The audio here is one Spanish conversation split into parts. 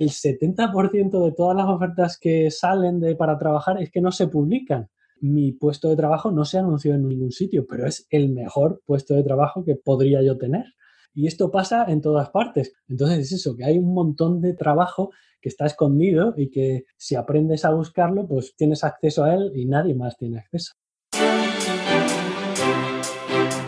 el 70% de todas las ofertas que salen de, para trabajar es que no se publican. Mi puesto de trabajo no se anunció en ningún sitio, pero es el mejor puesto de trabajo que podría yo tener. Y esto pasa en todas partes. Entonces es eso, que hay un montón de trabajo que está escondido y que si aprendes a buscarlo, pues tienes acceso a él y nadie más tiene acceso.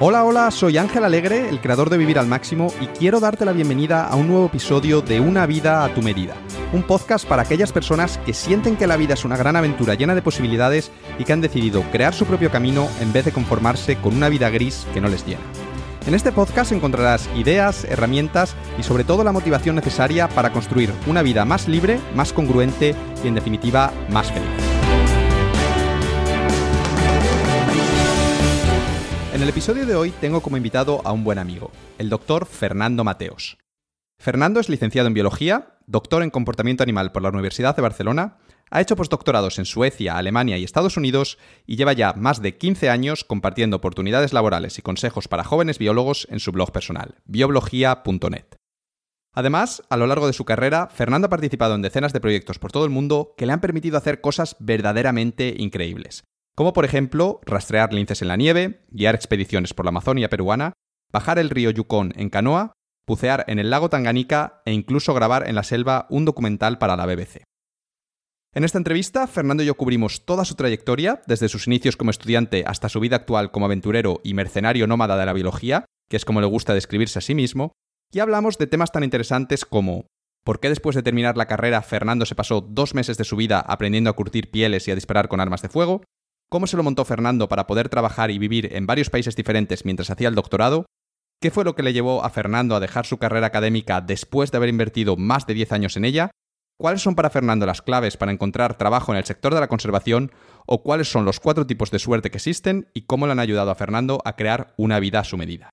Hola, hola, soy Ángel Alegre, el creador de Vivir al Máximo, y quiero darte la bienvenida a un nuevo episodio de Una vida a tu medida, un podcast para aquellas personas que sienten que la vida es una gran aventura llena de posibilidades y que han decidido crear su propio camino en vez de conformarse con una vida gris que no les llena. En este podcast encontrarás ideas, herramientas y sobre todo la motivación necesaria para construir una vida más libre, más congruente y en definitiva más feliz. En el episodio de hoy tengo como invitado a un buen amigo, el doctor Fernando Mateos. Fernando es licenciado en Biología, doctor en Comportamiento Animal por la Universidad de Barcelona, ha hecho postdoctorados en Suecia, Alemania y Estados Unidos y lleva ya más de 15 años compartiendo oportunidades laborales y consejos para jóvenes biólogos en su blog personal, bioblogía.net. Además, a lo largo de su carrera, Fernando ha participado en decenas de proyectos por todo el mundo que le han permitido hacer cosas verdaderamente increíbles, como por ejemplo rastrear linces en la nieve, guiar expediciones por la Amazonia peruana, bajar el río Yukon en canoa, bucear en el lago Tanganica e incluso grabar en la selva un documental para la BBC. En esta entrevista, Fernando y yo cubrimos toda su trayectoria, desde sus inicios como estudiante hasta su vida actual como aventurero y mercenario nómada de la biología, que es como le gusta describirse a sí mismo, y hablamos de temas tan interesantes como ¿Por qué después de terminar la carrera Fernando se pasó dos meses de su vida aprendiendo a curtir pieles y a disparar con armas de fuego? Cómo se lo montó Fernando para poder trabajar y vivir en varios países diferentes mientras hacía el doctorado, qué fue lo que le llevó a Fernando a dejar su carrera académica después de haber invertido más de 10 años en ella, cuáles son para Fernando las claves para encontrar trabajo en el sector de la conservación o cuáles son los cuatro tipos de suerte que existen y cómo le han ayudado a Fernando a crear una vida a su medida.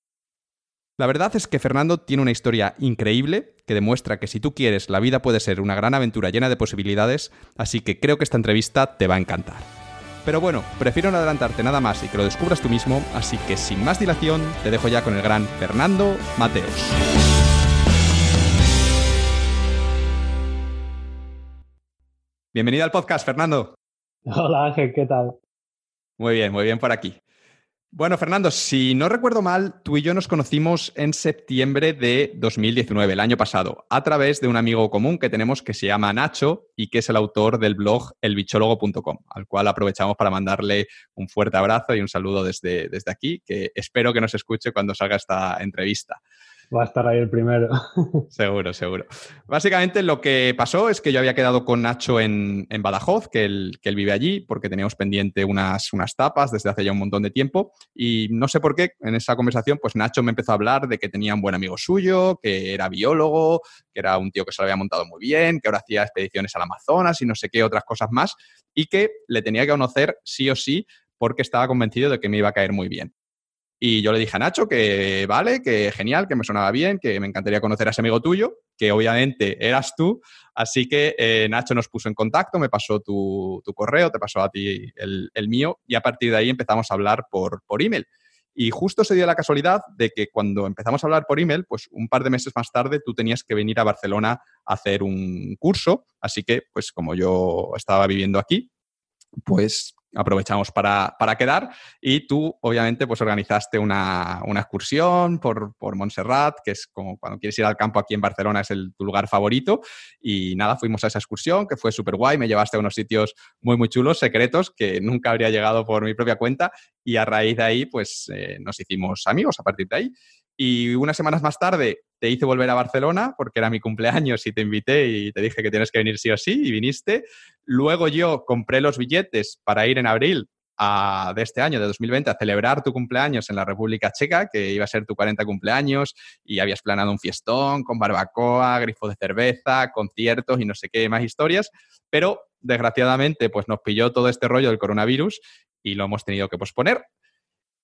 La verdad es que Fernando tiene una historia increíble que demuestra que si tú quieres la vida puede ser una gran aventura llena de posibilidades, así que creo que esta entrevista te va a encantar. Pero bueno, prefiero no adelantarte nada más y que lo descubras tú mismo, así que sin más dilación te dejo ya con el gran Fernando Mateos. Bienvenido al podcast, Fernando. Hola Ángel, ¿qué tal? Muy bien, muy bien por aquí. Bueno, Fernando, si no recuerdo mal, tú y yo nos conocimos en septiembre de 2019, el año pasado, a través de un amigo común que tenemos que se llama Nacho y que es el autor del blog elbichólogo.com, al cual aprovechamos para mandarle un fuerte abrazo y un saludo desde, desde aquí, que espero que nos escuche cuando salga esta entrevista. Va a estar ahí el primero. seguro, seguro. Básicamente lo que pasó es que yo había quedado con Nacho en, Badajoz, que él, que él, vive allí, porque teníamos pendiente unas, unas tapas desde hace ya un montón de tiempo. Y no sé por qué, en esa conversación, pues Nacho me empezó a hablar de que tenía un buen amigo suyo, que era biólogo, que era un tío que se lo había montado muy bien, que ahora hacía expediciones al Amazonas y no sé qué otras cosas más, y que le tenía que conocer sí o sí porque estaba convencido de que me iba a caer muy bien. Y yo le dije a Nacho que vale, que genial, que me sonaba bien, que me encantaría conocer a ese amigo tuyo, que obviamente eras tú. Así que eh, Nacho nos puso en contacto, me pasó tu, correo, te pasó a ti el, mío, y a partir de ahí empezamos a hablar por, por email. Y justo se dio la casualidad de que cuando empezamos a hablar por email, pues un par de meses más tarde tú tenías que venir a Barcelona a hacer un curso. Así que, pues como yo estaba viviendo aquí, pues aprovechamos para, quedar. Y tú obviamente pues organizaste una, excursión por, por, Montserrat, que es como cuando quieres ir al campo aquí en Barcelona es el, tu lugar favorito. Y nada, fuimos a esa excursión que fue súper guay, me llevaste a unos sitios muy muy chulos, secretos, que nunca habría llegado por mi propia cuenta. Y a raíz de ahí pues eh, nos hicimos amigos a partir de ahí y unas semanas más tarde te hice volver a Barcelona porque era mi cumpleaños y te invité y te dije que tienes que venir sí o sí y viniste. Luego yo compré los billetes para ir en abril de este año, de 2020, a celebrar tu cumpleaños en la República Checa, que iba a ser tu 40 cumpleaños y habías planeado un fiestón con barbacoa, grifo de cerveza, conciertos y no sé qué más historias, pero desgraciadamente pues nos pilló todo este rollo del coronavirus y lo hemos tenido que posponer.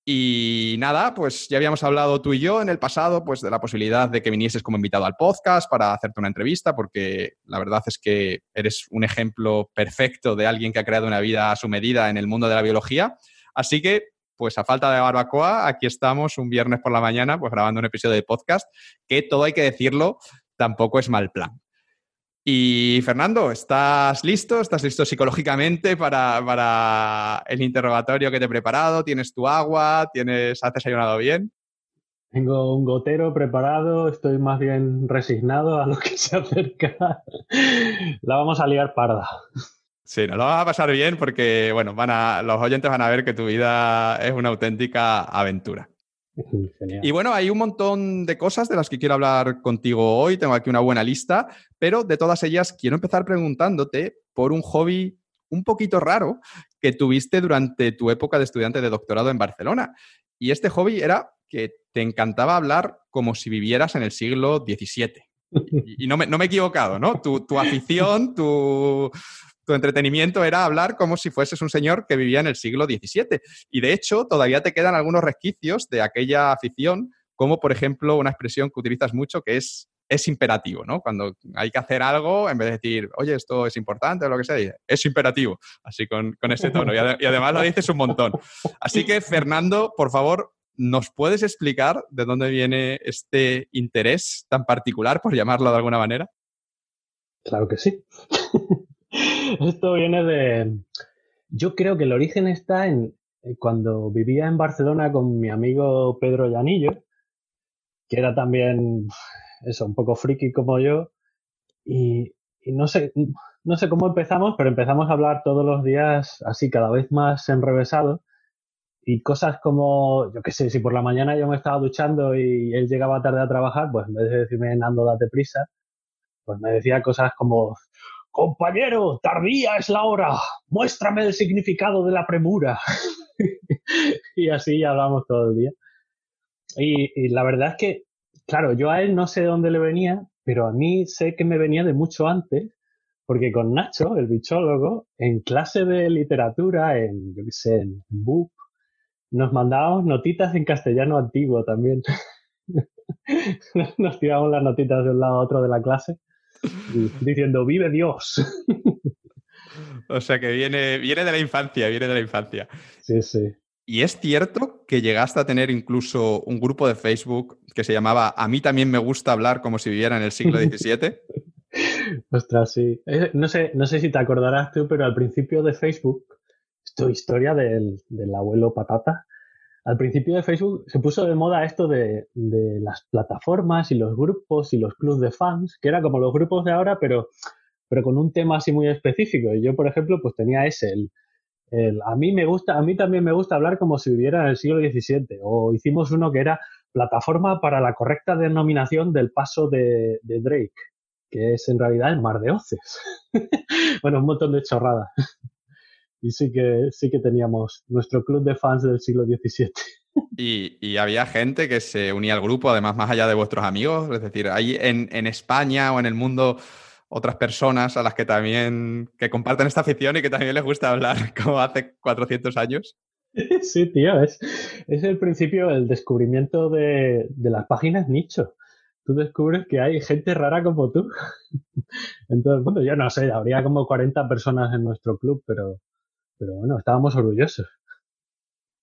Y nada, pues ya habíamos hablado tú y yo en el pasado, pues de la posibilidad de que vinieses como invitado al podcast para hacerte una entrevista, porque la verdad es que eres un ejemplo perfecto de alguien que ha creado una vida a su medida en el mundo de la biología. Así que, pues a falta de barbacoa, aquí estamos un viernes por la mañana, pues grabando un episodio de podcast, que todo hay que decirlo, tampoco es mal plan. Y Fernando, ¿estás listo? ¿Estás listo psicológicamente para, para, el interrogatorio que te he preparado? ¿Tienes tu agua? ¿Tienes, ¿Has desayunado bien? Tengo un gotero preparado, estoy más bien resignado a lo que se acerca. La vamos a liar parda. Sí, nos lo vamos a pasar bien porque, bueno, van a, los oyentes van a ver que tu vida es una auténtica aventura. Y bueno, hay un montón de cosas de las que quiero hablar contigo hoy. Tengo aquí una buena lista, pero de todas ellas quiero empezar preguntándote por un hobby un poquito raro que tuviste durante tu época de estudiante de doctorado en Barcelona. Y este hobby era que te encantaba hablar como si vivieras en el siglo XVII. Y, no, me, he equivocado, ¿no? Tu, tu afición, tu, tu entretenimiento era hablar como si fueses un señor que vivía en el siglo XVII. Y de hecho, todavía te quedan algunos resquicios de aquella afición, como por ejemplo una expresión que utilizas mucho que es es imperativo, ¿no? Cuando hay que hacer algo, en vez de decir, oye, esto es importante o lo que sea, es imperativo, así con, ese tono. Y, y, además lo dices un montón. Así que, Fernando, por favor, ¿nos puedes explicar de dónde viene este interés tan particular, por llamarlo de alguna manera? Claro que sí. Esto viene de... Yo creo que el origen está en eh, cuando vivía en Barcelona con mi amigo Pedro Llanillo, que era también, eso, un poco friki como yo, y, no sé, no sé cómo empezamos, pero empezamos a hablar todos los días así, cada vez más enrevesado, y cosas como, yo qué sé, si por la mañana yo me estaba duchando y él llegaba tarde a trabajar, pues en vez de decirme, Nando, date prisa, pues me decía cosas como, Compañero, tardía es la hora. Muéstrame el significado de la premura. y así hablamos todo el día. Y, la verdad es que, claro, yo a él no sé de dónde le venía, pero a mí sé que me venía de mucho antes, porque con Nacho, el bichólogo, en clase de literatura, en, yo en nos mandábamos notitas en castellano antiguo también. nos tirábamos las notitas de un lado a otro de la clase diciendo, vive Dios. O sea que viene, viene de la infancia, viene de la infancia. Sí, sí. Y es cierto que llegaste a tener incluso un grupo de Facebook que se llamaba A mí también me gusta hablar como si viviera en el siglo XVII. Ostras, sí. Eh, no sé, no sé si te acordarás tú, pero al principio de Facebook, esto historia del, del abuelo Patata, al principio de Facebook se puso de moda esto de, las plataformas y los grupos y los clubs de fans, que era como los grupos de ahora, pero, pero con un tema así muy específico. Y yo, por ejemplo, pues tenía ese, el, a mí me gusta, a mí también me gusta hablar como si viviera en el siglo XVII. O hicimos uno que era plataforma para la correcta denominación del paso de, de Drake, que es en realidad el mar de Oces. bueno, un montón de chorradas y sí que, sí que teníamos nuestro club de fans del siglo XVII. Y, había gente que se unía al grupo, además, más allá de vuestros amigos. Es decir, hay en, en, España o en el mundo otras personas a las que también que comparten esta afición y que también les gusta hablar como hace 400 años. Sí, tío, es, es el principio, el descubrimiento de, de las páginas nicho. Tú descubres que hay gente rara como tú. Entonces, bueno, yo no sé, habría como 40 personas en nuestro club, pero, pero bueno, estábamos orgullosos.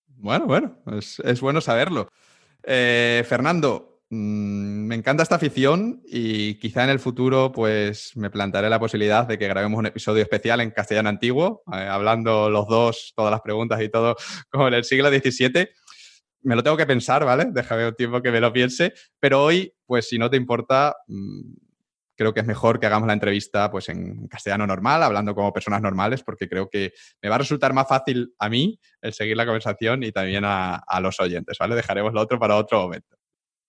Bueno, bueno, es, bueno saberlo. Eh, Fernando, mm, me encanta esta afición y quizá en el futuro pues me plantaré la posibilidad de que grabemos un episodio especial en castellano antiguo, eh, hablando los dos, todas las preguntas y todo como en el siglo XVII. Me lo tengo que pensar, ¿vale? Déjame un tiempo que me lo piense, pero hoy, pues si no te importa, mm, creo que es mejor que hagamos la entrevista pues en castellano normal, hablando como personas normales, porque creo que me va a resultar más fácil a mí el seguir la conversación y también a, los oyentes, ¿vale? Dejaremos lo otro para otro momento.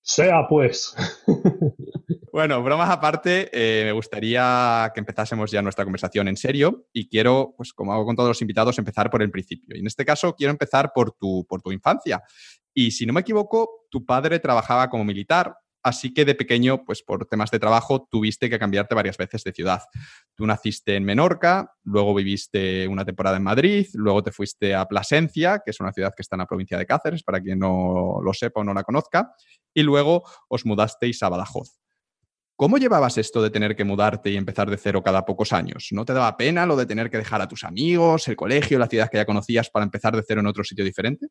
Sea pues. Bueno, bromas aparte, eh, me gustaría que empezásemos ya nuestra conversación en serio y quiero, pues como hago con todos los invitados, empezar por el principio. Y en este caso quiero empezar por tu, por tu infancia. Y si no me equivoco, tu padre trabajaba como militar Así que de pequeño, pues por temas de trabajo, tuviste que cambiarte varias veces de ciudad. Tú naciste en Menorca, luego viviste una temporada en Madrid, luego te fuiste a Plasencia, que es una ciudad que está en la provincia de Cáceres, para quien no lo sepa o no la conozca, y luego os mudasteis a Badajoz. ¿Cómo llevabas esto de tener que mudarte y empezar de cero cada pocos años? ¿No te daba pena lo de tener que dejar a tus amigos, el colegio, la ciudad que ya conocías para empezar de cero en otro sitio diferente?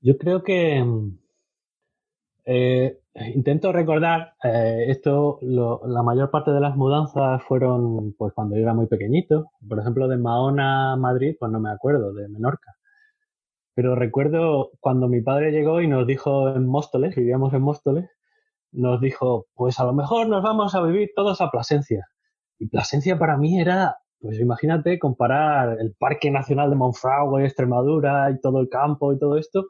Yo creo que Eh, intento recordar, eh, esto, la mayor parte de las mudanzas fueron pues cuando yo era muy pequeñito. Por ejemplo, de Mahona a Madrid, pues no me acuerdo, de Menorca. Pero recuerdo cuando mi padre llegó y nos dijo en Móstoles, vivíamos en Móstoles, nos dijo, pues a lo mejor nos vamos a vivir todos a Plasencia. Y Plasencia para mí era, pues imagínate comparar el Parque Nacional de Monfragüe, Extremadura y todo el campo y todo esto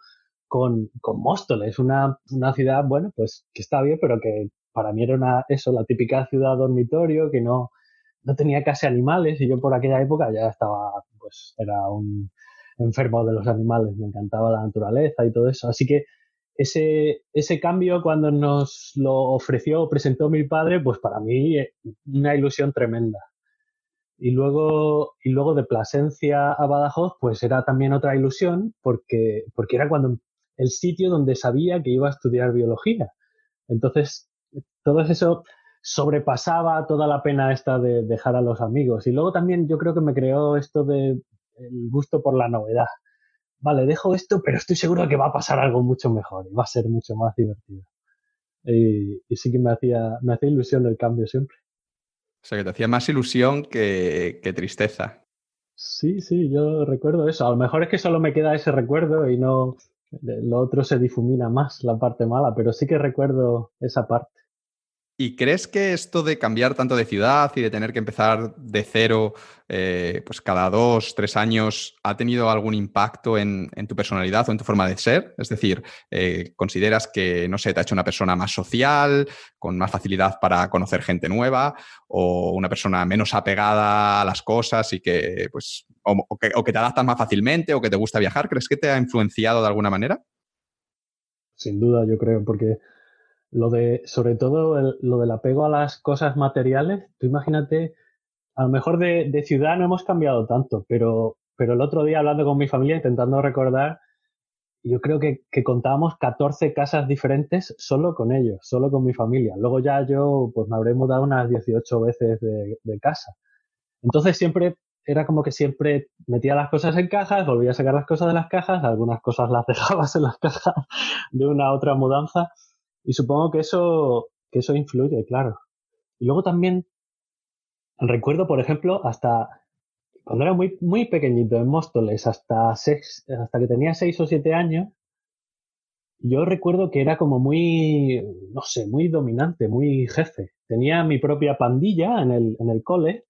con, con Móstoles, una, una ciudad, bueno, pues que está bien, pero que para mí era una, eso, la típica ciudad dormitorio, que no, no tenía casi animales y yo por aquella época ya estaba, pues era un enfermo de los animales, me encantaba la naturaleza y todo eso. Así que ese, ese cambio cuando nos lo ofreció, presentó mi padre, pues para mí eh, una ilusión tremenda. Y luego, y luego de Plasencia a Badajoz, pues era también otra ilusión, porque, porque era cuando el sitio donde sabía que iba a estudiar biología. Entonces, todo eso sobrepasaba toda la pena esta de dejar a los amigos. Y luego también yo creo que me creó esto de el gusto por la novedad. Vale, dejo esto, pero estoy seguro de que va a pasar algo mucho mejor y va a ser mucho más divertido. Y, sí que me hacía, me hacía ilusión el cambio siempre. O sea, que te hacía más ilusión que, que tristeza. Sí, sí, yo recuerdo eso. A lo mejor es que solo me queda ese recuerdo y no, lo otro se difumina más, la parte mala, pero sí que recuerdo esa parte. ¿Y crees que esto de cambiar tanto de ciudad y de tener que empezar de cero eh, pues cada dos, tres años ha tenido algún impacto en, tu personalidad o en tu forma de ser? Es decir, eh, ¿consideras que, no sé, te ha hecho una persona más social, con más facilidad para conocer gente nueva o una persona menos apegada a las cosas y que, pues, o, que, o que te adaptas más fácilmente o que te gusta viajar? ¿Crees que te ha influenciado de alguna manera? Sin duda, yo creo, porque lo de, sobre todo lo del apego a las cosas materiales, tú imagínate, a lo mejor de, de, ciudad no hemos cambiado tanto, pero, pero el otro día hablando con mi familia, intentando recordar, yo creo que, que contábamos 14 casas diferentes solo con ellos, solo con mi familia. Luego ya yo, pues me habré mudado unas 18 veces de, de casa. Entonces siempre era como que siempre metía las cosas en cajas, volvía a sacar las cosas de las cajas, algunas cosas las dejabas en las cajas de una a otra mudanza y supongo que eso, que eso influye, claro. Y luego también recuerdo, por ejemplo, hasta cuando era muy, muy pequeñito en Móstoles, hasta, seis, hasta que tenía seis o siete años, yo recuerdo que era como muy, no sé, muy dominante, muy jefe. Tenía mi propia pandilla en el, en el cole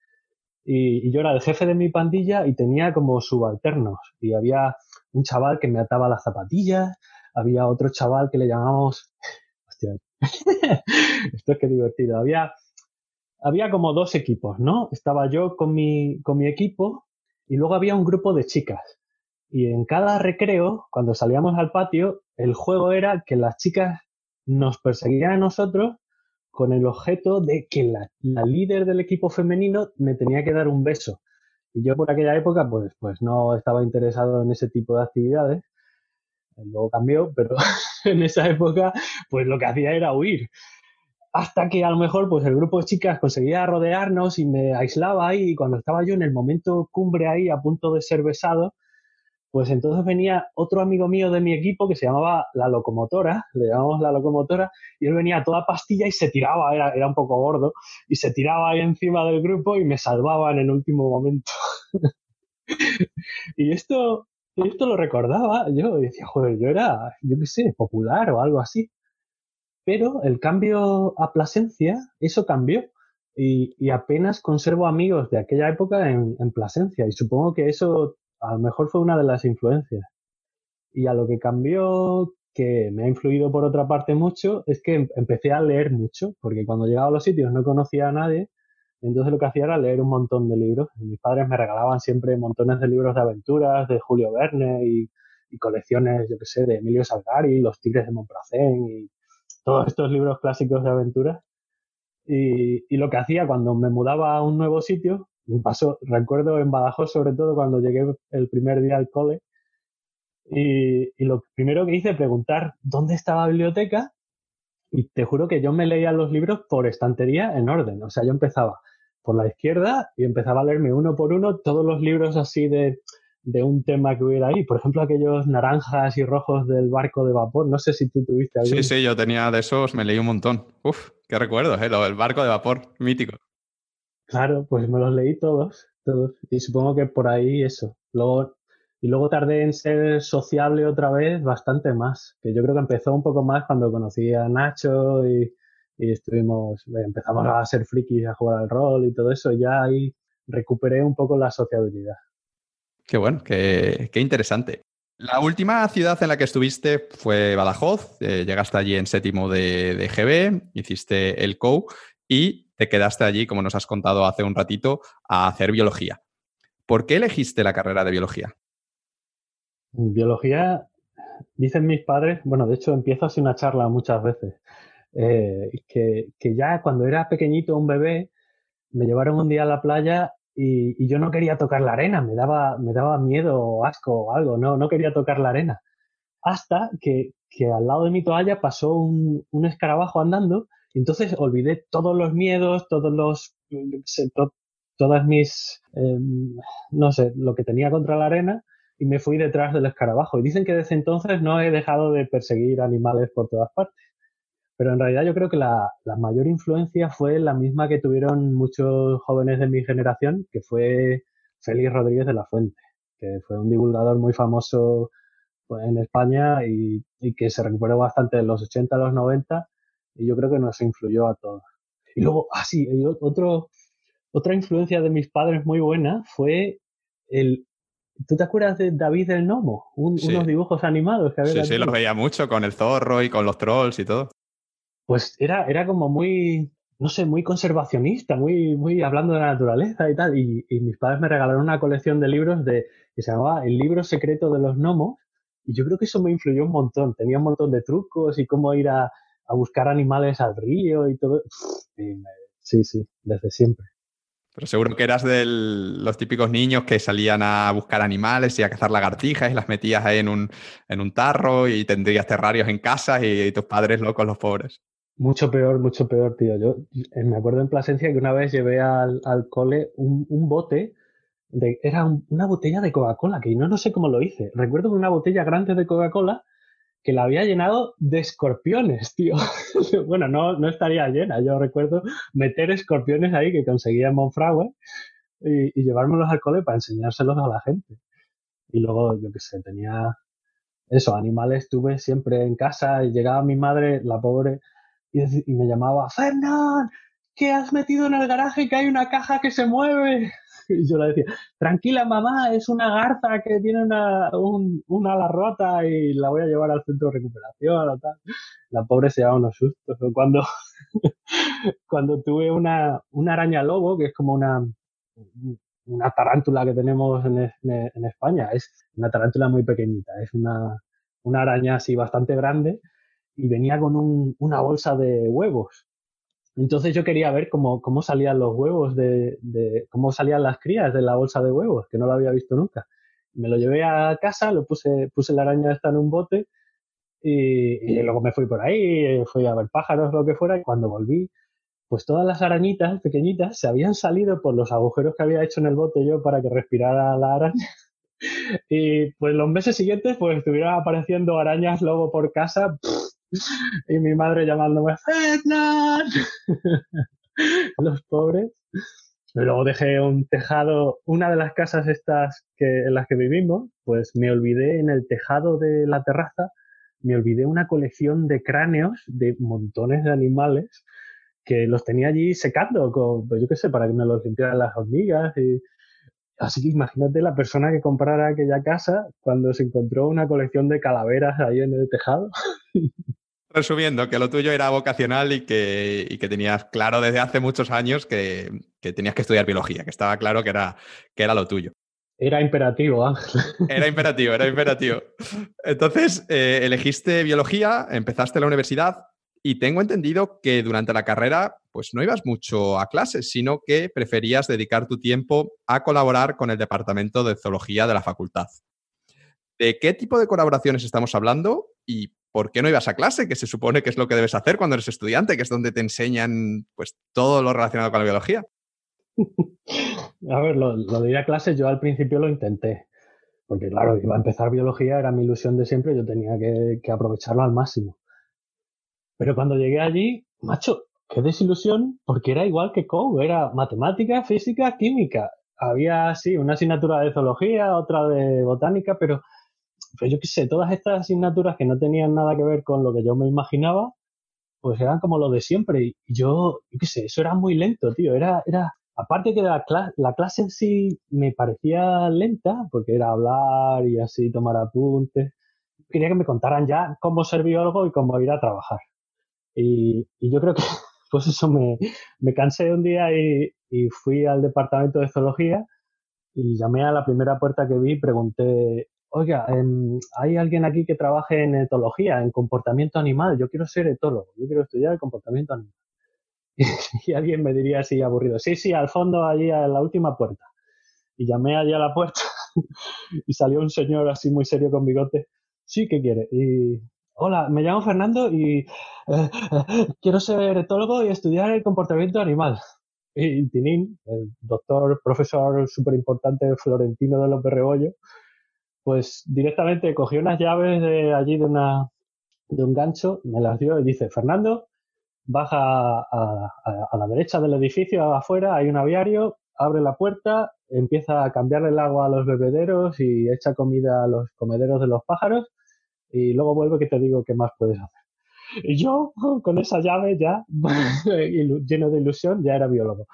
y, y, yo era el jefe de mi pandilla y tenía como subalternos. Y había un chaval que me ataba las zapatillas, había otro chaval que le llamamos Esto es que divertido. Había, había como dos equipos, ¿no? Estaba yo con mi, con mi equipo y luego había un grupo de chicas. Y en cada recreo, cuando salíamos al patio, el juego era que las chicas nos perseguían a nosotros con el objeto de que la, la, líder del equipo femenino me tenía que dar un beso. Y yo por aquella época, pues, pues no estaba interesado en ese tipo de actividades luego cambió, pero en esa época pues lo que hacía era huir. Hasta que a lo mejor pues el grupo de chicas conseguía rodearnos y me aislaba ahí y cuando estaba yo en el momento cumbre ahí a punto de ser besado, pues entonces venía otro amigo mío de mi equipo que se llamaba La Locomotora, le llamamos La Locomotora, y él venía toda pastilla y se tiraba, era, era un poco gordo, y se tiraba ahí encima del grupo y me salvaba en el último momento. y esto, esto lo recordaba, yo decía, joder, yo era, yo qué sé, popular o algo así. Pero el cambio a Plasencia, eso cambió. Y, apenas conservo amigos de aquella época en, en, Plasencia. Y supongo que eso a lo mejor fue una de las influencias. Y a lo que cambió, que me ha influido por otra parte mucho, es que em, empecé a leer mucho, porque cuando llegaba a los sitios no conocía a nadie entonces lo que hacía era leer un montón de libros. Mis padres me regalaban siempre montones de libros de aventuras de Julio Verne y, colecciones, yo qué sé, de Emilio Salgari, Los Tigres de Montpracén y todos estos libros clásicos de aventuras. Y, lo que hacía cuando me mudaba a un nuevo sitio, me pasó, recuerdo en Badajoz sobre todo cuando llegué el primer día al cole, y, y lo primero que hice preguntar dónde estaba la biblioteca y te juro que yo me leía los libros por estantería en orden. O sea, yo empezaba por la izquierda y empezaba a leerme uno por uno todos los libros así de, de un tema que hubiera ahí. Por ejemplo, aquellos naranjas y rojos del barco de vapor. No sé si tú tuviste alguno. Sí, sí, yo tenía de esos, me leí un montón. Uf, qué recuerdos, ¿eh? el barco de vapor, mítico. Claro, pues me los leí todos, todos. Y supongo que por ahí eso. Luego, y luego tardé en ser sociable otra vez bastante más. Que yo creo que empezó un poco más cuando conocí a Nacho y, estuvimos, empezamos a ser frikis, a jugar al rol y todo eso. Ya ahí recuperé un poco la sociabilidad. Qué bueno, qué, interesante. La última ciudad en la que estuviste fue Badajoz, eh, llegaste allí en séptimo de, de, GB, hiciste el COU y te quedaste allí, como nos has contado hace un ratito, a hacer biología. ¿Por qué elegiste la carrera de biología? Biología, dicen mis padres, bueno, de hecho empiezo así una charla muchas veces, eh, que, que ya cuando era pequeñito, un bebé, me llevaron un día a la playa y, yo no quería tocar la arena, me daba, me daba miedo o asco o algo, no, no quería tocar la arena. Hasta que, que al lado de mi toalla pasó un, un escarabajo andando entonces olvidé todos los miedos, todos los, todas mis, em, no sé, lo que tenía contra la arena y me fui detrás del escarabajo. Y dicen que desde entonces no he dejado de perseguir animales por todas partes. Pero en realidad yo creo que la, mayor influencia fue la misma que tuvieron muchos jóvenes de mi generación, que fue Félix Rodríguez de la Fuente, que fue un divulgador muy famoso pues, en España y, que se recuperó bastante en los 80 a los 90 y yo creo que nos influyó a todos. Y luego, ah sí, otro, otra influencia de mis padres muy buena fue el... ¿Tú te acuerdas de David el Nomo? Unos dibujos animados que había. Sí, sí, los veía mucho con el zorro y con los trolls y todo pues era, era como muy, no sé, muy conservacionista, muy, muy hablando de la naturaleza y tal. Y, mis padres me regalaron una colección de libros de, que se llamaba El libro secreto de los gnomos. Y yo creo que eso me influyó un montón. Tenía un montón de trucos y cómo ir a, a buscar animales al río y todo. sí, sí, desde siempre. Pero seguro que eras de los típicos niños que salían a buscar animales y a cazar lagartijas y las metías ahí en un, en un tarro y tendrías terrarios en casa y tus padres locos, los pobres. Mucho peor, mucho peor, tío. Yo eh, me acuerdo en Plasencia que una vez llevé al, al cole un, un, bote de, era una botella de Coca-Cola, que no, no sé cómo lo hice. Recuerdo que una botella grande de Coca-Cola que la había llenado de escorpiones, tío. bueno, no, no estaría llena. Yo recuerdo meter escorpiones ahí que conseguía en Monfragüe y, y llevármelos al cole para enseñárselos a la gente. Y luego, yo qué sé, tenía eso, animales tuve siempre en casa y llegaba mi madre, la pobre, y, me llamaba, Fernán, ¿qué has metido en el garaje que hay una caja que se mueve? Y yo le decía, tranquila mamá, es una garza que tiene una, un, una ala rota y la voy a llevar al centro de recuperación o tal. La pobre se daba unos sustos. Cuando, cuando tuve una, una araña lobo, que es como una, una tarántula que tenemos en, en, España, es una tarántula muy pequeñita, es una, una araña así bastante grande y venía con un, una bolsa de huevos. Entonces yo quería ver cómo, cómo salían los huevos de, cómo salían las crías de la bolsa de huevos, que no lo había visto nunca. Me lo llevé a casa, lo puse, puse la araña esta en un bote y, luego me fui por ahí, fui a ver pájaros, lo que fuera, y cuando volví, pues todas las arañitas pequeñitas se habían salido por los agujeros que había hecho en el bote yo para que respirara la araña. y pues los meses siguientes pues estuvieron apareciendo arañas lobo por casa y mi madre llamándome Fernán. Los pobres. Luego dejé un tejado, una de las casas estas en las que vivimos, pues me olvidé en el tejado de la terraza, me olvidé una colección de cráneos de montones de animales que los tenía allí secando, con, pues yo qué sé, para que me los limpiaran las hormigas. Así que imagínate la persona que comprara aquella casa cuando se encontró una colección de calaveras ahí en el tejado. Resumiendo, que lo tuyo era vocacional y que, que tenías claro desde hace muchos años que, tenías que estudiar biología, que estaba claro que era, que era lo tuyo. Era imperativo, Ángel. Era imperativo, era imperativo. Entonces, eh, elegiste biología, empezaste la universidad y tengo entendido que durante la carrera, pues no ibas mucho a clases, sino que preferías dedicar tu tiempo a colaborar con el departamento de zoología de la facultad. ¿De qué tipo de colaboraciones estamos hablando y ¿por qué no ibas a clase? Que se supone que es lo que debes hacer cuando eres estudiante, que es donde te enseñan pues todo lo relacionado con la biología. a ver, lo, de ir a clase yo al principio lo intenté, porque claro, iba a empezar biología, era mi ilusión de siempre, yo tenía que, que aprovecharlo al máximo. Pero cuando llegué allí, macho, qué desilusión, porque era igual que COU, era matemática, física, química. Había, sí, una asignatura de zoología, otra de botánica, pero, pero yo qué sé, todas estas asignaturas que no tenían nada que ver con lo que yo me imaginaba, pues eran como lo de siempre. Y yo, yo qué sé, eso era muy lento, tío. Era, era, aparte que la, la clase en sí me parecía lenta, porque era hablar y así tomar apuntes. Quería que me contaran ya cómo ser biólogo y cómo ir a trabajar. Y, yo creo que, pues eso, me, me cansé un día y, y fui al departamento de zoología y llamé a la primera puerta que vi y pregunté, oiga, em, ¿hay alguien aquí que trabaje en etología, en comportamiento animal? Yo quiero ser etólogo, yo quiero estudiar el comportamiento animal. Y, alguien me diría así aburrido, sí, sí, al fondo, allí a la última puerta. Y llamé allí a la puerta y salió un señor así muy serio con bigote. Sí, ¿qué quiere? Y, hola, me llamo Fernando y eh, quiero ser etólogo y estudiar el comportamiento animal. Y Tinín, el doctor, profesor súper importante Florentino de López Rebollo, pues directamente cogió unas llaves de allí de, una, de un gancho, me las dio y dice, Fernando, baja a, a, la derecha del edificio afuera, hay un aviario, abre la puerta, empieza a cambiarle el agua a los bebederos y echa comida a los comederos de los pájaros y luego vuelve que te digo qué más puedes hacer. Y yo, con esa llave ya, lleno de ilusión, ya era biólogo.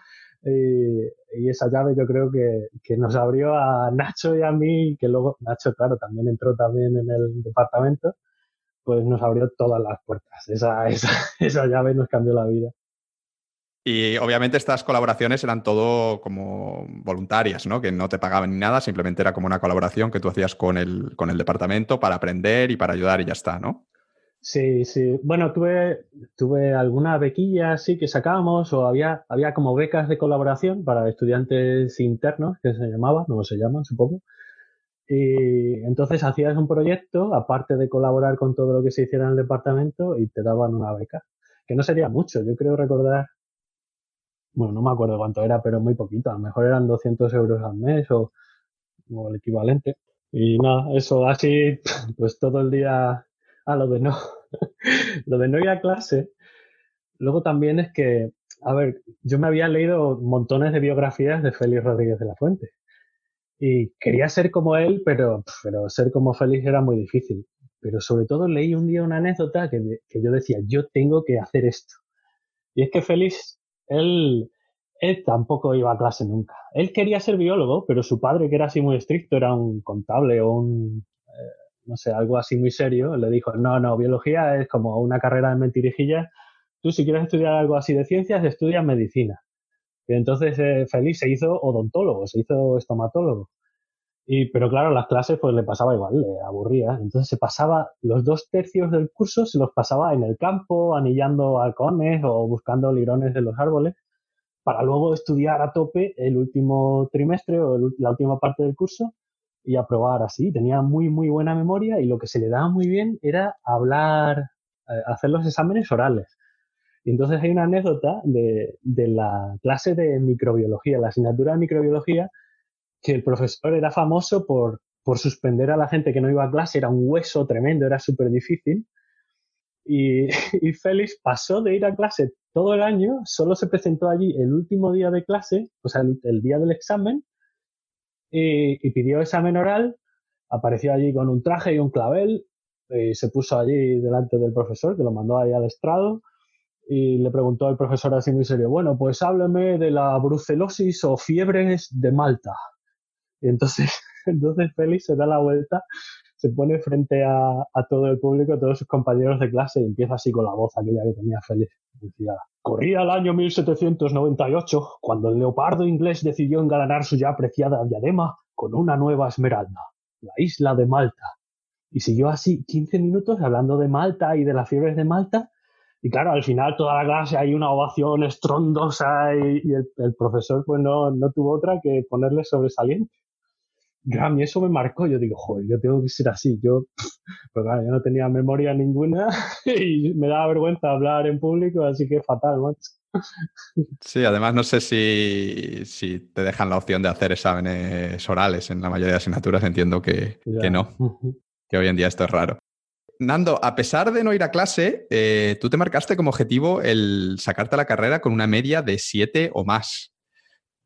Y, esa llave yo creo que, que, nos abrió a Nacho y a mí, que luego Nacho, claro, también entró también en el departamento, pues nos abrió todas las puertas. Esa, esa, esa llave nos cambió la vida. Y obviamente estas colaboraciones eran todo como voluntarias, ¿no? Que no te pagaban ni nada, simplemente era como una colaboración que tú hacías con el, con el departamento para aprender y para ayudar y ya está, ¿no? Sí, sí. Bueno, tuve, tuve alguna bequilla sí que sacábamos o había, había como becas de colaboración para estudiantes internos, que se llamaban, no se llaman, supongo. Y entonces hacías un proyecto, aparte de colaborar con todo lo que se hiciera en el departamento, y te daban una beca. Que no sería mucho, yo creo recordar, bueno, no me acuerdo cuánto era, pero muy poquito, a lo mejor eran 200 euros al mes o, o el equivalente. Y nada, eso así, pues todo el día a lo de no, lo de no ir a clase. Luego también es que, a ver, yo me había leído montones de biografías de Félix Rodríguez de la Fuente. Y quería ser como él, pero, pero ser como Félix era muy difícil. Pero sobre todo leí un día una anécdota que, que yo decía, yo tengo que hacer esto. Y es que Félix, él, él tampoco iba a clase nunca. Él quería ser biólogo, pero su padre, que era así muy estricto, era un contable o un no sé, algo así muy serio, le dijo, no, no, biología es como una carrera de mentirijillas, tú si quieres estudiar algo así de ciencias, estudia medicina. Y entonces eh, Félix se hizo odontólogo, se hizo estomatólogo. Y, pero claro, las clases pues le pasaba igual, le aburría. Entonces se pasaba los dos tercios del curso, se los pasaba en el campo, anillando halcones o buscando lirones de los árboles, para luego estudiar a tope el último trimestre o la última parte del curso y aprobar así. Tenía muy, muy buena memoria y lo que se le daba muy bien era hablar, eh, hacer los exámenes orales. Y entonces hay una anécdota de, de la clase de microbiología, la asignatura de microbiología, que el profesor era famoso por, por suspender a la gente que no iba a clase, era un hueso tremendo, era súper difícil. Y, y Félix pasó de ir a clase todo el año, solo se presentó allí el último día de clase, o sea, el día del examen, y, pidió examen oral, apareció allí con un traje y un clavel, y se puso allí delante del profesor, que lo mandó ahí al estrado, y le preguntó al profesor así muy serio, bueno, pues hábleme de la brucelosis o fiebres de Malta. Y entonces, entonces Félix se da la vuelta, se pone frente a, a todo el público, a todos sus compañeros de clase, y empieza así con la voz aquella que tenía Félix. Decía, Corría el año 1798 cuando el leopardo inglés decidió engalanar su ya apreciada diadema con una nueva esmeralda, la isla de Malta. Y siguió así 15 minutos hablando de Malta y de las fiebres de Malta. Y claro, al final toda la clase hay una ovación estrondosa y, el, el, profesor pues no, no tuvo otra que ponerle sobresaliente a mí eso me marcó. Yo digo, joder, yo tengo que ser así. Yo, pues claro, yo no tenía memoria ninguna y me daba vergüenza hablar en público, así que fatal, macho. Sí, además no sé si, si, te dejan la opción de hacer exámenes orales en la mayoría de asignaturas, entiendo que, que no, que hoy en día esto es raro. Nando, a pesar de no ir a clase, eh, tú te marcaste como objetivo el sacarte la carrera con una media de 7 o más.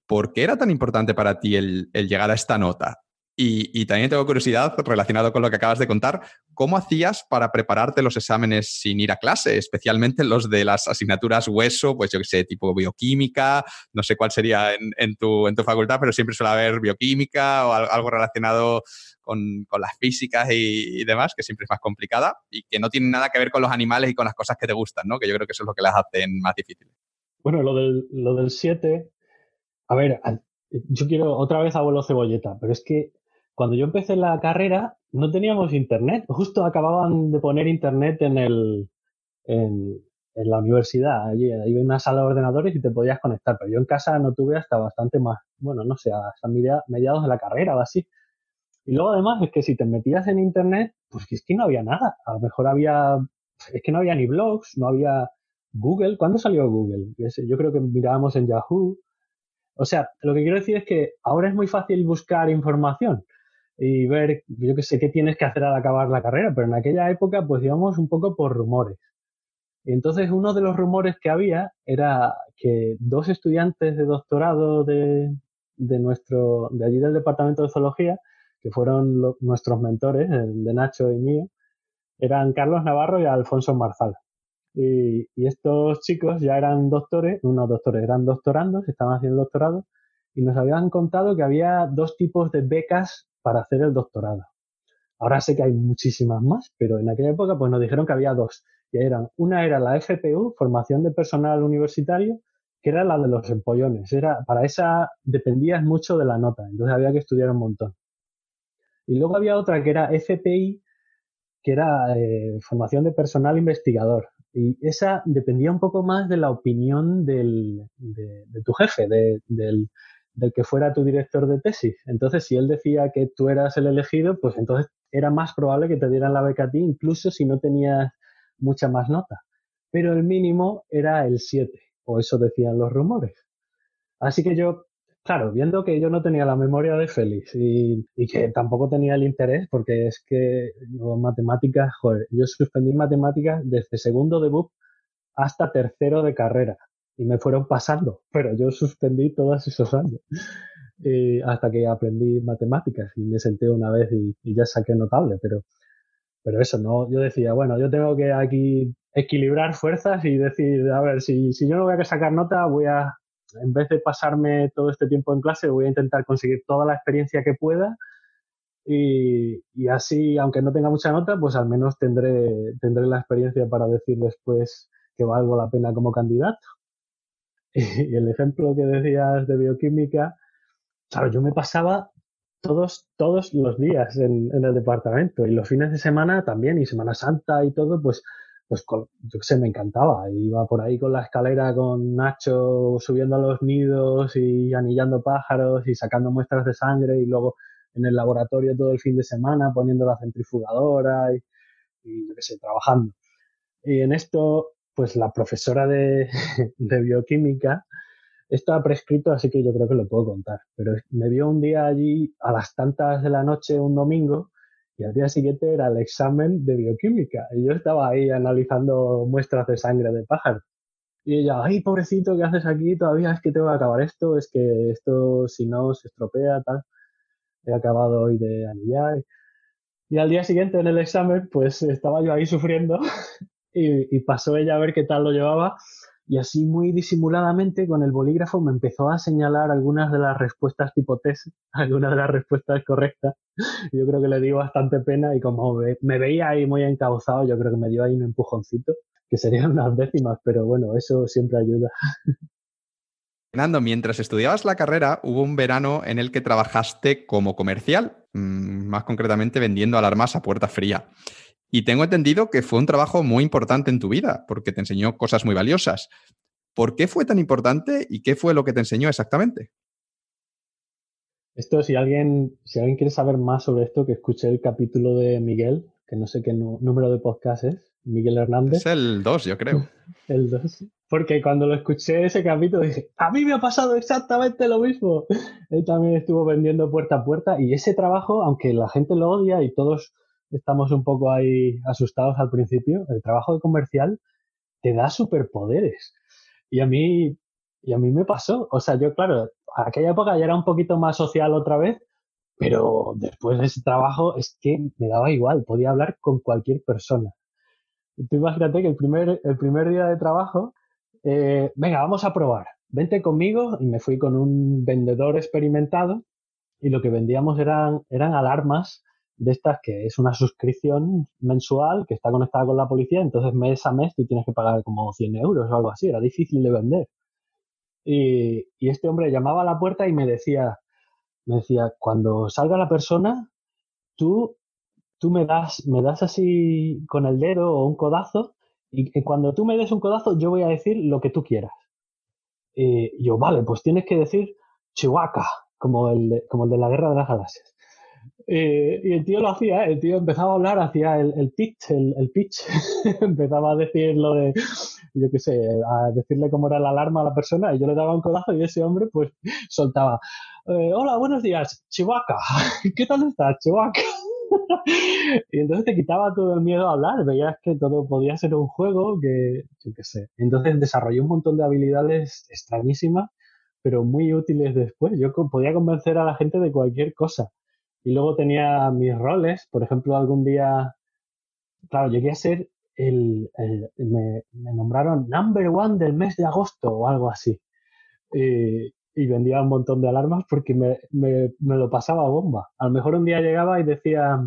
¿Por qué era tan importante para ti el, llegar a esta nota? Y, también tengo curiosidad relacionado con lo que acabas de contar, ¿cómo hacías para prepararte los exámenes sin ir a clase, especialmente los de las asignaturas hueso, pues yo qué sé, tipo bioquímica, no sé cuál sería en, tu, facultad, pero siempre suele haber bioquímica o algo relacionado con, las físicas y, demás, que siempre es más complicada y que no tiene nada que ver con los animales y con las cosas que te gustan, ¿no? Que yo creo que eso es lo que las hacen más difíciles. Bueno, lo del, lo del 7, a ver, yo quiero otra vez abuelo cebolleta, pero es que cuando yo empecé la carrera no teníamos internet. Justo acababan de poner internet en el en, la universidad. Allí hay una sala de ordenadores y te podías conectar, pero yo en casa no tuve hasta bastante más, bueno, no sé, hasta mediados de la carrera o así. Y luego además es que si te metías en internet, pues es que no había nada. A lo mejor había, es que no había ni blogs, no había Google. ¿Cuándo salió Google? Yo creo que mirábamos en Yahoo. O sea, lo que quiero decir es que ahora es muy fácil buscar información y ver, yo qué sé, qué tienes que hacer al acabar la carrera, pero en aquella época pues íbamos un poco por rumores. Y entonces uno de los rumores que había era que dos estudiantes de doctorado de, de nuestro, de allí del departamento de zoología, que fueron nuestros mentores, el de Nacho y mío, eran Carlos Navarro y Alfonso Marzal. Y, estos chicos ya eran doctores, unos doctores, eran doctorandos, estaban haciendo doctorado, y nos habían contado que había dos tipos de becas para hacer el doctorado. Ahora sé que hay muchísimas más, pero en aquella época pues nos dijeron que había dos. Y eran, una era la FPU, formación de personal universitario, que era la de los empollones. Era, para esa dependías mucho de la nota, entonces había que estudiar un montón. Y luego había otra que era FPI, que era eh, formación de personal investigador. Y esa dependía un poco más de la opinión del, de, tu jefe, del, del que fuera tu director de tesis. Entonces, si él decía que tú eras el elegido, pues entonces era más probable que te dieran la beca a ti, incluso si no tenías mucha más nota. Pero el mínimo era el 7, o eso decían los rumores. Así que yo Claro, viendo que yo no tenía la memoria de Félix y, que tampoco tenía el interés, porque es que yo matemáticas, joder, yo suspendí matemáticas desde segundo de BUP hasta tercero de carrera y me fueron pasando, pero yo suspendí todos esos años hasta que aprendí matemáticas y me senté una vez y, y, ya saqué notable, pero, pero eso, no, yo decía, bueno, yo tengo que aquí equilibrar fuerzas y decir, a ver, si, si yo no voy a sacar nota, voy a, en vez de pasarme todo este tiempo en clase, voy a intentar conseguir toda la experiencia que pueda y, así, aunque no tenga mucha nota, pues al menos tendré, tendré la experiencia para decir después que valgo la pena como candidato. Y, el ejemplo que decías de bioquímica, claro, yo me pasaba todos, todos los días en, en el departamento y los fines de semana también y Semana Santa y todo, pues pues yo qué sé, me encantaba. Iba por ahí con la escalera con Nacho subiendo a los nidos y anillando pájaros y sacando muestras de sangre y luego en el laboratorio todo el fin de semana poniendo la centrifugadora y, y yo qué sé, trabajando. Y en esto, pues la profesora de, de bioquímica, esto ha prescrito, así que yo creo que lo puedo contar. Pero me vio un día allí a las tantas de la noche, un domingo, y al día siguiente era el examen de bioquímica. Y yo estaba ahí analizando muestras de sangre de pájaro. Y ella, ay, pobrecito, ¿qué haces aquí? Todavía es que tengo que acabar esto, es que esto si no se estropea, tal. He acabado hoy de anillar. Y al día siguiente en el examen, pues estaba yo ahí sufriendo y, pasó ella a ver qué tal lo llevaba y así muy disimuladamente con el bolígrafo me empezó a señalar algunas de las respuestas tipo test, algunas de las respuestas correctas. Yo creo que le dio bastante pena y como me veía ahí muy encauzado, yo creo que me dio ahí un empujoncito, que serían unas décimas, pero bueno, eso siempre ayuda. Fernando, mientras estudiabas la carrera, hubo un verano en el que trabajaste como comercial, mm, más concretamente vendiendo alarmas a puerta fría. Y tengo entendido que fue un trabajo muy importante en tu vida, porque te enseñó cosas muy valiosas. ¿Por qué fue tan importante y qué fue lo que te enseñó exactamente? Esto, si alguien, si alguien quiere saber más sobre esto, que escuche el capítulo de Miguel, que no sé qué número de podcast es, Miguel Hernández. Es el 2, yo creo. el 2. porque cuando lo escuché ese capítulo dije, a mí me ha pasado exactamente lo mismo. Él también estuvo vendiendo puerta a puerta y ese trabajo, aunque la gente lo odia y todos estamos un poco ahí asustados al principio, el trabajo de comercial te da superpoderes. Y a mí, y a mí me pasó. O sea, yo, claro, a aquella época ya era un poquito más social otra vez, pero después de ese trabajo es que me daba igual, podía hablar con cualquier persona. tú imagínate que el primer, el primer día de trabajo, eh, venga, vamos a probar, vente conmigo y me fui con un vendedor experimentado y lo que vendíamos eran, eran alarmas de estas que es una suscripción mensual que está conectada con la policía, entonces mes a mes tú tienes que pagar como 100 euros o algo así, era difícil de vender. Y, este hombre llamaba a la puerta y me decía, me decía, cuando salga la persona, tú, tú me das, me das así con el dedo o un codazo, y, cuando tú me des un codazo, yo voy a decir lo que tú quieras. Y yo, vale, pues tienes que decir Chihuahua, como el, como el de la Guerra de las Galaxias. Y el tío lo hacía, el tío empezaba a hablar, hacía el, el pitch, el, el pitch, empezaba a decir lo de, yo qué sé, a decirle cómo era la alarma a la persona y yo le daba un codazo y ese hombre pues soltaba, eh, hola, buenos días, Chihuahua, ¿qué tal estás, Chihuahua? y entonces te quitaba todo el miedo a hablar, veías que todo podía ser un juego, que yo qué sé. Entonces desarrollé un montón de habilidades extrañísimas, pero muy útiles después. Yo podía convencer a la gente de cualquier cosa. Y luego tenía mis roles, por ejemplo, algún día, claro, llegué a ser el, me, nombraron number one del mes de agosto o algo así. Y, vendía un montón de alarmas porque me, me, me, lo pasaba bomba. A lo mejor un día llegaba y decía,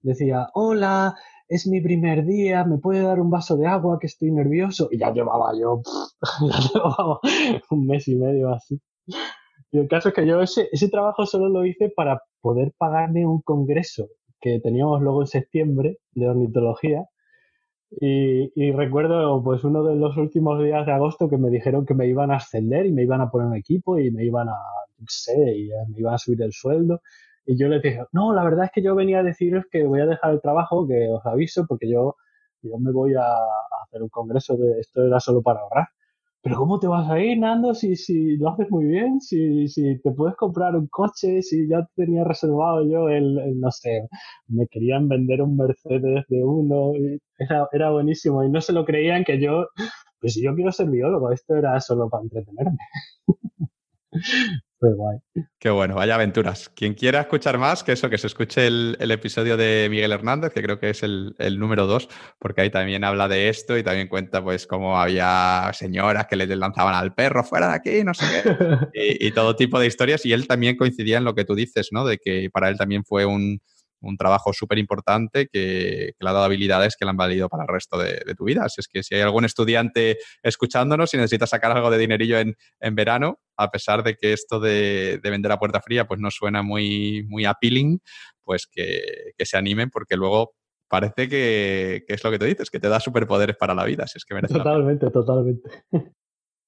decía, hola, es mi primer día, ¿me puede dar un vaso de agua que estoy nervioso? Y ya llevaba yo, un mes y medio así. Y el caso es que yo ese, ese trabajo solo lo hice para poder pagarme un congreso que teníamos luego en septiembre de ornitología y, recuerdo pues uno de los últimos días de agosto que me dijeron que me iban a ascender y me iban a poner un equipo y me iban a, no sé, y me iban a subir el sueldo. Y yo les dije, no, la verdad es que yo venía a deciros que voy a dejar el trabajo, que os aviso, porque yo, yo me voy a, a hacer un congreso de esto era solo para ahorrar pero ¿cómo te vas a ir, Nando, si, si lo haces muy bien? Si, si te puedes comprar un coche, si ya tenía reservado yo el, no sé, me querían vender un Mercedes de uno, era, era buenísimo y no se lo creían que yo, pues si yo quiero ser biólogo, esto era solo para entretenerme. Guay. Qué bueno, vaya aventuras. Quien quiera escuchar más, que eso, que se escuche el, episodio de Miguel Hernández, que creo que es el, número dos, porque ahí también habla de esto y también cuenta pues cómo había señoras que le lanzaban al perro fuera de aquí, no sé qué, y, y todo tipo de historias. Y él también coincidía en lo que tú dices, ¿no? De que para él también fue un, un trabajo súper importante que, le ha dado habilidades que le han valido para el resto de, tu vida. Así es que si hay algún estudiante escuchándonos y necesita sacar algo de dinerillo en, verano, a pesar de que esto de, vender a puerta fría pues no suena muy, muy appealing, pues que, se animen porque luego parece que, es lo que te dices, que te da superpoderes para la vida. Si es que totalmente, totalmente.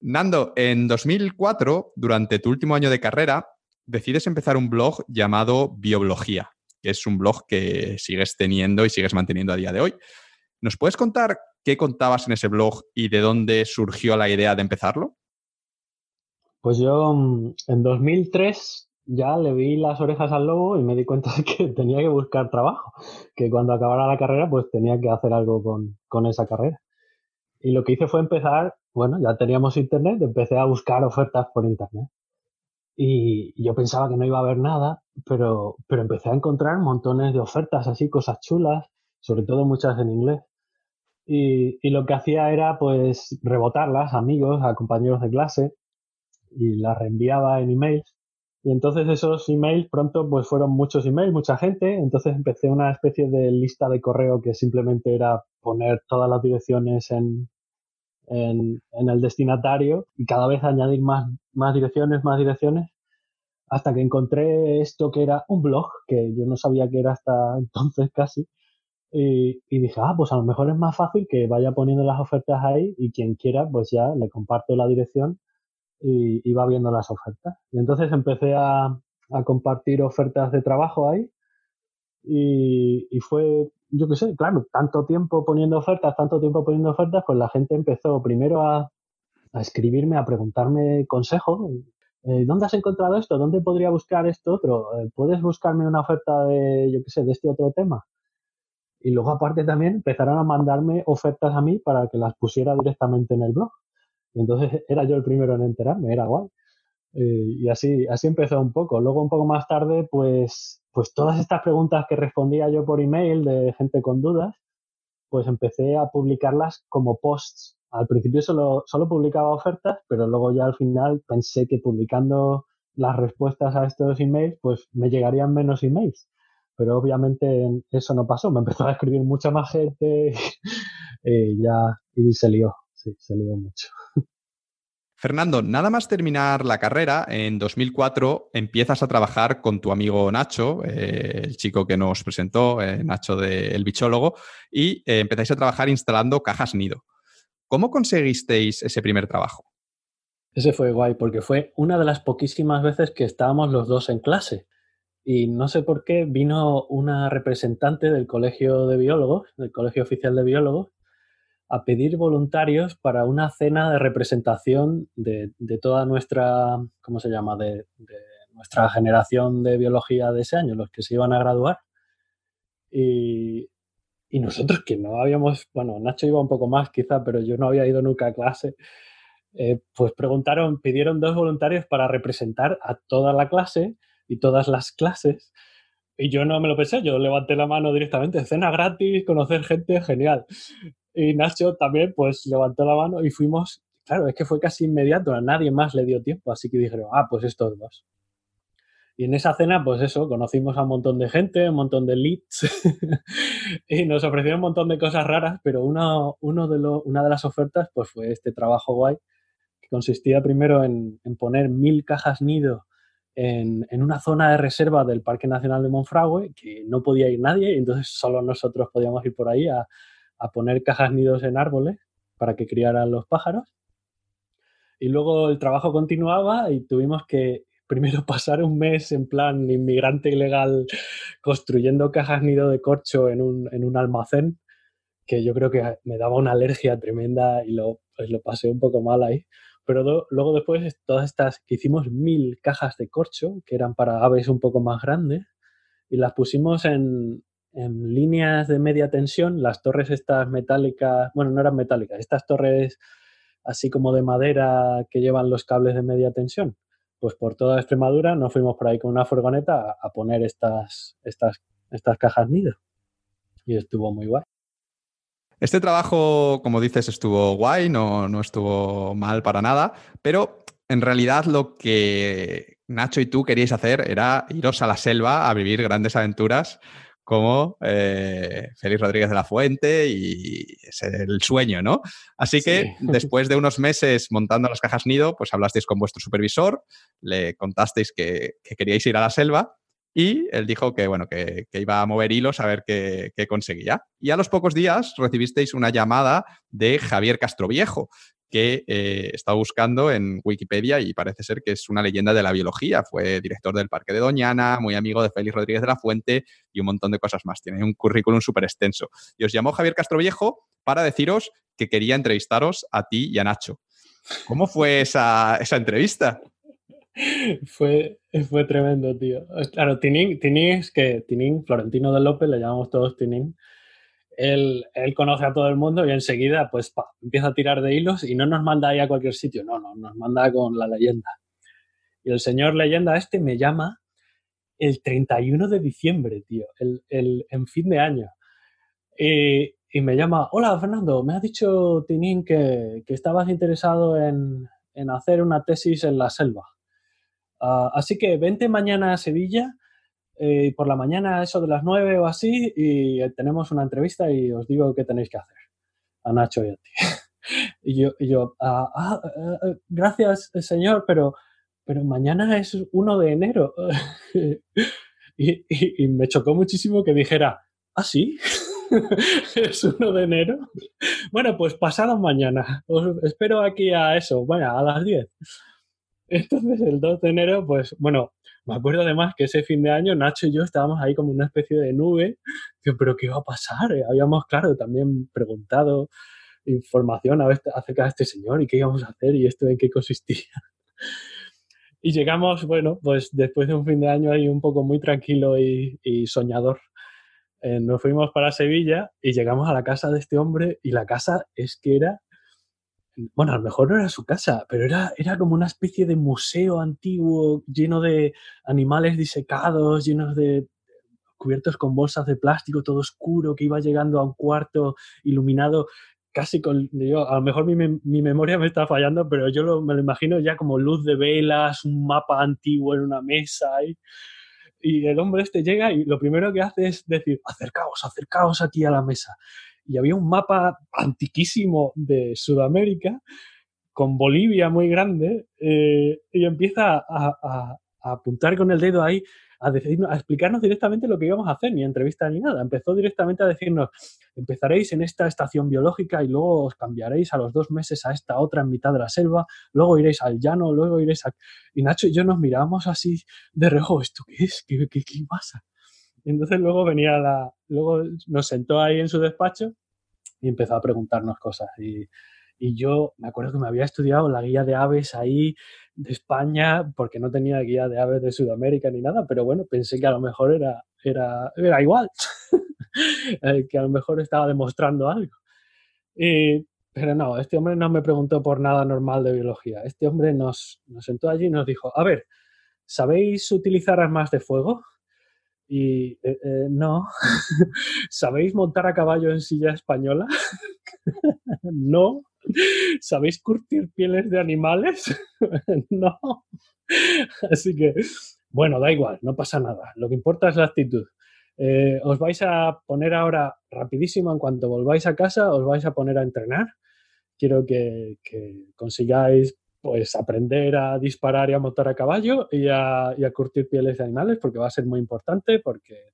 Nando, en 2004, durante tu último año de carrera, decides empezar un blog llamado Bioblogía que es un blog que sigues teniendo y sigues manteniendo a día de hoy. ¿Nos puedes contar qué contabas en ese blog y de dónde surgió la idea de empezarlo? Pues yo mm, en 2003 ya le vi las orejas al lobo y me di cuenta de que tenía que buscar trabajo, que cuando acabara la carrera pues tenía que hacer algo con, con esa carrera. Y lo que hice fue empezar, bueno, ya teníamos internet, empecé a buscar ofertas por internet. Y yo pensaba que no iba a haber nada, pero, pero empecé a encontrar montones de ofertas así, cosas chulas, sobre todo muchas en inglés. Y, y lo que hacía era pues rebotarlas a amigos, a compañeros de clase, y las reenviaba en emails. Y entonces esos emails pronto pues fueron muchos emails, mucha gente. Entonces empecé una especie de lista de correo que simplemente era poner todas las direcciones en, en, el destinatario y cada vez añadir más, más direcciones, más direcciones, hasta que encontré esto que era un blog, que yo no sabía que era hasta entonces casi, y, dije, ah, pues a lo mejor es más fácil que vaya poniendo las ofertas ahí y quien quiera, pues ya le comparto la dirección y, va viendo las ofertas. Y entonces empecé a, compartir ofertas de trabajo ahí y, fue yo qué sé, claro, tanto tiempo poniendo ofertas, tanto tiempo poniendo ofertas, pues la gente empezó primero a, escribirme, a preguntarme consejo. Eh, ¿Dónde has encontrado esto? ¿Dónde podría buscar esto otro? Eh, ¿Puedes buscarme una oferta de, yo qué sé, de este otro tema? Y luego aparte también empezaron a mandarme ofertas a mí para que las pusiera directamente en el blog. Y entonces era yo el primero en enterarme, era guay. Eh, y así, así empezó un poco. Luego, un poco más tarde, pues, pues todas estas preguntas que respondía yo por email de gente con dudas, pues empecé a publicarlas como posts. Al principio solo, solo publicaba ofertas, pero luego ya al final pensé que publicando las respuestas a estos emails, pues me llegarían menos emails pero obviamente eso no pasó. Me empezó a escribir mucha más gente y ya y se lió, sí, se lió mucho. Fernando, nada más terminar la carrera, en 2004 empiezas a trabajar con tu amigo Nacho, eh, el chico que nos presentó, eh, Nacho de El Bichólogo, y eh, empezáis a trabajar instalando cajas nido. ¿Cómo conseguisteis ese primer trabajo? Ese fue guay porque fue una de las poquísimas veces que estábamos los dos en clase y no sé por qué vino una representante del Colegio de Biólogos, del Colegio Oficial de Biólogos, a pedir voluntarios para una cena de representación de, toda nuestra, ¿cómo se llama?, de, nuestra generación de biología de ese año, los que se iban a graduar. Y, nosotros que no habíamos, bueno, Nacho iba un poco más quizá, pero yo no había ido nunca a clase, eh, pues preguntaron, pidieron dos voluntarios para representar a toda la clase y todas las clases. Y yo no me lo pensé, yo levanté la mano directamente, cena gratis, conocer gente, genial. Y Nacho también, pues levantó la mano y fuimos, claro, es que fue casi inmediato, a nadie más le dio tiempo, así que dijeron, ah, pues estos dos. Y en esa cena, pues eso, conocimos a un montón de gente, un montón de leads, y nos ofrecieron un montón de cosas raras, pero una, uno de una de las ofertas, pues fue este trabajo guay, que consistía primero en, en poner mil cajas nido en, una zona de reserva del Parque Nacional de Monfragüe que no podía ir nadie y entonces solo nosotros podíamos ir por ahí a, poner cajas nidos en árboles para que criaran los pájaros. Y luego el trabajo continuaba y tuvimos que primero pasar un mes en plan inmigrante ilegal construyendo cajas nido de corcho en un, en un almacén que yo creo que me daba una alergia tremenda y lo, pues lo pasé un poco mal ahí. Pero luego después, todas estas, que hicimos mil cajas de corcho, que eran para aves un poco más grandes, y las pusimos en, en líneas de media tensión, las torres estas metálicas, bueno, no eran metálicas, estas torres así como de madera que llevan los cables de media tensión. Pues por toda Extremadura nos fuimos por ahí con una furgoneta a, poner estas, estas, estas cajas nido. Y estuvo muy guay. Este trabajo, como dices, estuvo guay, no, no estuvo mal para nada, pero en realidad lo que Nacho y tú queríais hacer era iros a la selva a vivir grandes aventuras como eh, Félix Rodríguez de la Fuente y es el sueño, ¿no? Así que después de unos meses montando las cajas nido, pues hablasteis con vuestro supervisor, le contasteis que, que queríais ir a la selva y él dijo que, bueno, que, iba a mover hilos a ver qué, conseguía. Y a los pocos días recibisteis una llamada de Javier Castroviejo, que eh, estaba buscando en Wikipedia y parece ser que es una leyenda de la biología. Fue director del Parque de Doñana, muy amigo de Félix Rodríguez de la Fuente y un montón de cosas más. Tiene un currículum súper extenso. Y os llamó Javier Castroviejo para deciros que quería entrevistaros a ti y a Nacho. ¿Cómo fue esa, entrevista? fue, tremendo, tío. Claro, Tinin, es que Tinin, Florentino de López, le llamamos todos Tinin. Él, él conoce a todo el mundo y enseguida pues empieza a tirar de hilos y no nos manda ahí a cualquier sitio, no, no, nos manda con la leyenda. Y el señor leyenda este me llama el 31 de diciembre, tío, el, el, en fin de año. Y, me llama, hola Fernando, me ha dicho Tinin que, que estabas interesado en, en hacer una tesis en la selva. Ah, así que vente mañana a Sevilla, eh, por la mañana eso de las nueve o así, y tenemos una entrevista y os digo qué tenéis que hacer, a Nacho y a ti. y yo, yo ah, ah, eh, gracias señor, pero, pero mañana es 1 de enero. y, me chocó muchísimo que dijera, ¿ah, sí? es 1 de enero. Bueno, pues pasado mañana. Os espero aquí a eso, vaya, a las 10. Entonces, el 2 de enero, pues bueno, me acuerdo además que ese fin de año Nacho y yo estábamos ahí como una especie de nube, pero ¿qué iba a pasar? Eh, habíamos, claro, también preguntado información acerca de este señor y qué íbamos a hacer y esto en qué consistía. Y llegamos, bueno, pues después de un fin de año ahí un poco muy tranquilo y, soñador, eh, nos fuimos para Sevilla y llegamos a la casa de este hombre y la casa es que era, bueno, a lo mejor no era su casa, pero era, era como una especie de museo antiguo lleno de animales disecados, llenos de cubiertos con bolsas de plástico, todo oscuro, que iba llegando a un cuarto iluminado casi con, yo, a lo mejor mi, mi, memoria me está fallando, pero yo me lo imagino ya como luz de velas, un mapa antiguo en una mesa y, y el hombre este llega y lo primero que hace es decir, acercaos, acercaos aquí a la mesa. Y había un mapa antiquísimo de Sudamérica con Bolivia muy grande eh, y empieza a, apuntar con el dedo ahí a, a explicarnos directamente lo que íbamos a hacer, ni entrevista ni nada. Empezó directamente a decirnos, empezaréis en esta estación biológica y luego os cambiaréis a los dos meses a esta otra en mitad de la selva, luego iréis al llano, luego iréis a... Y Nacho y yo nos miramos así de reojo, ¿esto qué es? ¿Qué, qué, qué pasa? Y entonces luego venía la... Luego nos sentó ahí en su despacho y empezó a preguntarnos cosas. Y, y yo me acuerdo que me había estudiado la guía de aves ahí de España, porque no tenía guía de aves de Sudamérica ni nada, pero bueno, pensé que a lo mejor era, era, era igual, eh, que a lo mejor estaba demostrando algo. pero no, este hombre no me preguntó por nada normal de biología. Este hombre nos, nos sentó allí y nos dijo, a ver, ¿sabéis utilizar armas de fuego? Y eh, eh, no. ¿Sabéis montar a caballo en silla española? no. ¿Sabéis curtir pieles de animales? no. Así que, bueno, da igual, no pasa nada. Lo que importa es la actitud. Eh, os vais a poner ahora rapidísimo, en cuanto volváis a casa, os vais a poner a entrenar. Quiero que, consigáis pues aprender a disparar y a montar a caballo y a, y a, curtir pieles de animales porque va a ser muy importante porque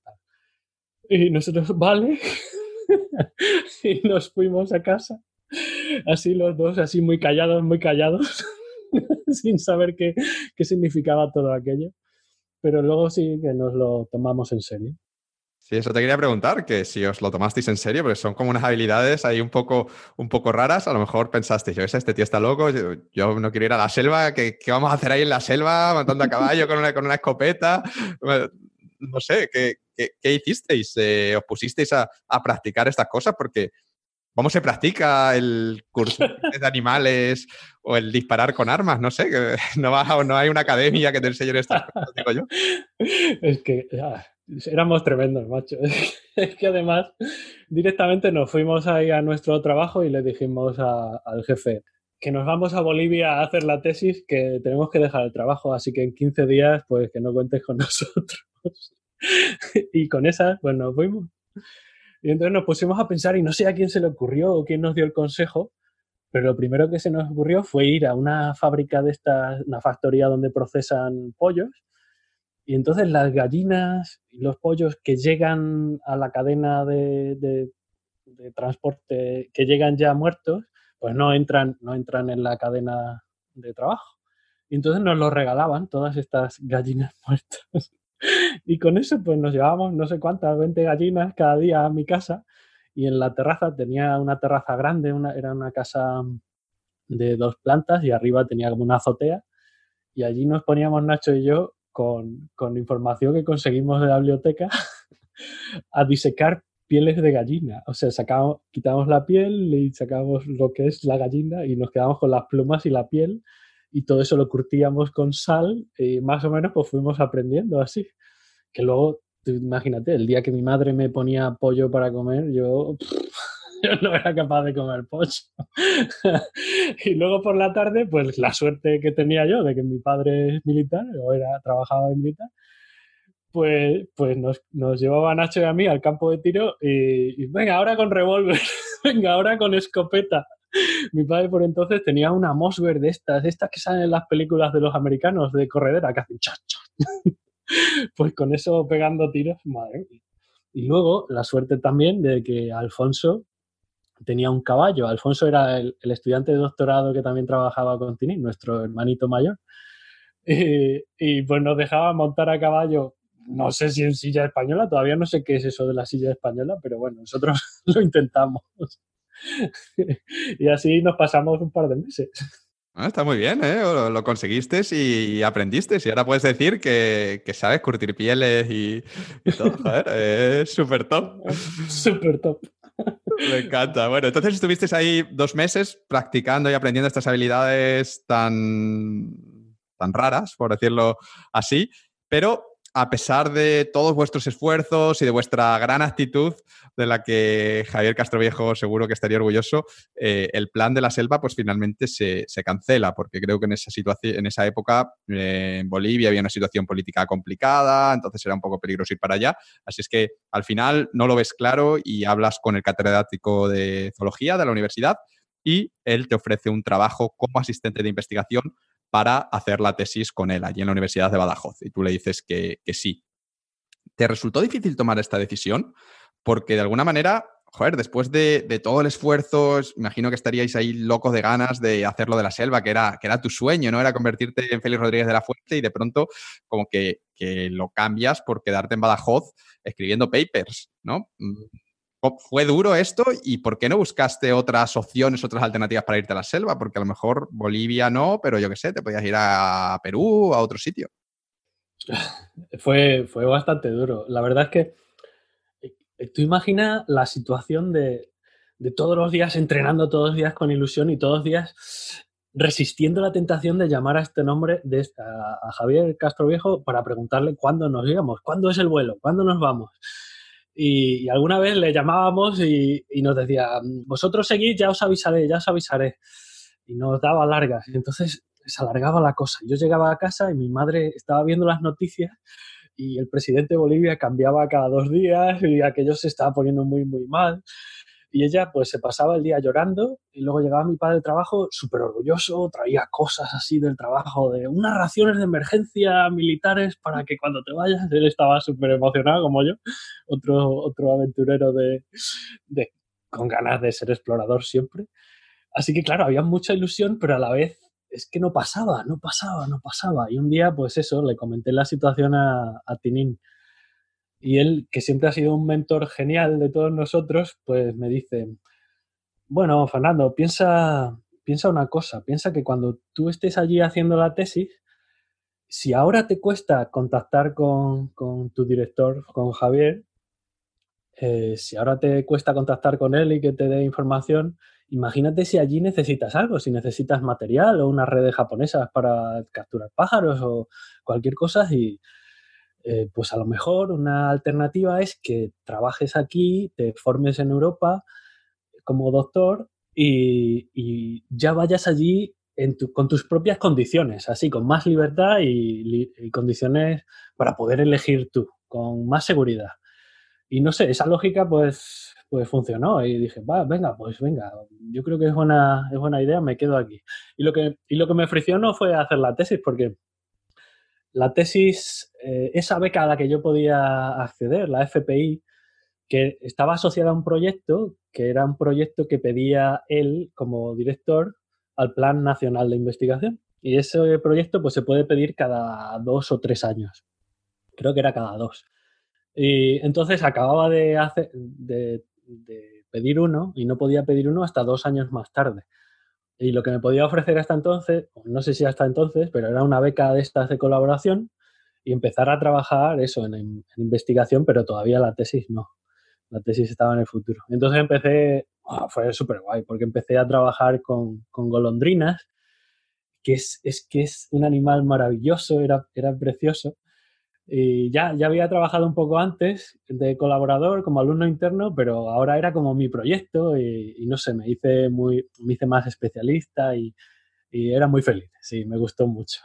y nosotros vale y nos fuimos a casa así los dos, así muy callados, muy callados, sin saber qué, qué significaba todo aquello. Pero luego sí que nos lo tomamos en serio. Sí, eso te quería preguntar, que si os lo tomasteis en serio, porque son como unas habilidades ahí un poco, un poco raras. A lo mejor pensasteis, yo, este tío está loco, yo, no quiero ir a la selva, ¿qué, ¿qué, vamos a hacer ahí en la selva matando a caballo con una, con una escopeta? No sé, ¿qué, qué, hicisteis? Eh, ¿Os pusisteis a, a, practicar estas cosas? Porque ¿Cómo se practica el curso de animales o el disparar con armas? No sé, no, no hay una academia que te enseñe estas cosas, digo yo. Es que éramos tremendos, macho. Es que además directamente nos fuimos ahí a nuestro trabajo y le dijimos al jefe que nos vamos a Bolivia a hacer la tesis, que tenemos que dejar el trabajo, así que en 15 días pues que no cuentes con nosotros. Y con esas pues nos fuimos. Y entonces nos pusimos a pensar y no sé a quién se le ocurrió o quién nos dio el consejo, pero lo primero que se nos ocurrió fue ir a una fábrica de estas, una factoría donde procesan pollos. Y entonces las gallinas y los pollos que llegan a la cadena de, transporte, que llegan ya muertos, pues no entran, no entran en la cadena de trabajo. Y entonces nos lo regalaban todas estas gallinas muertas. y con eso pues nos llevábamos no sé cuántas, 20 gallinas cada día a mi casa y en la terraza tenía una terraza grande, una, era una casa de dos plantas y arriba tenía como una azotea y allí nos poníamos Nacho y yo con, con información que conseguimos de la biblioteca a disecar pieles de gallina. O sea, sacamos, quitamos la piel y sacamos lo que es la gallina y nos quedamos con las plumas y la piel y todo eso lo curtíamos con sal y más o menos pues fuimos aprendiendo así. Que luego, imagínate, el día que mi madre me ponía pollo para comer, yo, yo no era capaz de comer pollo. y luego por la tarde, pues la suerte que tenía yo de que mi padre es militar o era, trabajaba de militar, pues, pues nos, nos llevaba Nacho y a mí al campo de tiro y, venga, ahora con revólver, venga, ahora con escopeta. Mi padre por entonces tenía una Mossberg de estas, de estas que salen en las películas de los americanos de corredera, que hacen cha, cha. Pues con eso pegando tiros, madre Y luego la suerte también de que Alfonso tenía un caballo. Alfonso era el, estudiante de doctorado que también trabajaba con Tini, nuestro hermanito mayor. Y, y, pues nos dejaba montar a caballo, no sé si en silla española, todavía no sé qué es eso de la silla española, pero bueno, nosotros lo intentamos. y así nos pasamos un par de meses. Ah, está muy bien, ¿eh? Lo, conseguiste y aprendiste. Y ahora puedes decir que, sabes curtir pieles y, todo. Joder, es súper top. Súper top. Me encanta. Bueno, entonces estuviste ahí dos meses practicando y aprendiendo estas habilidades tan, tan raras, por decirlo así. Pero a pesar de todos vuestros esfuerzos y de vuestra gran actitud, de la que Javier Castroviejo seguro que estaría orgulloso, eh, el plan de la selva pues finalmente se, cancela, porque creo que en esa, situación, en esa época eh, en Bolivia había una situación política complicada, entonces era un poco peligroso ir para allá. Así es que al final no lo ves claro y hablas con el catedrático de zoología de la universidad y él te ofrece un trabajo como asistente de investigación para hacer la tesis con él allí en la Universidad de Badajoz. Y tú le dices que, sí. ¿Te resultó difícil tomar esta decisión? Porque de alguna manera, joder, después de, todo el esfuerzo, imagino que estaríais ahí locos de ganas de hacerlo de la selva, que era, que era tu sueño, ¿no? Era convertirte en Félix Rodríguez de la Fuente y de pronto como que, que lo cambias por quedarte en Badajoz escribiendo papers, ¿no? ¿Fue duro esto y por qué no buscaste otras opciones, otras alternativas para irte a la selva? Porque a lo mejor Bolivia no, pero yo qué sé, te podías ir a Perú, a otro sitio. Fue, fue bastante duro. La verdad es que eh, tú imaginas la situación de, todos los días entrenando, todos los días con ilusión y todos los días resistiendo la tentación de llamar a este nombre, de a Javier Castro Viejo, para preguntarle cuándo nos íbamos, cuándo es el vuelo, cuándo nos vamos. Y, alguna vez le llamábamos y, nos decía, vosotros seguid, ya os avisaré, ya os avisaré. Y nos daba largas. Y entonces se alargaba la cosa. Yo llegaba a casa y mi madre estaba viendo las noticias y el presidente de Bolivia cambiaba cada dos días y aquello se estaba poniendo muy, muy mal. Y ella pues se pasaba el día llorando y luego llegaba mi padre de trabajo súper orgulloso, traía cosas así del trabajo, de unas raciones de emergencia militares para que cuando te vayas, él estaba súper emocionado como yo, otro, otro aventurero de, de, con ganas de ser explorador siempre. Así que claro, había mucha ilusión, pero a la vez es que no pasaba, no pasaba, no pasaba. Y un día, pues eso, le comenté la situación a, a Tinín y él, que siempre ha sido un mentor genial de todos nosotros, pues me dice, bueno, Fernando, piensa, piensa una cosa, piensa que cuando tú estés allí haciendo la tesis, si ahora te cuesta contactar con, tu director, con Javier, eh, si ahora te cuesta contactar con él y que te dé información, imagínate si allí necesitas algo, si necesitas material o unas redes japonesas para capturar pájaros o cualquier cosa y eh, pues a lo mejor una alternativa es que trabajes aquí, te formes en Europa como doctor y, ya vayas allí con tus propias condiciones, así, con más libertad y, condiciones para poder elegir tú, con más seguridad. Y no sé, esa lógica pues, pues funcionó y dije, va, venga, pues venga, yo creo que es buena, es buena idea, me quedo aquí. Y lo, que, y lo que me ofreció no fue hacer la tesis, porque la tesis, eh, esa beca a la que yo podía acceder, la FPI, que estaba asociada a un proyecto, que era un proyecto que pedía él como director al Plan Nacional de Investigación. Y ese proyecto pues, se puede pedir cada dos o tres años. Creo que era cada dos. Y entonces acababa de, hacer, de pedir uno y no podía pedir uno hasta dos años más tarde. Y lo que me podía ofrecer hasta entonces, no sé si hasta entonces, pero era una beca de estas de colaboración y empezar a trabajar eso en, investigación, pero todavía la tesis no. La tesis estaba en el futuro. Entonces empecé, ah, fue súper guay, porque empecé a trabajar con, con golondrinas, que es, es, que es un animal maravilloso, era, era precioso. Y ya, ya había trabajado un poco antes de colaborador como alumno interno, pero ahora era como mi proyecto y, no sé, me hice, muy, me hice más especialista y, era muy feliz. Sí, me gustó mucho.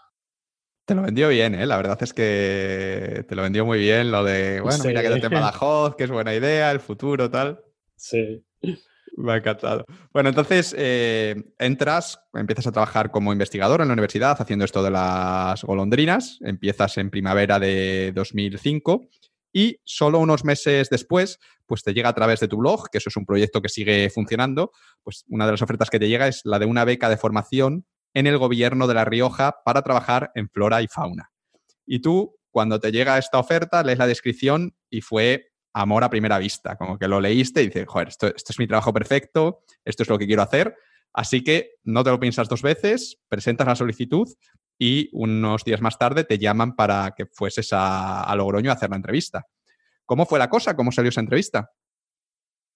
Te lo vendió bien, ¿eh? La verdad es que te lo vendió muy bien lo de, bueno, mira que te Badajoz, que es buena idea, el futuro, tal. Sí. Me ha encantado. Bueno, entonces eh, entras, empiezas a trabajar como investigador en la universidad haciendo esto de las golondrinas, empiezas en primavera de 2005 y solo unos meses después, pues te llega a través de tu blog, que eso es un proyecto que sigue funcionando, pues una de las ofertas que te llega es la de una beca de formación en el gobierno de La Rioja para trabajar en flora y fauna. Y tú, cuando te llega esta oferta, lees la descripción y fue amor a primera vista, como que lo leíste y dices, joder, esto, es mi trabajo perfecto, esto es lo que quiero hacer. Así que no te lo piensas dos veces, presentas la solicitud y unos días más tarde te llaman para que fueses a, Logroño a hacer la entrevista. ¿Cómo fue la cosa? ¿Cómo salió esa entrevista?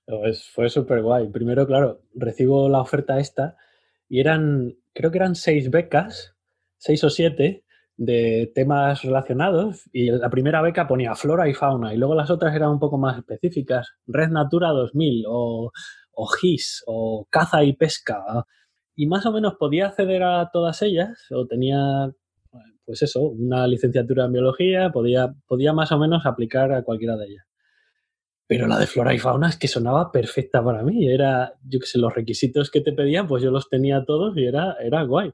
Pues fue súper guay. Primero, claro, recibo la oferta esta y eran, creo que eran seis becas, seis o siete, de temas relacionados y la primera beca ponía flora y fauna y luego las otras eran un poco más específicas, Red Natura 2000 o, o GIS o caza y pesca y más o menos podía acceder a todas ellas o tenía, pues eso, una licenciatura en biología, podía, podía más o menos aplicar a cualquiera de ellas. Pero la de flora y fauna es que sonaba perfecta para mí. Era, yo qué sé, los requisitos que te pedían, pues yo los tenía todos y era, era guay.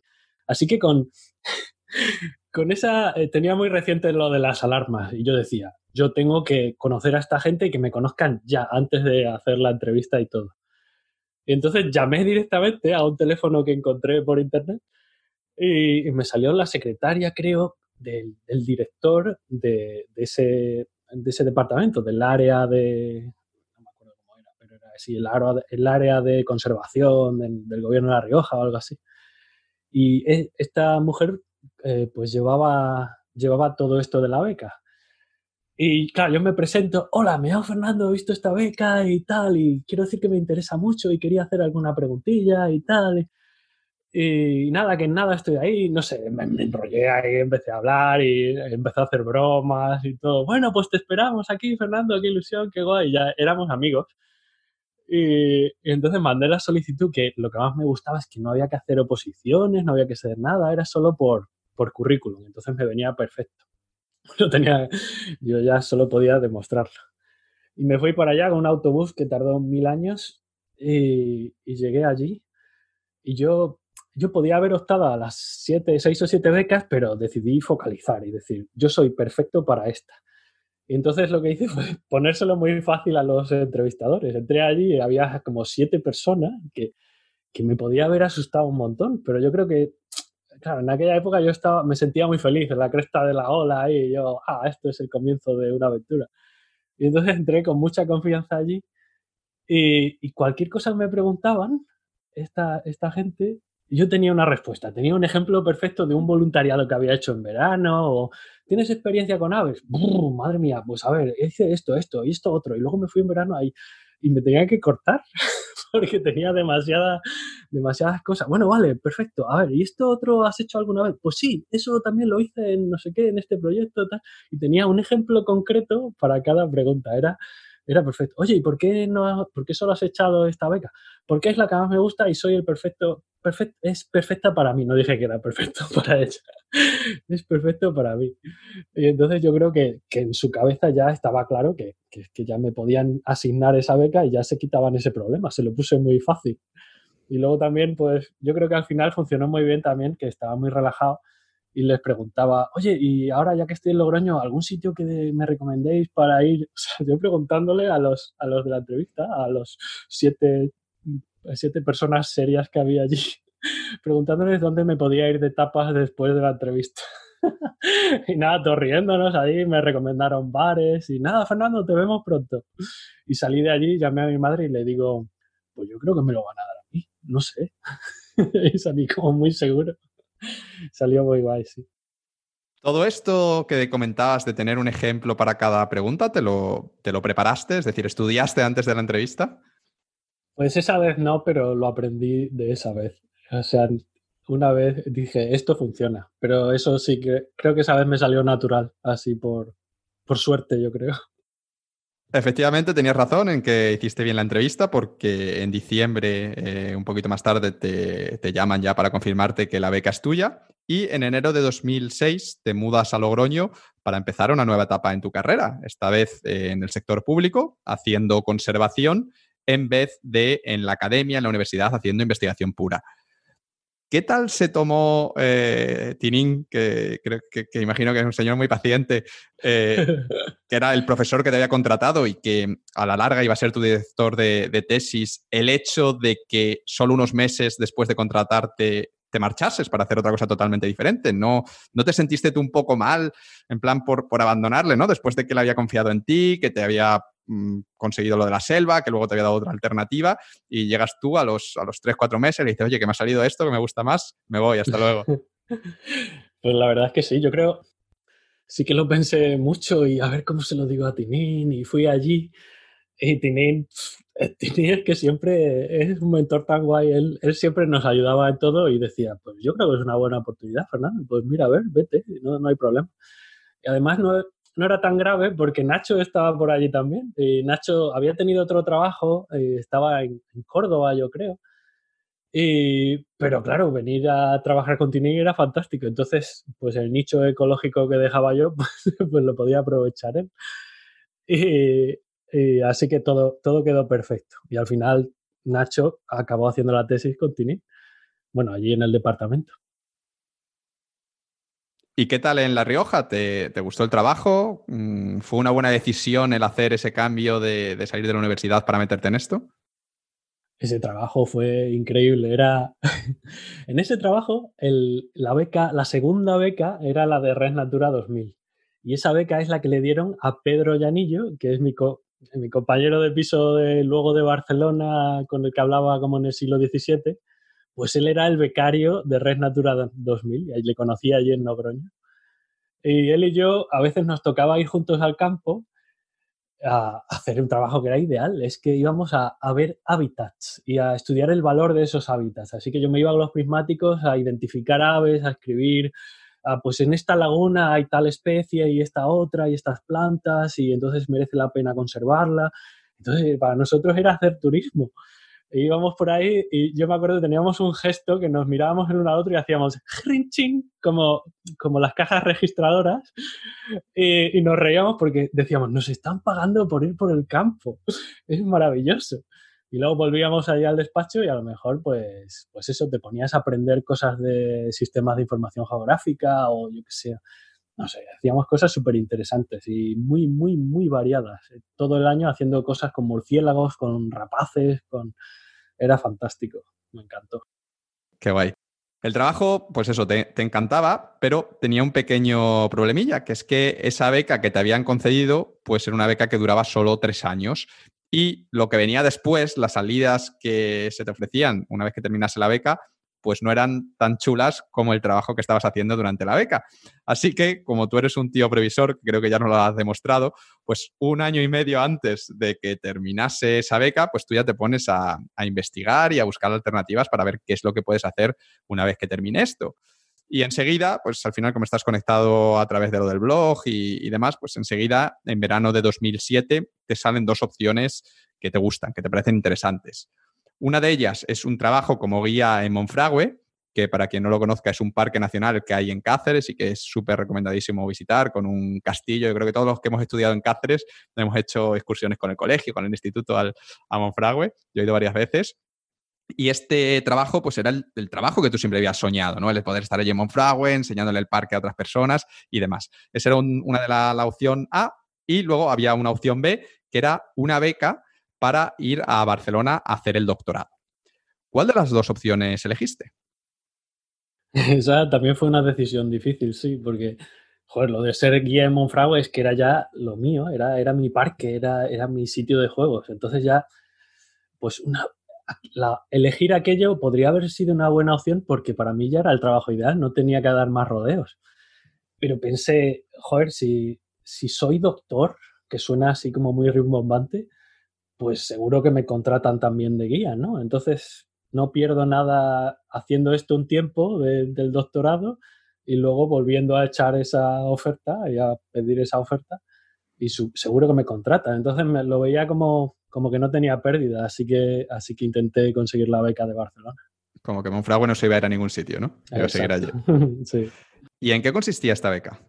Así que con, con esa, eh, tenía muy reciente lo de las alarmas y yo decía, yo tengo que conocer a esta gente y que me conozcan ya antes de hacer la entrevista y todo. Y entonces llamé directamente a un teléfono que encontré por internet y, me salió la secretaria, creo, del, director de, ese, de ese departamento, del área de, no me acuerdo cómo era, pero era así, el área, el área de conservación del, gobierno de La Rioja o algo así. Y e, esta mujer eh, pues llevaba, llevaba todo esto de la beca. Y claro, yo me presento, hola, me llamo Fernando, he visto esta beca y tal, y quiero decir que me interesa mucho y quería hacer alguna preguntilla y tal. Y, nada, que nada, estoy ahí, no sé, me, enrollé ahí, empecé a hablar y empecé a hacer bromas y todo. Bueno, pues te esperamos aquí, Fernando, qué ilusión, qué guay, ya éramos amigos. Y, y, entonces mandé la solicitud, que lo que más me gustaba es que no había que hacer oposiciones, no había que hacer nada, era solo por, por currículum, entonces me venía perfecto. no tenía, yo ya solo podía demostrarlo. Y me fui para allá con un autobús que tardó mil años y, llegué allí. Y yo, yo podía haber optado a las siete, seis o siete becas, pero decidí focalizar y decir, yo soy perfecto para esta. Y entonces lo que hice fue ponérselo muy fácil a los entrevistadores. Entré allí y había como siete personas que, que me podía haber asustado un montón, pero yo creo que claro, en aquella época yo estaba, me sentía muy feliz en la cresta de la ola y yo, ah, esto es el comienzo de una aventura. Y entonces entré con mucha confianza allí y, cualquier cosa me preguntaban, esta, esta gente, yo tenía una respuesta, tenía un ejemplo perfecto de un voluntariado que había hecho en verano o ¿tienes experiencia con aves? madre mía, pues a ver, hice esto, esto y esto otro y luego me fui en verano ahí y me tenía que cortar porque tenía demasiada, demasiadas cosas. Bueno, vale, perfecto. A ver, ¿y esto otro has hecho alguna vez? Pues sí, eso también lo hice en no sé qué, en este proyecto. Tal. Y tenía un ejemplo concreto para cada pregunta. Era, era perfecto. Oye, ¿y por qué, no, por qué solo has echado esta beca? Porque es la que más me gusta y soy el perfecto, perfecto, es perfecta para mí. No dije que era perfecto para ella. es perfecto para mí. Y entonces yo creo que, que en su cabeza ya estaba claro que, que, que, ya me podían asignar esa beca y ya se quitaban ese problema. Se lo puse muy fácil. Y luego también, pues yo creo que al final funcionó muy bien también, que estaba muy relajado y les preguntaba, oye, y ahora ya que estoy en Logroño, ¿algún sitio que me recomendéis para ir? O sea, yo preguntándole a los, a los de la entrevista, a los siete, siete personas serias que había allí, preguntándoles dónde me podía ir de tapas después de la entrevista. y nada, todos riéndonos ahí, me recomendaron bares y nada, Fernando, te vemos pronto. Y salí de allí, llamé a mi madre y le digo, pues yo creo que me lo van a dar a mí, no sé. y salí como muy seguro. Salió muy guay, sí. Todo esto que comentabas de tener un ejemplo para cada pregunta, ¿te lo, ¿te lo preparaste? Es decir, ¿estudiaste antes de la entrevista? Pues esa vez no, pero lo aprendí de esa vez. O sea, una vez dije, esto funciona, pero eso sí que creo que esa vez me salió natural, así por, por suerte, yo creo. Efectivamente, tenías razón en que hiciste bien la entrevista porque en diciembre, eh, un poquito más tarde, te, llaman ya para confirmarte que la beca es tuya y en enero de 2006 te mudas a Logroño para empezar una nueva etapa en tu carrera, esta vez eh, en el sector público, haciendo conservación en vez de en la academia, en la universidad, haciendo investigación pura. ¿Qué tal se tomó eh, Tinín, que, que, imagino que es un señor muy paciente, eh, que era el profesor que te había contratado y que a la larga iba a ser tu director de, tesis, el hecho de que solo unos meses después de contratarte te marchases para hacer otra cosa totalmente diferente? ¿No, no te sentiste tú un poco mal, en plan, por, por abandonarle, ¿no? Después de que él había confiado en ti, que te había conseguido lo de la selva, que luego te había dado otra alternativa, y llegas tú a los, a los 3, 4 meses y dices, oye, que me ha salido esto, que me gusta más, me voy, hasta luego. pues la verdad es que sí, yo creo, sí que lo pensé mucho y a ver cómo se lo digo a Tinín, y fui allí, y Tinín, Tinín es que siempre es un mentor tan guay, él, él siempre nos ayudaba en todo y decía, pues yo creo que es una buena oportunidad, Fernando, pues mira, a ver, vete, no, no hay problema. Y además no, no era tan grave porque Nacho estaba por allí también. Nacho había tenido otro trabajo, eh, estaba en, Córdoba, yo creo. Y, pero claro, venir a trabajar con Tini era fantástico. Entonces, pues el nicho ecológico que dejaba yo, pues, pues lo podía aprovechar él. Y, así que todo, todo quedó perfecto. Y al final, Nacho acabó haciendo la tesis con Tini. Bueno, allí en el departamento. ¿Y qué tal en La Rioja? ¿Te, gustó el trabajo? Mm, ¿Fue una buena decisión el hacer ese cambio de, salir de la universidad para meterte en esto? Ese trabajo fue increíble. Era en ese trabajo la beca, la segunda beca era la de Red Natura 2000 y esa beca es la que le dieron a Pedro Llanillo, que es mi, mi compañero de piso de, luego de Barcelona con el que hablaba como en el siglo XVII pues él era el becario de Red Natura 2000, y le conocía allí en Logroño. Y él y yo a veces nos tocaba ir juntos al campo a hacer un trabajo que era ideal, es que íbamos a, ver hábitats y a estudiar el valor de esos hábitats. Así que yo me iba con los prismáticos a identificar aves, a escribir, pues en esta laguna hay tal especie y esta otra y estas plantas y entonces merece la pena conservarla. Entonces, para nosotros era hacer turismo. E íbamos por ahí y yo me acuerdo teníamos un gesto que nos mirábamos el uno al otro y hacíamos rinching como, como las cajas registradoras y, y, nos reíamos porque decíamos, nos están pagando por ir por el campo. Es maravilloso. Y luego volvíamos allá al despacho y a lo mejor, pues, pues eso, te ponías a aprender cosas de sistemas de información geográfica o yo qué sé. No sé, hacíamos cosas súper interesantes y muy, muy, muy variadas. Todo el año haciendo cosas con murciélagos, con rapaces, con era fantástico, me encantó. Qué guay. El trabajo, pues eso, te, encantaba, pero tenía un pequeño problemilla, que es que esa beca que te habían concedido, pues era una beca que duraba solo tres años. Y lo que venía después, las salidas que se te ofrecían una vez que terminase la beca, pues no eran tan chulas como el trabajo que estabas haciendo durante la beca. Así que, como tú eres un tío previsor, creo que ya nos lo has demostrado, pues un año y medio antes de que terminase esa beca, pues tú ya te pones a, investigar y a buscar alternativas para ver qué es lo que puedes hacer una vez que termine esto. Y enseguida, pues al final, como estás conectado a través de lo del blog y, y, demás, pues enseguida, en verano de 2007, te salen dos opciones que te gustan, que te parecen interesantes. Una de ellas es un trabajo como guía en Monfragüe, que para quien no lo conozca es un parque nacional que hay en Cáceres y que es súper recomendadísimo visitar, con un castillo. Yo creo que todos los que hemos estudiado en Cáceres hemos hecho excursiones con el colegio, con el instituto al, a Monfragüe. Yo he ido varias veces. Y este trabajo, pues era el, trabajo que tú siempre habías soñado, ¿no? El poder estar allí en Monfragüe, enseñándole el parque a otras personas y demás. Esa era una de la, la opción A. Y luego había una opción B, que era una beca para ir a Barcelona a hacer el doctorado. ¿Cuál de las dos opciones elegiste? Esa también fue una decisión difícil, sí, porque joder, lo de ser guía en Monfragüe es que era ya lo mío, era, era mi parque, era, era mi sitio de juegos. Entonces ya, pues una, elegir aquello podría haber sido una buena opción porque para mí ya era el trabajo ideal, no tenía que dar más rodeos. Pero pensé, joder, si, si soy doctor, que suena así como muy rimbombante, pues seguro que me contratan también de guía, ¿no? Entonces no pierdo nada haciendo esto un tiempo del doctorado y luego volviendo a echar esa oferta y a pedir esa oferta y seguro que me contratan. Entonces me lo veía como, como que no tenía pérdida, así que, así que intenté conseguir la beca de Barcelona. Como que Monfragüe no se iba a ir a ningún sitio, ¿no? Iba a seguir allí. sí. ¿Y en qué consistía esta beca?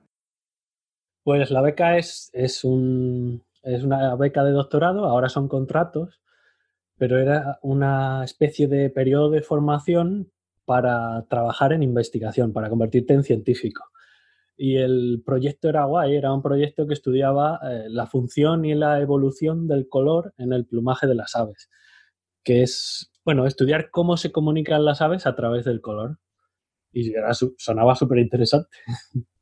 Pues la beca es, es un, es una beca de doctorado, ahora son contratos, pero era una especie de periodo de formación para trabajar en investigación, para convertirte en científico. Y el proyecto era guay, era un proyecto que estudiaba eh, la función y la evolución del color en el plumaje de las aves, que es, bueno, estudiar cómo se comunican las aves a través del color. Y era, sonaba súper interesante.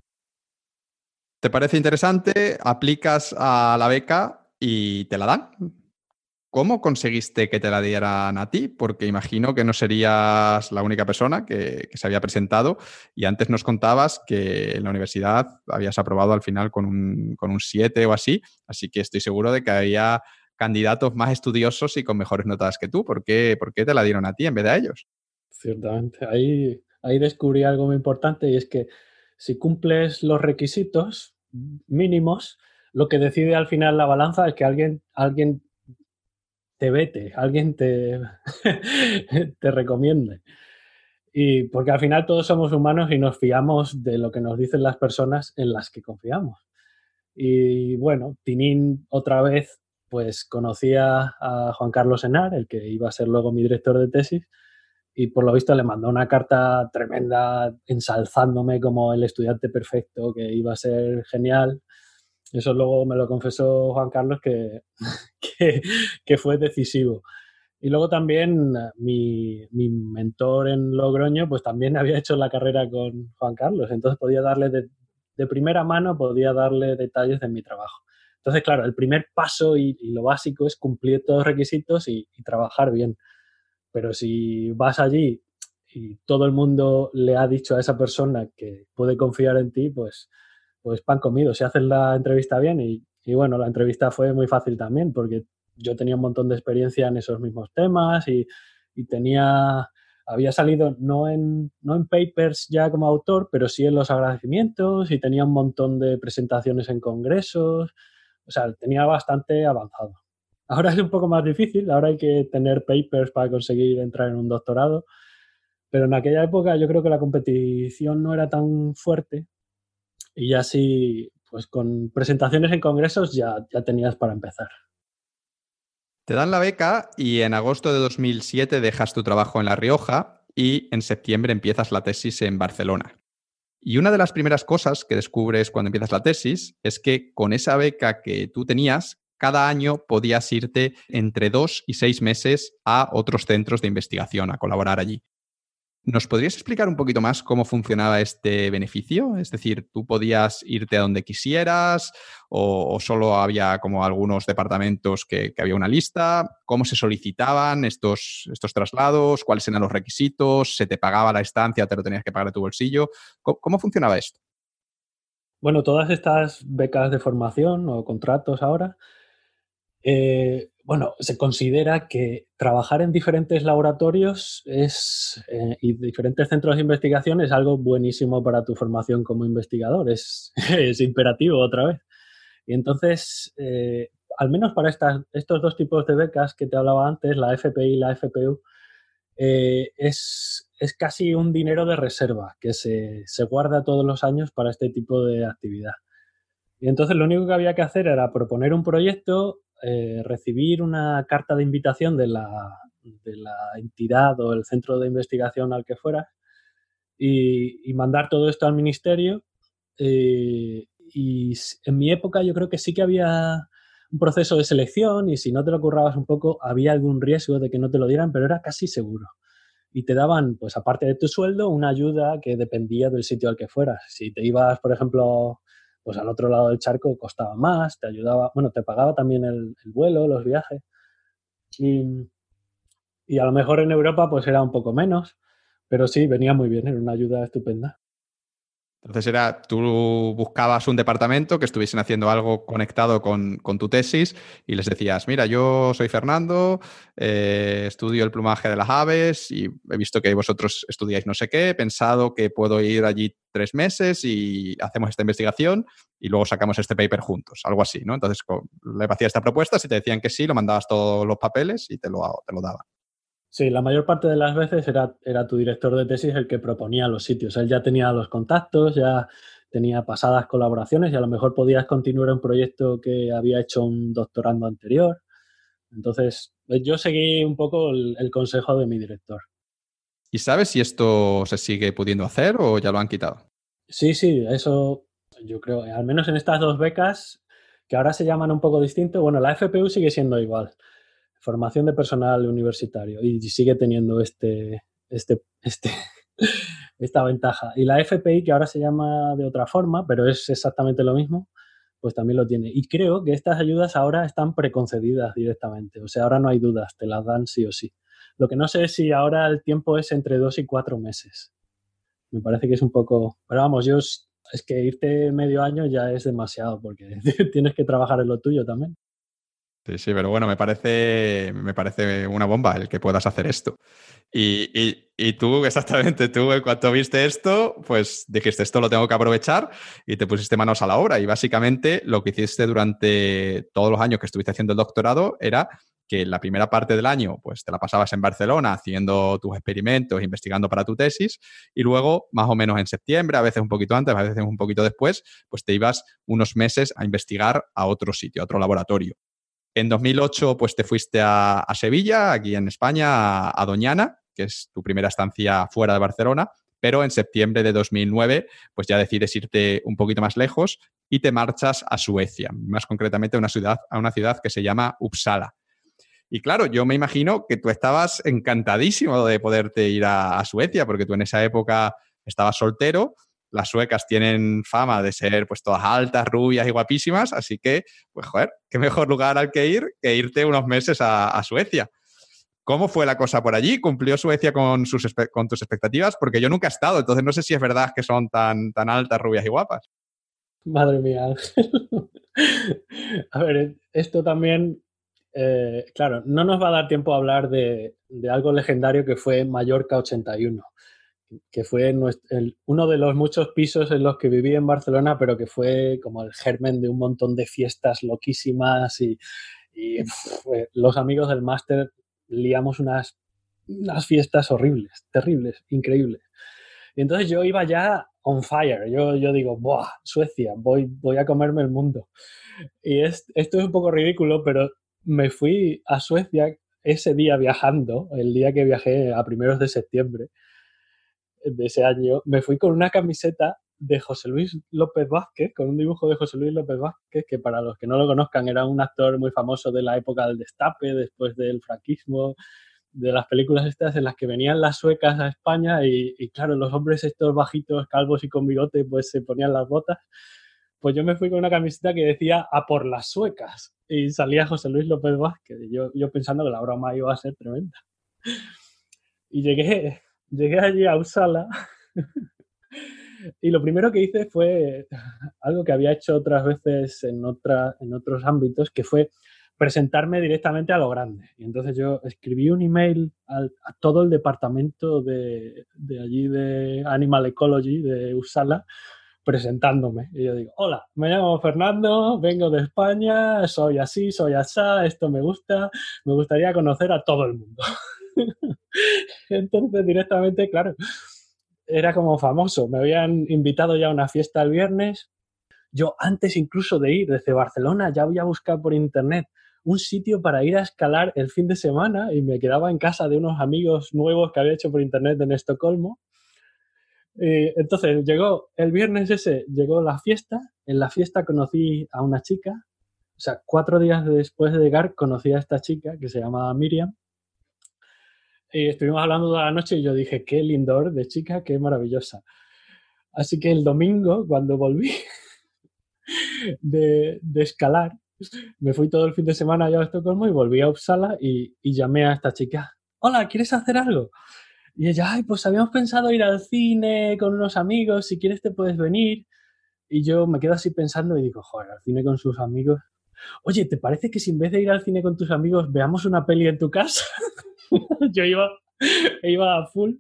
¿Te parece interesante? Aplicas a la beca y te la dan. ¿Cómo conseguiste que te la dieran a ti? Porque imagino que no serías la única persona que, se había presentado y antes nos contabas que en la universidad habías aprobado al final con un, con un 7 o así, así que estoy seguro de que había candidatos más estudiosos y con mejores notas que tú. ¿Por qué, ¿Por qué te la dieron a ti en vez de a ellos? Ciertamente, ahí, ahí descubrí algo muy importante y es que si cumples los requisitos mínimos, lo que decide al final la balanza es que alguien, alguien te vete, alguien te, te recomiende. Y porque al final todos somos humanos y nos fiamos de lo que nos dicen las personas en las que confiamos. Y bueno, Tinín otra vez pues conocía a Juan Carlos Enar, el que iba a ser luego mi director de tesis, y por lo visto le mandó una carta tremenda ensalzándome como el estudiante perfecto, que iba a ser genial. Eso luego me lo confesó Juan Carlos que, que, fue decisivo. Y luego también mi, mi, mentor en Logroño, pues también había hecho la carrera con Juan Carlos, entonces podía darle de, de primera mano, podía darle detalles de mi trabajo. Entonces, claro, el primer paso y, lo básico es cumplir todos los requisitos y, trabajar bien. Pero si vas allí y todo el mundo le ha dicho a esa persona que puede confiar en ti, pues, pues pan comido. Si haces la entrevista bien y, bueno, la entrevista fue muy fácil también porque yo tenía un montón de experiencia en esos mismos temas y, y tenía había salido no en, no en papers ya como autor, pero sí en los agradecimientos y tenía un montón de presentaciones en congresos o sea, tenía bastante avanzado. Ahora es un poco más difícil, ahora hay que tener papers para conseguir entrar en un doctorado, pero en aquella época yo creo que la competición no era tan fuerte y ya sí, pues con presentaciones en congresos ya, ya tenías para empezar. Te dan la beca y en agosto de 2007 dejas tu trabajo en La Rioja y en septiembre empiezas la tesis en Barcelona. Y una de las primeras cosas que descubres cuando empiezas la tesis es que con esa beca que tú tenías, cada año podías irte entre dos y seis meses a otros centros de investigación a colaborar allí. ¿Nos podrías explicar un poquito más cómo funcionaba este beneficio? Es decir, ¿tú podías irte a donde quisieras o, solo había como algunos departamentos que, había una lista? ¿Cómo se solicitaban estos, estos traslados? ¿Cuáles eran los requisitos? ¿Se te pagaba la estancia? ¿Te lo tenías que pagar de tu bolsillo? cómo funcionaba esto? Bueno, todas estas becas de formación o contratos ahora eh, bueno, se considera que trabajar en diferentes laboratorios eh, y diferentes centros de investigación es algo buenísimo para tu formación como investigador, es, imperativo otra vez. Y entonces, eh, al menos para estos dos tipos de becas que te hablaba antes, la FPI y la FPU, es, es, casi un dinero de reserva que se, se guarda todos los años para este tipo de actividad. Y entonces lo único que había que hacer era proponer un proyecto eh, recibir una carta de invitación de la, de la, entidad o el centro de investigación al que fuera y, mandar todo esto al ministerio. Eh, y en mi época yo creo que sí que había un proceso de selección y si no te lo currabas un poco había algún riesgo de que no te lo dieran, pero era casi seguro. Y te daban, pues aparte de tu sueldo, una ayuda que dependía del sitio al que fueras. Si te ibas, por ejemplo, pues al otro lado del charco costaba más, te ayudaba, bueno, te pagaba también el, vuelo, los viajes. Y, y, a lo mejor en Europa pues era un poco menos, pero sí, venía muy bien, era una ayuda estupenda. Entonces era, tú buscabas un departamento que estuviesen haciendo algo conectado con, tu tesis y les decías, mira, yo soy Fernando, eh, estudio el plumaje de las aves y he visto que vosotros estudiáis no sé qué, he pensado que puedo ir allí tres meses y hacemos esta investigación y luego sacamos este paper juntos, algo así, ¿no? Entonces le hacías esta propuesta, si te decían que sí, lo mandabas todos los papeles y te lo, te lo daban. Sí, la mayor parte de las veces era, era tu director de tesis el que proponía los sitios. Él ya tenía los contactos, ya tenía pasadas colaboraciones y a lo mejor podías continuar un proyecto que había hecho un doctorando anterior. Entonces, pues yo seguí un poco el, el consejo de mi director. ¿Y sabes si esto se sigue pudiendo hacer o ya lo han quitado? Sí, sí, eso yo creo, al menos en estas dos becas, que ahora se llaman un poco distinto, bueno, la FPU sigue siendo igual formación de personal universitario y sigue teniendo este, este, este, esta ventaja. Y la FPI, que ahora se llama de otra forma, pero es exactamente lo mismo, pues también lo tiene. Y creo que estas ayudas ahora están preconcedidas directamente, o sea, ahora no hay dudas, te las dan sí o sí. Lo que no sé es si ahora el tiempo es entre dos y cuatro meses. Me parece que es un poco, pero vamos, yo es que irte medio año ya es demasiado porque tienes que trabajar en lo tuyo también. Sí, sí, pero bueno, me parece, me parece una bomba el que puedas hacer esto. Y, y, tú, exactamente, tú en cuanto viste esto, pues dijiste, esto lo tengo que aprovechar y te pusiste manos a la obra. Y básicamente lo que hiciste durante todos los años que estuviste haciendo el doctorado era que la primera parte del año pues te la pasabas en Barcelona haciendo tus experimentos, investigando para tu tesis y luego más o menos en septiembre, a veces un poquito antes, a veces un poquito después, pues te ibas unos meses a investigar a otro sitio, a otro laboratorio. En 2008 pues te fuiste a, Sevilla, aquí en España, a, Doñana, que es tu primera estancia fuera de Barcelona, pero en septiembre de 2009 pues ya decides irte un poquito más lejos y te marchas a Suecia, más concretamente a una ciudad, a una ciudad que se llama Uppsala. Y claro, yo me imagino que tú estabas encantadísimo de poderte ir a, Suecia, porque tú en esa época estabas soltero. Las suecas tienen fama de ser pues todas altas, rubias y guapísimas, así que, pues joder, qué mejor lugar al que ir que irte unos meses a, Suecia. ¿Cómo fue la cosa por allí? ¿Cumplió Suecia con, tus expectativas? Porque yo nunca he estado, entonces no sé si es verdad que son tan, tan altas, rubias y guapas. Madre mía, Ángel. A ver, esto también eh, claro, no nos va a dar tiempo a hablar de, algo legendario que fue Mallorca 81, que fue uno de los muchos pisos en los que viví en Barcelona, pero que fue como el germen de un montón de fiestas loquísimas y, los amigos del máster liamos unas, unas fiestas horribles, terribles, increíbles. Y entonces yo iba ya on fire. Yo, yo digo, ¡buah! Suecia, voy, voy a comerme el mundo. Y esto es un poco ridículo, pero me fui a Suecia ese día viajando, el día que viajé a primeros de septiembre de ese año, me fui con una camiseta de José Luis López Vázquez, con un dibujo de José Luis López Vázquez, que para los que no lo conozcan era un actor muy famoso de la época del destape, después del franquismo, de las películas estas en las que venían las suecas a España y, y claro, los hombres estos bajitos, calvos y con bigote, pues se ponían las botas pues yo me fui con una camiseta que decía a por las suecas y salía José Luis López Vázquez. yo, yo pensando que la broma iba a ser tremenda. Y llegué, llegué allí a Usala y lo primero que hice fue algo que había hecho otras veces en, otra, en otros ámbitos, que fue presentarme directamente a lo grande. Y entonces yo escribí un email a todo el departamento de, de allí de Animal Ecology de Usala presentándome. Y yo digo, hola, me llamo Fernando, vengo de España, soy así, soy asá, esto me gusta, me gustaría conocer a todo el mundo. Entonces, directamente, claro, era como famoso. Me habían invitado ya a una fiesta el viernes. Yo, antes incluso de ir desde Barcelona, ya voy a buscar por internet un sitio para ir a escalar el fin de semana y me quedaba en casa de unos amigos nuevos que había hecho por internet en Estocolmo entonces llegó el viernes ese, llegó la fiesta. En la fiesta conocí a una chica. O sea, cuatro días después de llegar conocí a esta chica que se llama Miriam. Y estuvimos hablando toda la noche y yo dije, qué lindor de chica, qué maravillosa. Así que el domingo, cuando volví de, escalar, me fui todo el fin de semana allá a Estocolmo y volví a Uppsala y, y llamé a esta chica. Hola, ¿quieres hacer algo? Y ella, ay, pues habíamos pensado ir al cine con unos amigos, si quieres te puedes venir. Y yo me quedo así pensando y digo, joder, al cine con sus amigos. Oye, ¿te parece que si en vez de ir al cine con tus amigos veamos una peli en tu casa? yo iba, iba a full.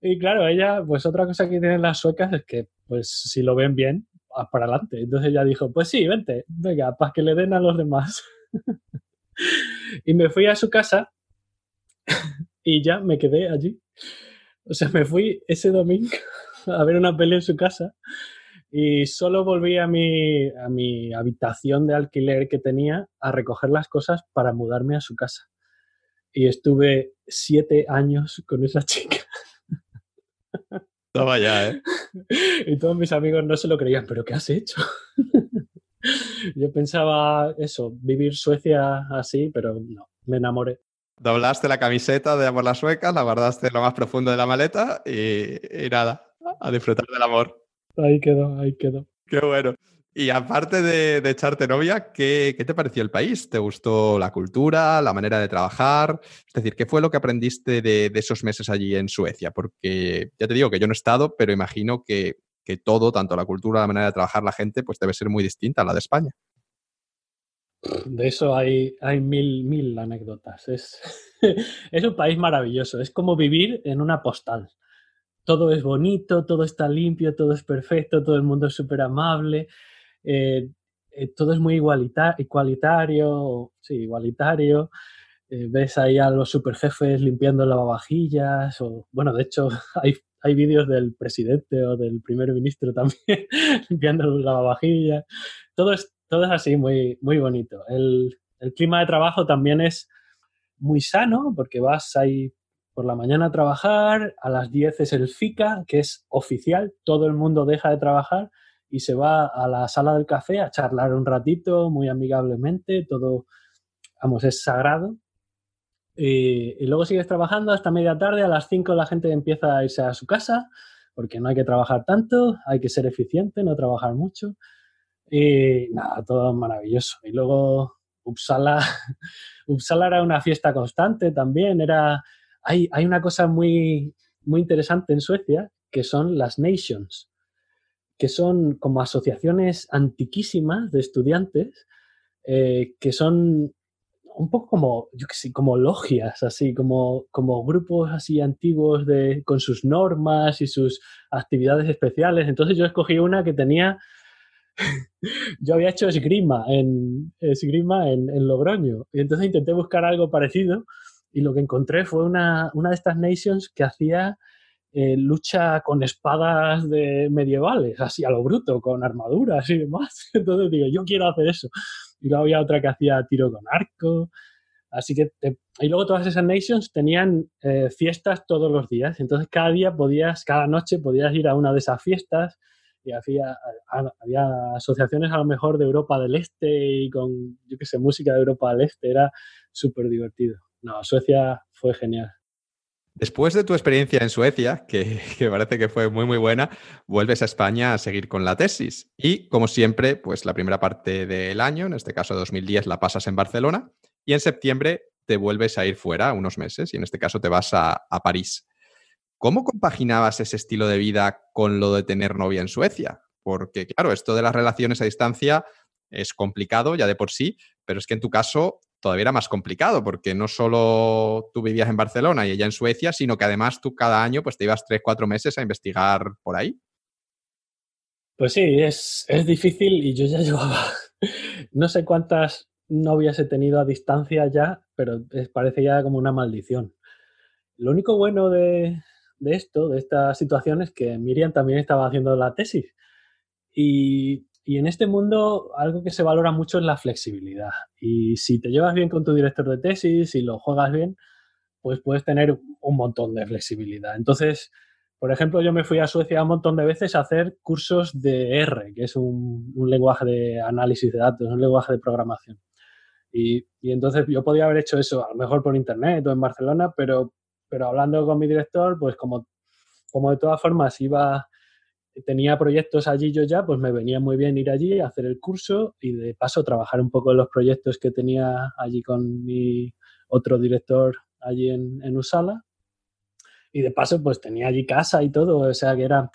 Y claro, ella, pues otra cosa que tienen las suecas es que, pues si lo ven bien, para adelante. Entonces ella dijo, pues sí, vente, venga, para que le den a los demás. y me fui a su casa y ya me quedé allí. O sea, me fui ese domingo a ver una peli en su casa y solo volví a mi, a mi habitación de alquiler que tenía a recoger las cosas para mudarme a su casa. Y estuve siete años con esa chica. Toma ya, ¿eh? Y todos mis amigos no se lo creían, pero ¿qué has hecho? Yo pensaba eso, vivir Suecia así, pero no, me enamoré. Doblaste la camiseta de Amor las Suecas, la guardaste en lo más profundo de la maleta y, nada, a disfrutar del amor. Ahí quedó, ahí quedó. Qué bueno. Y aparte de, echarte novia, ¿qué, te pareció el país? ¿Te gustó la cultura, la manera de trabajar? Es decir, ¿qué fue lo que aprendiste de, esos meses allí en Suecia? Porque ya te digo que yo no he estado, pero imagino que, todo, tanto la cultura, la manera de trabajar la gente, pues debe ser muy distinta a la de España. De eso hay, hay mil, mil anécdotas. Es, es un país maravilloso. Es como vivir en una postal todo es bonito, todo está limpio, todo es perfecto, todo el mundo es súper amable, eh, eh, todo es muy igualitario, sí, igualitario. Eh, ves ahí a los superjefes limpiando lavavajillas, o bueno, de hecho hay, hay vídeos del presidente o del primer ministro también limpiando lavavajillas. Todo es, todo es así, muy, muy bonito. El, el clima de trabajo también es muy sano porque vas ahí por la mañana a trabajar, a las 10 es el FICA, que es oficial, todo el mundo deja de trabajar y se va a la sala del café a charlar un ratito, muy amigablemente, todo, vamos, es sagrado. Y, luego sigues trabajando hasta media tarde, a las 5 la gente empieza a irse a su casa, porque no hay que trabajar tanto, hay que ser eficiente, no trabajar mucho. Y nada, todo maravilloso. Y luego Uppsala, Uppsala era una fiesta constante también, era hay, una cosa muy, muy interesante en Suecia que son las nations, que son como asociaciones antiquísimas de estudiantes eh, que son un poco como, yo como logias, así, como, como grupos así antiguos de, con sus normas y sus actividades especiales. Entonces yo escogí una que tenía, yo había hecho esgrima en, esgrima en, en Logroño, y entonces intenté buscar algo parecido y lo que encontré fue una, de estas nations que hacía eh, lucha con espadas de medievales, así a lo bruto, con armaduras y demás. Entonces digo, yo quiero hacer eso. Y luego había otra que hacía tiro con arco. Así que, y luego todas esas nations tenían eh, fiestas todos los días. Entonces cada día podías, cada noche podías ir a una de esas fiestas y había, había asociaciones a lo mejor de Europa del Este y con, yo qué sé, música de Europa del Este. Era súper divertido. No, Suecia fue genial. Después de tu experiencia en Suecia, que, parece que fue muy muy buena, vuelves a España a seguir con la tesis. Y como siempre, pues la primera parte del año, en este caso 2010, la pasas en Barcelona y en septiembre te vuelves a ir fuera unos meses y en este caso te vas a, a París. ¿Cómo compaginabas ese estilo de vida con lo de tener novia en Suecia? Porque claro, esto de las relaciones a distancia es complicado ya de por sí, pero es que en tu caso todavía era más complicado, porque no solo tú vivías en Barcelona y ella en Suecia, sino que además tú cada año pues te ibas tres, cuatro meses a investigar por ahí. Pues sí, es, es difícil y yo ya llevaba no sé cuántas novias he tenido a distancia ya, pero parece ya como una maldición. Lo único bueno de, de esto, de esta situación, es que Miriam también estaba haciendo la tesis. Y y en este mundo algo que se valora mucho es la flexibilidad. Y si te llevas bien con tu director de tesis y lo juegas bien, pues puedes tener un montón de flexibilidad. Entonces, por ejemplo, yo me fui a Suecia un montón de veces a hacer cursos de R, que es un, lenguaje de análisis de datos, un lenguaje de programación. Y, entonces yo podía haber hecho eso, a lo mejor por internet o en Barcelona, pero, pero hablando con mi director, pues como, como de todas formas iba tenía proyectos allí yo ya, pues me venía muy bien ir allí, hacer el curso y de paso trabajar un poco en los proyectos que tenía allí con mi otro director allí en, en Usala. Y de paso, pues tenía allí casa y todo, o sea que era,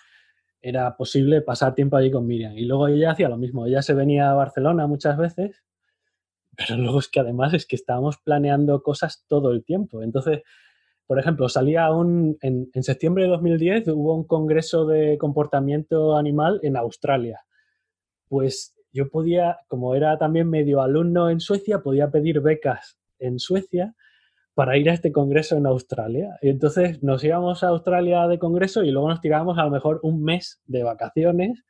era posible pasar tiempo allí con Miriam. Y luego ella hacía lo mismo, ella se venía a Barcelona muchas veces, pero luego es que además es que estábamos planeando cosas todo el tiempo. Entonces, por ejemplo, salía un, en, septiembre de 2010 hubo un congreso de comportamiento animal en Australia. Pues yo podía, como era también medio alumno en Suecia, podía pedir becas en Suecia para ir a este congreso en Australia. Y entonces nos íbamos a Australia de congreso y luego nos tirábamos a lo mejor un mes de vacaciones.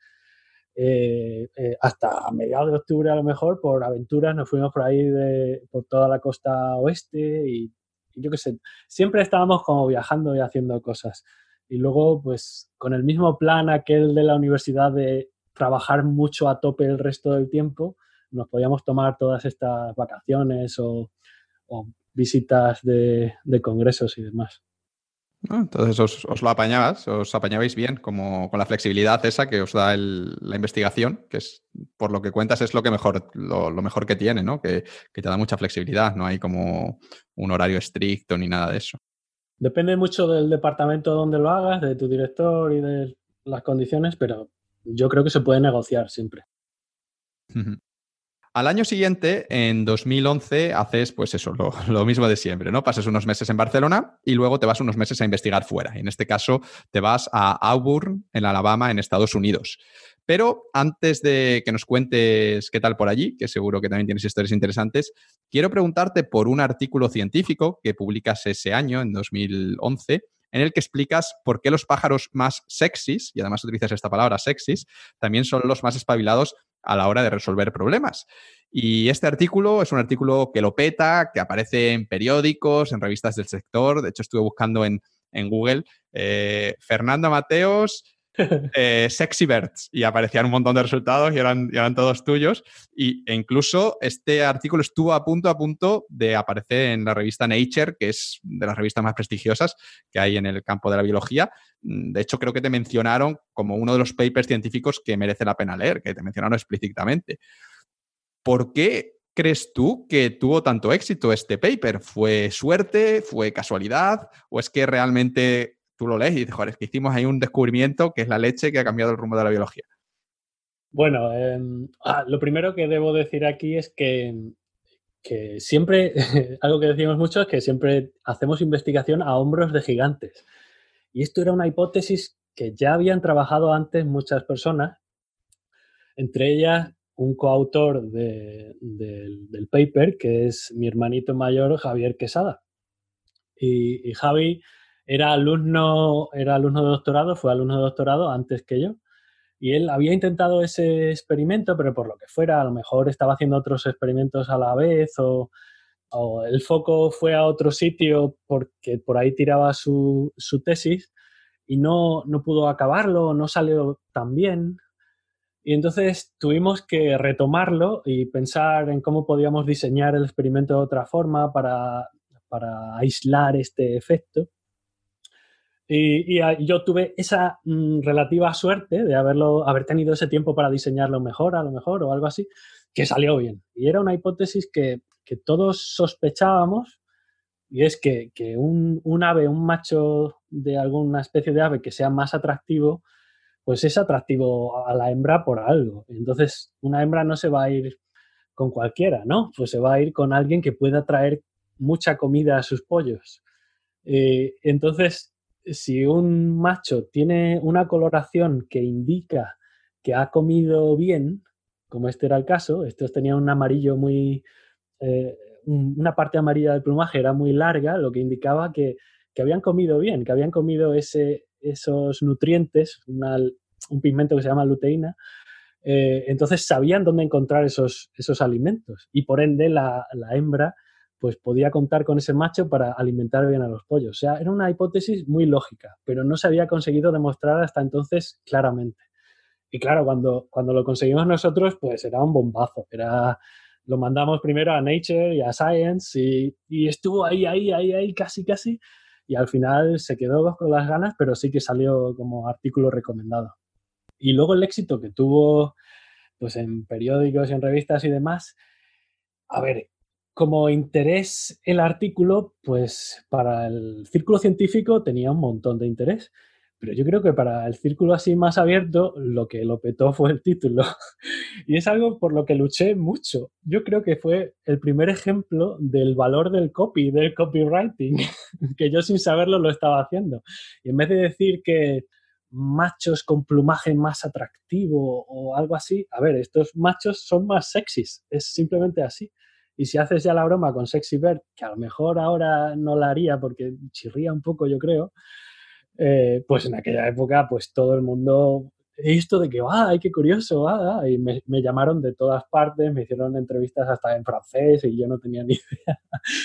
Eh, eh, hasta mediados de octubre a lo mejor por aventuras nos fuimos por ahí de, por toda la costa oeste y yo qué sé, siempre estábamos como viajando y haciendo cosas. Y luego, pues, con el mismo plan aquel de la universidad de trabajar mucho a tope el resto del tiempo, nos podíamos tomar todas estas vacaciones o, visitas de, congresos y demás. Entonces os, lo apañabas, os apañabais bien, como con la flexibilidad esa que os da la investigación, que es, por lo que cuentas, es lo que mejor, lo, mejor que tiene, ¿no? Que, te da mucha flexibilidad, no hay como un horario estricto ni nada de eso. Depende mucho del departamento donde lo hagas, de tu director y de las condiciones, pero yo creo que se puede negociar siempre. Al año siguiente, en 2011, haces pues eso, lo, mismo de siempre, ¿no? Pasas unos meses en Barcelona y luego te vas unos meses a investigar fuera. En este caso, te vas a Auburn, en Alabama, en Estados Unidos. Pero antes de que nos cuentes qué tal por allí, que seguro que también tienes historias interesantes, quiero preguntarte por un artículo científico que publicas ese año, en 2011, en el que explicas por qué los pájaros más sexys, y además utilizas esta palabra sexys, también son los más espabilados a la hora de resolver problemas. Y este artículo es un artículo que lo peta, que aparece en periódicos, en revistas del sector. De hecho, estuve buscando en, Google eh, Fernando Mateos, eh, Sexy Birds y aparecían un montón de resultados y eran, todos tuyos. Y, e incluso este artículo estuvo a punto a punto de aparecer en la revista Nature, que es de las revistas más prestigiosas que hay en el campo de la biología. De hecho, creo que te mencionaron como uno de los papers científicos que merece la pena leer, que te mencionaron explícitamente. ¿Por qué crees tú que tuvo tanto éxito este paper? ¿Fue suerte? ¿Fue casualidad? ¿O es que realmente tú lo lees y dices, joder, es que hicimos ahí un descubrimiento que es la leche que ha cambiado el rumbo de la biología. Bueno, em, ah, lo primero que debo decir aquí es que, que siempre, algo que decimos mucho es que siempre hacemos investigación a hombros de gigantes. Y esto era una hipótesis que ya habían trabajado antes muchas personas, entre ellas un coautor del, del, paper, que es mi hermanito mayor, Javier Quesada. Y, y Javi era alumno, era alumno de doctorado, fue alumno de doctorado antes que yo. Y él había intentado ese experimento, pero por lo que fuera, a lo mejor estaba haciendo otros experimentos a la vez o, el foco fue a otro sitio porque por ahí tiraba su, tesis y no, no pudo acabarlo, no salió tan bien. Y entonces tuvimos que retomarlo y pensar en cómo podíamos diseñar el experimento de otra forma para, para aislar este efecto. Y, yo tuve esa mm, relativa suerte de haberlo, haber tenido ese tiempo para diseñarlo mejor, a lo mejor, o algo así, que salió bien. Y era una hipótesis que, que todos sospechábamos, y es que, que un, un, ave, un macho de alguna especie de ave que sea más atractivo, pues es atractivo a la hembra por algo. Entonces, una hembra no se va a ir con cualquiera, ¿no? Pues se va a ir con alguien que pueda traer mucha comida a sus pollos. Eh, entonces, si un macho tiene una coloración que indica que ha comido bien, como este era el caso, estos tenían un amarillo muy, eh, una parte amarilla del plumaje era muy larga, lo que indicaba que, habían comido bien, que habían comido ese, esos nutrientes, un pigmento que se llama luteína, eh, entonces sabían dónde encontrar esos, esos alimentos. Y por ende la, la hembra pues podía contar con ese macho para alimentar bien a los pollos. O sea, era una hipótesis muy lógica, pero no se había conseguido demostrar hasta entonces claramente. Y claro, cuando, cuando lo conseguimos nosotros, pues era un bombazo. Era, lo mandamos primero a Nature y a Science y, y estuvo ahí, ahí, ahí, ahí, casi, casi. Y al final se quedó con las ganas, pero sí que salió como artículo recomendado. Y luego el éxito que tuvo pues en periódicos y en revistas y demás, a ver, como interés el artículo, pues para el círculo científico tenía un montón de interés, pero yo creo que para el círculo así más abierto lo que lo petó fue el título. y es algo por lo que luché mucho. Yo creo que fue el primer ejemplo del valor del copy, del copywriting, que yo sin saberlo lo estaba haciendo. Y en vez de decir que machos con plumaje más atractivo o algo así, a ver, estos machos son más sexys, es simplemente así. Y si haces ya la broma con Sexy Bird, que a lo mejor ahora no la haría porque chirría un poco, yo creo, eh, pues en aquella época, pues todo el mundo, esto de que, ah, ay, qué curioso, ah, y me, llamaron de todas partes, me hicieron entrevistas hasta en francés y yo no tenía ni idea.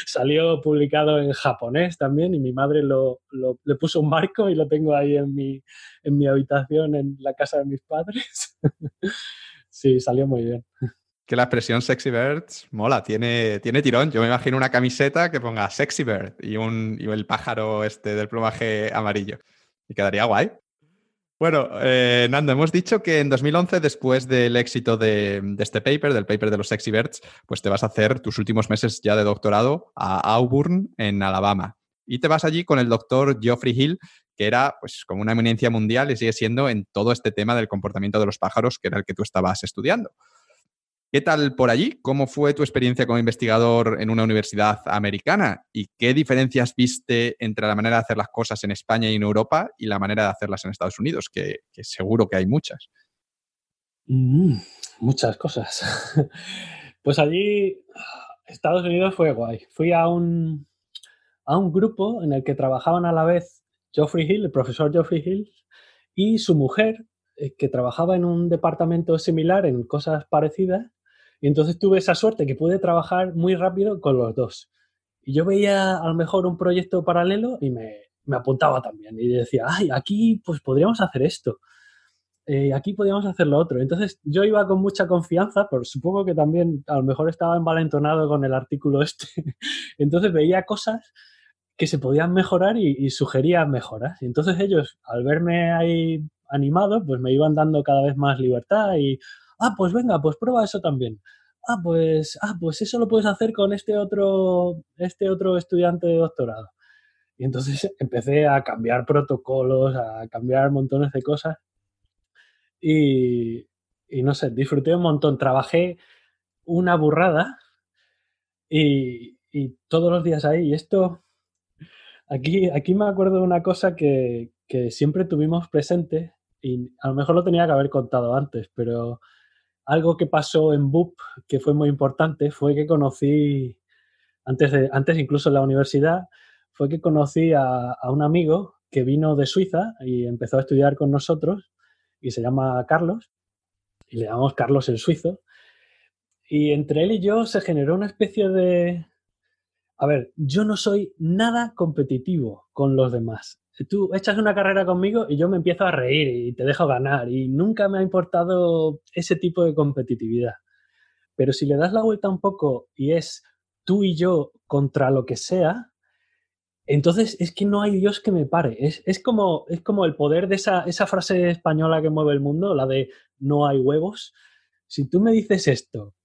Salió publicado en japonés también y mi madre lo, le puso un marco y lo tengo ahí en mi, en mi habitación en la casa de mis padres. sí, salió muy bien. Que la expresión sexy birds mola, tiene, tiene tirón. Yo me imagino una camiseta que ponga sexy bird y, un, el pájaro este del plumaje amarillo. Y quedaría guay. Bueno, eh, Nando, hemos dicho que en 2011, después del éxito de, de, este paper, del paper de los Sexy Birds, pues te vas a hacer tus últimos meses ya de doctorado a Auburn, en Alabama. Y te vas allí con el doctor Geoffrey Hill, que era pues como una eminencia mundial y sigue siendo en todo este tema del comportamiento de los pájaros, que era el que tú estabas estudiando. ¿Qué tal por allí? ¿Cómo fue tu experiencia como investigador en una universidad americana? ¿Y qué diferencias viste entre la manera de hacer las cosas en España y en Europa y la manera de hacerlas en Estados Unidos? Que, seguro que hay muchas. Mm, muchas cosas. pues allí, Estados Unidos fue guay. Fui a un, a un grupo en el que trabajaban a la vez Geoffrey Hill, el profesor Geoffrey Hill, y su mujer, eh, que trabajaba en un departamento similar en cosas parecidas y entonces tuve esa suerte que pude trabajar muy rápido con los dos. Y yo veía a lo mejor un proyecto paralelo y me, me apuntaba también. Y decía, ay, aquí pues podríamos hacer esto. Eh, aquí podríamos hacer lo otro. Entonces yo iba con mucha confianza, pero supongo que también a lo mejor estaba envalentonado con el artículo este. entonces veía cosas que se podían mejorar y, y, sugería mejoras. Y entonces ellos, al verme ahí animado, pues me iban dando cada vez más libertad y, ah, pues venga, pues prueba eso también. Ah, pues, ah, pues eso lo puedes hacer con este otro, este otro estudiante de doctorado. Y entonces empecé a cambiar protocolos, a cambiar montones de cosas. Y, y no sé, disfruté un montón. Trabajé una burrada y, y, todos los días ahí. Y esto, aquí, aquí me acuerdo de una cosa que, que siempre tuvimos presente y a lo mejor lo tenía que haber contado antes, pero algo que pasó en BUP que fue muy importante fue que conocí, antes, de, antes incluso en la universidad, fue que conocí a, un amigo que vino de Suiza y empezó a estudiar con nosotros y se llama Carlos y le llamamos Carlos el Suizo. Y entre él y yo se generó una especie de... A ver, yo no soy nada competitivo con los demás tú echas una carrera conmigo y yo me empiezo a reír y te dejo ganar y nunca me ha importado ese tipo de competitividad. Pero si le das la vuelta un poco y es tú y yo contra lo que sea, entonces es que no hay Dios que me pare. Es, como, es como el poder de esa, esa frase española que mueve el mundo, la de no hay huevos. Si tú me dices esto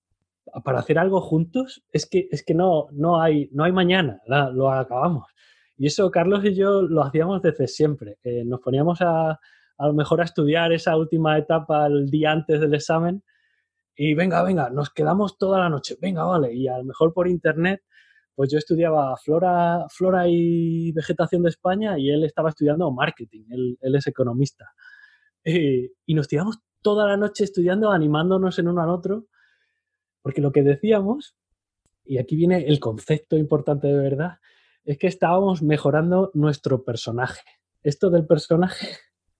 para hacer algo juntos, es que, es que no, no, hay, no hay mañana, lo acabamos. Y eso Carlos y yo lo hacíamos desde siempre. nos poníamos a, a lo mejor a estudiar esa última etapa el día antes del examen y venga, venga, nos quedamos toda la noche, venga, vale. Y a lo mejor por internet, pues yo estudiaba flora, flora y vegetación de España y él estaba estudiando marketing, él, él es economista. y nos tiramos toda la noche estudiando, animándonos en uno al otro, porque lo que decíamos, y aquí viene el concepto importante de verdad, es que estábamos mejorando nuestro personaje. Esto del personaje,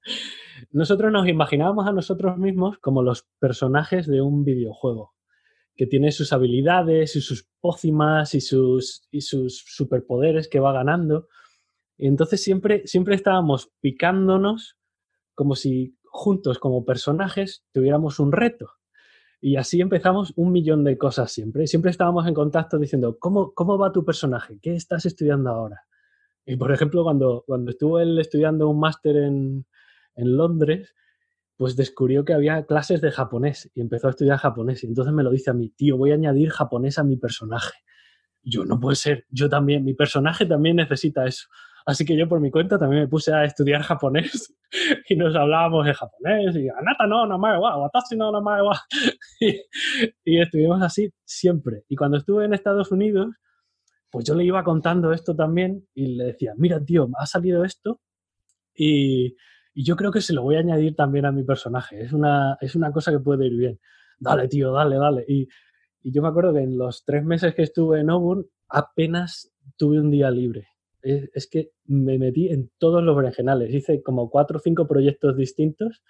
nosotros nos imaginábamos a nosotros mismos como los personajes de un videojuego, que tiene sus habilidades y sus pócimas y sus, y sus superpoderes que va ganando. Y entonces siempre, siempre estábamos picándonos como si juntos como personajes tuviéramos un reto. Y así empezamos un millón de cosas siempre. Siempre estábamos en contacto diciendo, ¿cómo, cómo va tu personaje? ¿Qué estás estudiando ahora? Y por ejemplo, cuando, cuando estuvo él estudiando un máster en, en Londres, pues descubrió que había clases de japonés y empezó a estudiar japonés. Y entonces me lo dice a mí, tío, voy a añadir japonés a mi personaje. Y yo, no puede ser, yo también, mi personaje también necesita eso. Así que yo por mi cuenta también me puse a estudiar japonés y nos hablábamos en japonés y anata no, no wa, watashi no, no wa. Y, estuvimos así siempre. Y cuando estuve en Estados Unidos, pues yo le iba contando esto también y le decía, mira tío, ha salido esto y, y yo creo que se lo voy a añadir también a mi personaje. Es una, es una cosa que puede ir bien. Dale, tío, dale, dale. Y, y yo me acuerdo que en los tres meses que estuve en Auburn apenas tuve un día libre es, que me metí en todos los berenjenales. Hice como cuatro o cinco proyectos distintos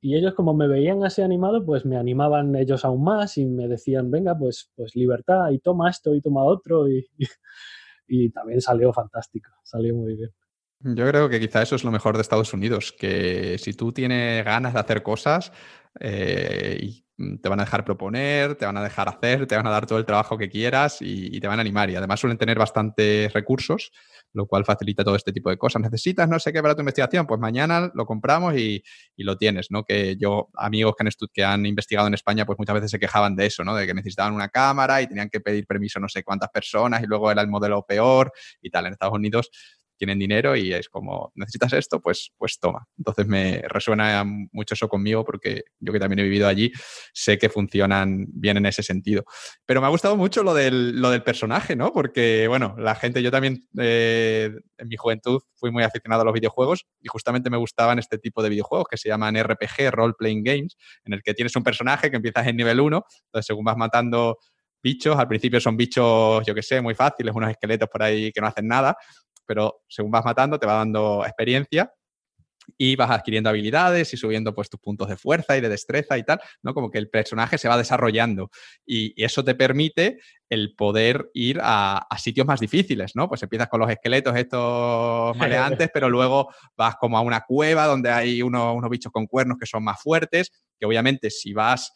y ellos como me veían así animado, pues me animaban ellos aún más y me decían, venga, pues, pues libertad y toma esto y toma otro y, y, también salió fantástico, salió muy bien. Yo creo que quizá eso es lo mejor de Estados Unidos, que si tú tienes ganas de hacer cosas eh, y te van a dejar proponer, te van a dejar hacer, te van a dar todo el trabajo que quieras y, te van a animar. Y además suelen tener bastantes recursos, lo cual facilita todo este tipo de cosas. Necesitas no sé qué para tu investigación, pues mañana lo compramos y, lo tienes, ¿no? Que yo, amigos que han, que han investigado en España, pues muchas veces se quejaban de eso, ¿no? De que necesitaban una cámara y tenían que pedir permiso no sé cuántas personas y luego era el modelo peor y tal. En Estados Unidos tienen dinero y es como, ¿necesitas esto? Pues, pues toma. Entonces me resuena mucho eso conmigo porque yo que también he vivido allí, sé que funcionan bien en ese sentido. Pero me ha gustado mucho lo del, lo del personaje, ¿no? Porque, bueno, la gente, yo también eh, en mi juventud fui muy aficionado a los videojuegos y justamente me gustaban este tipo de videojuegos que se llaman RPG, Role Playing Games, en el que tienes un personaje que empiezas en nivel 1, entonces según vas matando bichos, al principio son bichos, yo que sé, muy fáciles, unos esqueletos por ahí que no hacen nada, pero según vas matando te va dando experiencia y vas adquiriendo habilidades y subiendo pues tus puntos de fuerza y de destreza y tal, ¿no? Como que el personaje se va desarrollando y, eso te permite el poder ir a, sitios más difíciles, ¿no? Pues empiezas con los esqueletos estos maleantes, pero luego vas como a una cueva donde hay unos bichos con cuernos que son más fuertes, que obviamente si vas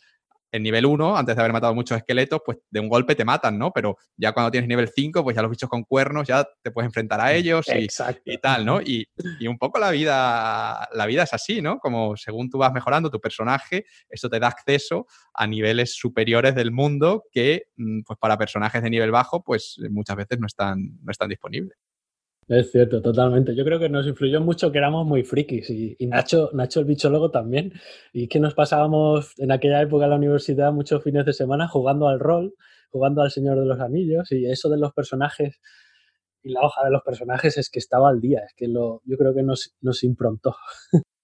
en nivel 1, antes de haber matado muchos esqueletos, pues de un golpe te matan, ¿no? Pero ya cuando tienes nivel 5, pues ya los bichos con cuernos ya te puedes enfrentar a mm, ellos y, y tal, ¿no? Y, y, un poco la vida, la vida es así, ¿no? Como según tú vas mejorando tu personaje, eso te da acceso a niveles superiores del mundo que, mm, pues para personajes de nivel bajo, pues muchas veces no están, no están disponibles. Es cierto, totalmente. Yo creo que nos influyó mucho que éramos muy frikis y, Nacho, Nacho el bichólogo también. Y que nos pasábamos en aquella época en la universidad muchos fines de semana jugando al rol, jugando al Señor de los Anillos y eso de los personajes y la hoja de los personajes es que estaba al día, es que lo, yo creo que nos, nos improntó.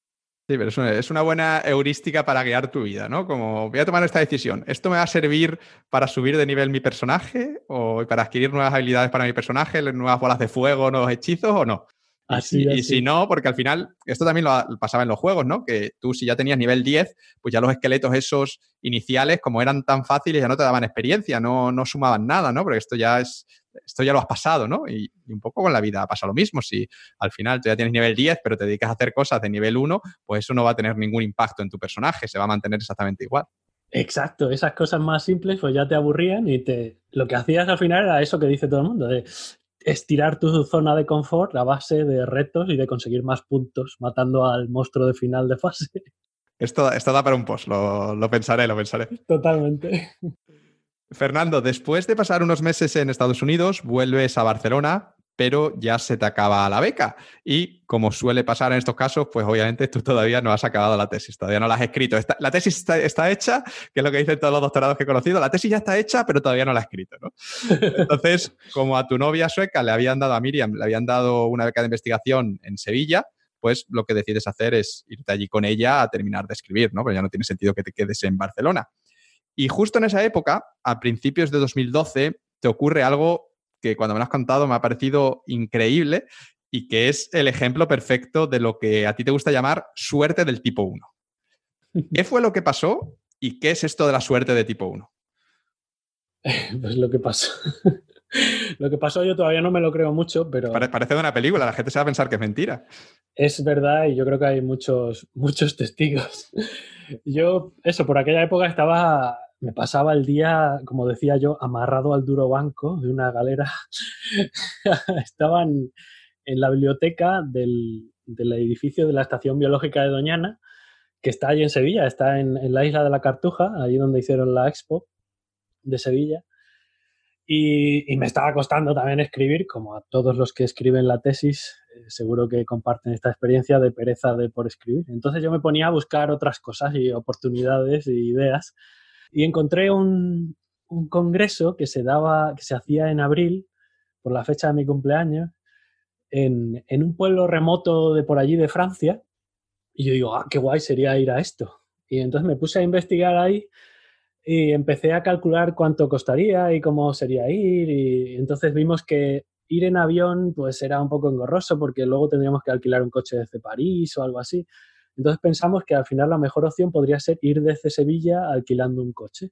Sí, pero es una, buena heurística para guiar tu vida, ¿no? Como voy a tomar esta decisión, ¿esto me va a servir para subir de nivel mi personaje o para adquirir nuevas habilidades para mi personaje, nuevas bolas de fuego, nuevos hechizos o no? Así, y, si no, porque al final, esto también lo pasaba en los juegos, ¿no? Que tú si ya tenías nivel 10, pues ya los esqueletos esos iniciales, como eran tan fáciles, ya no te daban experiencia, no, no sumaban nada, ¿no? Porque esto ya es esto ya lo has pasado, ¿no? Y, un poco con la vida pasa lo mismo. Si al final tú ya tienes nivel 10, pero te dedicas a hacer cosas de nivel 1, pues eso no va a tener ningún impacto en tu personaje, se va a mantener exactamente igual. Exacto, esas cosas más simples pues ya te aburrían y te lo que hacías al final era eso que dice todo el mundo, de estirar tu zona de confort a base de retos y de conseguir más puntos matando al monstruo de final de fase. Esto, esto da para un post, lo, lo pensaré, lo pensaré. Totalmente. Fernando, después de pasar unos meses en Estados Unidos, vuelves a Barcelona, pero ya se te acaba la beca. Y como suele pasar en estos casos, pues obviamente tú todavía no has acabado la tesis, todavía no la has escrito. la tesis está, hecha, que es lo que dicen todos los doctorados que he conocido. La tesis ya está hecha, pero todavía no la has escrito. Entonces, como a tu novia sueca le habían dado a Miriam, le habían dado una beca de investigación en Sevilla, pues lo que decides hacer es irte allí con ella a terminar de escribir, ¿no? Pero ya no tiene sentido que te quedes en Barcelona. Y justo en esa época, a principios de 2012, te ocurre algo que cuando me lo has contado me ha parecido increíble y que es el ejemplo perfecto de lo que a ti te gusta llamar suerte del tipo 1. ¿Qué fue lo que pasó y qué es esto de la suerte de tipo 1? Pues lo que pasó. lo que pasó yo todavía no me lo creo mucho, pero... Parece de una película, la gente se va a pensar que es mentira. Es verdad y yo creo que hay muchos, muchos testigos. Yo, eso, por aquella época estaba me pasaba el día, como decía yo, amarrado al duro banco de una galera. Estaban en la biblioteca del, edificio de la Estación Biológica de Doñana, que está allí en Sevilla, está en, la isla de la Cartuja, allí donde hicieron la expo de Sevilla. Y, y, me estaba costando también escribir, como a todos los que escriben la tesis, eh, seguro que comparten esta experiencia de pereza de por escribir. Entonces yo me ponía a buscar otras cosas y oportunidades y ideas y encontré un, congreso que se daba, que se hacía en abril, por la fecha de mi cumpleaños, en, un pueblo remoto de por allí de Francia. Y yo digo, ah, qué guay sería ir a esto. Y entonces me puse a investigar ahí y empecé a calcular cuánto costaría y cómo sería ir. Y entonces vimos que ir en avión pues era un poco engorroso porque luego tendríamos que alquilar un coche desde París o algo así. Entonces pensamos que al final la mejor opción podría ser ir desde Sevilla alquilando un coche.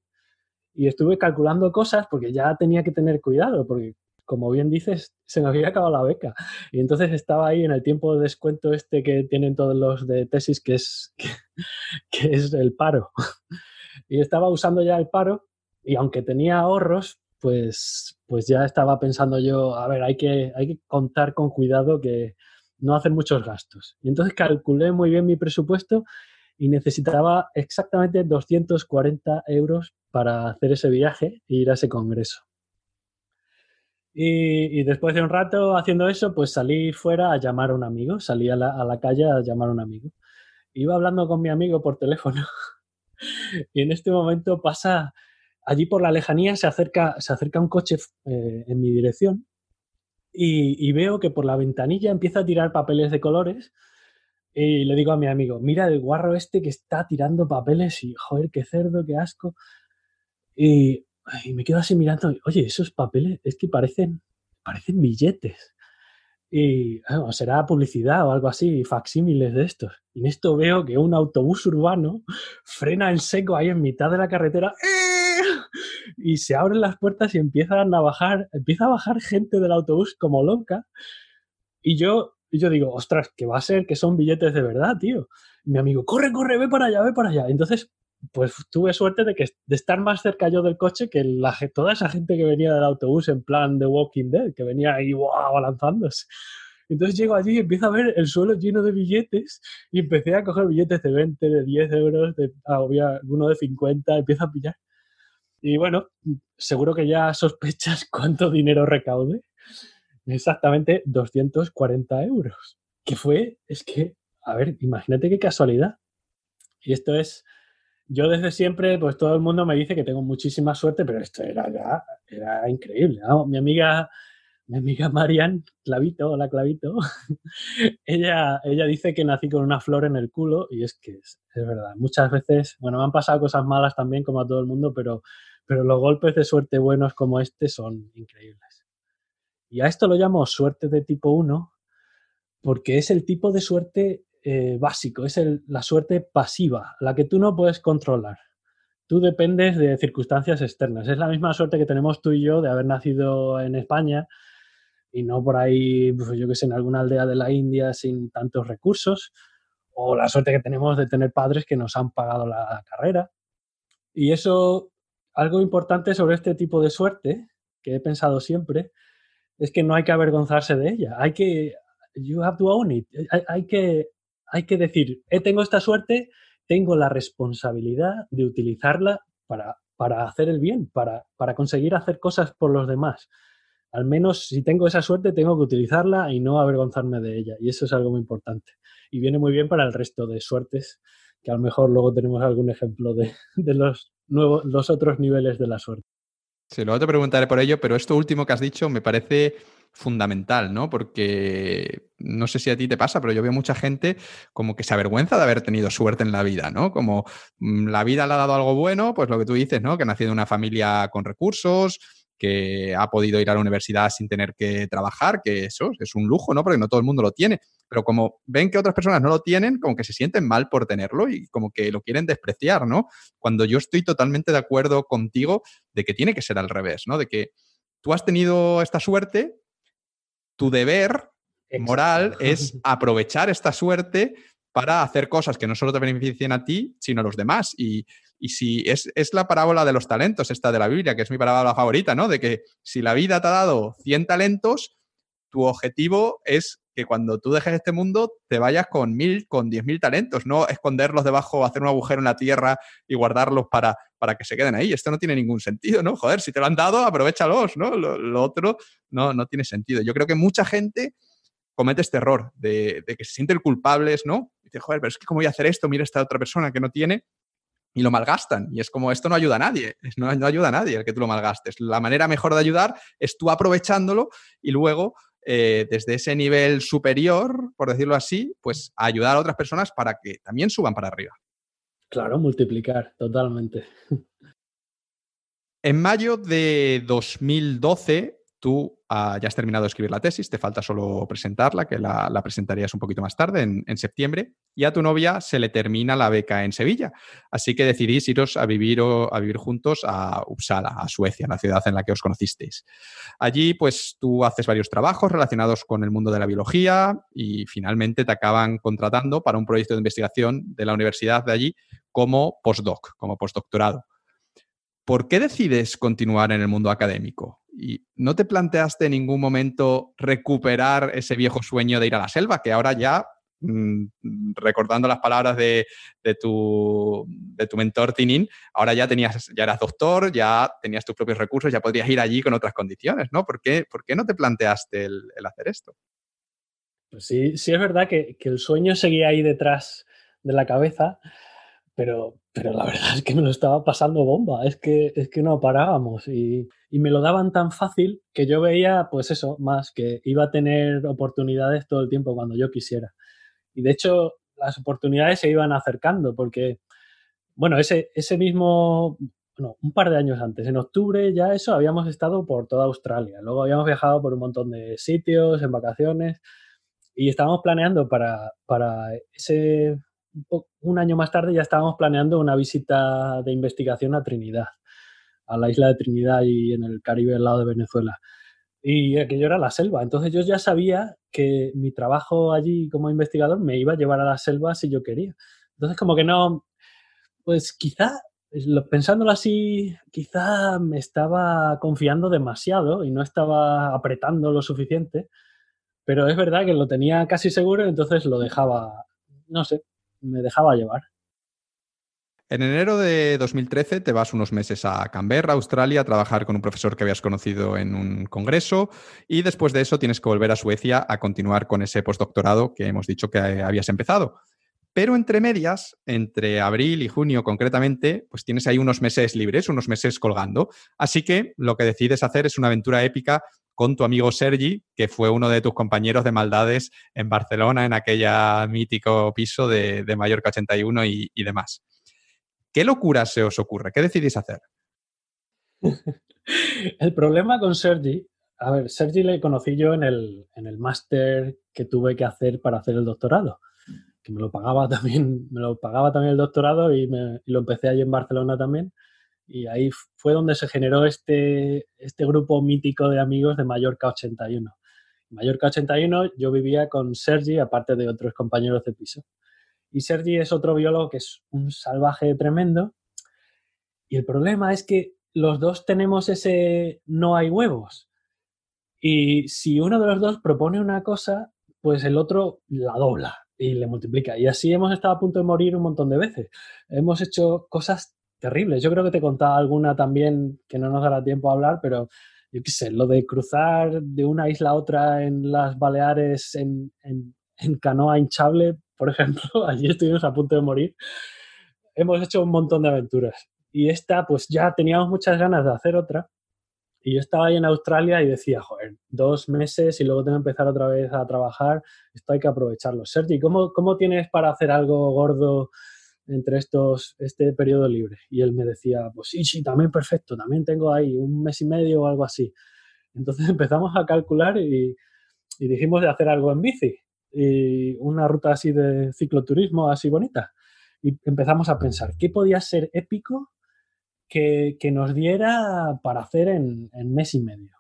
Y estuve calculando cosas porque ya tenía que tener cuidado, porque como bien dices, se me había acabado la beca. Y entonces estaba ahí en el tiempo de descuento este que tienen todos los de tesis, que es, que, es el paro. Y estaba usando ya el paro y aunque tenía ahorros, pues, pues ya estaba pensando yo, a ver, hay que, hay que contar con cuidado que no hacer muchos gastos. Y entonces calculé muy bien mi presupuesto y necesitaba exactamente 240 euros para hacer ese viaje e ir a ese congreso. Y, después de un rato haciendo eso, pues salí fuera a llamar a un amigo, salí a la, calle a llamar a un amigo. Iba hablando con mi amigo por teléfono y en este momento pasa, allí por la lejanía se acerca, se acerca un coche eh, en mi dirección y, veo que por la ventanilla empieza a tirar papeles de colores y le digo a mi amigo, mira el guarro este que está tirando papeles y joder, qué cerdo, qué asco. Y me quedo así mirando, oye, esos papeles es que parecen, parecen billetes. Y será publicidad o algo así, facsímiles de estos. Y en esto veo que un autobús urbano frena en seco ahí en mitad de la carretera ¡eh! Y se abren las puertas y empiezan a bajar, empieza a bajar gente del autobús como loca. Y yo, yo digo, ostras, que va a ser que son billetes de verdad, tío. Y mi amigo, corre, corre, ve para allá, ve para allá. Entonces pues tuve suerte de, que, de estar más cerca yo del coche que la, toda esa gente que venía del autobús en plan de Walking Dead, que venía ahí wow, lanzándose. Entonces llego allí y empiezo a ver el suelo lleno de billetes y empecé a coger billetes de 20, de 10 euros, de, había alguno de 50, empiezo a pillar. Y bueno, seguro que ya sospechas cuánto dinero recaude. Exactamente 240 euros. Que fue, es que, a ver, imagínate qué casualidad. Y esto es yo desde siempre, pues todo el mundo me dice que tengo muchísima suerte, pero esto era ya, era increíble. Mi amiga, mi amiga Marian, Clavito, hola Clavito, ella, ella dice que nací con una flor en el culo y es que es, verdad. Muchas veces, bueno, me han pasado cosas malas también como a todo el mundo, pero, pero los golpes de suerte buenos como este son increíbles. Y a esto lo llamo suerte de tipo 1 porque es el tipo de suerte eh, básico, es la suerte pasiva, la que tú no puedes controlar. Tú dependes de circunstancias externas. Es la misma suerte que tenemos tú y yo de haber nacido en España y no por ahí, pues, yo que sé, en alguna aldea de la India sin tantos recursos, o la suerte que tenemos de tener padres que nos han pagado la carrera. Y eso, algo importante sobre este tipo de suerte, que he pensado siempre, es que no hay que avergonzarse de ella. Hay que, you have to own it. hay que hay que decir, eh, tengo esta suerte, tengo la responsabilidad de utilizarla para, para hacer el bien, para, para conseguir hacer cosas por los demás. Al menos si tengo esa suerte, tengo que utilizarla y no avergonzarme de ella. Y eso es algo muy importante. Y viene muy bien para el resto de suertes, que a lo mejor luego tenemos algún ejemplo de, los, nuevos, los otros niveles de la suerte. Sí, luego te preguntaré por ello, pero esto último que has dicho me parece fundamental, ¿no? Porque no sé si a ti te pasa, pero yo veo mucha gente como que se avergüenza de haber tenido suerte en la vida, ¿no? Como mm, la vida le ha dado algo bueno, pues lo que tú dices, ¿no? Que ha nacido en una familia con recursos, que ha podido ir a la universidad sin tener que trabajar, que eso es un lujo, ¿no? Porque no todo el mundo lo tiene. Pero como ven que otras personas no lo tienen, como que se sienten mal por tenerlo y como que lo quieren despreciar, ¿no? Cuando yo estoy totalmente de acuerdo contigo de que tiene que ser al revés, ¿no? De que tú has tenido esta suerte, tu deber moral es aprovechar esta suerte para hacer cosas que no solo te beneficien a ti, sino a los demás. Y, si es, es, la parábola de los talentos, esta de la Biblia, que es mi parábola favorita, ¿no? De que si la vida te ha dado 100 talentos, tu objetivo es que cuando tú dejes este mundo te vayas con mil, con diez mil talentos, no esconderlos debajo, hacer un agujero en la tierra y guardarlos para, para que se queden ahí. Esto no tiene ningún sentido, ¿no? Joder, si te lo han dado, aprovechalos, ¿no? Lo, otro no, no tiene sentido. Yo creo que mucha gente comete este error de, que se sienten culpables, ¿no? Y dice, joder, pero es que ¿cómo voy a hacer esto? Mira esta otra persona que no tiene y lo malgastan. Y es como, esto no ayuda a nadie, no, no ayuda a nadie el que tú lo malgastes. La manera mejor de ayudar es tú aprovechándolo y luego eh, desde ese nivel superior, por decirlo así, pues ayudar a otras personas para que también suban para arriba. Claro, multiplicar, totalmente. En mayo de 2012, tú ya has terminado de escribir la tesis, te falta solo presentarla, que la, presentarías un poquito más tarde, en, septiembre, y a tu novia se le termina la beca en Sevilla. Así que decidís iros a vivir, a vivir juntos a Uppsala, a Suecia, la ciudad en la que os conocisteis. Allí, pues tú haces varios trabajos relacionados con el mundo de la biología y finalmente te acaban contratando para un proyecto de investigación de la universidad de allí como postdoc, como postdoctorado. ¿Por qué decides continuar en el mundo académico? ¿Y no te planteaste en ningún momento recuperar ese viejo sueño de ir a la selva, que ahora ya, mm, recordando las palabras de, tu, mentor Tinin, ahora ya, tenías, ya eras doctor, ya tenías tus propios recursos, ya podrías ir allí con otras condiciones, ¿no? ¿Por qué, por qué no te planteaste el, hacer esto? Pues sí, sí es verdad que, que el sueño seguía ahí detrás de la cabeza, pero, pero la verdad es que me lo estaba pasando bomba, es que, es que no parábamos y, y, me lo daban tan fácil que yo veía, pues eso, más que iba a tener oportunidades todo el tiempo cuando yo quisiera. Y de hecho, las oportunidades se iban acercando porque, bueno, ese, ese mismo, bueno, un par de años antes, en octubre ya eso, habíamos estado por toda Australia, luego habíamos viajado por un montón de sitios, en vacaciones, y estábamos planeando para, para ese un año más tarde ya estábamos planeando una visita de investigación a Trinidad, a la isla de Trinidad y en el Caribe al lado de Venezuela. Y aquello era la selva. Entonces yo ya sabía que mi trabajo allí como investigador me iba a llevar a la selva si yo quería. Entonces como que no, pues quizá, pensándolo así, quizá me estaba confiando demasiado y no estaba apretando lo suficiente. Pero es verdad que lo tenía casi seguro, entonces lo dejaba, no sé, me dejaba llevar. En enero de 2013 te vas unos meses a Canberra, Australia, a trabajar con un profesor que habías conocido en un congreso y después de eso tienes que volver a Suecia a continuar con ese postdoctorado que hemos dicho que habías empezado. Pero entre medias, entre abril y junio concretamente, pues tienes ahí unos meses libres, unos meses colgando. Así que lo que decides hacer es una aventura épica con tu amigo Sergi, que fue uno de tus compañeros de maldades en Barcelona, en aquella mítico piso de, Mallorca 81 y, y, demás. ¿Qué locura se os ocurre? ¿Qué decidís hacer? el problema con Sergi, a ver, Sergi le conocí yo en el, en el máster que tuve que hacer para hacer el doctorado, que me lo pagaba también, me lo pagaba también el doctorado y, lo empecé allí en Barcelona también. Y ahí fue donde se generó este, este grupo mítico de amigos de Mallorca 81. En Mallorca 81 yo vivía con Sergi, aparte de otros compañeros de piso. Y Sergi es otro biólogo que es un salvaje tremendo. Y el problema es que los dos tenemos ese no hay huevos. Y si uno de los dos propone una cosa, pues el otro la dobla y le multiplica. Y así hemos estado a punto de morir un montón de veces. Hemos hecho cosas terribles. Yo creo que te contaba alguna también que no nos dará tiempo a hablar, pero yo qué sé, lo de cruzar de una isla a otra en las Baleares en, en, canoa hinchable, por ejemplo, allí estuvimos a punto de morir. Hemos hecho un montón de aventuras. Y esta, pues ya teníamos muchas ganas de hacer otra. Y yo estaba ahí en Australia y decía, joder, dos meses y luego tengo que empezar otra vez a trabajar, esto hay que aprovecharlo. Sergi, ¿cómo, cómo tienes para hacer algo gordo entre estos, este periodo libre. Y él me decía, pues sí, sí, también perfecto, también tengo ahí un mes y medio o algo así. Entonces empezamos a calcular y, dijimos de hacer algo en bici y una ruta así de cicloturismo así bonita. Y empezamos a pensar, ¿qué podía ser épico que, nos diera para hacer en, en mes y medio?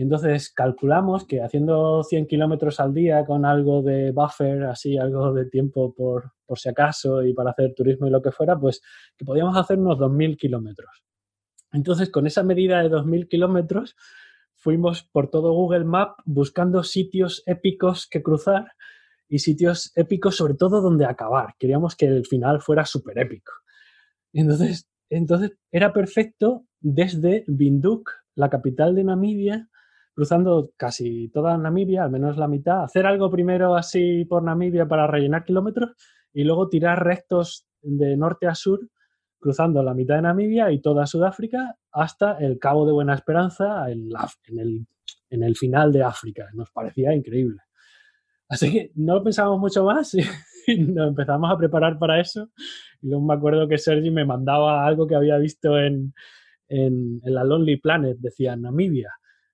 Entonces calculamos que haciendo 100 kilómetros al día con algo de buffer, así, algo de tiempo por, por si acaso y para hacer turismo y lo que fuera, pues que podíamos hacer unos 2.000 kilómetros. Entonces, con esa medida de 2.000 kilómetros, fuimos por todo Google Map buscando sitios épicos que cruzar y sitios épicos sobre todo donde acabar. Queríamos que el final fuera súper épico. Entonces, entonces, era perfecto desde Windhoek, la capital de Namibia, cruzando casi toda Namibia, al menos la mitad, hacer algo primero así por Namibia para rellenar kilómetros y luego tirar rectos de norte a sur, cruzando la mitad de Namibia y toda Sudáfrica hasta el Cabo de Buena Esperanza en, el, final de África. Nos parecía increíble. Así que no lo pensábamos mucho más y nos empezamos a preparar para eso. Y luego me acuerdo que Sergi me mandaba algo que había visto en, en, en la Lonely Planet, decía Namibia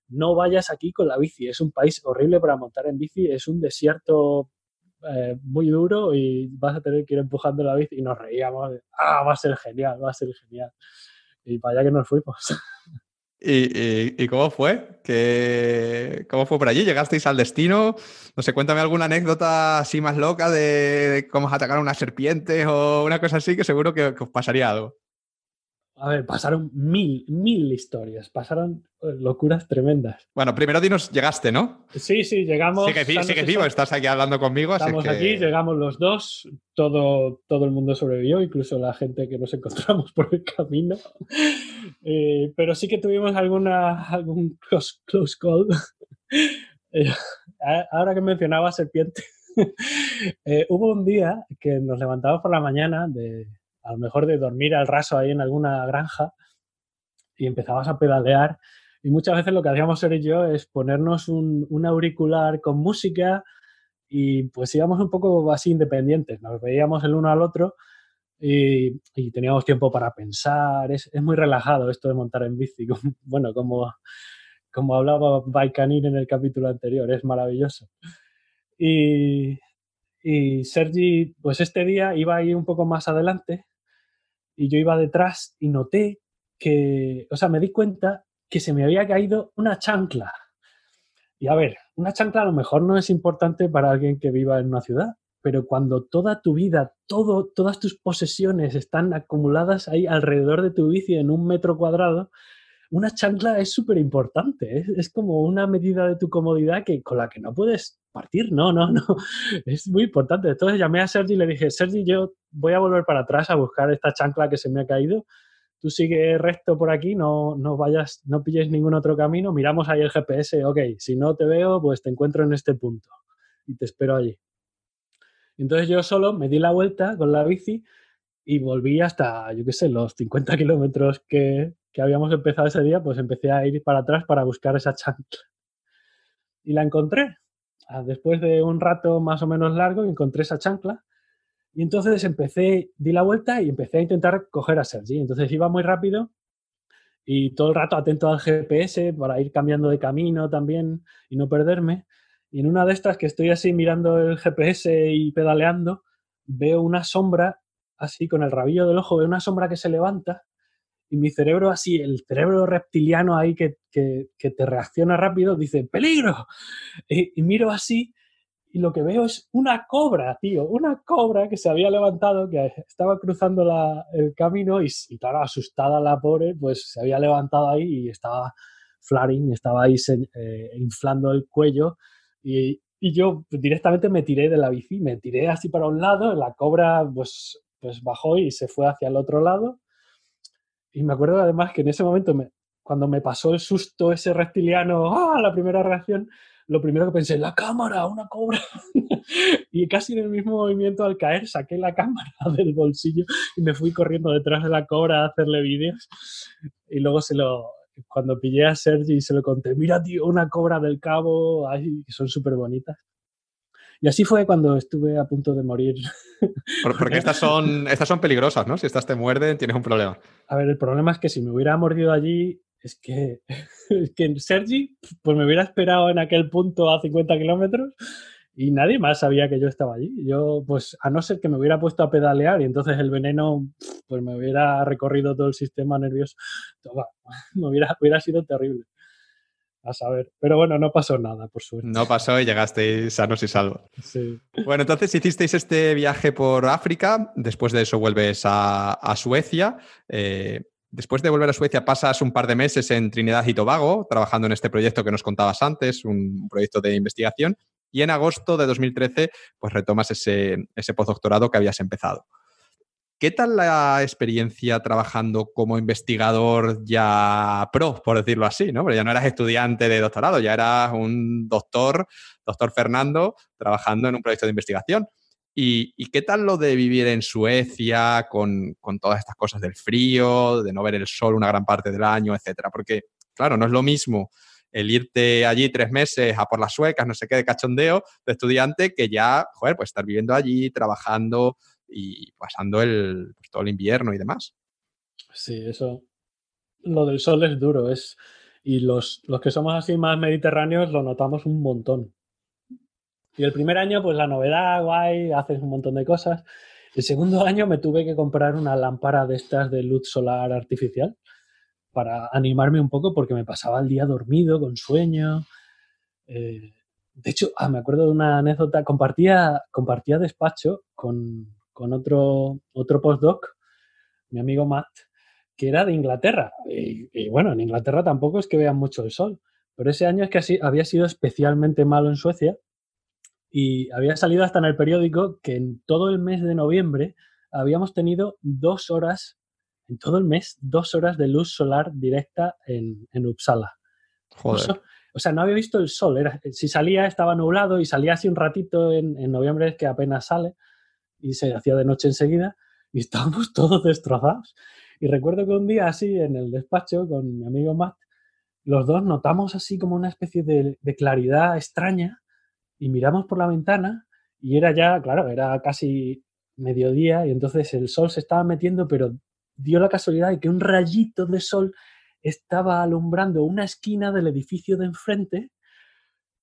no vayas aquí con la bici. Es un país horrible para montar en bici, es un desierto eh, muy duro y vas a tener que ir empujando la bici y nos reíamos. ah, va a ser genial, va a ser genial. Y para allá que nos fuimos. ¿Y, cómo fue? ¿Qué, ¿Cómo fue por allí? ¿Llegasteis al destino? No sé, cuéntame alguna anécdota así más loca de, cómo atacar a una serpiente o una cosa así que seguro que os pasaría algo. A ver, pasaron mil, mil historias, pasaron eh, locuras tremendas. Bueno, primero dinos, llegaste, ¿no? Sí, sí, llegamos. Sigue, vivo, estás aquí hablando conmigo. Estamos aquí, llegamos los dos, todo, todo el mundo sobrevivió, incluso la gente que nos encontramos por el camino. Eh, pero sí que tuvimos alguna, algún close, call. Eh, ahora que mencionaba serpiente, hubo un día que nos levantamos por la mañana de a lo mejor de dormir al raso ahí en alguna granja y empezabas a pedalear. Y muchas veces lo que hacíamos ser y yo es ponernos un, auricular con música y pues íbamos un poco así independientes, nos veíamos el uno al otro y, teníamos tiempo para pensar. Es, muy relajado esto de montar en bici, bueno, como, como hablaba Baikanir en el capítulo anterior, es maravilloso. Y, y Sergi, pues este día iba a ir un poco más adelante y yo iba detrás y noté que, o sea, me di cuenta que se me había caído una chancla. Y a ver, una chancla a lo mejor no es importante para alguien que viva en una ciudad, pero cuando toda tu vida, todo, todas tus posesiones están acumuladas ahí alrededor de tu bici en un metro cuadrado, una chancla es súper importante. Es, es, como una medida de tu comodidad que, con la que no puedes partir. No, no, no. Es muy importante. Entonces llamé a Sergi y le dije, Sergi, yo voy a volver para atrás a buscar esta chancla que se me ha caído. Tú sigue recto por aquí, no, no vayas, no pilles ningún otro camino. Miramos ahí el GPS. Ok, si no te veo, pues te encuentro en este punto y te espero allí. Entonces yo solo me di la vuelta con la bici y volví hasta, yo qué sé, los 50 kilómetros que, que habíamos empezado ese día, pues empecé a ir para atrás para buscar esa chancla. Y la encontré. Ah, después de un rato más o menos largo, encontré esa chancla. Y entonces empecé, di la vuelta y empecé a intentar coger a Sergi. Entonces iba muy rápido y todo el rato atento al GPS para ir cambiando de camino también y no perderme. Y en una de estas que estoy así mirando el GPS y pedaleando, veo una sombra, así con el rabillo del ojo, veo una sombra que se levanta y mi cerebro así, el cerebro reptiliano ahí que, te reacciona rápido, dice, peligro. Y, miro así y lo que veo es una cobra, tío, una cobra que se había levantado, que estaba cruzando el camino y, claro, asustada la pobre, pues se había levantado ahí y estaba flaring, estaba ahí eh, inflando el cuello y, y yo directamente me tiré de la bici, me tiré así para un lado, la cobra pues, pues bajó y se fue hacia el otro lado y me acuerdo además que en ese momento, cuando me pasó el susto ese reptiliano, ¡ah! la primera reacción, lo primero que pensé, la cámara, una cobra. y casi en el mismo movimiento al caer saqué la cámara del bolsillo y me fui corriendo detrás de la cobra a hacerle vídeos. Y luego se lo, cuando pillé a Sergi y se lo conté, mira tío, una cobra del cabo, son súper bonitas. Y así fue cuando estuve a punto de morir. Porque estas son, estas son peligrosas, ¿no? Si estas te muerden, tienes un problema. A ver, el problema es que si me hubiera mordido allí, es que, es que Sergi, pues me hubiera esperado en aquel punto a 50 kilómetros y nadie más sabía que yo estaba allí. Yo, pues, a no ser que me hubiera puesto a pedalear y entonces el veneno, pues me hubiera recorrido todo el sistema nervioso. me hubiera, hubiera sido terrible a saber. Pero bueno, no pasó nada, por suerte. No pasó y llegasteis sanos y salvos. Sí. Bueno, entonces hicisteis este viaje por África, después de eso vuelves a, Suecia. Eh, después de volver a Suecia pasas un par de meses en Trinidad y Tobago, trabajando en este proyecto que nos contabas antes, un proyecto de investigación. Y en agosto de 2013, pues retomas ese, ese postdoctorado que habías empezado. ¿Qué tal la experiencia trabajando como investigador ya pro, por decirlo así, ¿no? Porque ya no eras estudiante de doctorado, ya eras un doctor, doctor Fernando, trabajando en un proyecto de investigación. ¿Y, qué tal lo de vivir en Suecia con, todas estas cosas del frío, de no ver el sol una gran parte del año, etcétera? Porque, claro, no es lo mismo el irte allí tres meses a por las suecas, no sé qué, de cachondeo, de estudiante, que ya, joder, pues estar viviendo allí, trabajando, y pasando el, pues, todo el invierno y demás. Sí, eso. Lo del sol es duro, es. Y los, los que somos así más mediterráneos lo notamos un montón. Y el primer año, pues la novedad, guay, haces un montón de cosas. El segundo año me tuve que comprar una lámpara de estas de luz solar artificial para animarme un poco porque me pasaba el día dormido, con sueño. Eh, de hecho, ah, me acuerdo de una anécdota, compartía, compartía despacho con, otro, otro postdoc, mi amigo Matt, que era de Inglaterra. Y, bueno, en Inglaterra tampoco es que vean mucho el sol, pero ese año es que así, había sido especialmente malo en Suecia y había salido hasta en el periódico que en todo el mes de noviembre habíamos tenido dos horas, en todo el mes, dos horas de luz solar directa en, en Uppsala. Joder o sea, no había visto el sol. Era, si salía estaba nublado y salía así un ratito en, en noviembre que apenas sale y se hacía de noche enseguida y estábamos todos destrozados. Y recuerdo que un día así en el despacho con mi amigo Matt, los dos notamos así como una especie de, claridad extraña y miramos por la ventana y era ya, claro, era casi mediodía y entonces el sol se estaba metiendo, pero dio la casualidad de que un rayito de sol estaba alumbrando una esquina del edificio de enfrente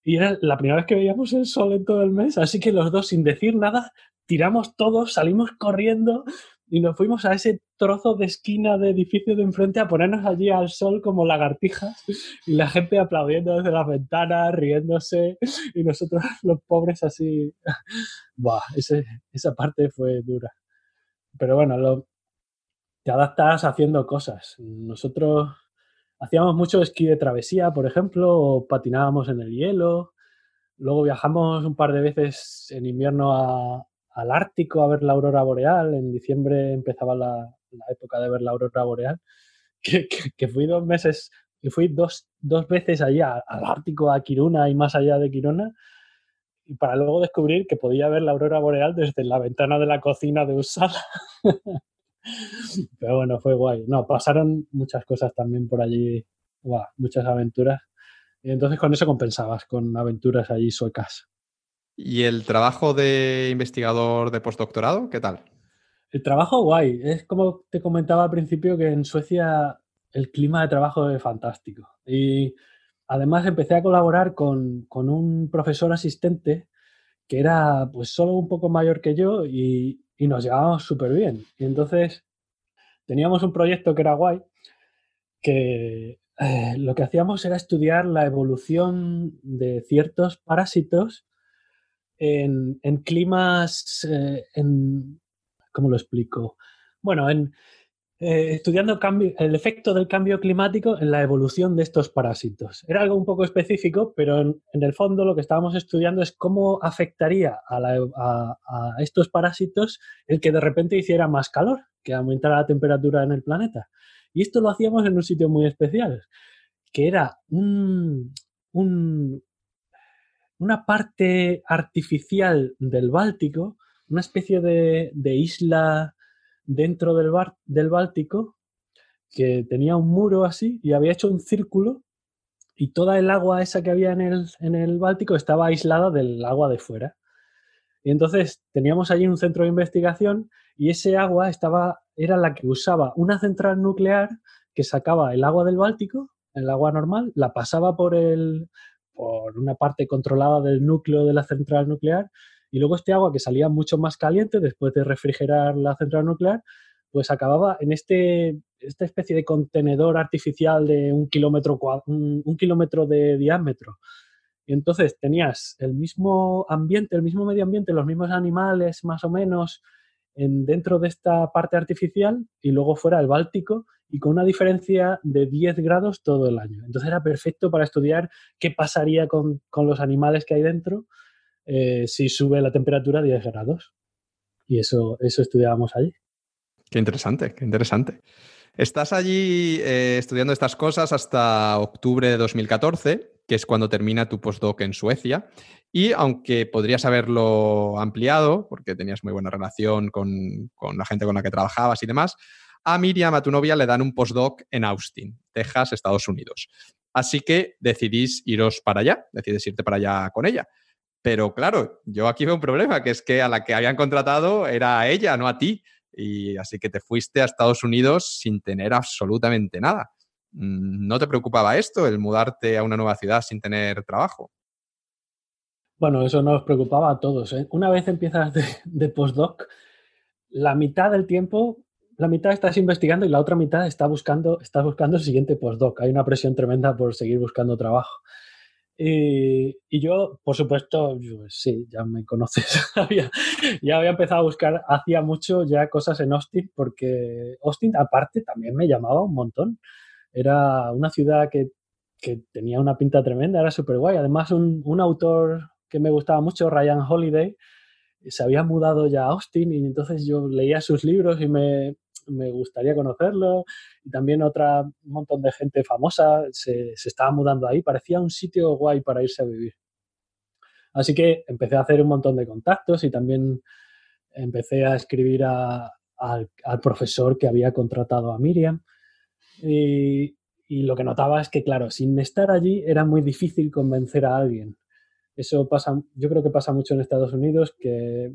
y era la primera vez que veíamos el sol en todo el mes, así que los dos sin decir nada tiramos todos, salimos corriendo y nos fuimos a ese trozo de esquina de edificio de enfrente a ponernos allí al sol como lagartijas y la gente aplaudiendo desde las ventanas, riéndose y nosotros los pobres así. Buah, esa parte fue dura. Pero bueno, lo, te adaptas haciendo cosas. Nosotros Hacíamos mucho esquí de travesía, por ejemplo, o patinábamos en el hielo. Luego viajamos un par de veces en invierno al Ártico a ver la aurora boreal. En diciembre empezaba la, época de ver la aurora boreal. Que, fui dos meses, y fui dos, veces allá al Ártico, a Kiruna y más allá de Kiruna. Y para luego descubrir que podía ver la aurora boreal desde la ventana de la cocina de Usala. Pero bueno, fue guay. No, pasaron muchas cosas también por allí, muchas aventuras. Entonces con eso compensabas, con aventuras allí suecas. ¿Y el trabajo de investigador de postdoctorado, qué tal? El trabajo guay. Es como te comentaba al principio que en Suecia el clima de trabajo es fantástico. Y además empecé a colaborar con, con un profesor asistente que era pues solo un poco mayor que yo y, y nos llevábamos súper bien. Y entonces teníamos un proyecto que era guay, que eh, lo que hacíamos era estudiar la evolución de ciertos parásitos en, climas, eh, en, ¿cómo lo explico? Bueno, en, eh, estudiando el efecto del cambio climático en la evolución de estos parásitos. Era algo un poco específico, pero en, el fondo lo que estábamos estudiando es cómo afectaría a, estos parásitos el que de repente hiciera más calor, que aumentara la temperatura en el planeta. Y esto lo hacíamos en un sitio muy especial, que era una parte artificial del Báltico, una especie de isla dentro del, del Báltico que tenía un muro así y había hecho un círculo y toda el agua esa que había en el, en el Báltico estaba aislada del agua de fuera. Y entonces teníamos allí un centro de investigación y ese agua estaba, era la que usaba una central nuclear que sacaba el agua del Báltico, el agua normal, la pasaba por, el, por una parte controlada del núcleo de la central nuclear y luego este agua que salía mucho más caliente después de refrigerar la central nuclear, pues acababa en este, esta especie de contenedor artificial de un kilómetro, un, kilómetro de diámetro. Y entonces tenías el mismo ambiente, el mismo medio ambiente, los mismos animales más o menos en, dentro de esta parte artificial y luego fuera el Báltico y con una diferencia de 10 grados todo el año. Entonces era perfecto para estudiar qué pasaría con, con los animales que hay dentro eh, si sube la temperatura a 10 grados. Y eso, eso estudiábamos allí. Qué interesante, qué interesante. Estás allí eh, estudiando estas cosas hasta octubre de 2014, que es cuando termina tu postdoc en Suecia. Y aunque podrías haberlo ampliado, porque tenías muy buena relación con, con, la gente con la que trabajabas y demás, a Miriam, a tu novia, le dan un postdoc en Austin, Texas, Estados Unidos. Así que decidís iros para allá, decides irte para allá con ella. Pero claro, yo aquí veo un problema, que es que a la que habían contratado era a ella, no a ti. Y así que te fuiste a Estados Unidos sin tener absolutamente nada. Mm, ¿No te preocupaba esto, el mudarte a una nueva ciudad sin tener trabajo? Bueno, eso nos preocupaba a todos. ¿eh? Una vez empiezas de, postdoc, la mitad del tiempo, la mitad estás investigando y la otra mitad está buscando, estás buscando el siguiente postdoc. Hay una presión tremenda por seguir buscando trabajo. Y, yo, por supuesto, sí, ya me conoces, ya había empezado a buscar hacía mucho ya cosas en Austin, porque Austin aparte también me llamaba un montón. Era una ciudad que, que tenía una pinta tremenda, era súper guay. Además, un, un, autor que me gustaba mucho, Ryan Holiday, se había mudado ya a Austin y entonces yo leía sus libros y me, me gustaría conocerlo. Y también otra, montón de gente famosa se, se, estaba mudando ahí. Parecía un sitio guay para irse a vivir. Así que empecé a hacer un montón de contactos y también empecé a escribir a, al, al, profesor que había contratado a Miriam. Y, y lo que notaba es que, claro, sin estar allí era muy difícil convencer a alguien. Eso pasa, yo creo que pasa mucho en Estados Unidos, que,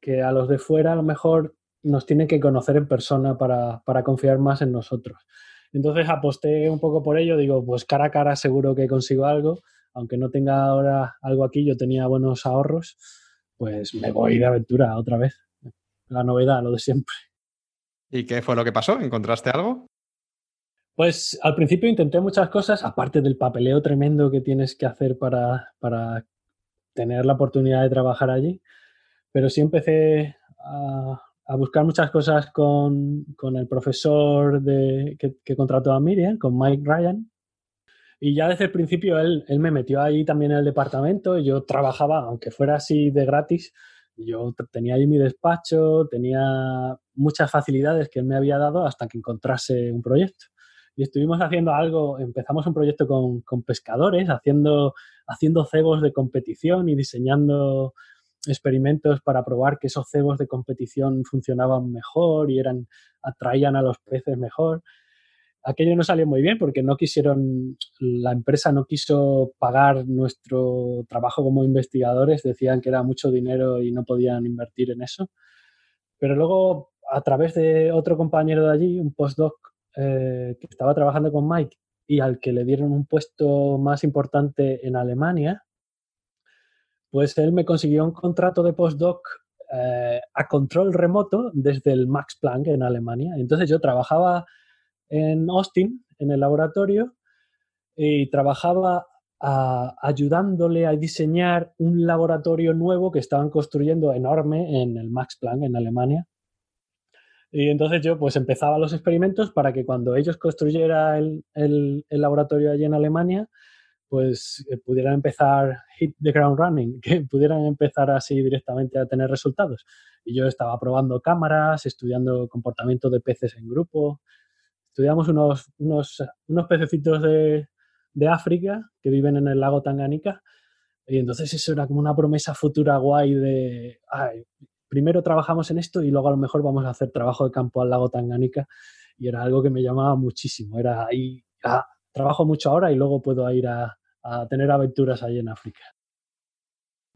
que a los de fuera a lo mejor nos tiene que conocer en persona para, para, confiar más en nosotros. Entonces aposté un poco por ello, digo, pues cara a cara seguro que consigo algo, aunque no tenga ahora algo aquí, yo tenía buenos ahorros, pues me voy de aventura otra vez. La novedad, lo de siempre. ¿Y qué fue lo que pasó? ¿Encontraste algo? Pues al principio intenté muchas cosas, aparte del papeleo tremendo que tienes que hacer para, para tener la oportunidad de trabajar allí, pero sí empecé a, a buscar muchas cosas con, con el profesor que, contrató a Miriam, con Mike Ryan. Y ya desde el principio él, él me metió ahí también en el departamento y yo trabajaba, aunque fuera así de gratis, yo tenía ahí mi despacho, tenía muchas facilidades que él me había dado hasta que encontrase un proyecto. Y estuvimos haciendo algo, empezamos un proyecto con, con pescadores, haciendo, haciendo cebos de competición y diseñando experimentos para probar que esos cebos de competición funcionaban mejor y eran, atraían a los peces mejor. Aquello no salió muy bien porque no quisieron, la empresa no quiso pagar nuestro trabajo como investigadores, decían que era mucho dinero y no podían invertir en eso. Pero luego, a través de otro compañero de allí, un postdoc eh, que estaba trabajando con Mike y al que le dieron un puesto más importante en Alemania, pues él me consiguió un contrato de postdoc eh, a control remoto desde el Max Planck en Alemania. Entonces yo trabajaba en Austin, en el laboratorio, y trabajaba ayudándole a diseñar un laboratorio nuevo que estaban construyendo enorme en el Max Planck en Alemania. Y entonces yo pues empezaba los experimentos para que cuando ellos construyeran el laboratorio allí en Alemania, pues eh, pudieran empezar hit the ground running, que pudieran empezar así directamente a tener resultados. Y yo estaba probando cámaras, estudiando comportamiento de peces en grupo. Estudiamos unos, unos, unos pececitos de, de África que viven en el lago Tanganica. Y entonces eso era como una promesa futura guay de, ay, primero trabajamos en esto y luego a lo mejor vamos a hacer trabajo de campo al lago Tanganica. Y era algo que me llamaba muchísimo. Era ahí, ah, trabajo mucho ahora y luego puedo ir a, a tener aventuras ahí en África.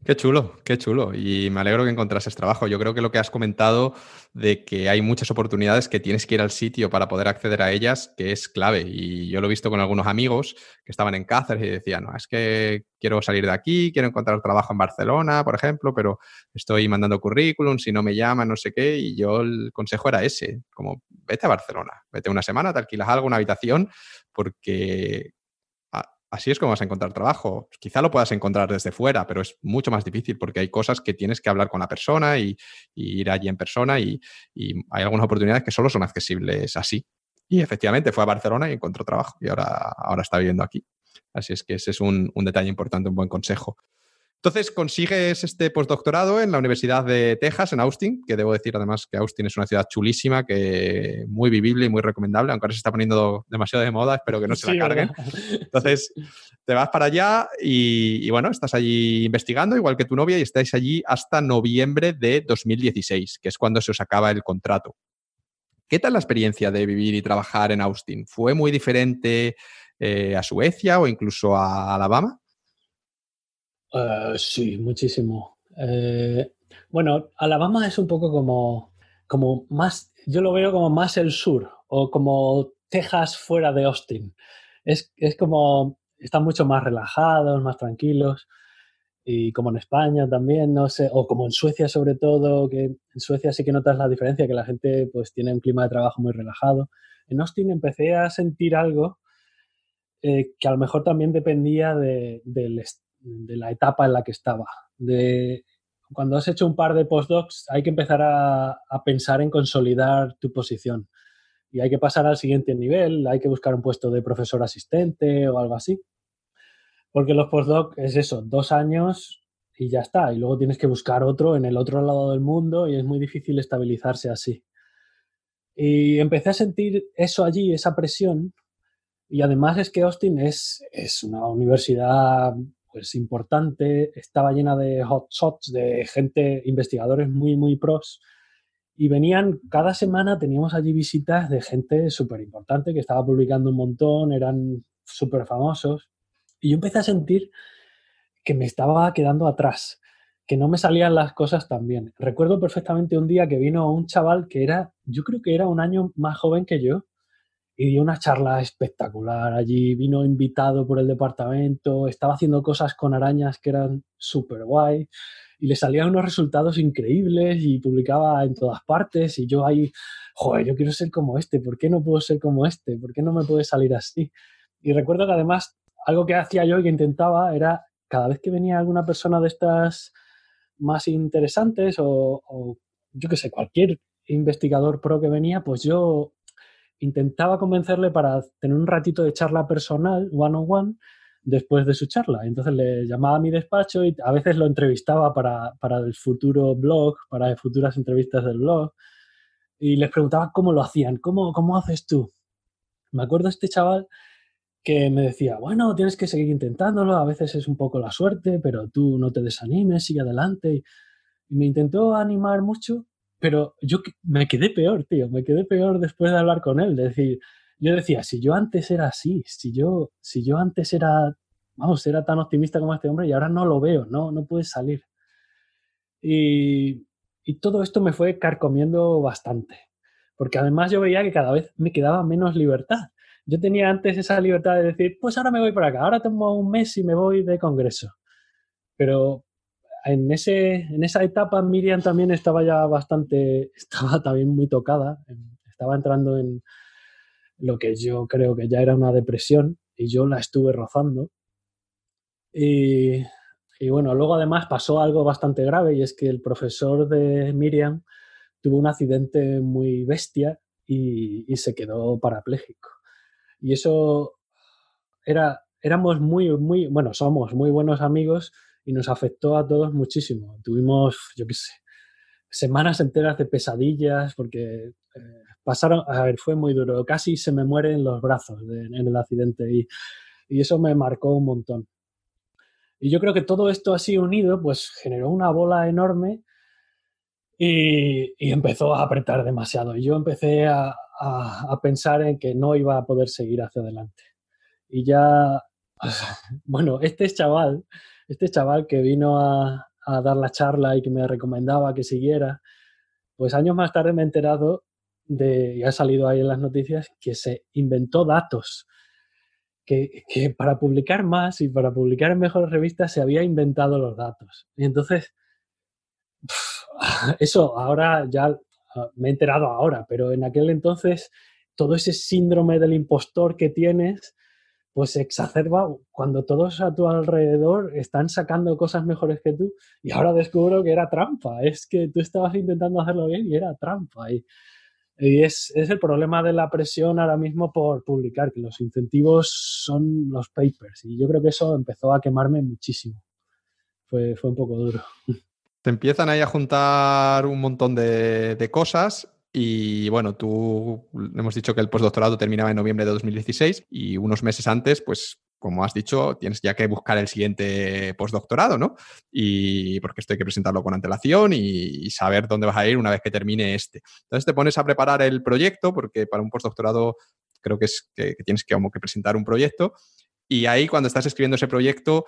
Qué chulo, qué chulo. Y me alegro que encontrases trabajo. Yo creo que lo que has comentado de que hay muchas oportunidades que tienes que ir al sitio para poder acceder a ellas, que es clave. Y yo lo he visto con algunos amigos que estaban en Cáceres y decían, no, es que quiero salir de aquí, quiero encontrar trabajo en Barcelona, por ejemplo, pero estoy mandando currículum, si no me llaman, no sé qué. Y yo el consejo era ese, como vete a Barcelona, vete una semana, te alquilas algo, una habitación, porque Así es como vas a encontrar trabajo. Quizá lo puedas encontrar desde fuera, pero es mucho más difícil porque hay cosas que tienes que hablar con la persona y, ir allí en persona y, hay algunas oportunidades que solo son accesibles así. Y efectivamente fue a Barcelona y encontró trabajo y ahora, ahora está viviendo aquí. Así es que ese es un, un detalle importante, un buen consejo. Entonces consigues este postdoctorado en la Universidad de Texas, en Austin, que debo decir además que Austin es una ciudad chulísima, que muy vivible y muy recomendable, aunque ahora se está poniendo demasiado de moda, espero que no se la carguen. Entonces te vas para allá y, bueno, estás allí investigando, igual que tu novia, y estáis allí hasta noviembre de 2016, que es cuando se os acaba el contrato. ¿Qué tal la experiencia de vivir y trabajar en Austin? ¿Fue muy diferente eh, a Suecia o incluso a Alabama? Uh, sí, muchísimo. Eh, bueno, Alabama es un poco como, como más, yo lo veo como más el sur o como Texas fuera de Austin. Es, es como, están mucho más relajados, más tranquilos y como en España también, no sé, o como en Suecia sobre todo, que en Suecia sí que notas la diferencia, que la gente pues tiene un clima de trabajo muy relajado. En Austin empecé a sentir algo eh, que a lo mejor también dependía de, la etapa en la que estaba. De, cuando has hecho un par de postdocs hay que empezar a, a pensar en consolidar tu posición y hay que pasar al siguiente nivel, hay que buscar un puesto de profesor asistente o algo así. Porque los postdoc es eso, dos años y ya está. Y luego tienes que buscar otro en el otro lado del mundo y es muy difícil estabilizarse así. Y empecé a sentir eso allí, esa presión. Y además es que Austin es, es una universidad pues importante, estaba llena de hotshots, de gente, investigadores muy, muy pros. Y venían, cada semana teníamos allí visitas de gente súper importante que estaba publicando un montón, eran súper famosos. Y yo empecé a sentir que me estaba quedando atrás, que no me salían las cosas tan bien. Recuerdo perfectamente un día que vino un chaval que era, yo creo que era un año más joven que yo, y dio una charla espectacular allí, vino invitado por el departamento, estaba haciendo cosas con arañas que eran súper guay y le salían unos resultados increíbles y publicaba en todas partes y yo ahí, joder, yo quiero ser como este, ¿por qué no puedo ser como este? ¿Por qué no me puede salir así? Y recuerdo que además algo que hacía yo y que intentaba era cada vez que venía alguna persona de estas más interesantes o, yo qué sé, cualquier investigador pro que venía, pues yo intentaba convencerle para tener un ratito de charla personal, one on one, después de su charla. Entonces le llamaba a mi despacho y a veces lo entrevistaba para, para el futuro blog, para futuras entrevistas del blog, y les preguntaba cómo lo hacían, cómo, cómo haces tú. Me acuerdo este chaval que me decía, bueno, tienes que seguir intentándolo, a veces es un poco la suerte, pero tú no te desanimes, sigue adelante. Y me intentó animar mucho, pero yo me quedé peor, tío, me quedé peor después de hablar con él, de decir, yo decía, si yo antes era así, si yo, si yo antes era, vamos, era tan optimista como este hombre y ahora no lo veo, no, no puede salir. Y, y todo esto me fue carcomiendo bastante, porque además yo veía que cada vez me quedaba menos libertad yo tenía antes esa libertad de decir, pues ahora me voy por acá, ahora tengo un mes y me voy de congreso. Pero en, ese, en esa etapa Miriam también estaba ya bastante, estaba también muy tocada, estaba entrando en lo que yo creo que ya era una depresión y yo la estuve rozando. Y, y bueno, luego además pasó algo bastante grave y es que el profesor de Miriam tuvo un accidente muy bestia y, y se quedó parapléjico. Y eso era, éramos muy, muy, bueno, somos muy buenos amigos y nos afectó a todos muchísimo. Tuvimos, yo qué sé, semanas enteras de pesadillas porque eh, pasaron, a ver, fue muy duro, casi se me mueren los brazos en el accidente y, y, eso me marcó un montón. Y yo creo que todo esto así unido, pues generó una bola enorme y, y empezó a apretar demasiado. Y yo empecé a, a, pensar en que no iba a poder seguir hacia adelante. Y ya, bueno, este chaval, este chaval que vino a, dar la charla y que me recomendaba que siguiera, pues años más tarde me he enterado de, y ha salido ahí en las noticias, que se inventó datos. Que, que, para publicar más y para publicar en mejores revistas se había inventado los datos. Y entonces, eso ahora ya Ah, me he enterado ahora, pero en aquel entonces todo ese síndrome del impostor que tienes, pues se exacerba cuando todos a tu alrededor están sacando cosas mejores que tú y ahora descubro que era trampa, es que tú estabas intentando hacerlo bien y era trampa. Y, es, el problema de la presión ahora mismo por publicar, que los incentivos son los papers y yo creo que eso empezó a quemarme muchísimo. Fue, fue un poco duro. Te empiezan ahí a juntar un montón de, cosas y bueno, tú hemos dicho que el postdoctorado terminaba en noviembre de 2016 y unos meses antes, pues como has dicho, tienes ya que buscar el siguiente postdoctorado, ¿no? Y porque esto hay que presentarlo con antelación y, saber dónde vas a ir una vez que termine este. Entonces te pones a preparar el proyecto, porque para un postdoctorado creo que es que, tienes que, como que presentar un proyecto. Y ahí cuando estás escribiendo ese proyecto,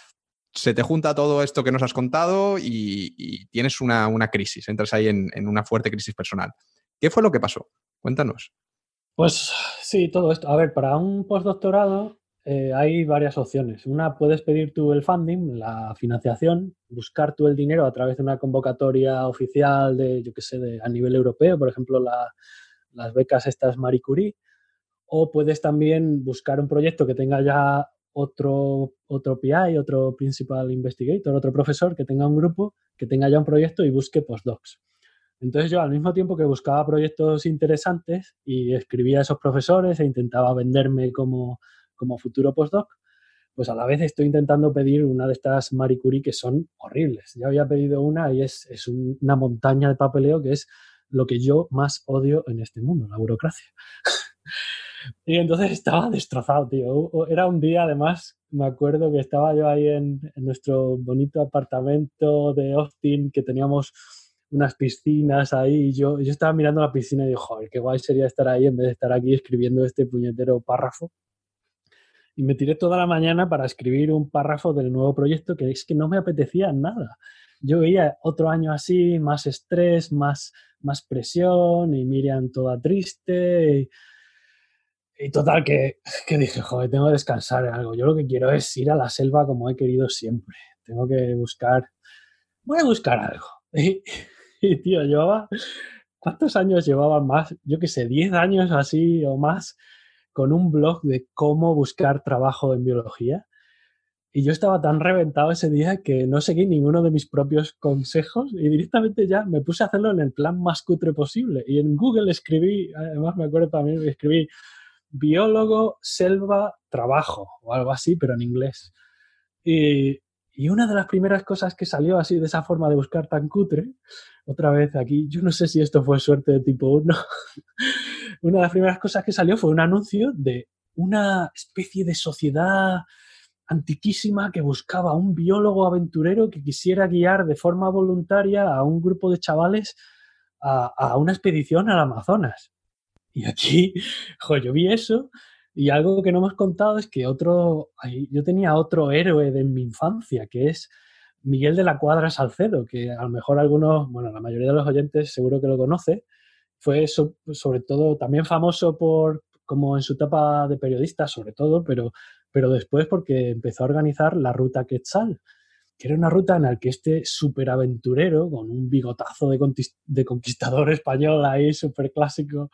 se te junta todo esto que nos has contado y, tienes una, crisis, entras ahí en, una fuerte crisis personal. ¿Qué fue lo que pasó? Cuéntanos. Pues sí, todo esto. A ver, para un postdoctorado eh, hay varias opciones. Una, puedes pedir tú el funding, la financiación, buscar tú el dinero a través de una convocatoria oficial de, yo qué sé, de, a nivel europeo, por ejemplo, las becas estas Marie Curie, o puedes también buscar un proyecto que tenga ya otro, otro PI, otro Principal Investigator, otro profesor que tenga un grupo, que tenga ya un proyecto y busque postdocs. Entonces yo al mismo tiempo que buscaba proyectos interesantes y escribía a esos profesores e intentaba venderme como, como futuro postdoc, pues a la vez estoy intentando pedir una de estas Marie Curie que son horribles. Ya había pedido una y es, es una montaña de papeleo que es lo que yo más odio en este mundo, la burocracia. y entonces estaba destrozado, tío. Era un día, además, me acuerdo que estaba yo ahí en, en nuestro bonito apartamento de Austin, que teníamos unas piscinas ahí. Y yo, yo estaba mirando la piscina y digo, joder, qué guay sería estar ahí en vez de estar aquí escribiendo este puñetero párrafo y me tiré toda la mañana para escribir un párrafo del nuevo proyecto que es que no me apetecía nada. Yo veía otro año así, más estrés, más, más presión y Miriam toda triste. Y, total, que, que, dije, joder, tengo que descansar en algo. Yo lo que quiero es ir a la selva como he querido siempre. Tengo que buscar, voy a buscar algo. Y, y tío, llevaba, ¿cuántos años llevaba más? Yo qué sé, 10 años así o más con un blog de cómo buscar trabajo en biología. Y yo estaba tan reventado ese día que no seguí ninguno de mis propios consejos y directamente ya me puse a hacerlo en el plan más cutre posible. Y en Google escribí, además me acuerdo también, escribí biólogo, selva, trabajo o algo así, pero en inglés. Y, y una de las primeras cosas que salió así de esa forma de buscar tan cutre, otra vez aquí, yo no sé si esto fue suerte de tipo 1, una de las primeras cosas que salió fue un anuncio de una especie de sociedad antiquísima que buscaba un biólogo aventurero que quisiera guiar de forma voluntaria a un grupo de chavales a, una expedición al Amazonas. Y aquí, jo, yo vi eso y algo que no hemos contado es que otro, yo tenía otro héroe de mi infancia, que es Miguel de la Cuadra Salcedo, que a lo mejor algunos, bueno, la mayoría de los oyentes seguro que lo conoce, fue sobre todo también famoso por, como en su etapa de periodista, sobre todo, pero, pero después porque empezó a organizar la ruta Quetzal, que era una ruta en la que este superaventurero, con un bigotazo de, de conquistador español ahí, súper clásico,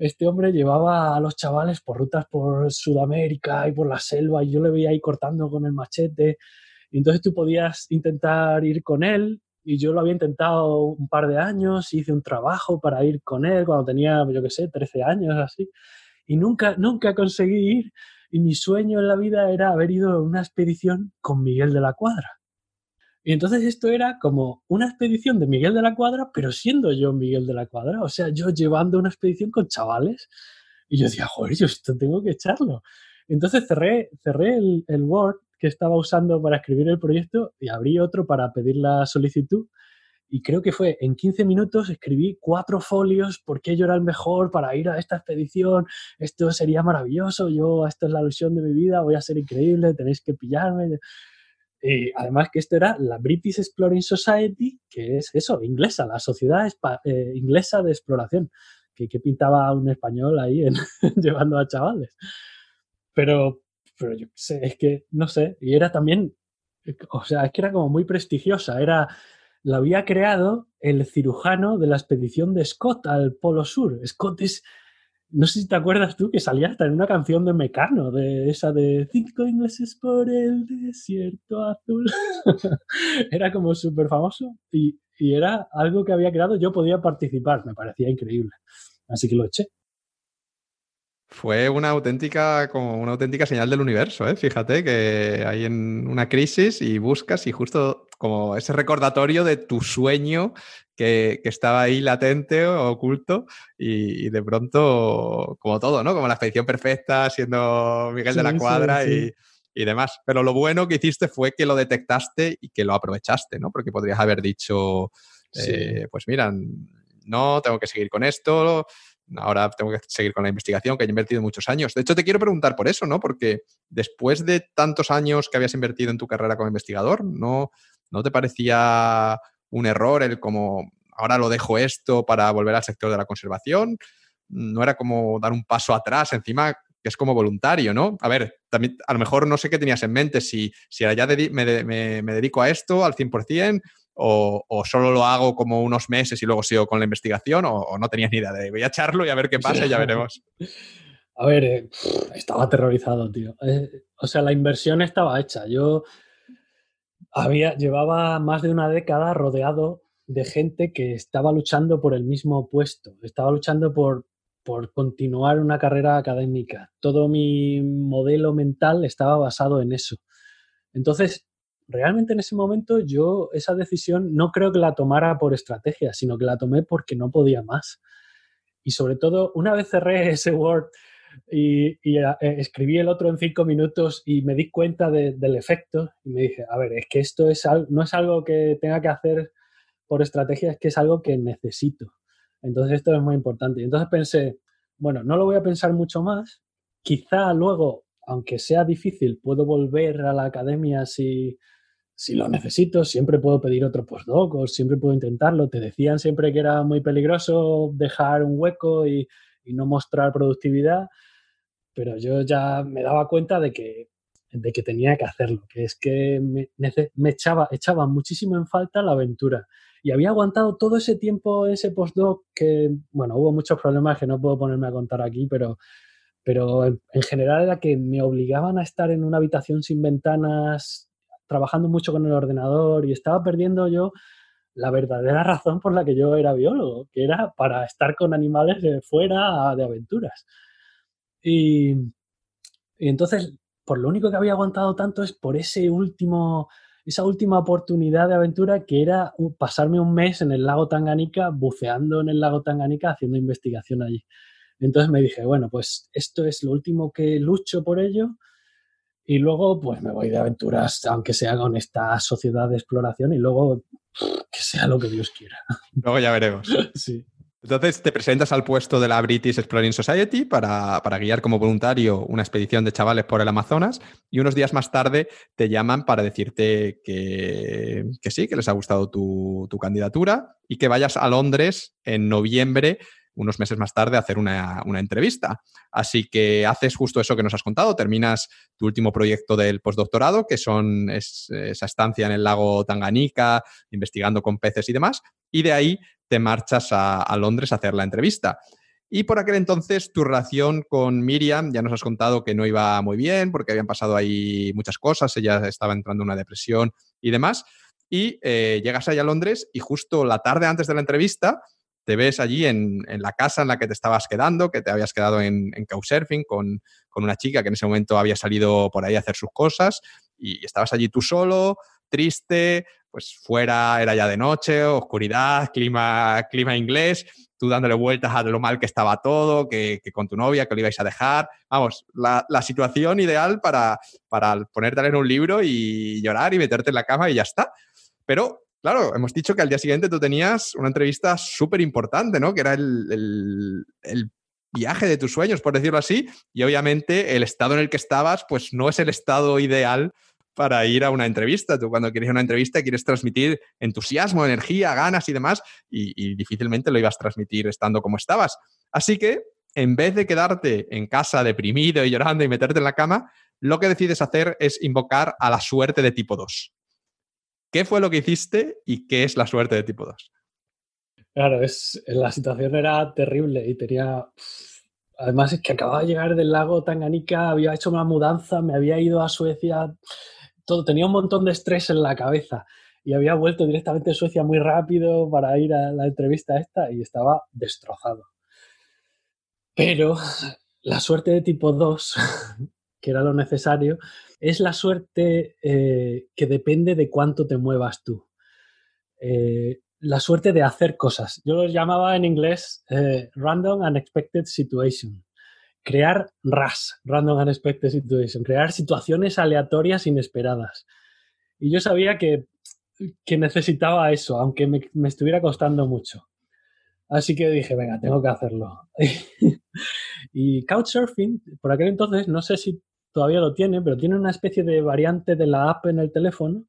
este hombre llevaba a los chavales por rutas por Sudamérica y por la selva, y yo le veía ahí cortando con el machete. Y entonces tú podías intentar ir con él y yo lo había intentado un par de años, hice un trabajo para ir con él cuando tenía, yo qué sé, 13 años así, y nunca, nunca conseguí ir. Y mi sueño en la vida era haber ido a una expedición con Miguel de la Cuadra. Y entonces esto era como una expedición de Miguel de la Cuadra, pero siendo yo Miguel de la Cuadra, o sea, yo llevando una expedición con chavales. Y yo decía, joder, yo esto tengo que echarlo. Entonces cerré, cerré el, el Word que estaba usando para escribir el proyecto y abrí otro para pedir la solicitud. Y creo que fue en 15 minutos escribí cuatro folios porque yo era el mejor para ir a esta expedición. Esto sería maravilloso. Yo, esta es la ilusión de mi vida. Voy a ser increíble. Tenéis que pillarme. Y además que esto era la British Exploring Society, que es eso, inglesa, la sociedad eh, inglesa de exploración, que, que, pintaba un español ahí en, llevando a chavales. Pero, pero yo sé, es que, no sé, y era también, o sea, es que era como muy prestigiosa, era, la había creado el cirujano de la expedición de Scott al Polo Sur. Scott es, no sé si te acuerdas tú que salía hasta en una canción de Mecano, de esa de cinco ingleses por el desierto azul. era como súper famoso y, y era algo que había creado, yo podía participar, me parecía increíble. Así que lo eché. Fue una auténtica, como una auténtica señal del universo, ¿eh? Fíjate que hay en una crisis y buscas y justo como ese recordatorio de tu sueño que, estaba ahí latente o oculto y, de pronto, como todo, ¿no? Como la expedición perfecta, siendo Miguel de la Cuadra Y, demás. Pero lo bueno que hiciste fue que lo detectaste y que lo aprovechaste, ¿no? Porque podrías haber dicho, eh, pues mira, no, tengo que seguir con esto, ahora tengo que seguir con la investigación que he invertido muchos años. De hecho, te quiero preguntar por eso, ¿no? Porque después de tantos años que habías invertido en tu carrera como investigador, ¿no, no te parecía un error el como ahora lo dejo esto para volver al sector de la conservación? no era como dar un paso atrás, encima que es como voluntario, ¿no? A ver, también a lo mejor no sé qué tenías en mente, si, si ya me, dedico a esto al 100% o, o, solo lo hago como unos meses y luego sigo con la investigación o, no tenías ni idea de voy a echarlo y a ver qué pasa y ya veremos. A ver, eh, estaba aterrorizado, tío. Eh, o sea, la inversión estaba hecha. Yo había, llevaba más de una década rodeado de gente que estaba luchando por el mismo puesto, estaba luchando por, por continuar una carrera académica. Todo mi modelo mental estaba basado en eso. Entonces, realmente en ese momento yo esa decisión no creo que la tomara por estrategia, sino que la tomé porque no podía más. Y sobre todo, una vez cerré ese Word y, eh, escribí el otro en cinco minutos y me di cuenta del efecto y me dije, a ver, es que esto es no es algo que tenga que hacer por estrategia, es que es algo que necesito. Entonces esto es muy importante. Y entonces pensé, bueno, no lo voy a pensar mucho más. Quizá luego, aunque sea difícil, puedo volver a la academia si, si lo necesito. Siempre puedo pedir otro postdoc o siempre puedo intentarlo. Te decían siempre que era muy peligroso dejar un hueco y, no mostrar productividad, pero yo ya me daba cuenta de que, de que tenía que hacerlo, que es que me, me echaba, echaba muchísimo en falta la aventura. Y había aguantado todo ese tiempo ese postdoc que, bueno, hubo muchos problemas que no puedo ponerme a contar aquí, pero, pero en, general era que me obligaban a estar en una habitación sin ventanas, trabajando mucho con el ordenador y estaba perdiendo yo la verdadera razón por la que yo era biólogo, que era para estar con animales fuera de aventuras. Y, y entonces, por lo único que había aguantado tanto es por ese último esa última oportunidad de aventura que era pasarme un mes en el lago Tanganica, buceando en el lago Tanganica, haciendo investigación allí. Entonces me dije, bueno, pues esto es lo último que lucho por ello y luego pues me voy de aventuras, aunque sea con esta sociedad de exploración y luego que sea lo que Dios quiera. Luego ya veremos. sí. Entonces te presentas al puesto de la British Exploring Society para, guiar como voluntario una expedición de chavales por el Amazonas y unos días más tarde te llaman para decirte que, sí, que les ha gustado tu, candidatura y que vayas a Londres en noviembre unos meses más tarde hacer una, entrevista. Así que haces justo eso que nos has contado, terminas tu último proyecto del postdoctorado, que son esa estancia en el lago Tanganica, investigando con peces y demás, y de ahí te marchas a, Londres a hacer la entrevista. Y por aquel entonces tu relación con Miriam, ya nos has contado que no iba muy bien porque habían pasado ahí muchas cosas, ella estaba entrando en una depresión y demás. Y eh, llegas allá a Londres y justo la tarde antes de la entrevista te ves allí en, la casa en la que te estabas quedando, que te habías quedado en, en Couchsurfing con, con una chica que en ese momento había salido por ahí a hacer sus cosas y estabas allí tú solo, triste, pues fuera era ya de noche, oscuridad, clima, clima inglés, tú dándole vueltas a lo mal que estaba todo, que, con tu novia, que lo ibais a dejar. Vamos, la, situación ideal para, para ponerte leer un libro y llorar y meterte en la cama y ya está. Pero, claro, hemos dicho que al día siguiente tú tenías una entrevista súper importante, ¿no? Que era el, el viaje de tus sueños, por decirlo así, y obviamente el estado en el que estabas, pues no es el estado ideal para ir a una entrevista. Tú cuando quieres una entrevista quieres transmitir entusiasmo, energía, ganas y demás, y, difícilmente lo ibas a transmitir estando como estabas. Así que, en vez de quedarte en casa deprimido y llorando y meterte en la cama, lo que decides hacer es invocar a la suerte de tipo 2. ¿Qué fue lo que hiciste y qué es la suerte de tipo 2? Claro, es, la situación era terrible y tenía... Además es que acababa de llegar del lago Tanganica, había hecho una mudanza, me había ido a Suecia, tenía un montón de estrés en la cabeza y había vuelto directamente a Suecia muy rápido para ir a la entrevista esta y estaba destrozado. Pero la suerte de tipo 2, que era lo necesario, es la suerte eh, que depende de cuánto te muevas tú. Eh, la suerte de hacer cosas. Yo lo llamaba en inglés eh, Random Unexpected Situation crear RAS, Random Unexpected Situation, crear situaciones aleatorias inesperadas. Y yo sabía que, necesitaba eso, aunque me, estuviera costando mucho. Así que dije, venga, tengo que hacerlo. y Couchsurfing, por aquel entonces, no sé si todavía lo tiene, pero tiene una especie de variante de la app en el teléfono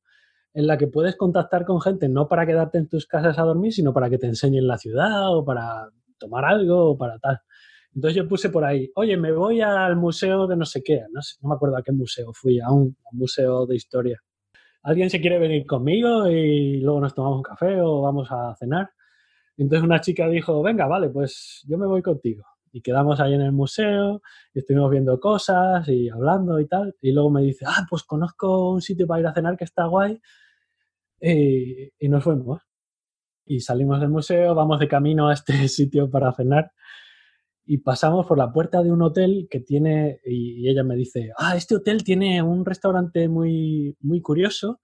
en la que puedes contactar con gente no para quedarte en tus casas a dormir, sino para que te enseñen la ciudad o para tomar algo o para tal. Entonces yo puse por ahí, oye, me voy al museo de no sé qué, no, sé, no me acuerdo a qué museo fui, a un, museo de historia. ¿Alguien se quiere venir conmigo y luego nos tomamos un café o vamos a cenar? Entonces una chica dijo, venga, vale, pues yo me voy contigo. Y quedamos ahí en el museo, y estuvimos viendo cosas y hablando y tal. Y luego me dice, ah, pues conozco un sitio para ir a cenar que está guay. Y, y nos fuimos. Y salimos del museo, vamos de camino a este sitio para cenar y pasamos por la puerta de un hotel que tiene, y ella me dice, ah, este hotel tiene un restaurante muy, muy curioso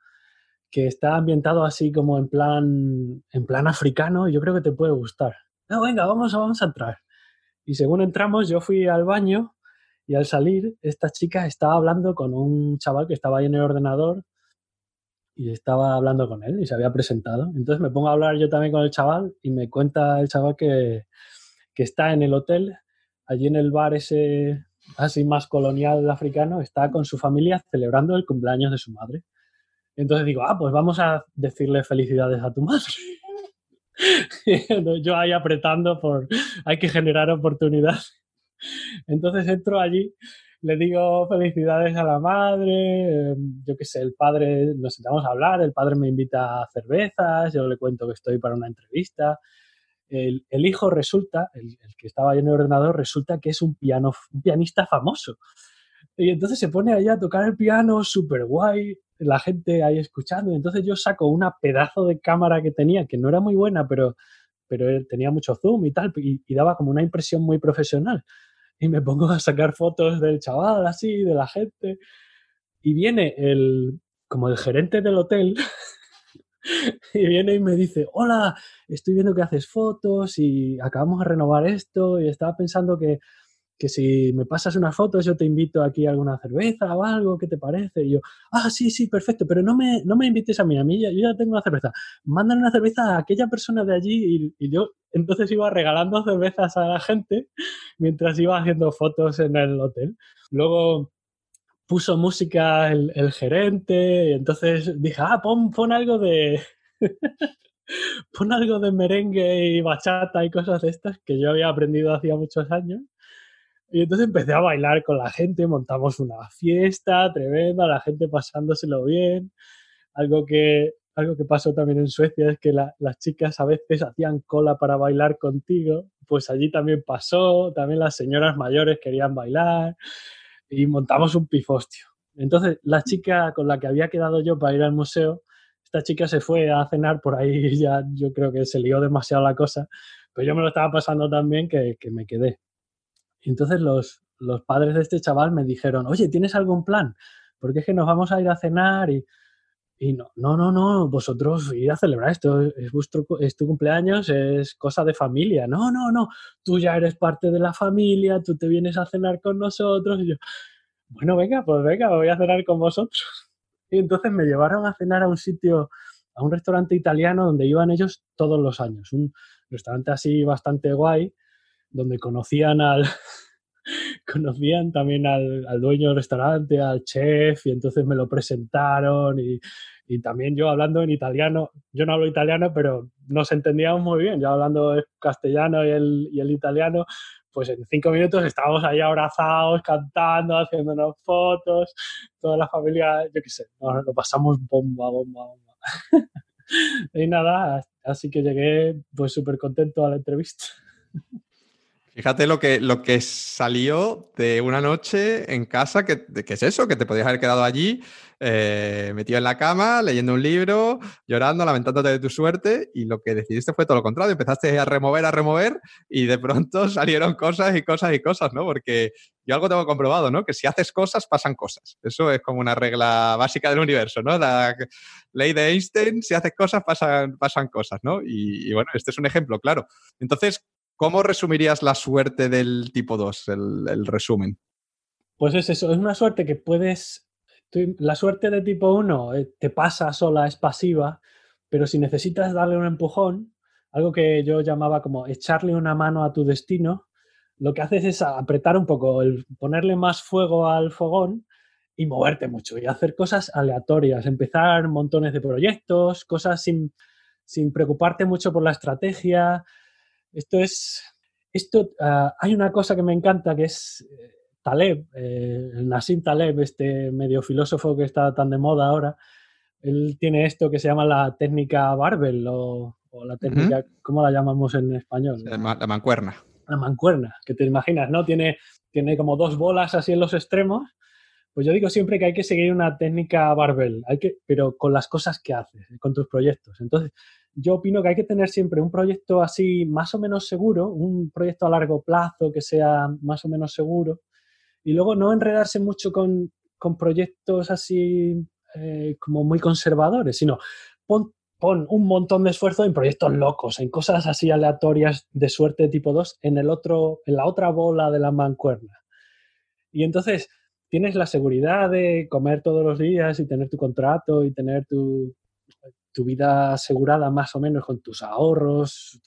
que está ambientado así como en plan, en plan africano y yo creo que te puede gustar. No, venga, vamos, vamos a entrar. Y según entramos, yo fui al baño y al salir, esta chica estaba hablando con un chaval que estaba ahí en el ordenador y estaba hablando con él y se había presentado. Entonces me pongo a hablar yo también con el chaval y me cuenta el chaval que, que está en el hotel, allí en el bar ese así más colonial africano, está con su familia celebrando el cumpleaños de su madre. Entonces digo, ah, pues vamos a decirle felicidades a tu madre. Yo ahí apretando por, hay que generar oportunidad. Entonces entro allí, le digo felicidades a la madre, em, yo qué sé, el padre, nos sentamos a hablar, el padre me invita a cervezas, yo le cuento que estoy para una entrevista, el, hijo resulta, el, que estaba ahí en el ordenador, resulta que es un, piano, un pianista famoso. Y entonces se pone ahí a tocar el piano, súper guay, la gente ahí escuchando. Entonces yo saco una pedazo de cámara que tenía, que no era muy buena, pero, pero tenía mucho zoom y tal, y, y daba como una impresión muy profesional. Y me pongo a sacar fotos del chaval, así, de la gente. Y viene el, como el gerente del hotel y viene y me dice, hola, estoy viendo que haces fotos y acabamos de renovar esto y estaba pensando que, que si me pasas unas fotos yo te invito aquí a alguna cerveza o algo, ¿qué te parece? Y yo, ah, sí, sí, perfecto, pero no me, no me invites a mí, a mí yo ya tengo una cerveza. Mándale una cerveza a aquella persona de allí y, y yo entonces iba regalando cervezas a la gente mientras iba haciendo fotos en el hotel. Luego puso música el, gerente, y entonces dije, ah, pon, pon algo de... pon algo de merengue y bachata y cosas de estas que yo había aprendido hacía muchos años. Y entonces empecé a bailar con la gente, montamos una fiesta tremenda, la gente pasándoselo bien. Algo que, algo que pasó también en Suecia es que las chicas a veces hacían cola para bailar contigo, pues allí también pasó, también las señoras mayores querían bailar y montamos un pifostio. Entonces, la chica con la que había quedado yo para ir al museo, esta chica se fue a cenar por ahí ya yo creo que se lió demasiado la cosa, pero yo me lo estaba pasando tan bien que, que me quedé. Entonces los, los padres de este chaval me dijeron, oye, ¿tienes algún plan? Porque es que nos vamos a ir a cenar y, y no, no, no, no, vosotros ir a celebrar esto, es, vuestro, es tu cumpleaños, es cosa de familia. No, no, no, tú ya eres parte de la familia, tú te vienes a cenar con nosotros. Y yo, bueno, venga, pues venga, voy a cenar con vosotros. Y entonces me llevaron a cenar a un sitio, a un restaurante italiano donde iban ellos todos los años. Un restaurante así bastante guay, donde conocían al, conocían también al, dueño del restaurante, al chef, y entonces me lo presentaron y, también yo hablando en italiano, yo no hablo italiano, pero nos entendíamos muy bien, yo hablando castellano y el, y el italiano, pues en cinco minutos estábamos ahí abrazados, cantando, haciéndonos fotos, toda la familia, yo qué sé, lo pasamos bomba, bomba, bomba. y nada, así que llegué pues súper contento a la entrevista. Fíjate lo que, lo que salió de una noche en casa, que, que es eso, que te podías haber quedado allí eh, metido en la cama, leyendo un libro, llorando, lamentándote de tu suerte, y lo que decidiste fue todo lo contrario, empezaste a remover, a remover, y de pronto salieron cosas y cosas y cosas, ¿no? Porque yo algo tengo comprobado, ¿no? Que si haces cosas, pasan cosas. Eso es como una regla básica del universo, ¿no? La ley de Einstein, si haces cosas, pasan, pasan cosas, ¿no? Y, y bueno, este es un ejemplo, claro. Entonces, ¿Cómo resumirías la suerte del tipo 2, el, resumen? Pues es eso, es una suerte que puedes... la suerte de tipo 1 eh, te pasa sola, es pasiva, pero si necesitas darle un empujón, algo que yo llamaba como echarle una mano a tu destino, lo que haces es apretar un poco, ponerle más fuego al fogón y moverte mucho y hacer cosas aleatorias, empezar montones de proyectos, cosas sin, sin preocuparte mucho por la estrategia, esto es, esto, ah, hay una cosa que me encanta que es eh, Taleb, eh, Nassim Taleb, este medio filósofo que está tan de moda ahora, él tiene esto que se llama la técnica Barbel o, la técnica, ¿cómo la llamamos en español? La, mancuerna. La mancuerna, que te imaginas, ¿no? Tiene, tiene como dos bolas así en los extremos. Pues yo digo siempre que hay que seguir una técnica Barbel, hay que, pero con las cosas que haces, con tus proyectos. Entonces, yo opino que hay que tener siempre un proyecto así más o menos seguro, un proyecto a largo plazo que sea más o menos seguro, y luego no enredarse mucho con, con proyectos así eh, como muy conservadores, sino pon, un montón de esfuerzo en proyectos locos, en cosas así aleatorias de suerte tipo 2 en, el otro, en la otra bola de la mancuerna. Y entonces tienes la seguridad de comer todos los días y tener tu contrato y tener tu, tu vida asegurada más o menos con tus ahorros,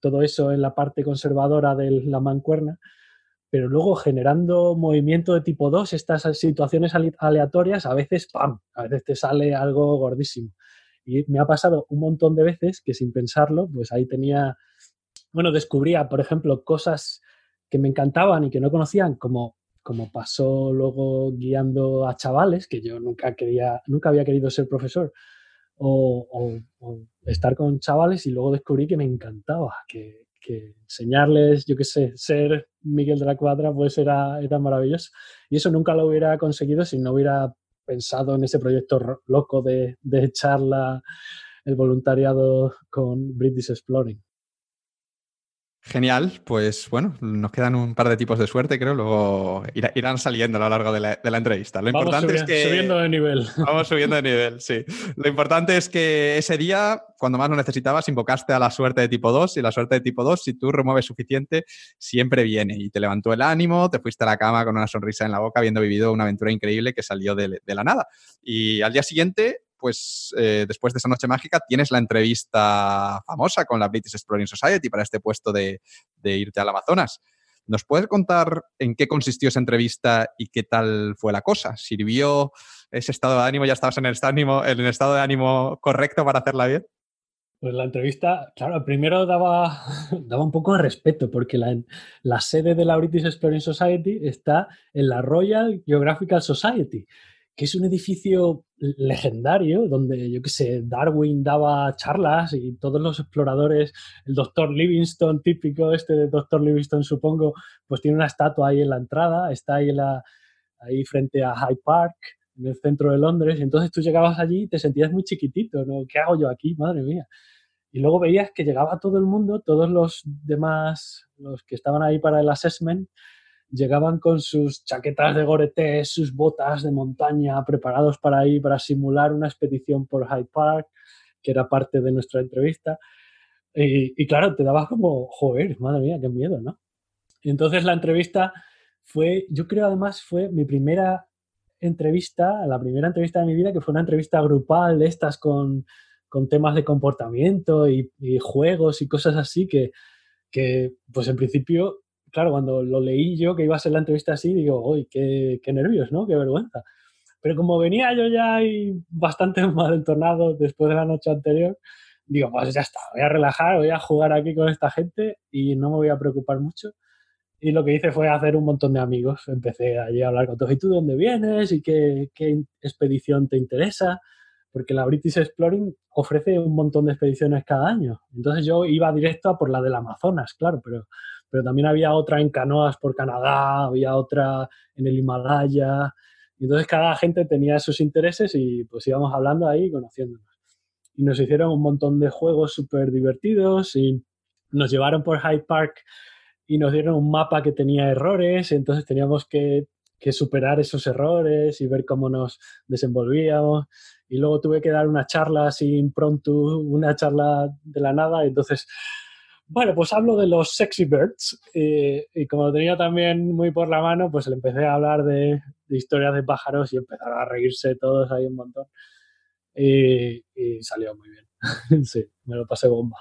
todo eso en la parte conservadora de la mancuerna pero luego generando movimiento de tipo 2, estas situaciones aleatorias, a veces, ¡pam!, a veces te sale algo gordísimo. Y me ha pasado un montón de veces que sin pensarlo, pues ahí tenía, bueno, descubría, por ejemplo, cosas que me encantaban y que no conocían, como, como pasó luego guiando a chavales, que yo nunca, quería, nunca había querido ser profesor, o, estar con chavales y luego descubrí que me encantaba, que, que enseñarles, yo qué sé, ser Miguel de la Cuadra, pues era, era maravilloso. Y eso nunca lo hubiera conseguido si no hubiera pensado en ese proyecto loco de, de echar el voluntariado con British Exploring. Genial, pues bueno, nos quedan un par de tipos de suerte, creo, luego irán saliendo a lo largo de la, entrevista. Lo importante es que... Subiendo de nivel. Vamos subiendo de nivel, sí. Lo importante es que ese día, cuando más lo necesitabas, invocaste a la suerte de tipo 2 y la suerte de tipo 2, si tú remueves suficiente, siempre viene y te levantó el ánimo, te fuiste a la cama con una sonrisa en la boca, habiendo vivido una aventura increíble que salió de la nada. Y al día siguiente pues eh, después de esa noche mágica tienes la entrevista famosa con la British Exploring Society para este puesto de, irte al Amazonas. ¿Nos puedes contar en qué consistió esa entrevista y qué tal fue la cosa? ¿Sirvió ese estado de ánimo? ¿Ya estabas en el estado de ánimo, de correcto para hacerla bien? Pues la entrevista, claro, primero daba, daba un poco de respeto porque la sede de la British Exploring Society está en la Royal Geographical Society, que es un edificio legendario donde, yo qué sé, Darwin daba charlas y todos los exploradores, el doctor Livingstone, típico este de doctor Livingstone, supongo, pues tiene una estatua ahí en la entrada, está ahí, ahí frente a Hyde Park, en el centro de Londres, y entonces tú llegabas allí y te sentías muy chiquitito, ¿no? ¿Qué hago yo aquí? Madre mía. Y luego veías que llegaba todo el mundo, todos los demás, los que estaban ahí para el assessment, llegaban con sus chaquetas de gore sus botas de montaña, preparados para ir, para simular una expedición por Hyde Park, que era parte de nuestra entrevista. Y, claro, te daba como, joder, madre mía, qué miedo, ¿no? Y entonces la entrevista fue, yo creo además fue mi primera entrevista, la primera entrevista de mi vida, que fue una entrevista grupal de estas con, con temas de comportamiento y, y, juegos y cosas así que, que, pues en principio claro, cuando lo leí yo, que iba a ser la entrevista así, digo, uy, qué, qué nervios, ¿no? Qué vergüenza. Pero como venía yo ya ahí bastante mal entonado después de la noche anterior, digo, pues ya está, voy a relajar, voy a jugar aquí con esta gente y no me voy a preocupar mucho. Y lo que hice fue hacer un montón de amigos. Empecé allí a hablar con todos. ¿Y tú dónde vienes? ¿Y qué, qué expedición te interesa? Porque la British Exploring ofrece un montón de expediciones cada año. Entonces yo iba directo a por la del Amazonas, claro, pero pero también había otra en canoas por Canadá, había otra en el Himalaya. Y entonces cada gente tenía sus intereses y pues íbamos hablando ahí conociéndonos. Y nos hicieron un montón de juegos súper divertidos y nos llevaron por Hyde Park y nos dieron un mapa que tenía errores, entonces teníamos que, que superar esos errores y ver cómo nos desenvolvíamos. Y luego tuve que dar una charla así impromptu, una charla de la nada, entonces bueno, pues hablo de los sexy birds y como lo tenía también muy por la mano, pues le empecé a hablar de, historias de pájaros y empezaron a reírse todos ahí un montón. Y, salió muy bien. sí, me lo pasé bomba.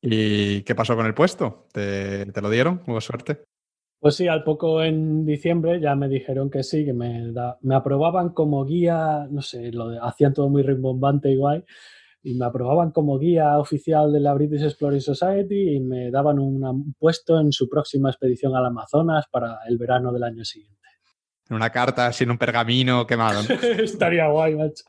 ¿Y qué pasó con el puesto? ¿Te, lo dieron? ¿Hubo suerte? Pues sí, al poco en diciembre ya me dijeron que sí, que me, me aprobaban como guía, no sé, lo hacían todo muy rimbombante y guay, y me aprobaban como guía oficial de la British Exploring Society y me daban un puesto en su próxima expedición al Amazonas para el verano del año siguiente. Una carta sin un pergamino quemado. Estaría guay, macho.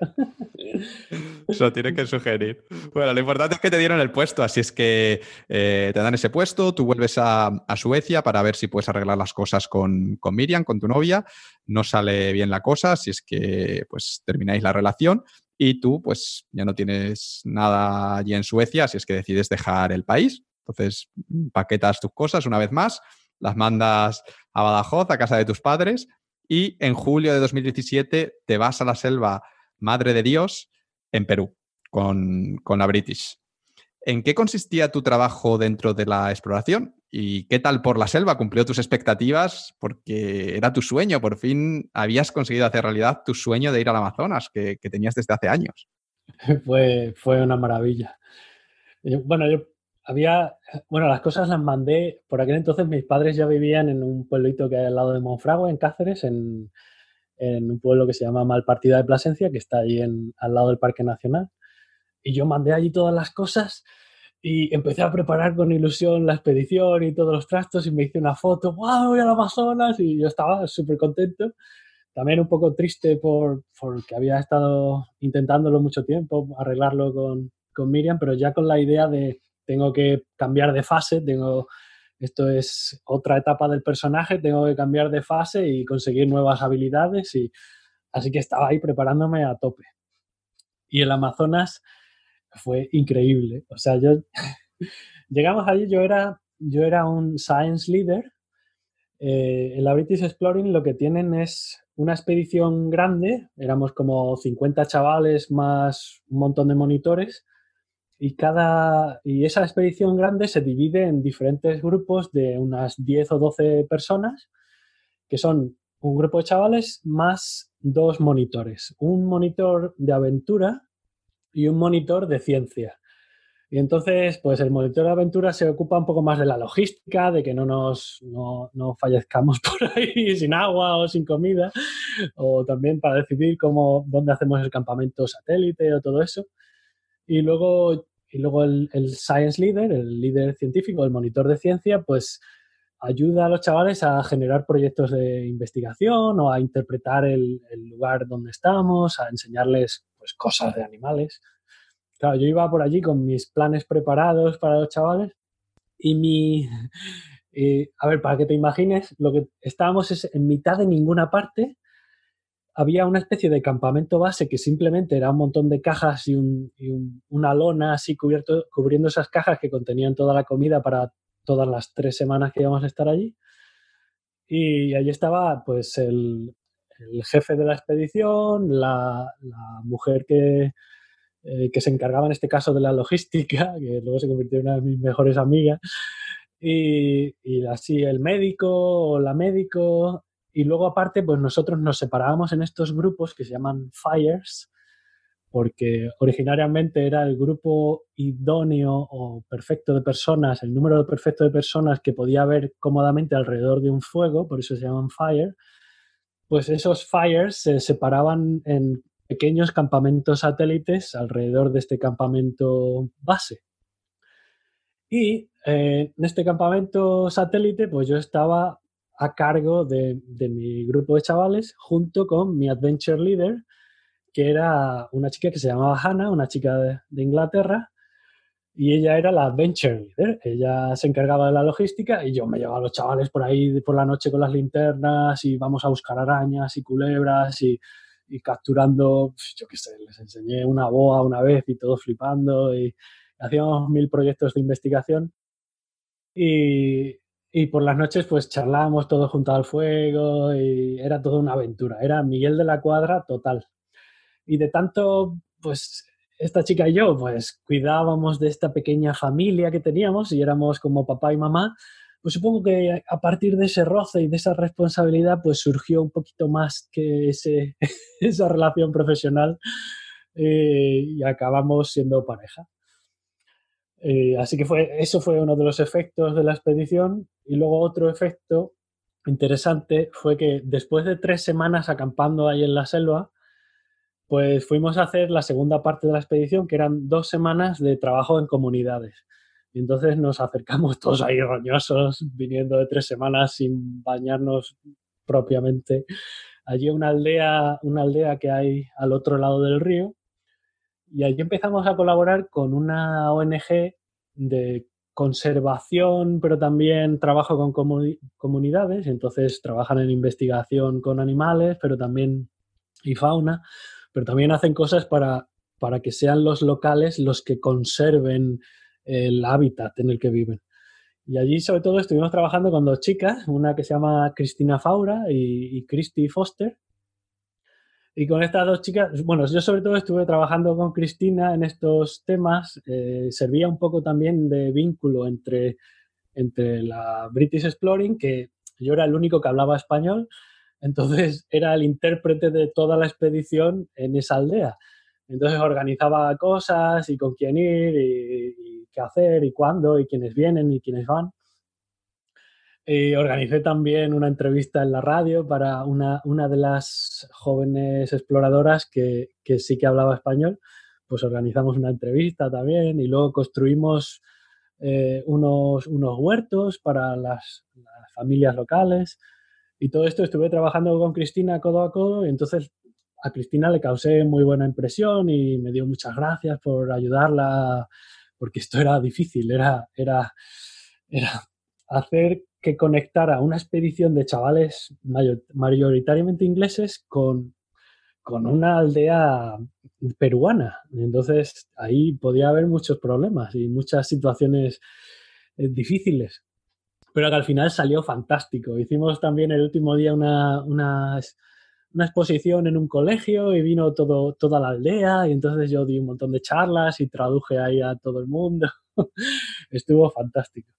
Eso tiene que sugerir. Bueno, lo importante es que te dieron el puesto, así es que eh, te dan ese puesto, tú vuelves a, Suecia para ver si puedes arreglar las cosas con, con, Miriam, con tu novia. No sale bien la cosa, si es que pues termináis la relación y tú pues ya no tienes nada allí en Suecia, si es que decides dejar el país. Entonces paquetas tus cosas una vez más, las mandas a Badajoz, a casa de tus padres y en julio de 2017 te vas a la selva Madre de Dios en Perú con, la British. ¿En qué consistía tu trabajo dentro de la exploración? ¿Y qué tal por la selva? ¿Cumplió tus expectativas? Porque era tu sueño, por fin habías conseguido hacer realidad tu sueño de ir al Amazonas, que, que tenías desde hace años. Fue, fue una maravilla. Bueno, yo había, bueno, las cosas las mandé, por aquel entonces mis padres ya vivían en un pueblito que hay al lado de Monfragüe, en Cáceres, en, un pueblo que se llama Malpartida de Plasencia, que está ahí en, al lado del Parque Nacional. Y yo mandé allí todas las cosas y empecé a preparar con ilusión la expedición y todos los trastos y me hice una foto, ¡wow! Voy al Amazonas y yo estaba súper contento. También un poco triste por, porque había estado intentándolo mucho tiempo, arreglarlo con, con Miriam, pero ya con la idea de tengo que cambiar de fase, tengo, esto es otra etapa del personaje, tengo que cambiar de fase y conseguir nuevas habilidades y así que estaba ahí preparándome a tope. Y el Amazonas fue increíble, o sea, yo llegamos allí, yo era, yo era un science leader. Eh, en la British Exploring lo que tienen es una expedición grande, éramos como 50 chavales más un montón de monitores, y, cada, y esa expedición grande se divide en diferentes grupos de unas 10 o 12 personas, que son un grupo de chavales más dos monitores, un monitor de aventura y un monitor de ciencia. Y entonces, pues el monitor de aventura se ocupa un poco más de la logística, de que no nos no, no fallezcamos por ahí sin agua o sin comida, o también para decidir cómo, dónde hacemos el campamento satélite o todo eso. Y luego y luego el, Science Leader, el líder científico, el monitor de ciencia, pues ayuda a los chavales a generar proyectos de investigación o a interpretar el, lugar donde estamos, a enseñarles pues, cosas de animales. Claro, yo iba por allí con mis planes preparados para los chavales y mi... a ver, para que te imagines, lo que estábamos es en mitad de ninguna parte había una especie de campamento base que simplemente era un montón de cajas y, una lona así cubierto, cubriendo esas cajas que contenían toda la comida para todas las tres semanas que íbamos a estar allí. Y allí estaba pues el, jefe de la expedición, la, mujer que, eh, que se encargaba en este caso de la logística, que luego se convirtió en una de mis mejores amigas, y, y así el médico o la médico, y luego aparte, pues nosotros nos separábamos en estos grupos que se llaman FIRES, porque originariamente era el grupo idóneo o perfecto de personas, el número perfecto de personas que podía haber cómodamente alrededor de un fuego, por eso se llaman FIRE, pues esos FIRES se separaban en pequeños campamentos satélites alrededor de este campamento base. Y eh, en este campamento satélite, pues yo estaba a cargo de, mi grupo de chavales junto con mi adventure leader, que era una chica que se llamaba Hannah, una chica de, Inglaterra, y ella era la adventure leader. Ella se encargaba de la logística y yo me llevaba a los chavales por ahí por la noche con las linternas y vamos a buscar arañas y culebras y, y capturando, yo qué sé, les enseñé una boa una vez y todos flipando y hacíamos mil proyectos de investigación. Y, y por las noches pues charlábamos todos junto al fuego y era toda una aventura. Era Miguel de la Cuadra total. Y de tanto, pues esta chica y yo, pues cuidábamos de esta pequeña familia que teníamos y éramos como papá y mamá, pues supongo que a partir de ese roce y de esa responsabilidad, pues surgió un poquito más que esa relación profesional eh, y acabamos siendo pareja. Eh, así que fue, eso fue uno de los efectos de la expedición. Y luego otro efecto interesante fue que después de tres semanas acampando ahí en la selva, pues fuimos a hacer la segunda parte de la expedición, que eran dos semanas de trabajo en comunidades. Y entonces nos acercamos todos ahí roñosos, viniendo de tres semanas sin bañarnos propiamente. Allí una aldea, una aldea que hay al otro lado del río. Y allí empezamos a colaborar con una ONG de conservación, pero también trabajo con comunidades. Entonces trabajan en investigación con animales, pero también y fauna, pero también hacen cosas para, para que sean los locales los que conserven el hábitat en el que viven. Y allí, sobre todo, estuvimos trabajando con dos chicas, una que se llama Cristina Faura y, y Christy Foster. Y con estas dos chicas, bueno, yo sobre todo estuve trabajando con Cristina en estos temas, eh, servía un poco también de vínculo entre, entre la British Exploring, que yo era el único que hablaba español, entonces era el intérprete de toda la expedición en esa aldea. Entonces organizaba cosas y con quién ir y, qué hacer y cuándo y quiénes vienen y quiénes van. Y organicé también una entrevista en la radio para una, una de las jóvenes exploradoras que, que, sí que hablaba español. Pues organizamos una entrevista también y luego construimos eh, unos, unos huertos para las, las familias locales. Y todo esto estuve trabajando con Cristina codo a codo y entonces a Cristina le causé muy buena impresión y me dio muchas gracias por ayudarla, porque esto era difícil, era, era, era hacer que conectara una expedición de chavales mayoritariamente ingleses con, con una aldea peruana. Entonces ahí podía haber muchos problemas y muchas situaciones eh, difíciles. Pero que al final salió fantástico. Hicimos también el último día una, una una exposición en un colegio y vino todo, toda la aldea y entonces yo di un montón de charlas y traduje ahí a todo el mundo. Estuvo fantástico.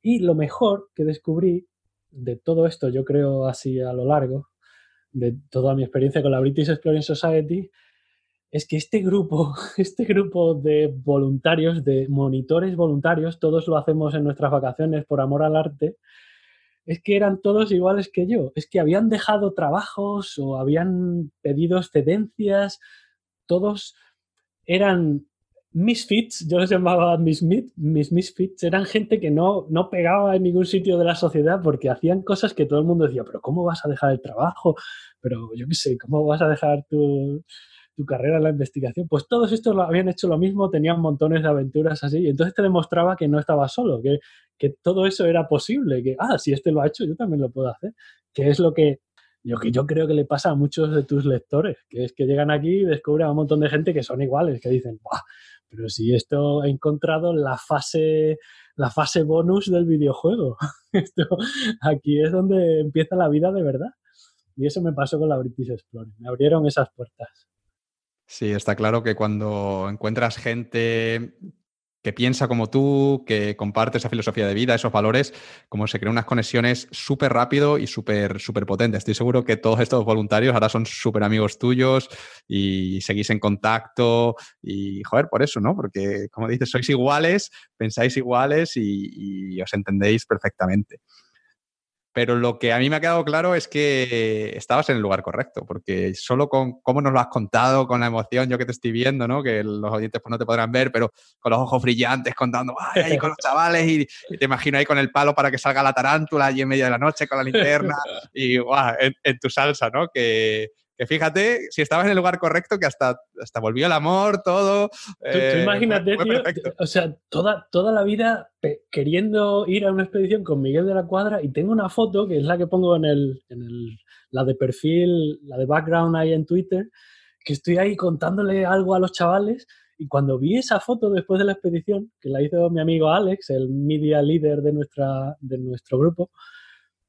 Y lo mejor que descubrí de todo esto, yo creo así a lo largo, de toda mi experiencia con la British Exploring Society, es que este grupo, este grupo de voluntarios, de monitores voluntarios, todos lo hacemos en nuestras vacaciones por amor al arte, es que eran todos iguales que yo, es que habían dejado trabajos o habían pedido excedencias, todos eran misfits, yo los llamaba mis, mis misfits, eran gente que no, no pegaba en ningún sitio de la sociedad porque hacían cosas que todo el mundo decía, pero ¿cómo vas a dejar el trabajo? Pero yo qué sé, ¿cómo vas a dejar tu, tu carrera en la investigación. Pues todos estos lo habían hecho lo mismo, tenían montones de aventuras así, y entonces te demostraba que no estaba solo, que, que todo eso era posible, que, ah, si este lo ha hecho, yo también lo puedo hacer, que es lo que, lo que yo creo que le pasa a muchos de tus lectores, que es que llegan aquí y descubren a un montón de gente que son iguales, que dicen, pero si esto he encontrado la fase, la fase bonus del videojuego. esto, aquí es donde empieza la vida de verdad. Y eso me pasó con la British Explorer. Me abrieron esas puertas. Sí, está claro que cuando encuentras gente que piensa como tú, que comparte esa filosofía de vida, esos valores, como se crean unas conexiones súper rápido y súper súper potentes. Estoy seguro que todos estos voluntarios ahora son súper amigos tuyos y seguís en contacto y, joder, por eso, ¿no? Porque, como dices, sois iguales, pensáis iguales y os entendéis perfectamente. Pero lo que a mí me ha quedado claro es que estabas en el lugar correcto, porque solo con cómo nos lo has contado, con la emoción, yo que te estoy viendo, ¿no? Que los oyentes pues no te podrán ver, pero con los ojos brillantes contando, ¡ay! Ahí con los chavales y, te imagino ahí con el palo para que salga la tarántula allí en medio de la noche con la linterna y, ¡guau! En, en tu salsa, ¿no? Que, que fíjate, si estabas en el lugar correcto, que hasta, hasta volvió el amor, todo. Eh, imagínate, tío, o sea, toda, toda la vida queriendo ir a una expedición con Miguel de la Cuadra y tengo una foto, que es la que pongo en, el, en el, la de perfil, la de background ahí en Twitter, que estoy ahí contándole algo a los chavales y cuando vi esa foto después de la expedición, que la hizo mi amigo Alex, el media leader de, nuestra, de nuestro grupo,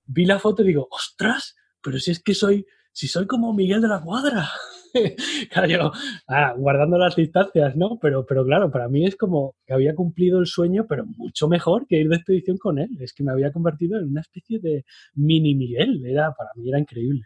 vi la foto y digo, ostras, pero si es que soy si soy como Miguel de la Cuadra. claro, ah, guardando las distancias, ¿no? Pero, pero claro, para mí es como que había cumplido el sueño, pero mucho mejor que ir de expedición con él. Es que me había convertido en una especie de mini Miguel. Era, para mí era increíble.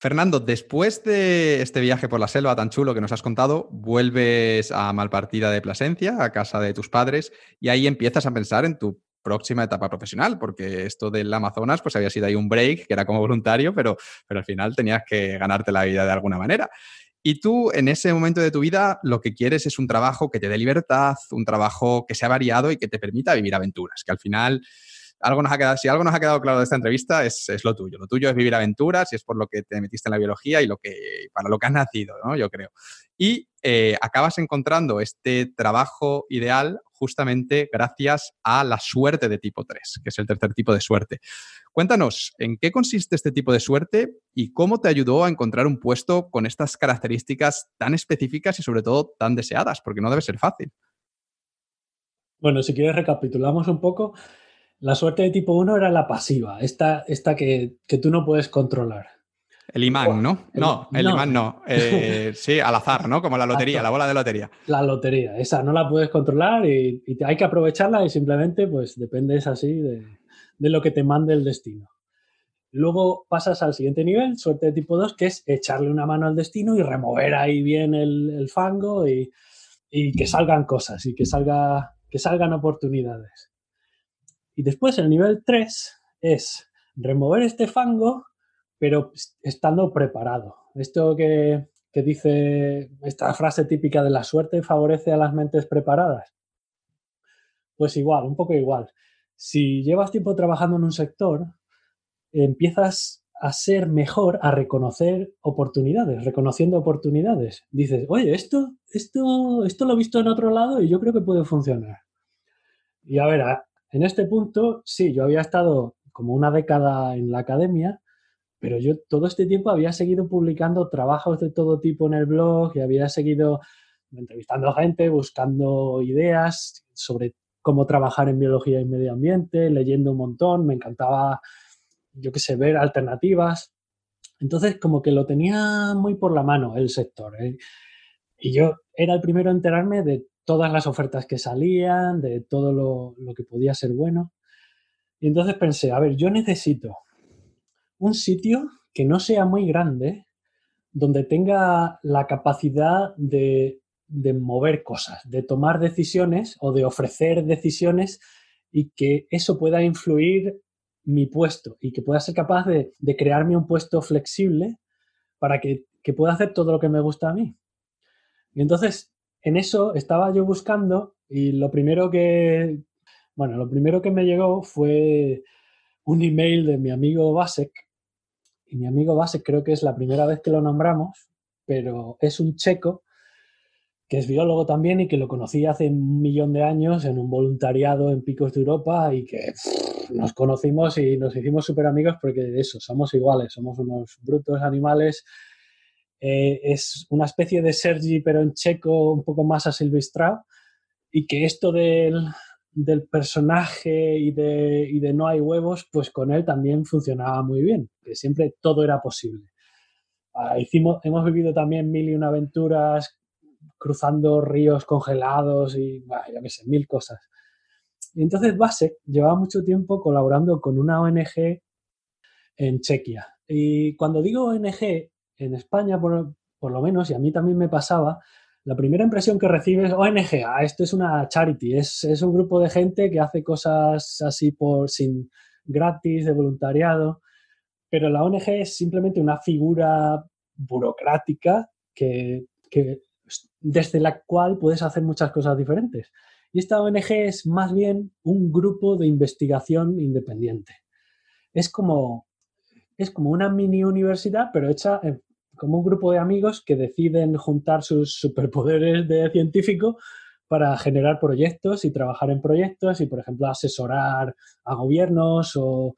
Fernando, después de este viaje por la selva tan chulo que nos has contado, vuelves a Malpartida de Plasencia, a casa de tus padres, y ahí empiezas a pensar en tu próxima etapa profesional, porque esto del Amazonas, pues había sido ahí un break, que era como voluntario, pero, pero al final tenías que ganarte la vida de alguna manera. Y tú en ese momento de tu vida lo que quieres es un trabajo que te dé libertad, un trabajo que sea variado y que te permita vivir aventuras, que al final algo nos ha quedado, si algo nos ha quedado claro de esta entrevista es, es, lo tuyo. Lo tuyo es vivir aventuras y es por lo que te metiste en la biología y lo que, para lo que has nacido, ¿no? Yo creo. Y eh, acabas encontrando este trabajo ideal justamente gracias a la suerte de tipo 3, que es el tercer tipo de suerte. Cuéntanos, ¿en qué consiste este tipo de suerte y cómo te ayudó a encontrar un puesto con estas características tan específicas y sobre todo tan deseadas? Porque no debe ser fácil. Bueno, si quieres recapitulamos un poco. La suerte de tipo 1 era la pasiva, esta, esta que, que tú no puedes controlar. El imán, ¿no? no, el imán no. Eh, sí, al azar, ¿no? Como la lotería, la bola de lotería. La lotería, esa no la puedes controlar y, hay que aprovecharla y simplemente pues dependes así de, de, lo que te mande el destino. Luego pasas al siguiente nivel, suerte de tipo 2, que es echarle una mano al destino y remover ahí bien el, el fango y, y, que salgan cosas y que, salga, que salgan oportunidades. Y después el nivel 3 es remover este fango, pero estando preparado. Esto que, que dice esta frase típica de la suerte favorece a las mentes preparadas. Pues igual, un poco igual. Si llevas tiempo trabajando en un sector, empiezas a ser mejor a reconocer oportunidades, reconociendo oportunidades. Dices, oye, esto, esto, esto lo he visto en otro lado y yo creo que puede funcionar. Y a ver, en este punto, sí, yo había estado como una década en la academia, pero yo todo este tiempo había seguido publicando trabajos de todo tipo en el blog y había seguido entrevistando gente, buscando ideas sobre cómo trabajar en biología y medio ambiente, leyendo un montón, me encantaba, yo qué sé, ver alternativas. Entonces, como que lo tenía muy por la mano el sector. ¿eh? Y yo era el primero a enterarme de todas las ofertas que salían, de todo lo, que podía ser bueno. Y entonces pensé, a ver, yo necesito un sitio que no sea muy grande, donde tenga la capacidad de, mover cosas, de tomar decisiones o de ofrecer decisiones y que eso pueda influir mi puesto y que pueda ser capaz de, crearme un puesto flexible para que, que, pueda hacer todo lo que me gusta a mí. Y entonces en eso estaba yo buscando y lo primero que, bueno, lo primero que me llegó fue un email de mi amigo Basek. Y mi amigo Basek creo que es la primera vez que lo nombramos, pero es un checo que es biólogo también y que lo conocí hace un millón de años en un voluntariado en Picos de Europa y que nos conocimos y nos hicimos súper amigos porque de eso, somos iguales, somos unos brutos animales. Eh, es una especie de Sergi, pero en checo, un poco más asilvestrado, y que esto del, del personaje y de, y de, no hay huevos, pues con él también funcionaba muy bien, que siempre todo era posible. Ah, hicimos, hemos vivido también mil y una aventuras cruzando ríos congelados y, ya qué sé, mil cosas. Entonces Basek llevaba mucho tiempo colaborando con una ONG en Chequia. Y cuando digo ONG, en España, por, lo menos, y a mí también me pasaba, la primera impresión que recibes, ONG, ah, esto es una charity, es, es, un grupo de gente que hace cosas así por sin gratis, de voluntariado, pero la ONG es simplemente una figura burocrática que, que, desde la cual puedes hacer muchas cosas diferentes. Y esta ONG es más bien un grupo de investigación independiente. Es como, es como una mini universidad, pero hecha como un grupo de amigos que deciden juntar sus superpoderes de científico para generar proyectos y trabajar en proyectos y, por ejemplo, asesorar a gobiernos o,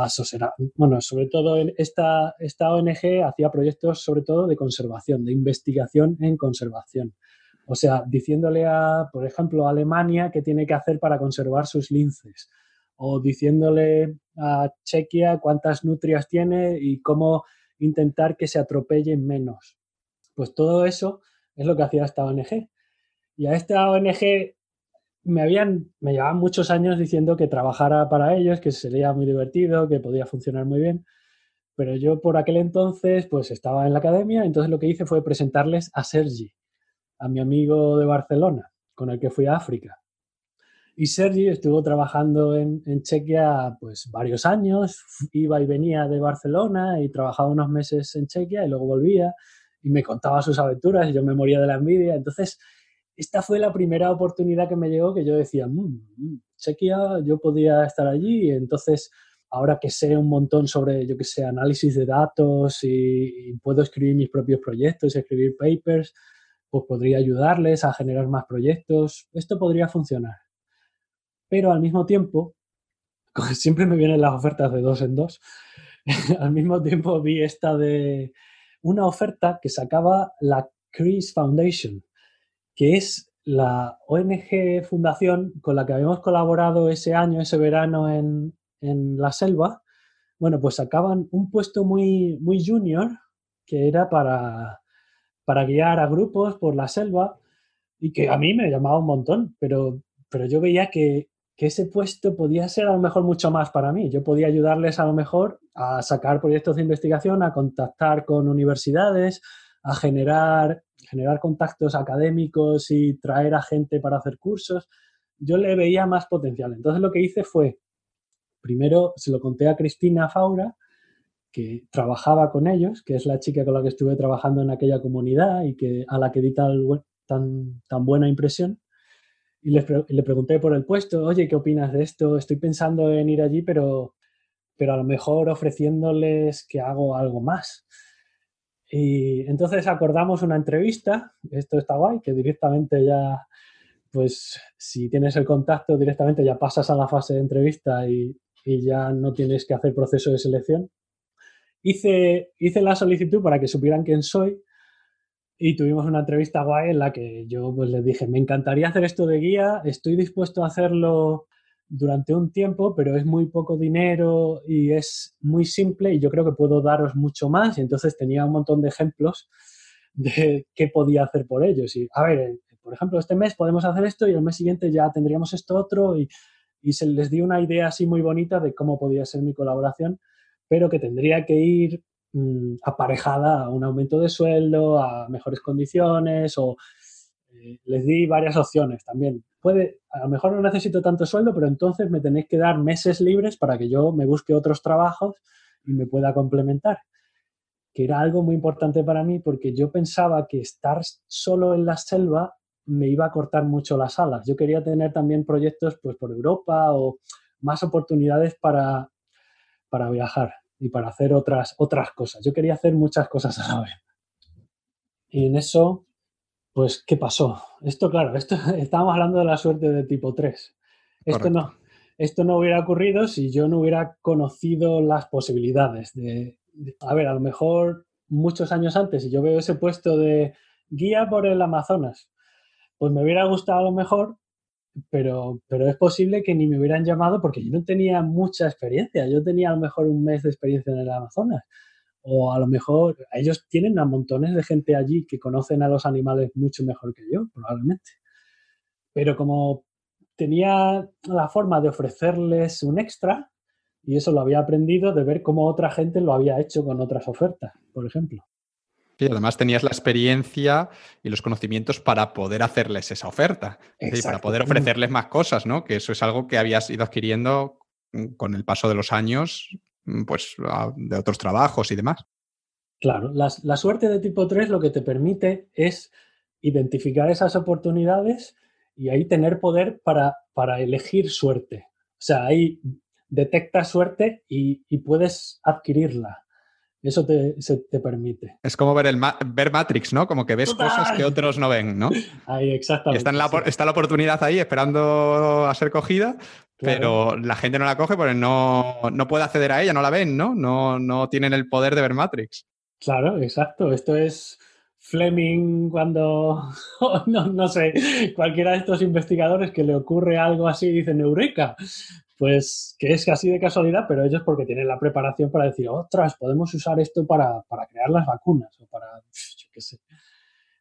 asesorar. Bueno, sobre todo esta, esta ONG hacía proyectos sobre todo de conservación, de investigación en conservación. O sea, diciéndole a, por ejemplo, a Alemania qué tiene que hacer para conservar sus linces o diciéndole a Chequia cuántas nutrias tiene y cómo intentar que se atropellen menos. Pues todo eso es lo que hacía esta ONG. Y a esta ONG me habían, me llevaban muchos años diciendo que trabajara para ellos, que sería muy divertido, que podía funcionar muy bien. Pero yo por aquel entonces, pues estaba en la academia, entonces lo que hice fue presentarles a Sergi, a mi amigo de Barcelona, con el que fui a África. Y Sergi estuvo trabajando en, Chequia pues varios años, iba y venía de Barcelona y trabajaba unos meses en Chequia y luego volvía y me contaba sus aventuras y yo me moría de la envidia. Entonces, esta fue la primera oportunidad que me llegó que yo decía, mmm, Chequia, yo podía estar allí y entonces ahora que sé un montón sobre, yo que sé, análisis de datos y, y puedo escribir mis propios proyectos, escribir papers, pues podría ayudarles a generar más proyectos. Esto podría funcionar pero al mismo tiempo, siempre me vienen las ofertas de dos en dos, al mismo tiempo vi esta de una oferta que sacaba la Chris Foundation, que es la ONG fundación con la que habíamos colaborado ese año, ese verano en, en la selva. Bueno, pues sacaban un puesto muy, muy junior que era para, para guiar a grupos por la selva y que a mí me llamaba un montón, pero, pero yo veía que que ese puesto podía ser a lo mejor mucho más para mí. Yo podía ayudarles a lo mejor a sacar proyectos de investigación, a contactar con universidades, a generar, generar contactos académicos y traer a gente para hacer cursos. Yo le veía más potencial. Entonces lo que hice fue, primero se lo conté a Cristina Faura, que trabajaba con ellos, que es la chica con la que estuve trabajando en aquella comunidad y que, a la que di tan, tan buena impresión y le, pregunté por el puesto, oye, ¿qué opinas de esto? Estoy pensando en ir allí, pero, pero a lo mejor ofreciéndoles que hago algo más. Y entonces acordamos una entrevista, esto está guay, que directamente ya, pues si tienes el contacto, directamente ya pasas a la fase de entrevista y, y ya no tienes que hacer proceso de selección. Hice, hice la solicitud para que supieran quién soy y tuvimos una entrevista guay en la que yo pues les dije, me encantaría hacer esto de guía, estoy dispuesto a hacerlo durante un tiempo, pero es muy poco dinero y es muy simple y yo creo que puedo daros mucho más. Y entonces tenía un montón de ejemplos de qué podía hacer por ellos. Y, a ver, por ejemplo, este mes podemos hacer esto y el mes siguiente ya tendríamos esto otro y, y se les di una idea así muy bonita de cómo podía ser mi colaboración, pero que tendría que ir Mm, aparejada a un aumento de sueldo, a mejores condiciones o eh, les di varias opciones también. Puede, a lo mejor no necesito tanto sueldo, pero entonces me tenéis que dar meses libres para que yo me busque otros trabajos y me pueda complementar. Que era algo muy importante para mí porque yo pensaba que estar solo en la selva me iba a cortar mucho las alas. Yo quería tener también proyectos pues, por Europa o más oportunidades para, para viajar y para hacer otras, otras cosas. Yo quería hacer muchas cosas a la vez. Y en eso, pues, ¿qué pasó? Esto, claro, esto, estábamos hablando de la suerte de tipo 3. Esto no, esto no hubiera ocurrido si yo no hubiera conocido las posibilidades de, a ver, a lo mejor muchos años antes, si yo veo ese puesto de guía por el Amazonas, pues me hubiera gustado a lo mejor pero, pero es posible que ni me hubieran llamado porque yo no tenía mucha experiencia. Yo tenía a lo mejor un mes de experiencia en el Amazonas. O a lo mejor ellos tienen a montones de gente allí que conocen a los animales mucho mejor que yo, probablemente. Pero como tenía la forma de ofrecerles un extra, y eso lo había aprendido de ver cómo otra gente lo había hecho con otras ofertas, por ejemplo. Y además tenías la experiencia y los conocimientos para poder hacerles esa oferta, para poder ofrecerles más cosas, ¿no? Que eso es algo que habías ido adquiriendo mm, con el paso de los años, mm, pues de otros trabajos y demás. Claro, la, la suerte de tipo 3 lo que te permite es identificar esas oportunidades y ahí tener poder para, para elegir suerte. O sea, ahí detectas suerte y, y puedes adquirirla. Eso te, te permite. Es como ver, el ver Matrix, ¿no? Como que ves cosas que otros no ven, ¿no? Ahí, exactamente. Está, la, está la oportunidad ahí esperando a ser cogida, pero la gente no la coge porque no, no, puede acceder a ella, no la ven, ¿no? ¿no? No tienen el poder de ver Matrix. Claro, exacto. Esto es Fleming cuando, no, no sé, cualquiera de estos investigadores que le ocurre algo así y dicen Eureka, pues que es casi de casualidad, pero ellos porque tienen la preparación para decir, otras, podemos usar esto para, crear las vacunas o para, yo qué sé.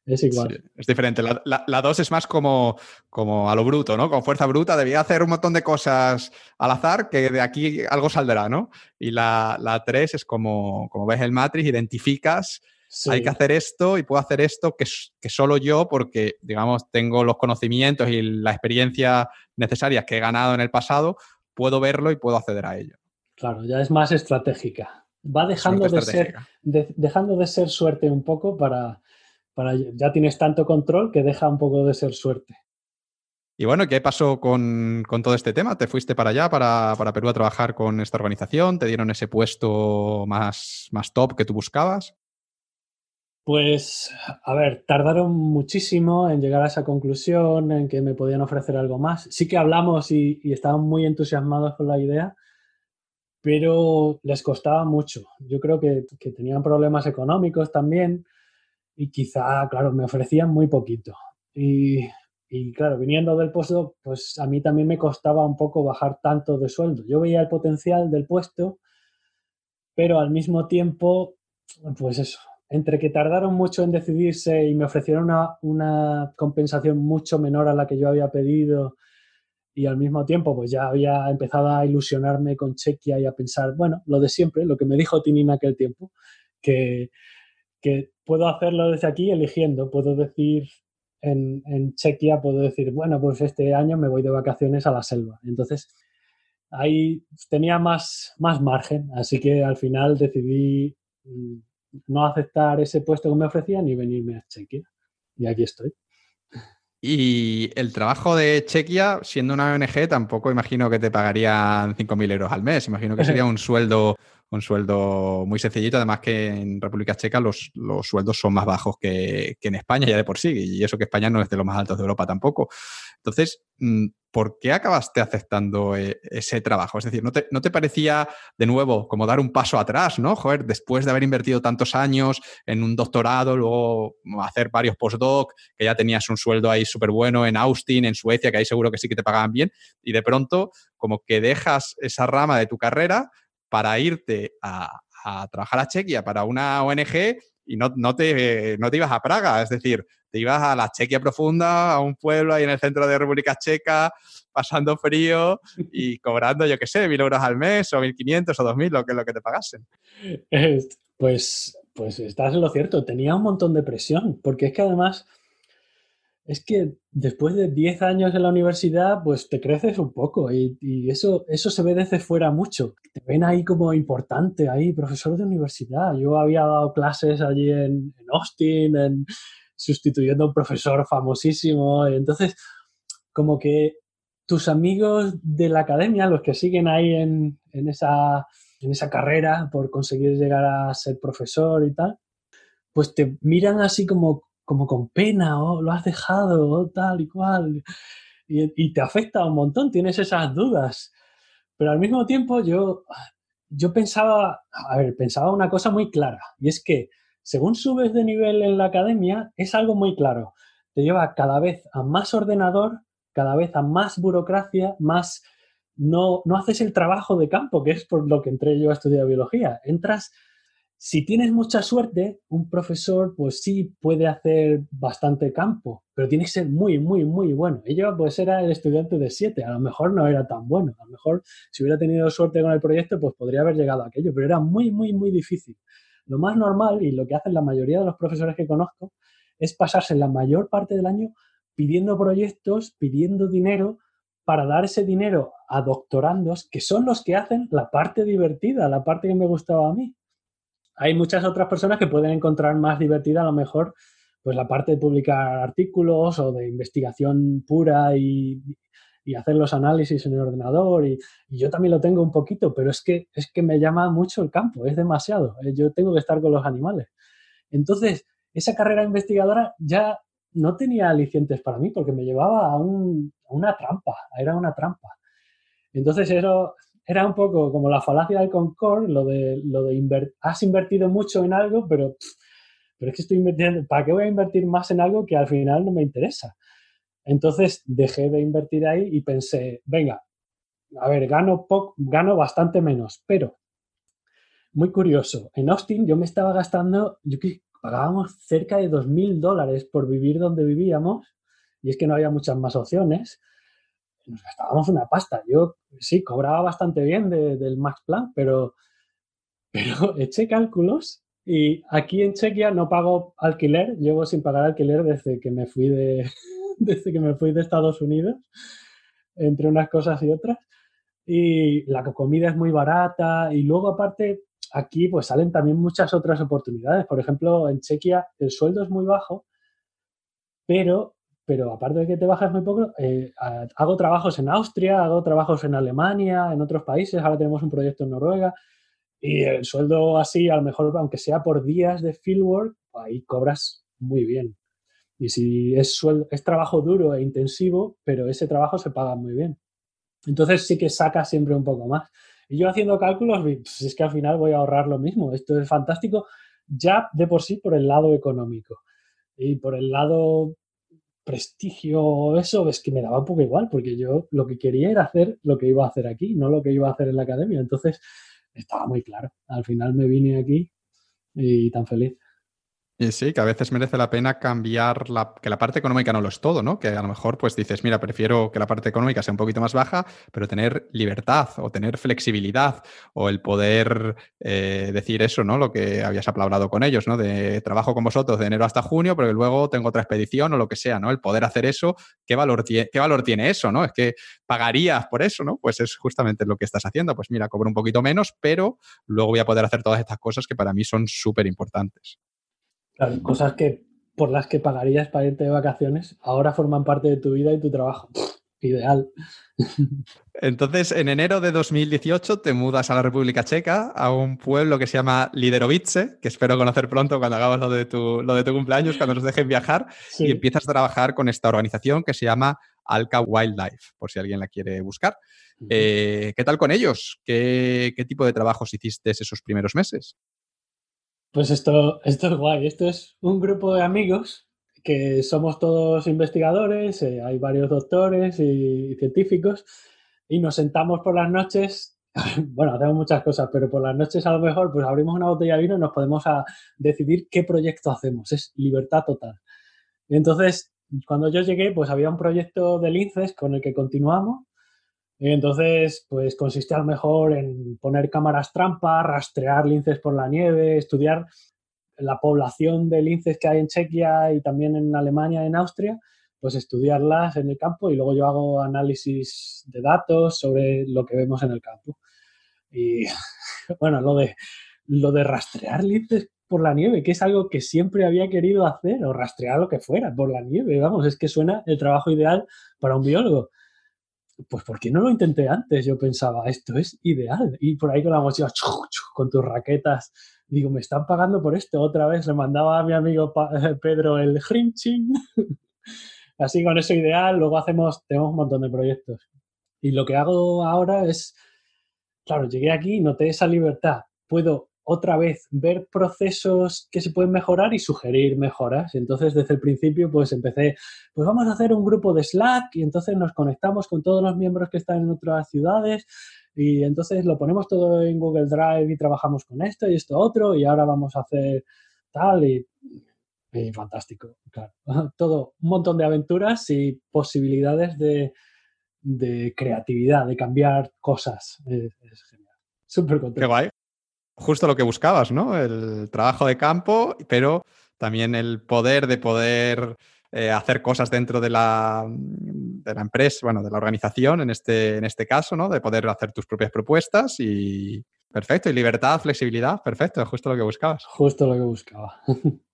Es igual. es diferente. La, la, dos es más como, como a lo bruto, ¿no? Con fuerza bruta. Debía hacer un montón de cosas al azar que de aquí algo saldrá, ¿no? Y la, la tres es como, como ves el Matrix, identificas hay que hacer esto y puedo hacer esto que, que, solo yo, porque, digamos, tengo los conocimientos y la experiencia necesarias que he ganado en el pasado, puedo verlo y puedo acceder a ello. Claro, ya es más estratégica. Va dejando de ser, dejando de ser suerte un poco para, para, ya tienes tanto control que deja un poco de ser suerte. Y bueno, ¿qué pasó con, todo este tema? ¿Te fuiste para allá, para, Perú, a trabajar con esta organización? ¿Te dieron ese puesto más, más top que tú buscabas? Pues, a ver, tardaron muchísimo en llegar a esa conclusión, en que me podían ofrecer algo más. Sí que hablamos y, estaban muy entusiasmados con la idea, pero les costaba mucho. Yo creo que, tenían problemas económicos también y quizá, claro, me ofrecían muy poquito. Y y claro, viniendo del puesto, pues a mí también me costaba un poco bajar tanto de sueldo. Yo veía el potencial del puesto, pero al mismo tiempo, pues eso, entre que tardaron mucho en decidirse y me ofrecieron una, una compensación mucho menor a la que yo había pedido y al mismo tiempo pues ya había empezado a ilusionarme con Chequia y a pensar, bueno, lo de siempre, lo que me dijo Tini en aquel tiempo, que, que puedo hacerlo desde aquí eligiendo, puedo decir en, en Chequia puedo decir, bueno, pues este año me voy de vacaciones a la selva. Entonces, ahí tenía más, más margen, así que al final decidí mm, no aceptar ese puesto que me ofrecían y venirme a Chequia. Y aquí estoy. Y el trabajo de Chequia, siendo una ONG, tampoco imagino que te pagarían 5.000 euros al mes. Imagino que sería un sueldo un sueldo muy sencillito, además que en República Checa los, los sueldos son más bajos que, en España ya de por sí, y eso que España no es de los más altos de Europa tampoco. Entonces, mm, ¿por qué acabaste aceptando eh, ese trabajo? Es decir, ¿no te, ¿no te, parecía de nuevo como dar un paso atrás, ¿no? Joder, después de haber invertido tantos años en un doctorado, luego hacer varios postdoc, que ya tenías un sueldo ahí súper bueno en Austin, en Suecia, que ahí seguro que sí que te pagaban bien, y de pronto como que dejas esa rama de tu carrera para irte a, trabajar a Chequia para una ONG y no, te, no te ibas a Praga, es decir, te ibas a la Chequia profunda, a un pueblo ahí en el centro de República Checa, pasando frío y cobrando, yo qué sé, mil euros al mes o mil quinientos o dos mil, lo que, lo que te pagasen. Pues, pues estás en lo cierto, tenía un montón de presión, porque es que además es que después de 10 años en la universidad, pues te creces un poco y, eso, eso se ve fuera mucho. Te ven ahí como importante, ahí, profesor de universidad. Yo había dado clases allí en, Austin, en, sustituyendo a un profesor famosísimo. entonces, como que tus amigos de la academia, los que siguen ahí en, en, esa, en esa carrera por conseguir llegar a ser profesor y tal, pues te miran así como como con pena, o lo has dejado, o tal y cual. Y, te afecta un montón, tienes esas dudas. Pero al mismo tiempo yo, yo pensaba, a ver, pensaba una cosa muy clara, y es que según subes de nivel en la academia, es algo muy claro. Te lleva cada vez a más ordenador, cada vez a más burocracia, más... No, no haces el trabajo de campo, que es por lo que entré yo a estudiar biología. Entras si tienes mucha suerte, un profesor pues sí puede hacer bastante campo, pero tiene que ser muy, muy, muy bueno. Y yo pues era el estudiante de 7, a lo mejor no era tan bueno, a lo mejor si hubiera tenido suerte con el proyecto pues podría haber llegado a aquello, pero era muy, muy, muy difícil. Lo más normal y lo que hacen la mayoría de los profesores que conozco es pasarse la mayor parte del año pidiendo proyectos, pidiendo dinero para dar ese dinero a doctorandos que son los que hacen la parte divertida, la parte que me gustaba a mí hay muchas otras personas que pueden encontrar más divertida a lo mejor pues la parte de publicar artículos o de investigación pura y, hacer los análisis en el ordenador y, yo también lo tengo un poquito, pero es que, es que me llama mucho el campo, es demasiado, eh, yo tengo que estar con los animales. Entonces, esa carrera investigadora ya no tenía alicientes para mí porque me llevaba a, a una trampa, era una trampa. Entonces, eso, era un poco como la falacia del Concord, lo de, lo de has invertido mucho en algo, pero, pero es que estoy invirtiendo, ¿para qué voy a invertir más en algo que al final no me interesa? Entonces dejé de invertir ahí y pensé, venga, a ver, gano, poco, gano bastante menos, pero muy curioso, en Austin yo me estaba gastando, yo que pagábamos cerca de 2.000 dólares por vivir donde vivíamos, y es que no había muchas más opciones nos gastábamos una pasta. Yo sí, cobraba bastante bien del Max Plan, pero, pero eché cálculos Y aquí en Chequia no pago alquiler, llevo sin pagar alquiler desde que me fui de, desde que me fui de Estados Unidos, entre unas cosas y otras. Y la comida es muy barata y luego aparte aquí pues salen también muchas otras oportunidades. Por ejemplo, en Chequia el sueldo es muy bajo, pero, pero aparte de que te bajas muy poco, eh, hago trabajos en Austria, hago trabajos en Alemania, en otros países, ahora tenemos un proyecto en Noruega. Y el sueldo así, a lo mejor, aunque sea por días de fieldwork, ahí cobras muy bien. Y si es, es trabajo duro e intensivo, pero ese trabajo se paga muy bien. Entonces sí que saca siempre un poco más. Y yo haciendo cálculos, pues es que al final voy a ahorrar lo mismo. Esto es fantástico ya de por sí por el lado económico. Y por el lado prestigio, eso es que me daba un poco igual, porque yo lo que quería era hacer lo que iba a hacer aquí, no lo que iba a hacer en la academia. Entonces, estaba muy claro. Al final me vine aquí y tan feliz. Y sí, que a veces merece la pena cambiar la, que la parte económica no lo es todo, ¿no? Que a lo mejor pues dices, mira, prefiero que la parte económica sea un poquito más baja, pero tener libertad o tener flexibilidad o el poder eh, decir eso, ¿no? Lo que habías aplaudido con ellos, ¿no? De trabajo con vosotros de enero hasta junio, pero luego tengo otra expedición o lo que sea, ¿no? El poder hacer eso, ¿qué valor, qué valor tiene eso, ¿no? Es que pagarías por eso, ¿no? Pues es justamente lo que estás haciendo. Pues mira, cobro un poquito menos, pero luego voy a poder hacer todas estas cosas que para mí son súper importantes. Claro, cosas que por las que pagarías para irte de vacaciones, ahora forman parte de tu vida y tu trabajo. Ideal. Entonces, en enero de 2018 te mudas a la República Checa, a un pueblo que se llama Liderovice, que espero conocer pronto cuando hagamos lo de tu, lo de tu cumpleaños, cuando nos dejen viajar, y empiezas a trabajar con esta organización que se llama Alca Wildlife, por si alguien la quiere buscar. Eh, ¿Qué tal con ellos? ¿Qué, ¿Qué tipo de trabajos hiciste esos primeros meses? Pues esto, esto es guay. Esto es un grupo de amigos que somos todos investigadores, eh, hay varios doctores y, científicos, y nos sentamos por las noches. Bueno, hacemos muchas cosas, pero por las noches a lo mejor pues abrimos una botella de vino y nos podemos a decidir qué proyecto hacemos. Es libertad total. Y entonces, cuando yo llegué, pues había un proyecto de linces con el que continuamos y entonces, pues consiste a lo mejor en poner cámaras trampa, rastrear linces por la nieve, estudiar la población de linces que hay en Chequia y también en Alemania en Austria, pues estudiarlas en el campo y luego yo hago análisis de datos sobre lo que vemos en el campo. Y bueno, lo de, lo de rastrear linces por la nieve, que es algo que siempre había querido hacer, o rastrear lo que fuera por la nieve, vamos, es que suena el trabajo ideal para un biólogo pues ¿por qué no lo intenté antes? Yo pensaba, esto es ideal. Y por ahí con la mochila, con tus raquetas, digo, me están pagando por esto. Otra vez le mandaba a mi amigo Pedro el hrinching. Así con eso ideal, luego hacemos, tenemos un montón de proyectos. Y lo que hago ahora es, claro, llegué aquí, noté esa libertad. Puedo otra vez ver procesos que se pueden mejorar y sugerir mejoras. Y entonces, desde el principio, pues empecé, pues vamos a hacer un grupo de Slack y entonces nos conectamos con todos los miembros que están en otras ciudades y entonces lo ponemos todo en Google Drive y trabajamos con esto y esto otro y ahora vamos a hacer tal y, fantástico, claro. Todo, un montón de aventuras y posibilidades de, creatividad, de cambiar cosas. Es, genial. Súper contento. Qué guay justo lo que buscabas, ¿no? El trabajo de campo, pero también el poder de poder eh, hacer cosas dentro de la, de la empresa, bueno, de la organización en este, en este caso, ¿no? De poder hacer tus propias propuestas y perfecto. Y libertad, flexibilidad, perfecto, justo lo que buscabas. Justo lo que buscaba.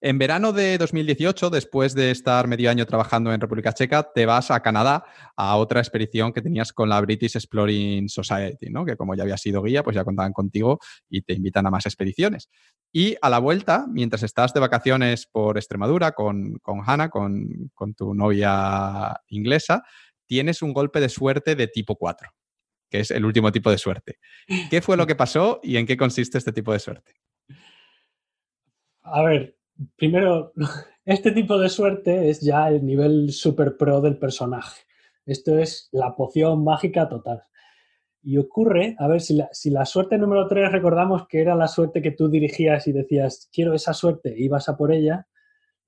En verano de 2018, después de estar medio año trabajando en República Checa, te vas a Canadá a otra expedición que tenías con la British Exploring Society, ¿no? que como ya habías sido guía, pues ya contaban contigo y te invitan a más expediciones. Y a la vuelta, mientras estás de vacaciones por Extremadura con, con Hannah, con, con tu novia inglesa, tienes un golpe de suerte de tipo 4, que es el último tipo de suerte. ¿Qué fue lo que pasó y en qué consiste este tipo de suerte? A ver, primero, este tipo de suerte es ya el nivel super pro del personaje. Esto es la poción mágica total. Y ocurre, a ver, si la, suerte número 3 recordamos que era la suerte que tú dirigías y decías, quiero esa suerte, e ibas a por ella,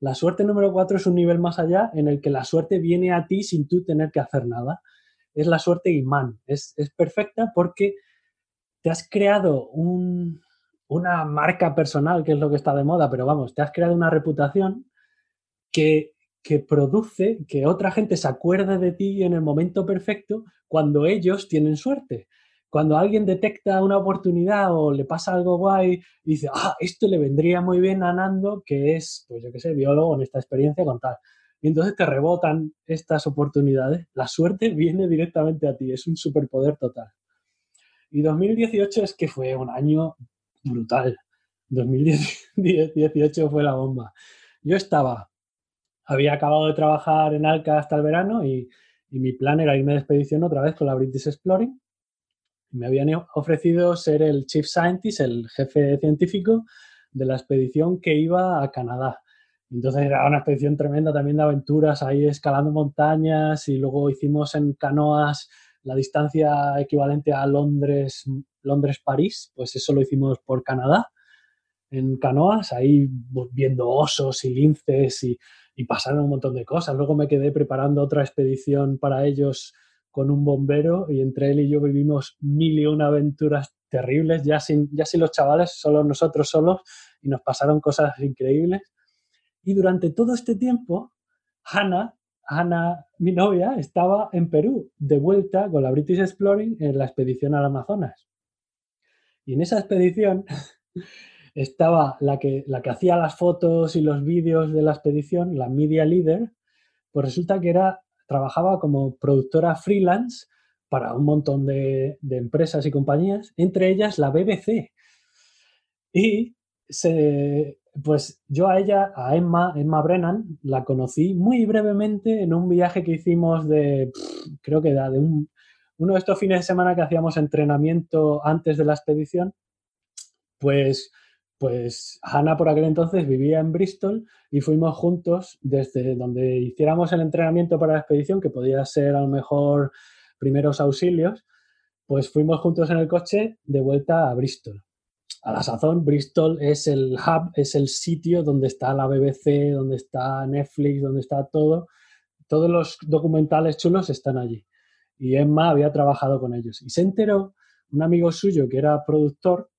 la suerte número 4 es un nivel más allá en el que la suerte viene a ti sin tú tener que hacer nada. Es la suerte imán. Es perfecta porque te has creado un, una marca personal, que es lo que está de moda, pero vamos, te has creado una reputación que, que produce que otra gente se acuerde de ti en el momento perfecto cuando ellos tienen suerte. Cuando alguien detecta una oportunidad o le pasa algo guay dice, ah, esto le vendría muy bien a Nando, que es, pues yo qué sé, biólogo en esta experiencia con tal. Y entonces te rebotan estas oportunidades. La suerte viene directamente a ti, es un superpoder total. Y 2018 es que fue un año brutal. 2018 fue la bomba. Yo estaba, había acabado de trabajar en Alca hasta el verano y, y mi plan era irme de expedición otra vez con la British Exploring. Me habían ofrecido ser el Chief Scientist, el jefe científico de la expedición que iba a Canadá. Entonces era una expedición tremenda también de aventuras, ahí escalando montañas y luego hicimos en canoas la distancia equivalente a Londres, Londres-París, pues eso lo hicimos por Canadá, en canoas, ahí viendo osos y linces y, y pasaron un montón de cosas. Luego me quedé preparando otra expedición para ellos con un bombero y entre él y yo vivimos mil y una aventuras terribles, ya sin, ya sin los chavales, solo nosotros solos, y nos pasaron cosas increíbles. Y durante todo este tiempo, Hannah, Hannah, mi novia, estaba en Perú, de vuelta con la British Exploring en la expedición al Amazonas. Y en esa expedición estaba la que, hacía las fotos y los vídeos de la expedición, la media leader, pues resulta que era, trabajaba como productora freelance para un montón de empresas y compañías, entre ellas la BBC. Y se, pues yo a ella, a Emma, Emma Brennan, la conocí muy brevemente en un viaje que hicimos de, creo que de un, uno de estos fines de semana que hacíamos entrenamiento antes de la expedición, pues, pues Hannah por aquel entonces vivía en Bristol y fuimos juntos desde donde hiciéramos el entrenamiento para la expedición, que podía ser a lo mejor primeros auxilios, pues fuimos juntos en el coche de vuelta a Bristol a la sazón, Bristol es el hub, es el sitio donde está la BBC, donde está Netflix, donde está todo. Todos los documentales chulos están allí. Y Emma había trabajado con ellos. Y se enteró, un amigo suyo que era productor,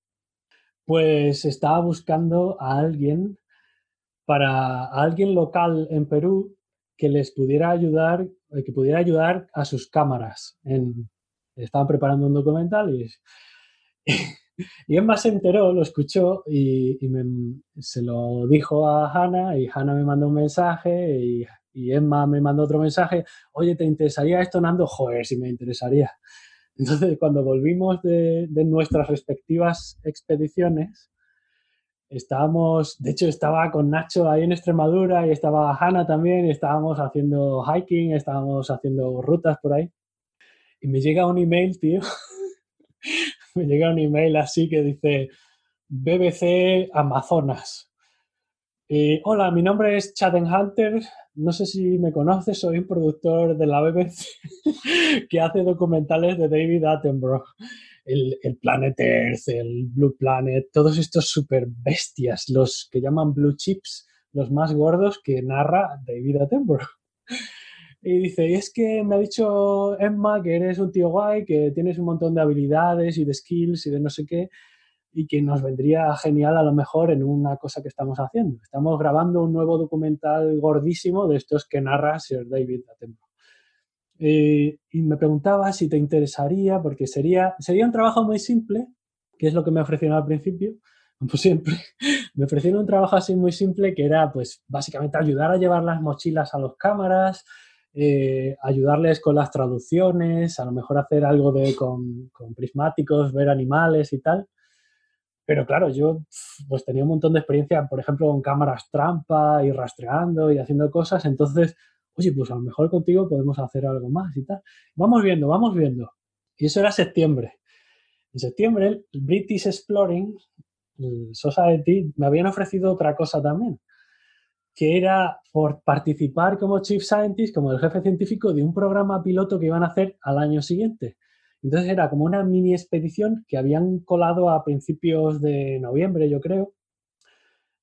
pues estaba buscando a alguien para alguien local en Perú que les pudiera ayudar, eh, que pudiera ayudar a sus cámaras. Estaban preparando un documental y, y Emma se enteró, lo escuchó y, se lo dijo a Hannah y Hannah me mandó un mensaje y, Emma me mandó otro mensaje, oye, ¿te interesaría esto, Nando? Joder, si me interesaría. Entonces, cuando volvimos de, nuestras respectivas expediciones, estábamos, de hecho, estaba con Nacho ahí en Extremadura y estaba Hannah también y estábamos haciendo hiking, estábamos haciendo rutas por ahí. Y me llega un email, tío, me llega un email así que dice BBC Amazonas. Hola, mi nombre es Chaden Hunter. No sé si me conoces, soy un productor de la BBC que hace documentales de David Attenborough. El, el, Planet Earth, el Blue Planet, todos estos super bestias, los que llaman Blue Chips, los más gordos que narra David Attenborough. Y dice, es que me ha dicho Emma que eres un tío guay, que tienes un montón de habilidades y de skills y de no sé qué, y que nos vendría genial a lo mejor en una cosa que estamos haciendo. Estamos grabando un nuevo documental gordísimo de estos que narra Sir David Attenborough. Eh, y me preguntaba si te interesaría, porque sería, sería un trabajo muy simple, que es lo que me ofrecieron al principio, como siempre, me ofrecieron un trabajo así muy simple que era pues básicamente ayudar a llevar las mochilas a los cámaras, eh, ayudarles con las traducciones, a lo mejor hacer algo de, con, prismáticos, ver animales y tal. Pero claro, yo pues tenía un montón de experiencia, por ejemplo, con cámaras trampa y rastreando y haciendo cosas. Entonces, oye, pues a lo mejor contigo podemos hacer algo más y tal. Vamos viendo, vamos viendo. Y eso era septiembre. En septiembre, el British Exploring Society me habían ofrecido otra cosa también que era por participar como Chief Scientist, como el jefe científico de un programa piloto que iban a hacer al año siguiente. Entonces era como una mini expedición que habían colado a principios de noviembre, yo creo,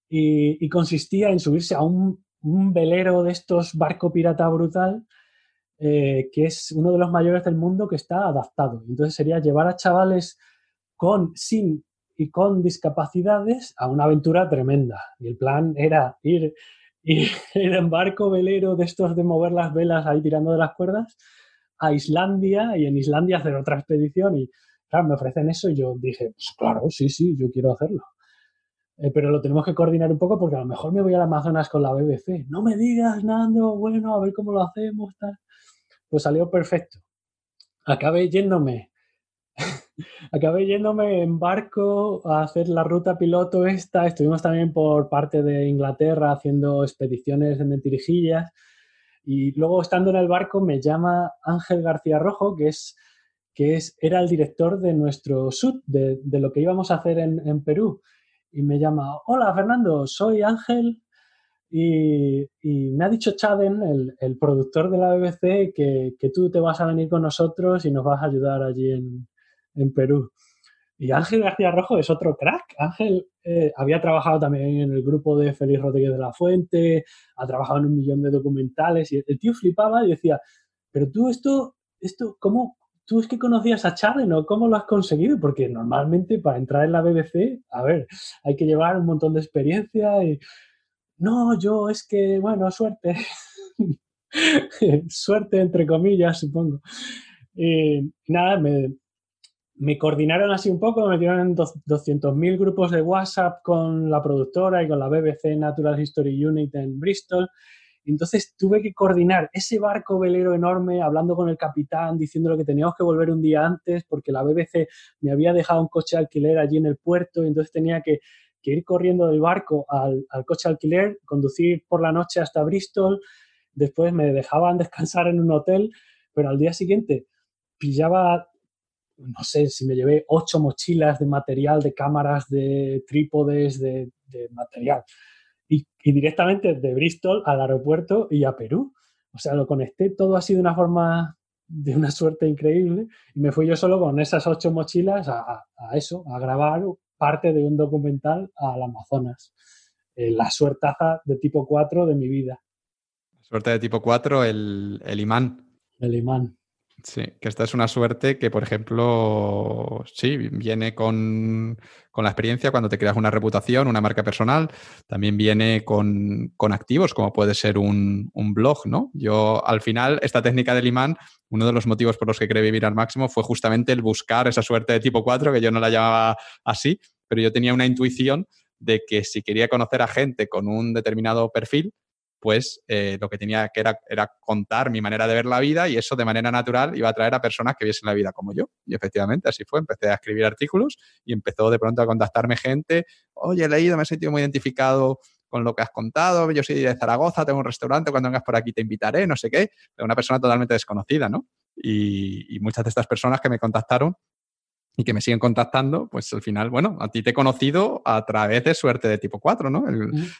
y, consistía en subirse a un, velero de estos barco pirata brutal, eh, que es uno de los mayores del mundo que está adaptado. Entonces sería llevar a chavales con, sin y con discapacidades a una aventura tremenda. Y el plan era ir, ir, en barco velero de estos de mover las velas ahí tirando de las cuerdas a Islandia y en Islandia hacer otra expedición. Y claro, me ofrecen eso y yo dije, pues claro, sí, sí, yo quiero hacerlo. Eh, pero lo tenemos que coordinar un poco porque a lo mejor me voy al Amazonas con la BBC. No me digas, Nando, bueno, a ver cómo lo hacemos. Pues salió perfecto. Acabé yéndome acabé yéndome en barco a hacer la ruta piloto esta. Estuvimos también por parte de Inglaterra haciendo expediciones de mentirijillas. Y luego estando en el barco me llama Ángel García Rojo, que es que es, era el director de nuestro SUT, de, de lo que íbamos a hacer en, en, Perú. Y me llama, hola Fernando, soy Ángel y, y me ha dicho Chaden, el, el, productor de la BBC, que, que, tú te vas a venir con nosotros y nos vas a ayudar allí en, en Perú. Y Ángel García Rojo es otro crack. Ángel eh, había trabajado también en el grupo de Félix Rodríguez de la Fuente, ha trabajado en un millón de documentales y el tío flipaba y decía, pero tú esto, esto, ¿cómo? ¿Tú es que conocías a Charlie o cómo lo has conseguido? Porque normalmente para entrar en la BBC, a ver, hay que llevar un montón de experiencia y... No, yo es que, bueno, suerte. suerte entre comillas, supongo. Y nada, me, me coordinaron así un poco, me metieron en 200.000 grupos de WhatsApp con la productora y con la BBC Natural History Unit en Bristol. Entonces tuve que coordinar ese barco velero enorme, hablando con el capitán, diciéndole que teníamos que volver un día antes porque la BBC me había dejado un coche de alquiler allí en el puerto y entonces tenía que, ir corriendo del barco al, al coche de alquiler, conducir por la noche hasta Bristol, después me dejaban descansar en un hotel, pero al día siguiente pillaba no sé, si me llevé ocho mochilas de material, de cámaras, de trípodes, de, material. Y, directamente de Bristol al aeropuerto y a Perú. O sea, lo conecté todo así de una forma, de una suerte increíble. Y me fui yo solo con esas ocho mochilas a, eso, a grabar parte de un documental al Amazonas. Eh, la suertaza de tipo 4 de mi vida. Suerte de tipo 4, el, el imán. El imán. Sí, que esta es una suerte que, por ejemplo, sí, viene con, la experiencia cuando te creas una reputación, una marca personal, también viene con, activos, como puede ser un, blog, ¿no? Yo, al final, esta técnica del imán, uno de los motivos por los que creé vivir al máximo fue justamente el buscar esa suerte de tipo 4, que yo no la llamaba así, pero yo tenía una intuición de que si quería conocer a gente con un determinado perfil, pues lo que tenía que era, era contar mi manera de ver la vida y eso de manera natural iba a atraer a personas que viesen la vida como yo. Y efectivamente así fue. Empecé a escribir artículos y empezó de pronto a contactarme gente. Oye, he leído, me he sentido muy identificado con lo que has contado. Yo soy de Zaragoza, tengo un restaurante, cuando vengas por aquí te invitaré, no sé qué. De una persona totalmente desconocida, ¿no? y muchas de estas personas que me contactaron y que me siguen contactando, pues al final, bueno, a ti te he conocido a través de suerte de tipo 4, ¿no?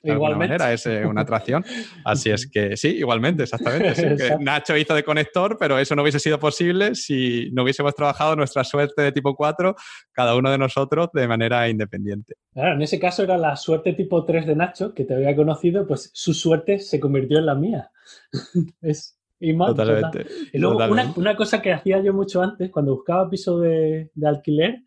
de alguna manera es eh, una atracción. Así es que sí, igualmente, exactamente. Nacho hizo de conector, pero eso no hubiese sido posible si no hubiésemos trabajado nuestra suerte de tipo 4, cada uno de nosotros de manera independiente. Claro, en ese caso era la suerte tipo 3 de Nacho, que te había conocido, pues su suerte se convirtió en la mía. es, y Totalmente. Y luego, Una, cosa que hacía yo mucho antes, cuando buscaba piso de, alquiler,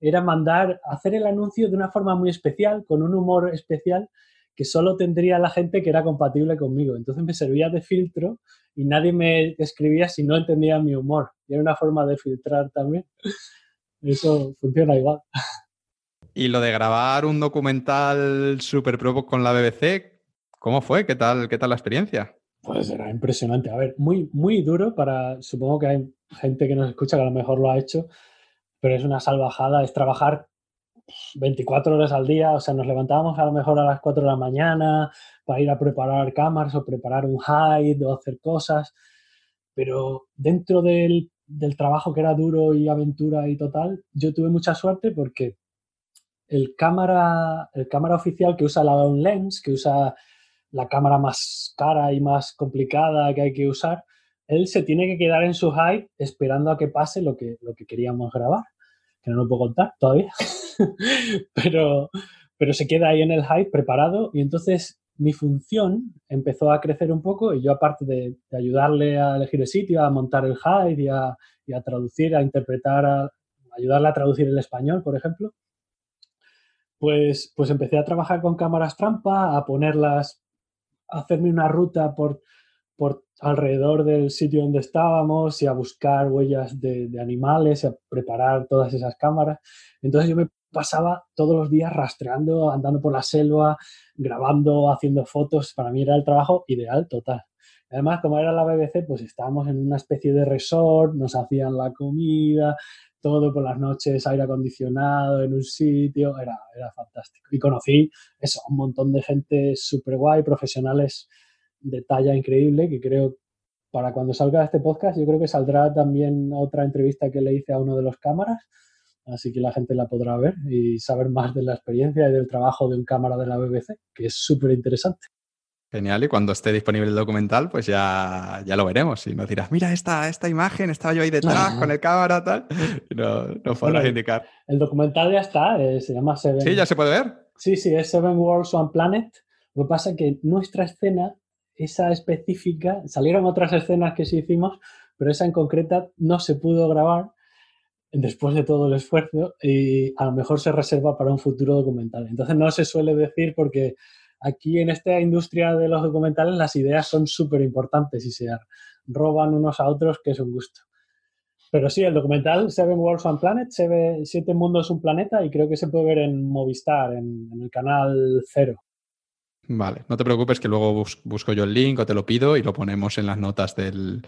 era mandar, hacer el anuncio de una forma muy especial, con un humor especial, que solo tendría la gente que era compatible conmigo. Entonces me servía de filtro y nadie me escribía si no entendía mi humor. Y era una forma de filtrar también. Eso funciona igual. Y lo de grabar un documental super pro con la BBC, ¿cómo fue? ¿Qué tal, qué tal la experiencia? Pues era impresionante. A ver, muy, muy duro para. Supongo que hay gente que nos escucha que a lo mejor lo ha hecho, pero es una salvajada. Es trabajar 24 horas al día. O sea, nos levantábamos a lo mejor a las 4 de la mañana para ir a preparar cámaras o preparar un hide o hacer cosas. Pero dentro del, del trabajo que era duro y aventura y total, yo tuve mucha suerte porque el cámara, el cámara oficial que usa la Down Lens, que usa la cámara más cara y más complicada que hay que usar, él se tiene que quedar en su hide esperando a que pase lo que, lo que queríamos grabar, que no lo puedo contar todavía, pero, pero se queda ahí en el hide preparado y entonces mi función empezó a crecer un poco y yo aparte de, ayudarle a elegir el sitio, a montar el hide y a, traducir, a interpretar, a ayudarle a traducir el español, por ejemplo, pues, pues empecé a trabajar con cámaras trampa, a ponerlas, a hacerme una ruta por, por alrededor del sitio donde estábamos y a buscar huellas de, de animales, a preparar todas esas cámaras. Entonces yo me pasaba todos los días rastreando, andando por la selva, grabando, haciendo fotos. Para mí era el trabajo ideal total. Además, como era la BBC, pues estábamos en una especie de resort, nos hacían la comida, todo por las noches, aire acondicionado en un sitio, era, era fantástico. Y conocí eso, un montón de gente súper guay, profesionales de talla increíble, que creo, para cuando salga este podcast, yo creo que saldrá también otra entrevista que le hice a uno de los cámaras, así que la gente la podrá ver y saber más de la experiencia y del trabajo de un cámara de la BBC, que es súper interesante. Genial, y cuando esté disponible el documental, pues ya, ya lo veremos. Y nos dirás, mira esta, esta imagen, estaba yo ahí detrás con el cámara, tal. Y no, no podrás indicar. El documental ya está, eh, se llama Seven. Sí, ya se puede ver. Sí, sí, es Seven Worlds, One Planet. Lo que pasa es que nuestra escena, esa específica, salieron otras escenas que sí hicimos, pero esa en concreta no se pudo grabar después de todo el esfuerzo y a lo mejor se reserva para un futuro documental. Entonces no se suele decir porque aquí en esta industria de los documentales las ideas son súper importantes y se roban unos a otros, que es un gusto. Pero sí, el documental Seven Worlds, One Planet, se ve Siete Mundos, un Planeta, y creo que se puede ver en Movistar, en, el canal Cero. Vale, no te preocupes que luego busco yo el link o te lo pido y lo ponemos en las notas del,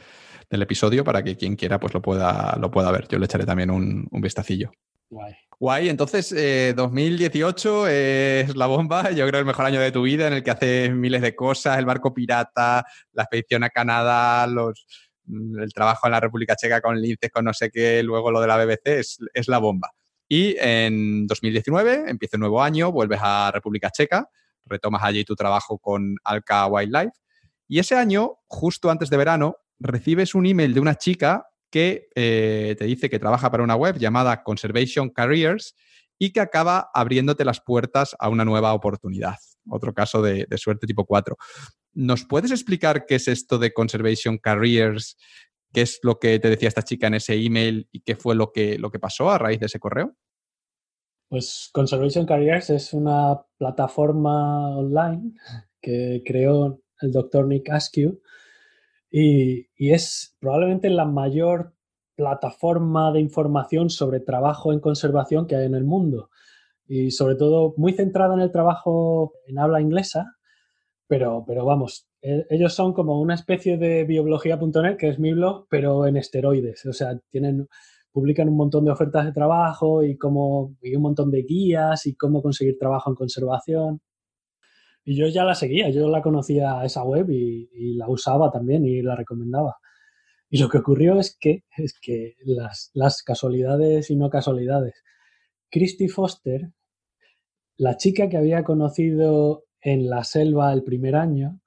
episodio para que quien quiera pues lo pueda, lo pueda ver. Yo le echaré también un, un vistacillo. Guay. Guay, entonces 2018 eh, es la bomba, yo creo el mejor año de tu vida en el que haces miles de cosas, el barco pirata, la expedición a Canadá, los, mm, el trabajo en la República Checa con linces, con no sé qué, luego lo de la BBC, es, es la bomba. Y en 2019 empieza un nuevo año, vuelves a República Checa, retomas allí tu trabajo con Alca Wildlife. Y ese año, justo antes de verano, recibes un email de una chica que eh, te dice que trabaja para una web llamada Conservation Careers y que acaba abriéndote las puertas a una nueva oportunidad. Otro caso de, suerte tipo 4. ¿Nos puedes explicar qué es esto de Conservation Careers? ¿Qué es lo que te decía esta chica en ese email y qué fue lo que, lo que pasó a raíz de ese correo? Pues Conservation Careers es una plataforma online que creó el doctor Nick Askew y, es probablemente la mayor plataforma de información sobre trabajo en conservación que hay en el mundo. Y sobre todo muy centrada en el trabajo en habla inglesa, pero, pero vamos, e, ellos son como una especie de biología.net, que es mi blog, pero en esteroides. O sea, tienen, publican un montón de ofertas de trabajo y, como, y un montón de guías y cómo conseguir trabajo en conservación. Y yo ya la seguía, yo la conocía esa web y, la usaba también y la recomendaba. Y lo que ocurrió es que, es que las, las casualidades y no casualidades. Christy Foster, la chica que había conocido en la selva el primer año,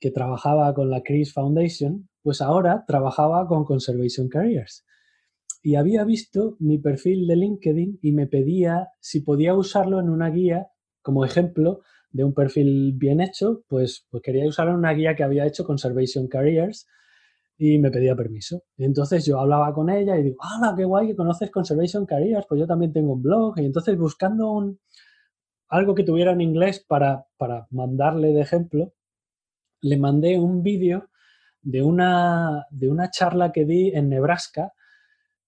que trabajaba con la Chris Foundation, pues ahora trabajaba con Conservation Careers. Y había visto mi perfil de LinkedIn y me pedía si podía usarlo en una guía como ejemplo de un perfil bien hecho, pues, pues quería usar una guía que había hecho Conservation Careers y me pedía permiso. Entonces yo hablaba con ella y digo, ¡hala, qué guay que conoces Conservation Careers! Pues yo también tengo un blog. Y entonces buscando un, algo que tuviera en inglés para, para mandarle de ejemplo, le mandé un vídeo de una, de una charla que di en Nebraska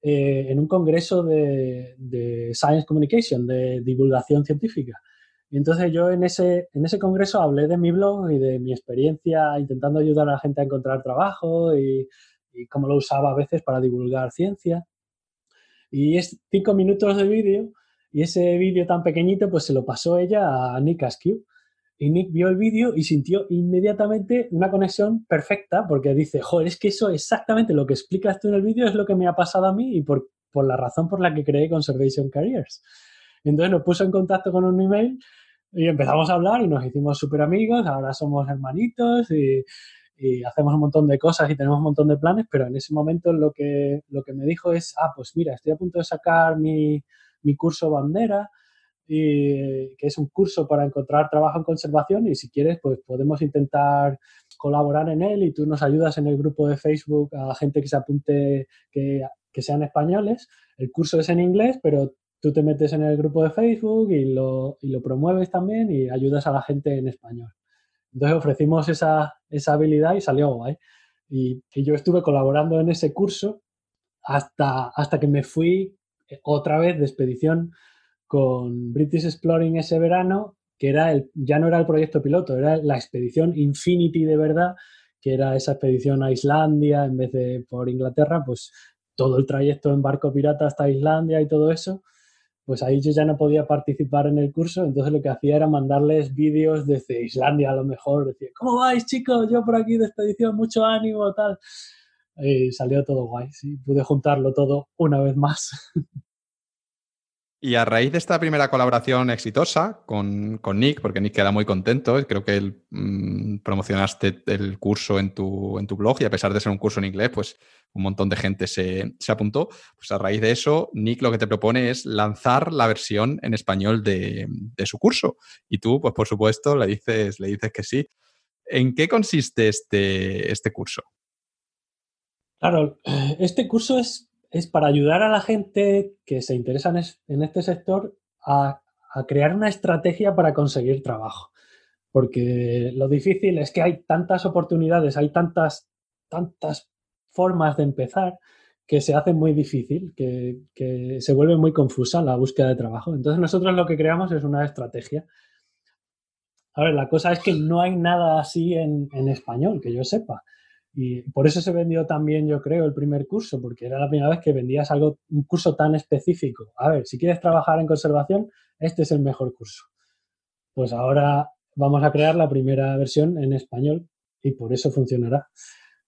eh, en un congreso de Science Communication, de divulgación científica. Y entonces yo en ese, en ese congreso hablé de mi blog y de mi experiencia intentando ayudar a la gente a encontrar trabajo y, cómo lo usaba a veces para divulgar ciencia. Y es cinco minutos de vídeo y ese vídeo tan pequeñito pues se lo pasó ella a Nick Askew. Y Nick vio el vídeo y sintió inmediatamente una conexión perfecta porque dice, joder, es que eso exactamente lo que explicas tú en el vídeo es lo que me ha pasado a mí y por, por la razón por la que creé Conservation Careers. Entonces nos puso en contacto con un email y empezamos a hablar y nos hicimos súper amigos, ahora somos hermanitos y, hacemos un montón de cosas y tenemos un montón de planes, pero en ese momento lo que, lo que me dijo es, ah, pues mira, estoy a punto de sacar mi, mi curso bandera, y, que es un curso para encontrar trabajo en conservación y si quieres, pues podemos intentar colaborar en él y tú nos ayudas en el grupo de Facebook a gente que se apunte, que, que sean españoles. El curso es en inglés, pero tú te metes en el grupo de Facebook y lo, y lo promueves también y ayudas a la gente en español. Entonces ofrecimos esa, esa habilidad y salió guay. Y, yo estuve colaborando en ese curso hasta, hasta que me fui otra vez de expedición con British Exploring ese verano, que era el, ya no era el proyecto piloto, era la expedición Infinity de verdad, que era esa expedición a Islandia en vez de por Inglaterra, pues todo el trayecto en barco pirata hasta Islandia y todo eso pues ahí yo ya no podía participar en el curso, entonces lo que hacía era mandarles vídeos desde Islandia a lo mejor, decía, ¿cómo vais chicos? Yo por aquí de expedición, mucho ánimo, tal. Y salió todo guay, pude juntarlo todo una vez más. Y a raíz de esta primera colaboración exitosa con, Nick, porque Nick queda muy contento, creo que mm, promocionaste el curso en tu, en tu blog y a pesar de ser un curso en inglés, pues un montón de gente se, apuntó. Pues a raíz de eso, Nick lo que te propone es lanzar la versión en español de, su curso. Y tú, pues por supuesto, le dices, le dices que sí. ¿En qué consiste este, este curso? Claro, este curso es es para ayudar a la gente que se interesa en, este sector a, crear una estrategia para conseguir trabajo. Porque lo difícil es que hay tantas oportunidades, hay tantas, tantas formas de empezar que se hace muy difícil, que, se vuelve muy confusa la búsqueda de trabajo. Entonces nosotros lo que creamos es una estrategia. A ver, la cosa es que no hay nada así en español, que yo sepa. Y por eso se vendió también, yo creo, el primer curso, porque era la primera vez que vendías algo, un curso tan específico. A ver, si quieres trabajar en conservación, este es el mejor curso. Pues ahora vamos a crear la primera versión en español y por eso funcionará.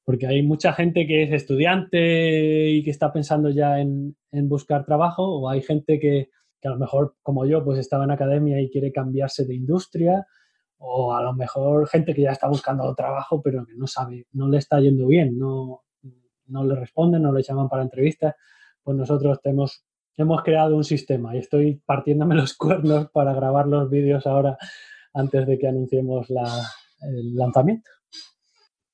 Porque hay mucha gente que es estudiante y que está pensando ya en, buscar trabajo, o hay gente que, que a lo mejor, como yo, pues estaba en academia y quiere cambiarse de industria o a lo mejor gente que ya está buscando trabajo pero que no sabe, no le está yendo bien, no, no le responden, no le llaman para entrevistas, pues nosotros hemos, creado un sistema y estoy partiéndome los cuernos para grabar los vídeos ahora antes de que anunciemos la, el lanzamiento.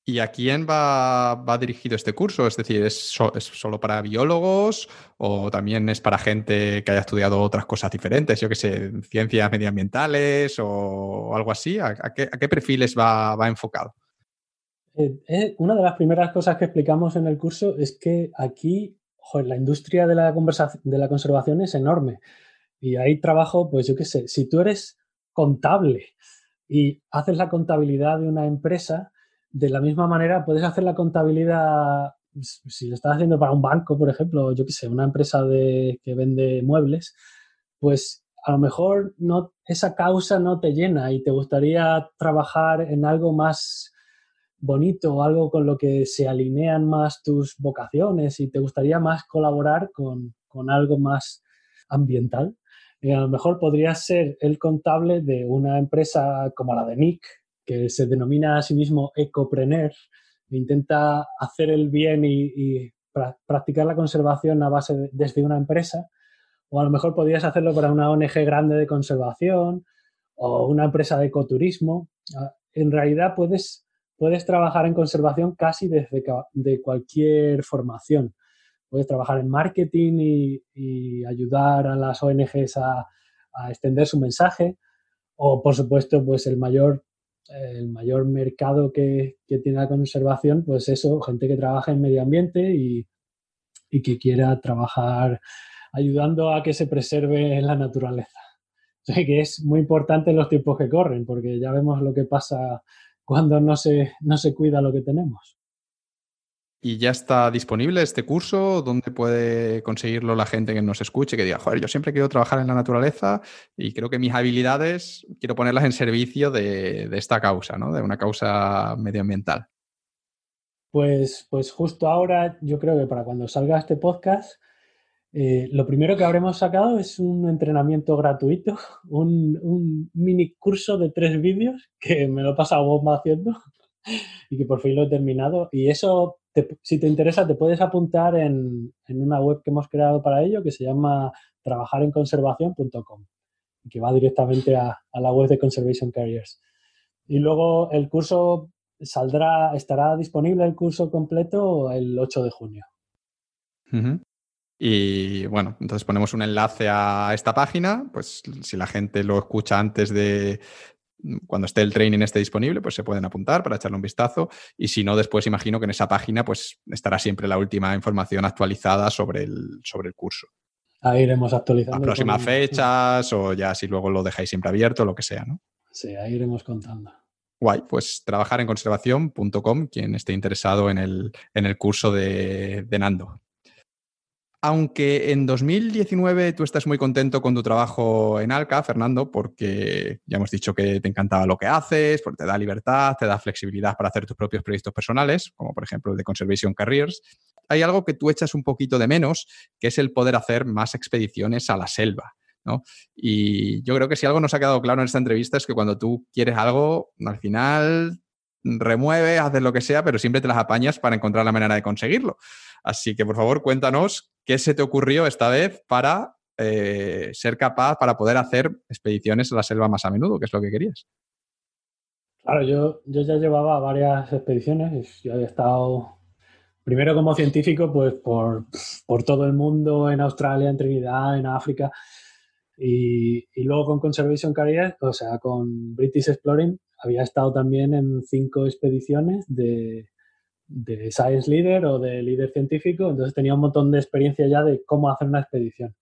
¿Y a quién va, dirigido este curso? Es decir, ¿es, solo para biólogos o también es para gente que haya estudiado otras cosas diferentes? Yo qué sé, ciencias medioambientales o algo así. ¿A, qué, perfiles va, enfocado? Eh, eh, una de las primeras cosas que explicamos en el curso es que aquí la industria de la, de la conservación es enorme y hay trabajo, pues yo qué sé, si tú eres contable y haces la contabilidad de una empresa, de la misma manera, puedes hacer la contabilidad, si lo estás haciendo para un banco, por ejemplo, yo qué sé, una empresa de, que vende muebles, pues a lo mejor no, esa causa no te llena y te gustaría trabajar en algo más bonito, algo con lo que se alinean más tus vocaciones y te gustaría más colaborar con, con algo más ambiental. Y a lo mejor podrías ser el contable de una empresa como la de Nick, que se denomina a sí mismo ecopreneur, e intenta hacer el bien y, practicar la conservación a base desde una empresa, o a lo mejor podrías hacerlo para una ONG grande de conservación o una empresa de ecoturismo. Ah, en realidad puedes, puedes trabajar en conservación casi desde de cualquier formación. Puedes trabajar en marketing y, ayudar a las ONGs a, a, extender su mensaje. O, por supuesto, pues el mayor el mayor mercado que, tiene la conservación, pues eso, gente que trabaja en medio ambiente y, que quiera trabajar ayudando a que se preserve la naturaleza. O que es muy importante los tiempos que corren, porque ya vemos lo que pasa cuando no se, no se cuida lo que tenemos. ¿Y ya está disponible este curso? ¿Dónde puede conseguirlo la gente que nos escuche? Que diga, joder, yo siempre quiero trabajar en la naturaleza y creo que mis habilidades quiero ponerlas en servicio de, esta causa, ¿no? De una causa medioambiental. Pues, pues justo ahora, yo creo que para cuando salga este podcast, eh, lo primero que habremos sacado es un entrenamiento gratuito, un, un mini curso de tres vídeos que me lo he pasado bomba haciendo y que por fin lo he terminado. Y eso si te interesa, te puedes apuntar en, una web que hemos creado para ello que se llama trabajarenconservación.com que va directamente a, la web de Conservation Carriers. Y luego el curso saldrá, estará disponible el curso completo el 8 de junio. Y bueno, entonces ponemos un enlace a esta página, pues si la gente lo escucha antes de cuando esté el training esté disponible, pues se pueden apuntar para echarle un vistazo. Y si no, después imagino que en esa página pues estará siempre la última información actualizada sobre el, sobre el curso. Ahí iremos actualizando. Las próximas fechas o ya si luego lo dejáis siempre abierto, lo que sea, ¿no? Sí, ahí iremos contando. Guay, pues trabajar en conservación.com, quien esté interesado en el, en el curso de, de Nando. Aunque en 2019 tú estás muy contento con tu trabajo en Alca, Fernando, porque ya hemos dicho que te encantaba lo que haces, porque te da libertad, te da flexibilidad para hacer tus propios proyectos personales, como por ejemplo el de Conservation Careers, hay algo que tú echas un poquito de menos, que es el poder hacer más expediciones a la selva. Y yo creo que si algo nos ha quedado claro en esta entrevista es que cuando tú quieres algo, al final remueves, haces lo que sea, pero siempre te las apañas para encontrar la manera de conseguirlo. Así que por favor cuéntanos qué se te ocurrió esta vez para eh, ser capaz, para poder hacer expediciones a la selva más a menudo, que es lo que querías. Claro, yo, yo ya llevaba varias expediciones, yo había estado primero como científico, pues por, por, todo el mundo, en Australia, en Trinidad, en África, y, y, luego con Conservation Career, o sea, con British Exploring, había estado también en cinco expediciones de, de Science Leader o de líder científico, entonces tenía un montón de experiencia ya de cómo hacer una expedición.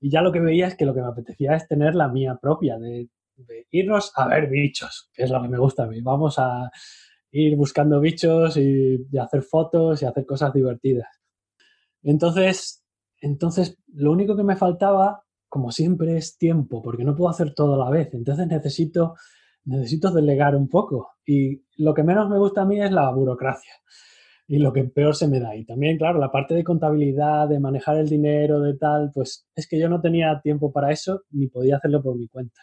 Y ya lo que veía es que lo que me apetecía es tener la mía propia, de, irnos a ver bichos, que es lo que me gusta a mí. Vamos a ir buscando bichos y, y hacer fotos y hacer cosas divertidas. Entonces, entonces, lo único que me faltaba, como siempre, es tiempo, porque no puedo hacer todo a la vez. Entonces necesito necesito delegar un poco. Y lo que menos me gusta a mí es la burocracia y lo que peor se me da. Y también, claro, la parte de contabilidad, de manejar el dinero, de tal, pues es que yo no tenía tiempo para eso ni podía hacerlo por mi cuenta.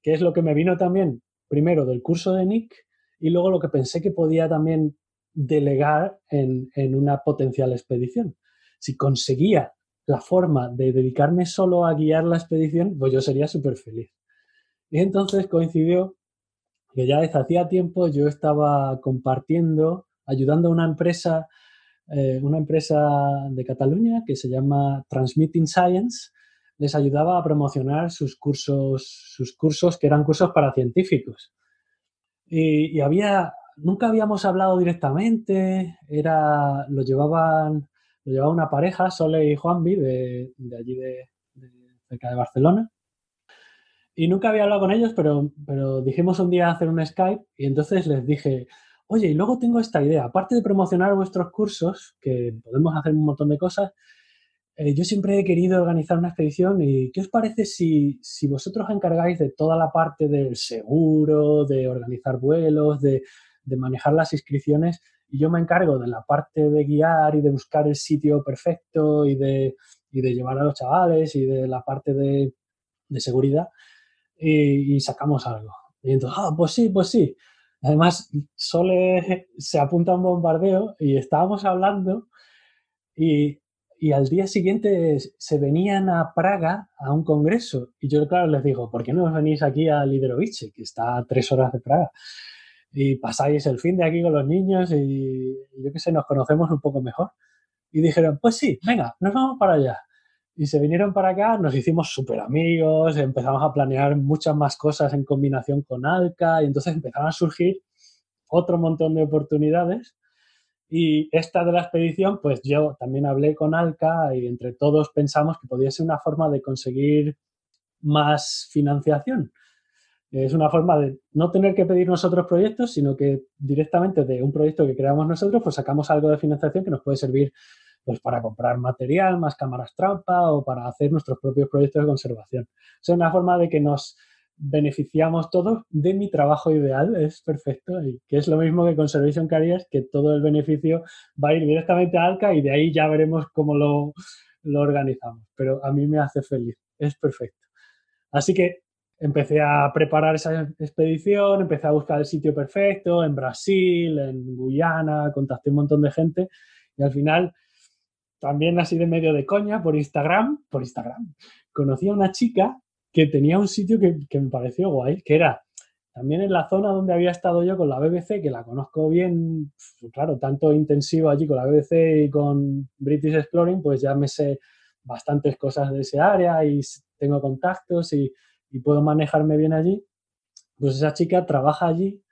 Que es lo que me vino también, primero, del curso de Nick y luego lo que pensé que podía también delegar en, en una potencial expedición. Si conseguía la forma de dedicarme solo a guiar la expedición, pues yo sería súper feliz. Y entonces coincidió que ya desde hacía tiempo yo estaba compartiendo, ayudando a una empresa, eh, una empresa de Cataluña que se llama Transmitting Science, les ayudaba a promocionar sus cursos, sus cursos que eran cursos para científicos. Y, había, nunca habíamos hablado directamente, era, lo llevaban, lo llevaba una pareja, Sole y Juanvi, de, de allí de, cerca de Barcelona. Y nunca había hablado con ellos, pero, pero dijimos un día hacer un Skype y entonces les dije, oye, y luego tengo esta idea, aparte de promocionar vuestros cursos, que podemos hacer un montón de cosas, eh, yo siempre he querido organizar una expedición y ¿qué os parece si, si vosotros encargáis de toda la parte del seguro, de organizar vuelos, de, de manejar las inscripciones y yo me encargo de la parte de guiar y de buscar el sitio perfecto y de, y de llevar a los chavales y de la parte de, de seguridad? y, sacamos algo. Y entonces, ah, pues sí, pues sí. Además, Sole se apunta a un bombardeo y estábamos hablando y, y, al día siguiente se venían a Praga a un congreso. Y yo, claro, les digo, ¿por qué no venís aquí a Liderovice, que está a tres horas de Praga? Y pasáis el fin de aquí con los niños y yo qué sé, nos conocemos un poco mejor. Y dijeron, pues sí, venga, nos vamos para allá. Y se vinieron para acá, nos hicimos súper amigos, empezamos a planear muchas más cosas en combinación con Alca y entonces empezaron a surgir otro montón de oportunidades. Y esta de la expedición, pues yo también hablé con Alca y entre todos pensamos que podía ser una forma de conseguir más financiación. Es una forma de no tener que pedir nosotros proyectos, sino que directamente de un proyecto que creamos nosotros, pues sacamos algo de financiación que nos puede servir pues para comprar material, más cámaras trampa o para hacer nuestros propios proyectos de conservación. Es una forma de que nos beneficiamos todos de mi trabajo ideal, es perfecto, y que es lo mismo que Conservation Careers, que todo el beneficio va a ir directamente a Alca y de ahí ya veremos cómo lo, lo organizamos. Pero a mí me hace feliz, es perfecto. Así que empecé a preparar esa expedición, empecé a buscar el sitio perfecto en Brasil, en Guyana, contacté un montón de gente y al final también así de medio de coña, por Instagram, por Instagram, conocí a una chica que tenía un sitio que, me pareció guay, que era también en la zona donde había estado yo con la BBC, que la conozco bien, claro, tanto intensivo allí con la BBC y con British Exploring, pues ya me sé bastantes cosas de ese área y tengo contactos y, y puedo manejarme bien allí. Pues esa chica trabaja allí,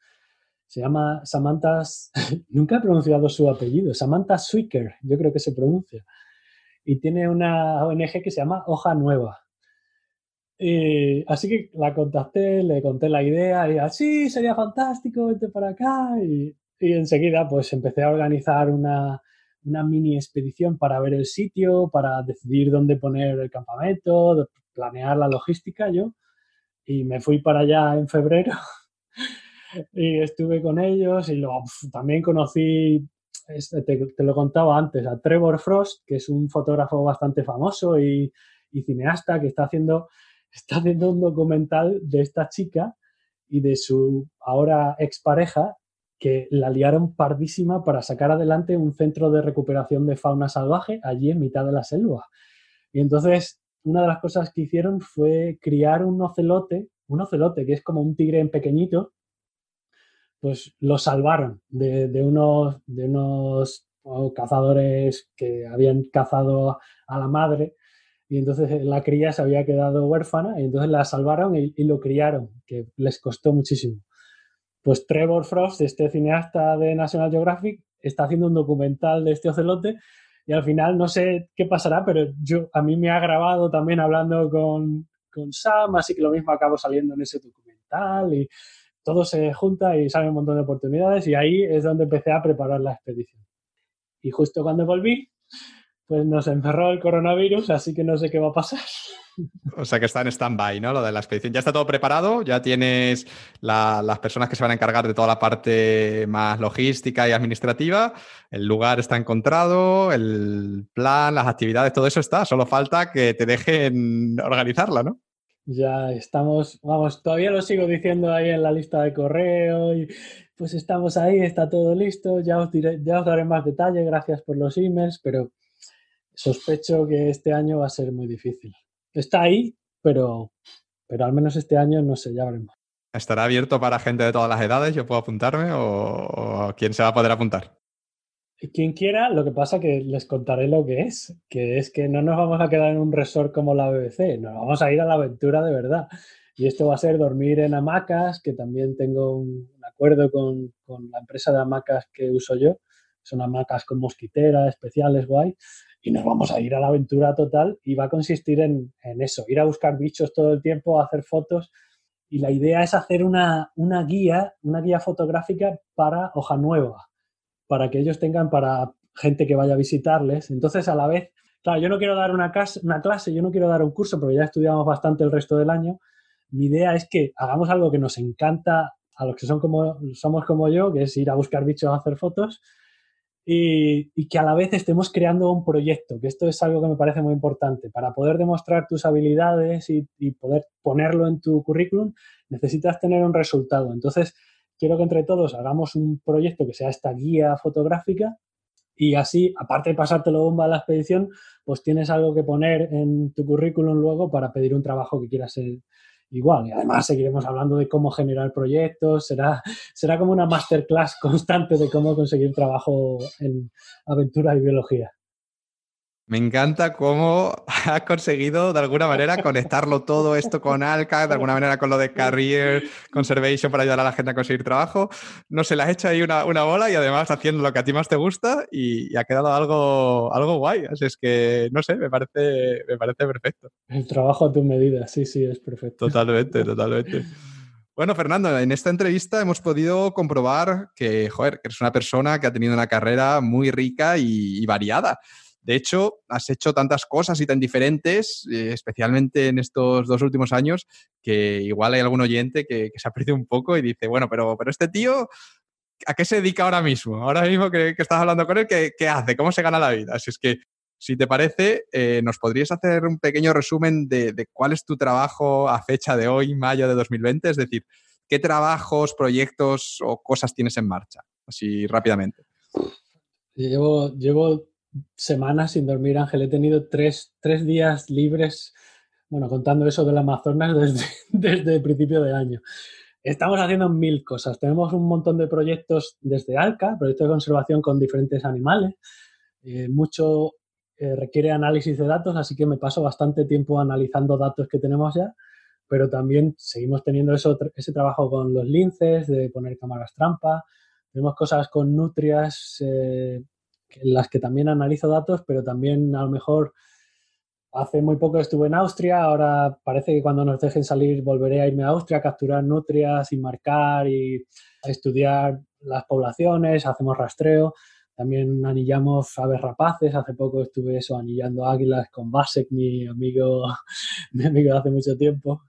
se llama Samantha, nunca he pronunciado su apellido, Samantha Swicker, yo creo que se pronuncia, y tiene una ONG que se llama Hoja Nueva y, así que la contacté, le conté la idea y así sería fantástico, vente para acá. Y, y, enseguida pues empecé a organizar una, una, mini expedición para ver el sitio, para decidir dónde poner el campamento, planear la logística yo. Y me fui para allá en febrero y estuve con ellos y luego también conocí, te, te, lo contaba antes, a Trevor Frost, que es un fotógrafo bastante famoso y, y cineasta que está haciendo está haciendo un documental de esta chica y de su ahora expareja que la liaron pardísima para sacar adelante un centro de recuperación de fauna salvaje allí en mitad de la selva. Y entonces, una de las cosas que hicieron fue criar un ocelote, un ocelote que es como un tigre en pequeñito, pues lo salvaron de, unos, unos cazadores que habían cazado a la madre y entonces eh, la cría se había quedado huérfana y entonces la salvaron y, lo criaron, que les costó muchísimo. Pues Trevor Frost, este cineasta de National Geographic, está haciendo un documental de este ocelote y al final no sé qué pasará, pero yo a mí me ha grabado también hablando con, con Sam, así que lo mismo acabo saliendo en ese documental y todo se junta y sale un montón de oportunidades y ahí es donde empecé a preparar la expedición. Y justo cuando volví, pues nos encerró el coronavirus, así que no sé qué va a pasar. O sea que está en stand-by, ¿no? Lo de la expedición. Ya está todo preparado, ya tienes las personas que se van a encargar de toda la parte más logística y administrativa, el lugar está encontrado, el plan, las actividades, todo eso está. Solo falta que te dejen organizarla, ¿no? Ya estamos, vamos, todavía lo sigo diciendo ahí en la lista de correo y pues estamos ahí, está todo listo, ya os, diré, ya os daré más detalle, gracias por los emails, pero sospecho que este año va a ser muy difícil. Está ahí, pero, pero al menos este año no sé, ya veremos. ¿Estará abierto para gente de todas las edades? ¿Yo puedo apuntarme o, quién se va a poder apuntar? Quien quiera, lo que pasa que les contaré lo que es, que es que no nos vamos a quedar en un resort como la BBC, nos vamos a ir a la aventura de verdad. Y esto va a ser dormir en hamacas, que también tengo un, acuerdo con, con, la empresa de hamacas que uso yo. Son hamacas con mosquitera, especiales, guay y nos vamos a ir a la aventura total y va a consistir en, eso, ir a buscar bichos todo el tiempo, hacer fotos y la idea es hacer una, una, guía, una guía fotográfica para hoja nueva, para que ellos tengan para gente que vaya a visitarles. Entonces, a la vez, claro, yo no quiero dar una, clase, una clase, yo no quiero dar un curso, porque ya estudiamos bastante el resto del año. Mi idea es que hagamos algo que nos encanta a los que son como, somos como yo, que es ir a buscar bichos a hacer fotos, y, que a la vez estemos creando un proyecto, que esto es algo que me parece muy importante. Para poder demostrar tus habilidades y, poder ponerlo en tu currículum, necesitas tener un resultado. Entonces, quiero que entre todos hagamos un proyecto que sea esta guía fotográfica y así, aparte de pasártelo bomba a la expedición, pues tienes algo que poner en tu currículum luego para pedir un trabajo que quieras igual. Y además seguiremos hablando de cómo generar proyectos, será, será como una masterclass constante de cómo conseguir trabajo en aventura y biología. Me encanta cómo has conseguido de alguna manera conectarlo todo esto con Alca, de alguna manera con lo de Career Conservation para ayudar a la gente a conseguir trabajo. No se le has hecho ahí una, bola y además haciendo lo que a ti más te gusta y, ha quedado algo, algo guay. Así es que, no sé, me parece, me parece perfecto. El trabajo a tu medida, sí, sí, es perfecto. Totalmente, totalmente. Bueno, Fernando, en esta entrevista hemos podido comprobar que, joder, que eres una persona que ha tenido una carrera muy rica y variada. De hecho, has hecho tantas cosas y tan diferentes, eh, especialmente en estos dos últimos años, que igual hay algún oyente que, se aprecia un poco y dice, bueno, pero, pero este tío, ¿a qué se dedica ahora mismo? Ahora mismo que, estás hablando con él, ¿qué, hace? ¿Cómo se gana la vida? Así es que, si te parece, eh, ¿nos podrías hacer un pequeño resumen de, de cuál es tu trabajo a fecha de hoy, mayo de 2020? Es decir, ¿qué trabajos, proyectos o cosas tienes en marcha? Así rápidamente. Llevo, llevo semanas sin dormir, Ángel. He tenido tres, días libres, bueno, contando eso del Amazonas desde, desde el principio de año. Estamos haciendo mil cosas. Tenemos un montón de proyectos desde ALCA, proyectos de conservación con diferentes animales. Eh, mucho eh, requiere análisis de datos, así que me paso bastante tiempo analizando datos que tenemos ya, pero también seguimos teniendo eso, ese trabajo con los linces, de poner cámaras trampa. Tenemos cosas con nutrias eh, en las que también analizo datos, pero también a lo mejor Hace muy poco estuve en Austria, ahora parece que cuando nos dejen salir volveré a irme a Austria a capturar nutrias y marcar y estudiar las poblaciones, hacemos rastreo, también anillamos aves rapaces, hace poco estuve eso anillando águilas con Basek, mi amigo, mi amigo de hace mucho tiempo.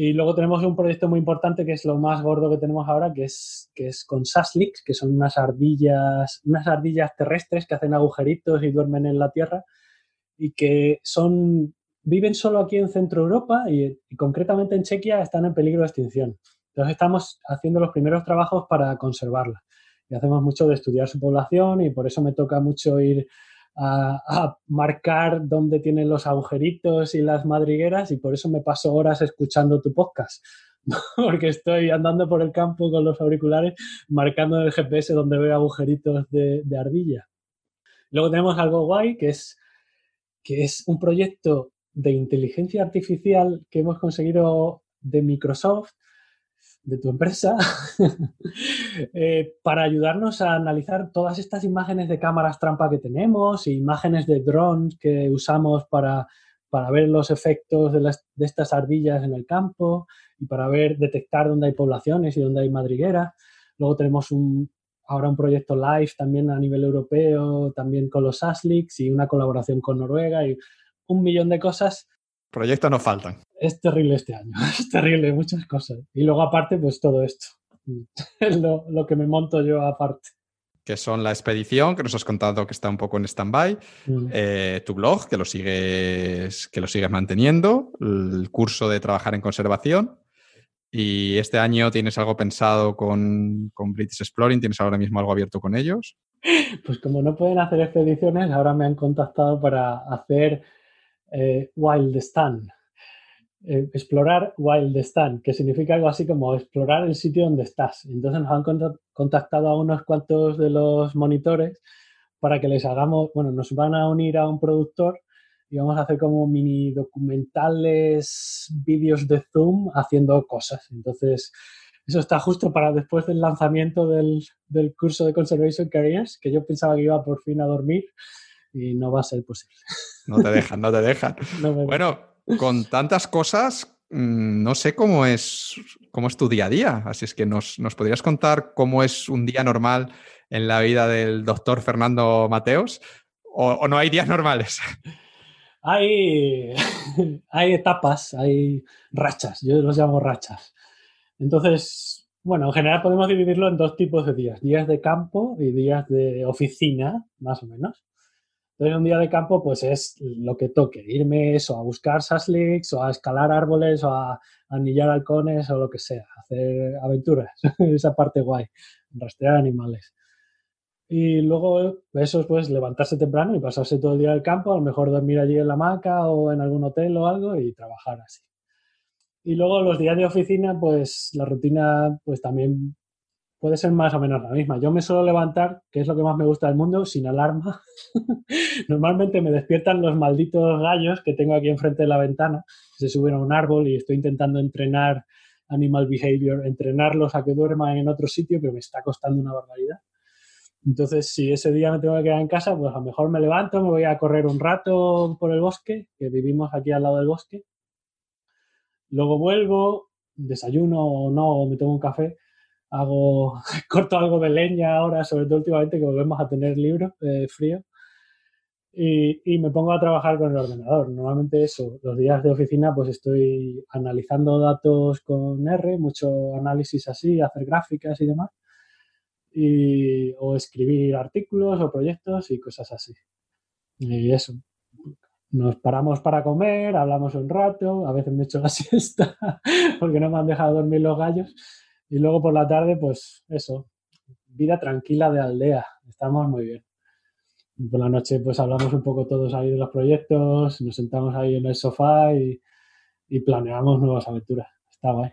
Y luego tenemos un proyecto muy importante que es lo más gordo que tenemos ahora, que es, que es con Sasliks, que son unas ardillas, unas ardillas terrestres que hacen agujeritos y duermen en la tierra y que son viven solo aquí en Centro Europa y, concretamente en Chequia están en peligro de extinción. Entonces estamos haciendo los primeros trabajos para conservarla. Y hacemos mucho de estudiar su población y por eso me toca mucho ir a, marcar dónde tienen los agujeritos y las madrigueras y por eso me paso horas escuchando tu podcast. Porque estoy andando por el campo con los auriculares marcando en el GPS donde veo agujeritos de, de ardilla. Luego tenemos algo guay que es que es un proyecto de inteligencia artificial que hemos conseguido de Microsoft, de tu empresa, eh, para ayudarnos a analizar todas estas imágenes de cámaras trampa que tenemos e imágenes de drones que usamos para, para ver los efectos de, de, estas ardillas en el campo y para ver, detectar dónde hay poblaciones y dónde hay madrigueras. Luego tenemos un, ahora un proyecto live también a nivel europeo, también con los ASLICs y una colaboración con Noruega y un millón de cosas. Proyectos no faltan. Es terrible este año, es terrible, muchas cosas. Y luego aparte, pues todo esto, es lo, lo que me monto yo aparte que son la expedición, que nos has contado que está un poco en stand-by, mm. eh, tu blog, que lo, sigues, que lo sigues manteniendo, el curso de trabajar en conservación ¿Y este año tienes algo pensado con, con, British Exploring? ¿Tienes ahora mismo algo abierto con ellos? Pues como no pueden hacer expediciones, ahora me han contactado para hacer eh, Wild Stand. Eh, explorar Wild Stand, que significa algo así como explorar el sitio donde estás. Entonces nos han contactado a unos cuantos de los monitores para que les hagamos, bueno, nos van a unir a un productor y vamos a hacer como mini documentales, vídeos de Zoom haciendo cosas. Entonces, eso está justo para después del lanzamiento del, del, curso de Conservation Careers, que yo pensaba que iba por fin a dormir y no va a ser posible. No te dejan, no te dejan. bueno, con tantas cosas, mm, no sé cómo es, cómo es tu día a día. Así es que nos, nos podrías contar cómo es un día normal en la vida del doctor Fernando Mateos o, o no hay días normales. hay, hay etapas, hay rachas, yo los llamo rachas. Entonces, bueno, en general podemos dividirlo en dos tipos de días, días de campo y días de oficina, más o menos. Entonces, un día de campo, pues es lo que toque, irme eso, a buscar saslicks o a escalar árboles o a, anillar halcones o lo que sea, hacer aventuras, esa parte guay, rastrear animales. Y luego eso es pues levantarse temprano y pasarse todo el día en el campo, a lo mejor dormir allí en la hamaca o en algún hotel o algo y trabajar así. Y luego los días de oficina, pues la rutina pues también puede ser más o menos la misma. Yo me suelo levantar, que es lo que más me gusta del mundo, sin alarma. Normalmente me despiertan los malditos gallos que tengo aquí enfrente de la ventana, se suben a un árbol y estoy intentando entrenar animal behavior, entrenarlos a que duerman en otro sitio, pero me está costando una barbaridad. Entonces, si ese día me tengo que quedar en casa, pues a lo mejor me levanto, me voy a correr un rato por el bosque, que vivimos aquí al lado del bosque. Luego vuelvo, desayuno o no, me tomo un café, hago, corto algo de leña ahora, sobre todo últimamente que volvemos a tener libros eh, frío. Y, y, me pongo a trabajar con el ordenador. Normalmente eso, los días de oficina pues estoy analizando datos con R, mucho análisis así, hacer gráficas y demás y, o escribir artículos o proyectos y cosas así. Y eso. Nos paramos para comer, hablamos un rato, a veces me echo la siesta porque no me han dejado dormir los gallos. Y luego por la tarde, pues eso, vida tranquila de aldea. Estamos muy bien. Y por la noche, pues hablamos un poco todos ahí de los proyectos, nos sentamos ahí en el sofá y, y planeamos nuevas aventuras. Está guay.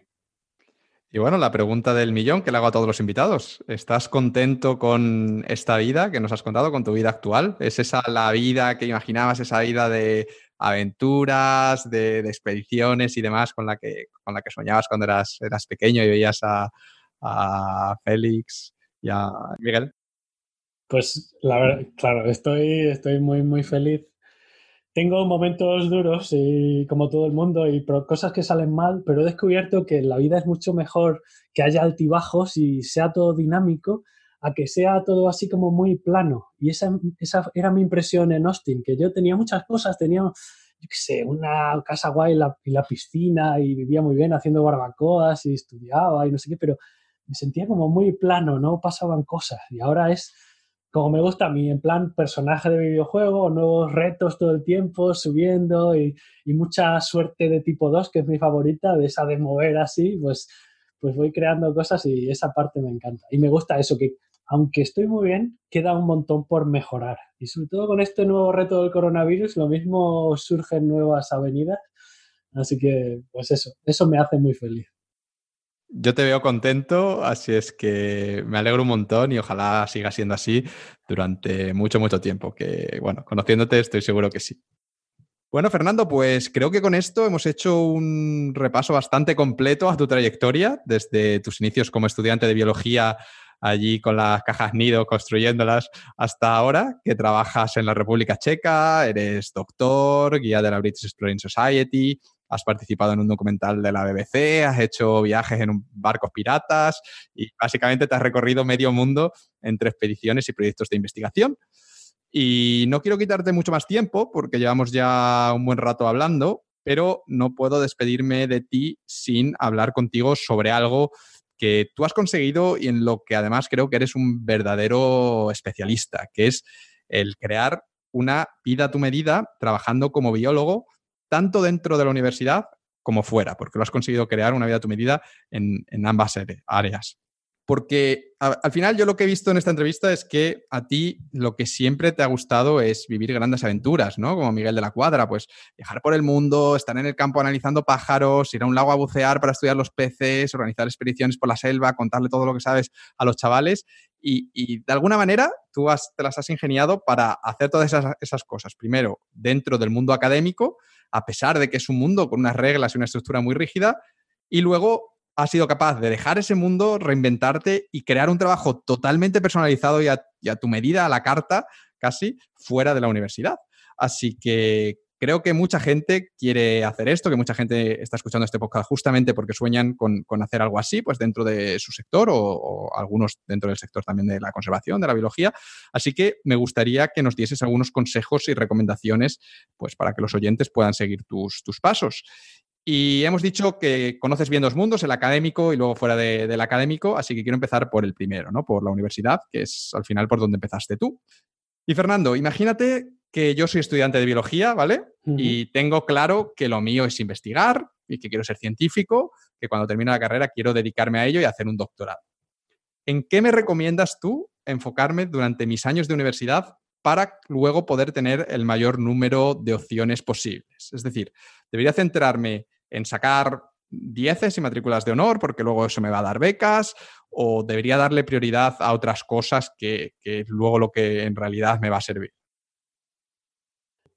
Y bueno, la pregunta del millón que le hago a todos los invitados. ¿Estás contento con esta vida que nos has contado, con tu vida actual? ¿Es esa la vida que imaginabas, esa vida de aventuras, de, expediciones y demás con la que, con la que soñabas cuando eras, eras pequeño y veías a, a Félix y a Miguel? Pues la verdad, claro, estoy, estoy muy, muy feliz. Tengo momentos duros y como todo el mundo y cosas que salen mal, pero he descubierto que la vida es mucho mejor que haya altibajos y sea todo dinámico a que sea todo así como muy plano. Y esa, esa era mi impresión en Austin, que yo tenía muchas cosas, tenía, yo qué sé, una casa guay y la piscina y vivía muy bien haciendo barbacoas y estudiaba y no sé qué, pero me sentía como muy plano, no pasaban cosas. Y ahora es como me gusta a mí, en plan personaje de videojuego, nuevos retos todo el tiempo, subiendo y, mucha suerte de tipo 2, que es mi favorita, de esa de mover así, pues, pues voy creando cosas y esa parte me encanta. Y me gusta eso, que aunque estoy muy bien, queda un montón por mejorar. Y sobre todo con este nuevo reto del coronavirus, lo mismo surgen nuevas avenidas. Así que, pues eso, eso me hace muy feliz. Yo te veo contento, así es que me alegro un montón y ojalá siga siendo así durante mucho, mucho tiempo. Que bueno, conociéndote estoy seguro que sí. Bueno, Fernando, pues creo que con esto hemos hecho un repaso bastante completo a tu trayectoria, desde tus inicios como estudiante de biología allí con las cajas nido construyéndolas hasta ahora, que trabajas en la República Checa, eres doctor, guía de la British Exploring Society, has participado en un documental de la BBC, has hecho viajes en barcos piratas y básicamente te has recorrido medio mundo entre expediciones y proyectos de investigación. Y no quiero quitarte mucho más tiempo porque llevamos ya un buen rato hablando, pero no puedo despedirme de ti sin hablar contigo sobre algo que tú has conseguido y en lo que además creo que eres un verdadero especialista, que es el crear una vida a tu medida trabajando como biólogo tanto dentro de la universidad como fuera, porque lo has conseguido crear una vida a tu medida en, ambas áreas. Porque al final yo lo que he visto en esta entrevista es que a ti lo que siempre te ha gustado es vivir grandes aventuras, ¿no? Como Miguel de la Cuadra, pues viajar por el mundo, estar en el campo analizando pájaros, ir a un lago a bucear para estudiar los peces, organizar expediciones por la selva, contarle todo lo que sabes a los chavales. Y, de alguna manera tú te las has ingeniado para hacer todas esas cosas. Primero, dentro del mundo académico, a pesar de que es un mundo con unas reglas y una estructura muy rígida, y luego has sido capaz de dejar ese mundo, reinventarte y crear un trabajo totalmente personalizado y a, tu medida, a la carta, casi, fuera de la universidad. Así que creo que mucha gente quiere hacer esto, que mucha gente está escuchando este podcast justamente porque sueñan con, hacer algo así, pues dentro de su sector o, o, algunos dentro del sector también de la conservación, de la biología. Así que me gustaría que nos dieses algunos consejos y recomendaciones, pues para que los oyentes puedan seguir tus, tus pasos. Y hemos dicho que conoces bien dos mundos, el académico y luego fuera del académico, así que quiero empezar por el primero, ¿no? Por la universidad, que es al final por donde empezaste tú. Y Fernando, imagínate que yo soy estudiante de biología, ¿vale? Y tengo claro que lo mío es investigar y que quiero ser científico, que cuando termine la carrera quiero dedicarme a ello y hacer un doctorado. ¿En qué me recomiendas tú enfocarme durante mis años de universidad para luego poder tener el mayor número de opciones posibles? Es decir, ¿debería centrarme en sacar dieces y matrículas de honor porque luego eso me va a dar becas o debería darle prioridad a otras cosas que, luego lo que en realidad me va a servir?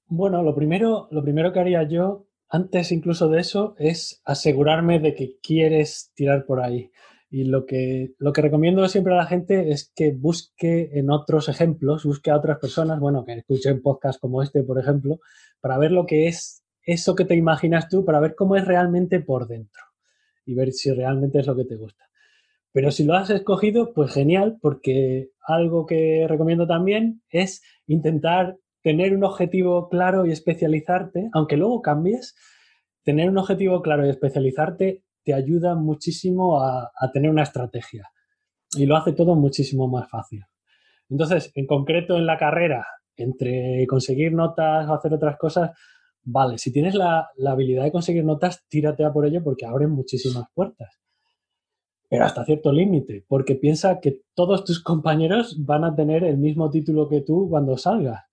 Bueno, lo primero, lo primero que haría yo, antes incluso de eso, es asegurarme de que quieres tirar por ahí. Y lo que, lo que recomiendo siempre a la gente es que busque en otros ejemplos, busque a otras personas, bueno, que escuchen podcasts como este, por ejemplo, para ver lo que es eso que te imaginas tú, para ver cómo es realmente por dentro y ver si realmente es lo que te gusta. Pero si lo has escogido, pues genial, porque algo que recomiendo también es intentar tener un objetivo claro y especializarte, aunque luego cambies, tener un objetivo claro y especializarte te ayuda muchísimo a, tener una estrategia y lo hace todo muchísimo más fácil. Entonces, en concreto en la carrera, entre conseguir notas o hacer otras cosas, vale, si tienes la, la, habilidad de conseguir notas, tírate a por ello porque abren muchísimas puertas. Pero hasta cierto límite, porque piensa que todos tus compañeros van a tener el mismo título que tú cuando salgas.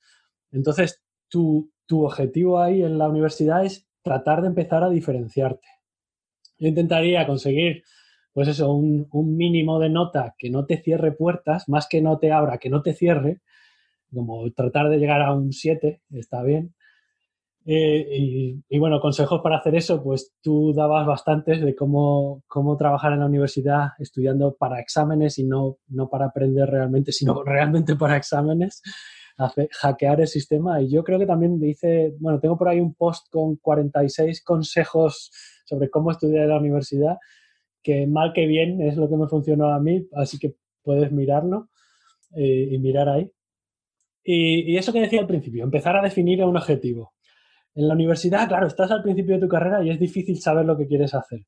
Entonces, tu, objetivo ahí en la universidad es tratar de empezar a diferenciarte. Yo intentaría conseguir pues eso, un, mínimo de nota que no te cierre puertas, más que no te abra, que no te cierre, como tratar de llegar a un 7, está bien. Eh, y, bueno, consejos para hacer eso, pues tú dabas bastantes de cómo, cómo trabajar en la universidad estudiando para exámenes y no, no para aprender realmente, sino realmente para exámenes, hackear el sistema. Y yo creo que también dice, bueno, tengo por ahí un post con 46 consejos sobre cómo estudiar en la universidad que mal que bien es lo que me funcionó a mí, así que puedes mirarlo eh, y mirar ahí. Y, eso que decía al principio, empezar a definir un objetivo. En la universidad, claro, estás al principio de tu carrera y es difícil saber lo que quieres hacer.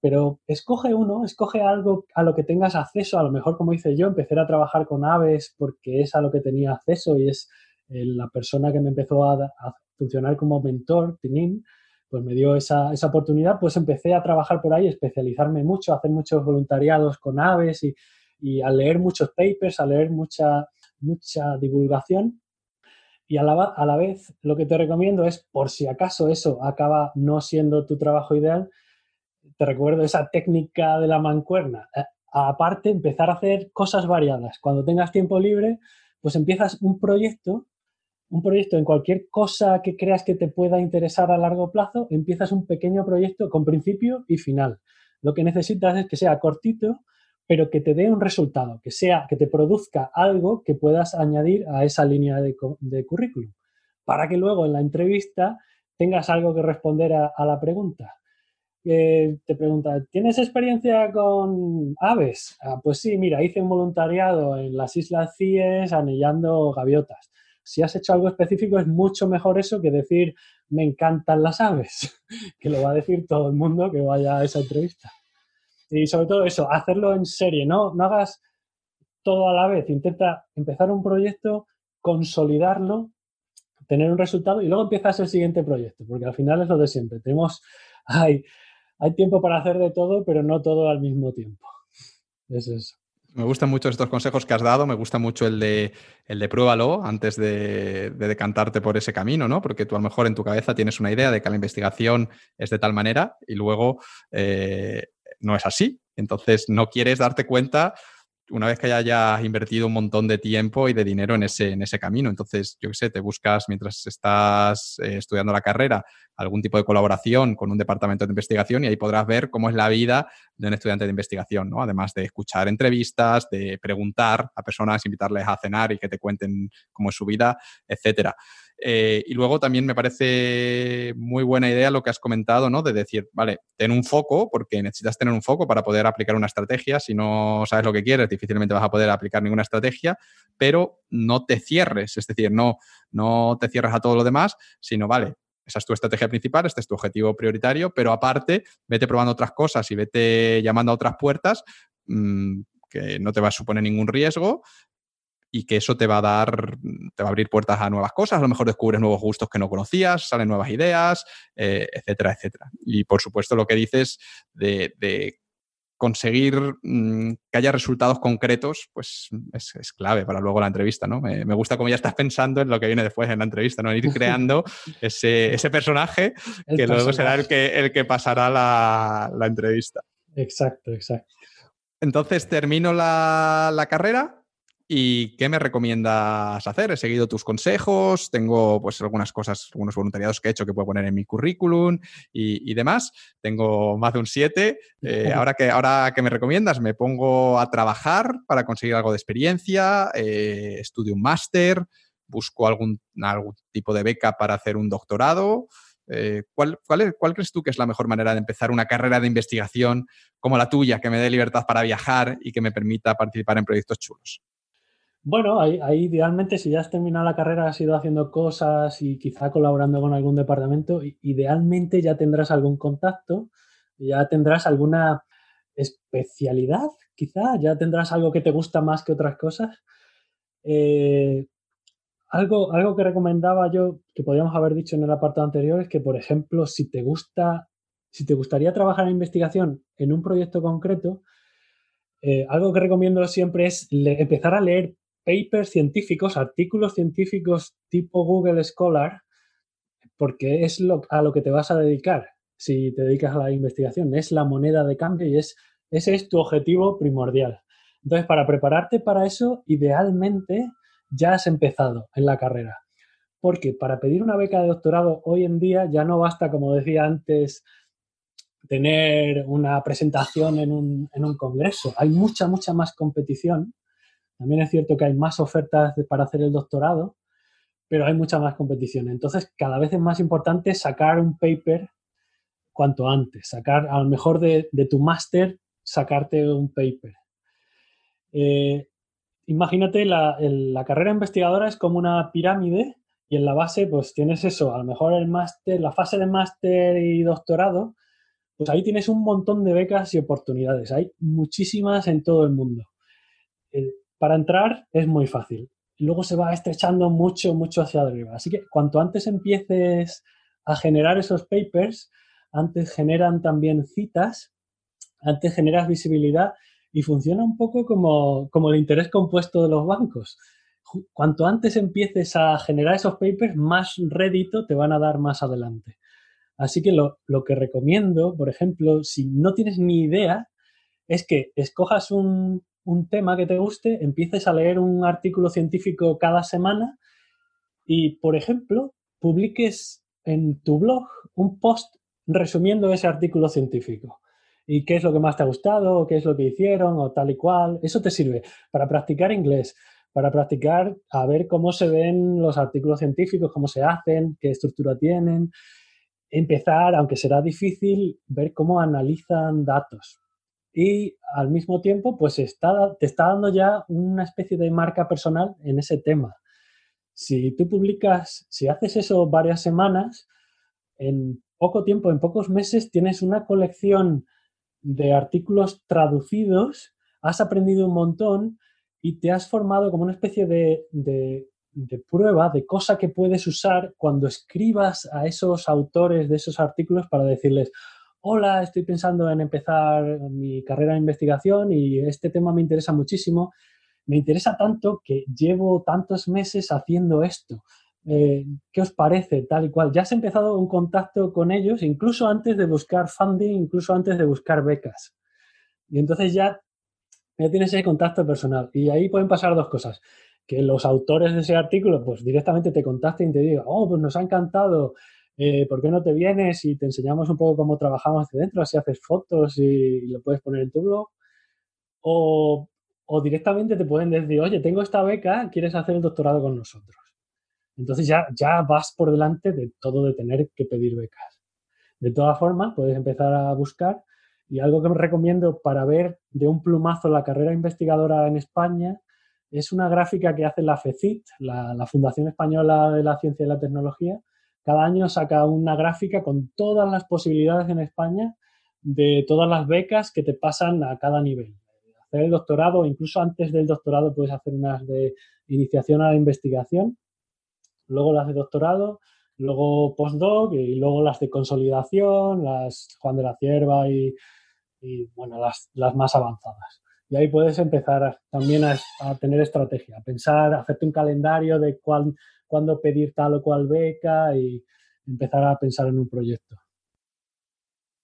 Pero escoge uno, escoge algo a lo que tengas acceso. A lo mejor, como hice yo, empecé a trabajar con aves porque es a lo que tenía acceso y es eh, la persona que me empezó a, funcionar como mentor, Tinin, pues me dio esa, esa, oportunidad, pues empecé a trabajar por ahí, especializarme mucho, a hacer muchos voluntariados con aves y, y a leer muchos papers, a leer mucha, mucha divulgación. Y a la, a la vez lo que te recomiendo es, por si acaso eso acaba no siendo tu trabajo ideal, te recuerdo esa técnica de la mancuerna. Eh, aparte, empezar a hacer cosas variadas. Cuando tengas tiempo libre, pues empiezas un proyecto un proyecto en cualquier cosa que creas que te pueda interesar a largo plazo, empiezas un pequeño proyecto con principio y final. Lo que necesitas es que sea cortito, pero que te dé un resultado, que sea, que te produzca algo que puedas añadir a esa línea de, currículum, para que luego en la entrevista tengas algo que responder a, la pregunta. te pregunta, ¿tienes experiencia con aves? Ah, pues sí, mira, hice un voluntariado en las Islas Cíes anillando gaviotas si has hecho algo específico es mucho mejor eso que decir me encantan las aves, que lo va a decir todo el mundo que vaya a esa entrevista. Y sobre todo eso, hacerlo en serie, no, no hagas todo a la vez, intenta empezar un proyecto, consolidarlo, tener un resultado y luego empiezas el siguiente proyecto, porque al final es lo de siempre. Tenemos, hay, hay tiempo para hacer de todo, pero no todo al mismo tiempo. Es eso. Me gustan mucho estos consejos que has dado, me gusta mucho el de, el de pruébalo antes de, decantarte por ese camino, ¿no? Porque tú a lo mejor en tu cabeza tienes una idea de que la investigación es de tal manera y luego eh, no es así. Entonces no quieres darte cuenta una vez que hayas invertido un montón de tiempo y de dinero en ese, en ese camino. Entonces, yo qué sé, te buscas mientras estás eh, estudiando la carrera algún tipo de colaboración con un departamento de investigación y ahí podrás ver cómo es la vida de un estudiante de investigación, ¿no? Además de escuchar entrevistas, de preguntar a personas, invitarles a cenar y que te cuenten cómo es su vida, etcétera. Eh, y luego también me parece muy buena idea lo que has comentado, ¿no? De decir, vale, ten un foco, porque necesitas tener un foco para poder aplicar una estrategia. Si no sabes lo que quieres, difícilmente vas a poder aplicar ninguna estrategia, pero no te cierres, es decir, no, no te cierres a todo lo demás, sino, vale, esa es tu estrategia principal, este es tu objetivo prioritario, pero aparte, vete probando otras cosas y vete llamando a otras puertas mm, que no te va a suponer ningún riesgo y que eso te va a dar, te va a abrir puertas a nuevas cosas, a lo mejor descubres nuevos gustos que no conocías, salen nuevas ideas, eh, etcétera, etcétera. Y por supuesto lo que dices de, conseguir mm, que haya resultados concretos, pues es, clave para luego la entrevista, ¿no? Me, gusta cómo ya estás pensando en lo que viene después en la entrevista, ¿no? Ir creando ese, personaje que luego será el que, el que pasará la, entrevista. Exacto, exacto. Entonces termino la, la carrera, ¿Y qué me recomiendas hacer? He seguido tus consejos, tengo pues algunas cosas, algunos voluntariados que he hecho que puedo poner en mi currículum y, demás. Tengo más de un 7. Eh, ahora, que, ahora que me recomiendas, me pongo a trabajar para conseguir algo de experiencia, eh, estudio un máster, busco algún, algún tipo de beca para hacer un doctorado. Eh, ¿cuál, cuál, ¿Cuál crees tú que es la mejor manera de empezar una carrera de investigación como la tuya, que me dé libertad para viajar y que me permita participar en proyectos chulos? Bueno, ahí, idealmente si ya has terminado la carrera, has ido haciendo cosas y quizá colaborando con algún departamento, idealmente ya tendrás algún contacto, ya tendrás alguna especialidad, quizá, ya tendrás algo que te gusta más que otras cosas. Eh, algo, algo que recomendaba yo, que podríamos haber dicho en el apartado anterior, es que, por ejemplo, si te gusta, si te gustaría trabajar en investigación en un proyecto concreto, eh, algo que recomiendo siempre es empezar a leer papers científicos, artículos científicos tipo Google Scholar, porque es lo, a lo que te vas a dedicar si te dedicas a la investigación. Es la moneda de cambio y es Ese es tu objetivo primordial. Entonces, para prepararte para eso, idealmente ya has empezado en la carrera. Porque para pedir una beca de doctorado hoy en día ya no basta, como decía antes, tener una presentación en un, en un congreso. Hay mucha, mucha más competición. También es cierto que hay más ofertas para hacer el doctorado, pero hay mucha más competición. Entonces, cada vez es más importante sacar un paper cuanto antes, sacar a lo mejor de, tu máster, sacarte un paper. Eh, imagínate, la, la, carrera investigadora es como una pirámide y en la base pues tienes eso, a lo mejor el máster, la fase de máster y doctorado, pues ahí tienes un montón de becas y oportunidades, hay muchísimas en todo el mundo. Eh, para entrar es muy fácil, luego se va estrechando mucho, mucho hacia arriba. Así que cuanto antes empieces a generar esos papers, antes generan también citas, antes generas visibilidad y funciona un poco como, el interés compuesto de los bancos. Cuanto antes empieces a generar esos papers, más rédito te van a dar más adelante. Así que lo, lo que recomiendo, por ejemplo, si no tienes ni idea, es que escojas un, un tema que te guste, empieces a leer un artículo científico cada semana y, por ejemplo, publiques en tu blog un post resumiendo ese artículo científico. Y qué es lo que más te ha gustado, qué es lo que hicieron, o tal y cual. Eso te sirve para practicar inglés, para practicar a ver cómo se ven los artículos científicos, cómo se hacen, qué estructura tienen. Empezar, aunque será difícil, ver cómo analizan datos y al mismo tiempo pues está, te está dando ya una especie de marca personal en ese tema. Si tú publicas, si haces eso varias semanas, en poco tiempo, en pocos meses, tienes una colección de artículos traducidos, has aprendido un montón y te has formado como una especie de, de, de prueba, de cosa que puedes usar cuando escribas a esos autores de esos artículos para decirles, hola, estoy pensando en empezar mi carrera de investigación y este tema me interesa muchísimo. Me interesa tanto que llevo tantos meses haciendo esto. Eh, ¿Qué os parece? Tal y cual. Ya has empezado un contacto con ellos, incluso antes de buscar funding, incluso antes de buscar becas. Y entonces ya, ya tienes ese contacto personal. Y ahí pueden pasar dos cosas. Que los autores de ese artículo, pues directamente te contacten y te digan, oh, pues nos ha encantado, eh, ¿por qué no te vienes y te enseñamos un poco cómo trabajamos hacia dentro, así haces fotos y, lo puedes poner en tu blog? O, directamente te pueden decir, oye, tengo esta beca, ¿quieres hacer el doctorado con nosotros? Entonces ya, ya vas por delante de todo de tener que pedir becas. De todas formas, puedes empezar a buscar y algo que me recomiendo para ver de un plumazo la carrera investigadora en España es una gráfica que hace la FECIT, la Fundación Española de la Ciencia y la Tecnología, cada año saca una gráfica con todas las posibilidades en España de todas las becas que te pasan a cada nivel. Hacer el doctorado, incluso antes del doctorado puedes hacer unas de iniciación a la investigación, luego las de doctorado, luego postdoc y luego las de consolidación, las Juan de la Cierva y, bueno, las, más avanzadas. Y ahí puedes empezar también a, a, tener estrategia, a pensar, a hacerte un calendario de cuál, cuándo pedir tal o cual beca y empezar a pensar en un proyecto.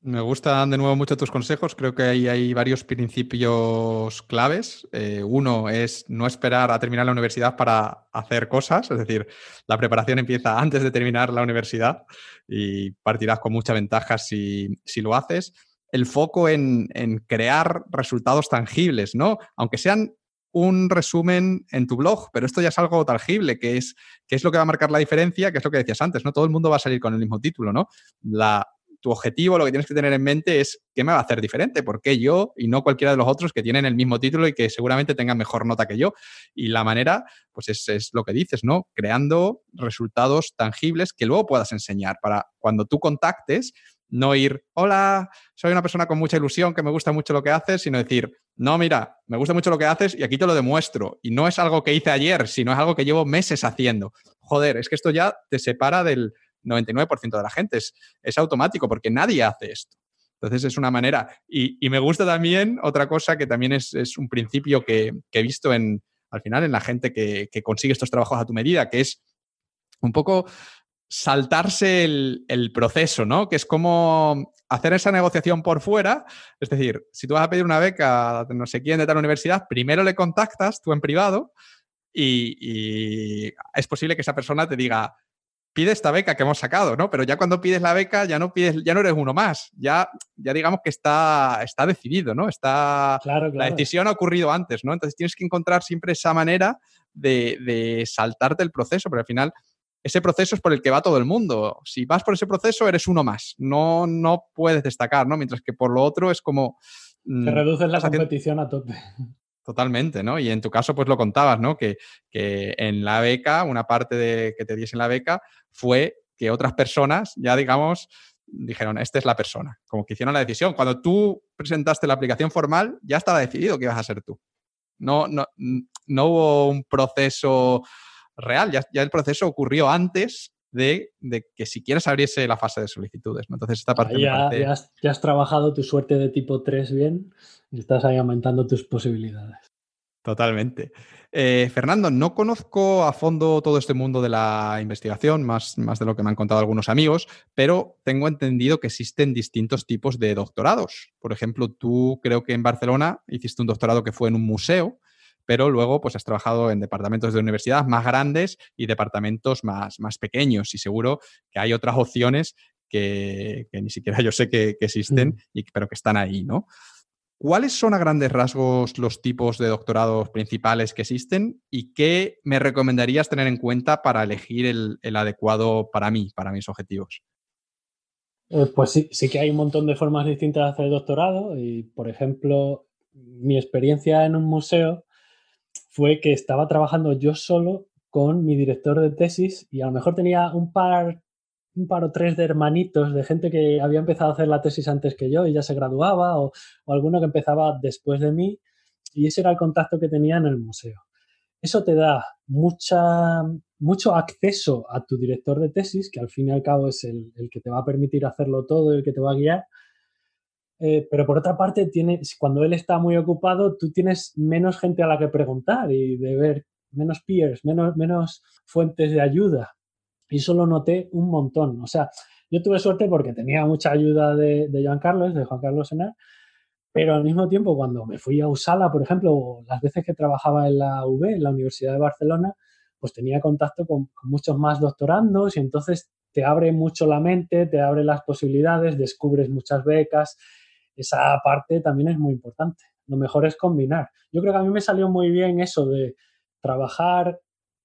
Me gustan de nuevo mucho tus consejos. Creo que hay, hay varios principios claves. Eh, uno es no esperar a terminar la universidad para hacer cosas, es decir, la preparación empieza antes de terminar la universidad y partirás con mucha ventaja si, si lo haces. El foco en, en, crear resultados tangibles, ¿no? Aunque sean un resumen en tu blog, pero esto ya es algo tangible, que es, que es lo que va a marcar la diferencia, que es lo que decías antes, ¿no? Todo el mundo va a salir con el mismo título, ¿no? La, tu objetivo, lo que tienes que tener en mente es qué me va a hacer diferente, por qué yo y no cualquiera de los otros que tienen el mismo título y que seguramente tengan mejor nota que yo. Y la manera, pues es, es, lo que dices, ¿no? Creando resultados tangibles que luego puedas enseñar para cuando tú contactes, no ir, hola, soy una persona con mucha ilusión, que me gusta mucho lo que haces, sino decir, no, mira, me gusta mucho lo que haces y aquí te lo demuestro. Y no es algo que hice ayer, sino es algo que llevo meses haciendo. Joder, es que esto ya te separa del 99% de la gente, es, es, automático porque nadie hace esto. Entonces es una manera. Y, me gusta también otra cosa que también es, un principio que, he visto en, al final en la gente que consigue estos trabajos a tu medida, que es un poco saltarse el, proceso, ¿no? Que es como hacer esa negociación por fuera. Es decir, si tú vas a pedir una beca no sé quién de tal universidad, primero le contactas tú en privado y, es posible que esa persona te diga, pide esta beca que hemos sacado, ¿no? Pero ya cuando pides la beca ya no pides, ya no eres uno más, ya, ya digamos que está, está decidido, ¿no? Está, La decisión ha ocurrido antes, ¿no? Entonces tienes que encontrar siempre esa manera de, de saltarte el proceso, pero al final ese proceso es por el que va todo el mundo. Si vas por ese proceso, eres uno más. No, no puedes destacar, ¿no? Mientras que por lo otro es como. Te mm, reduces la competición a tope. Totalmente, ¿no? Y en tu caso, pues lo contabas, ¿no? Que, en la beca, una parte de que te diesen la beca fue que otras personas, ya digamos, dijeron, esta es la persona. Como que hicieron la decisión. Cuando tú presentaste la aplicación formal, ya estaba decidido que ibas a ser tú. No, no, no hubo un proceso real, ya, el proceso ocurrió antes de, que siquiera se abriese la fase de solicitudes. Entonces, esta parte ya, ya, has, trabajado tu suerte de tipo 3 bien y estás ahí aumentando tus posibilidades. Totalmente. Eh, Fernando, no conozco a fondo todo este mundo de la investigación, más, más de lo que me han contado algunos amigos, pero tengo entendido que existen distintos tipos de doctorados. Por ejemplo, tú creo que en Barcelona hiciste un doctorado que fue en un museo pero luego pues has trabajado en departamentos de universidad más grandes y departamentos más, más pequeños y seguro que hay otras opciones que, ni siquiera yo sé que, existen, mm. y, pero que están ahí, ¿no? ¿Cuáles son a grandes rasgos los tipos de doctorados principales que existen y qué me recomendarías tener en cuenta para elegir el, adecuado para mí, para mis objetivos? Eh, pues sí, sí que hay un montón de formas distintas de hacer doctorado y, por ejemplo, mi experiencia en un museo fue que estaba trabajando yo solo con mi director de tesis y a lo mejor tenía un par, un par o tres de hermanitos de gente que había empezado a hacer la tesis antes que yo y ya se graduaba o, alguno que empezaba después de mí y ese era el contacto que tenía en el museo. Eso te da mucha, mucho acceso a tu director de tesis, que al fin y al cabo es el, el que te va a permitir hacerlo todo, el que te va a guiar, eh, pero por otra parte, tiene, cuando él está muy ocupado, tú tienes menos gente a la que preguntar y de ver menos peers, menos, menos fuentes de ayuda. Y eso lo noté un montón. O sea, yo tuve suerte porque tenía mucha ayuda de, de Carlos, de Juan Carlos Senar, pero al mismo tiempo, cuando me fui a Usala, por ejemplo, las veces que trabajaba en la UB, en la Universidad de Barcelona, pues tenía contacto con, con muchos más doctorandos y entonces te abre mucho la mente, te abre las posibilidades, descubres muchas becas esa parte también es muy importante. Lo mejor es combinar. Yo creo que a mí me salió muy bien eso de trabajar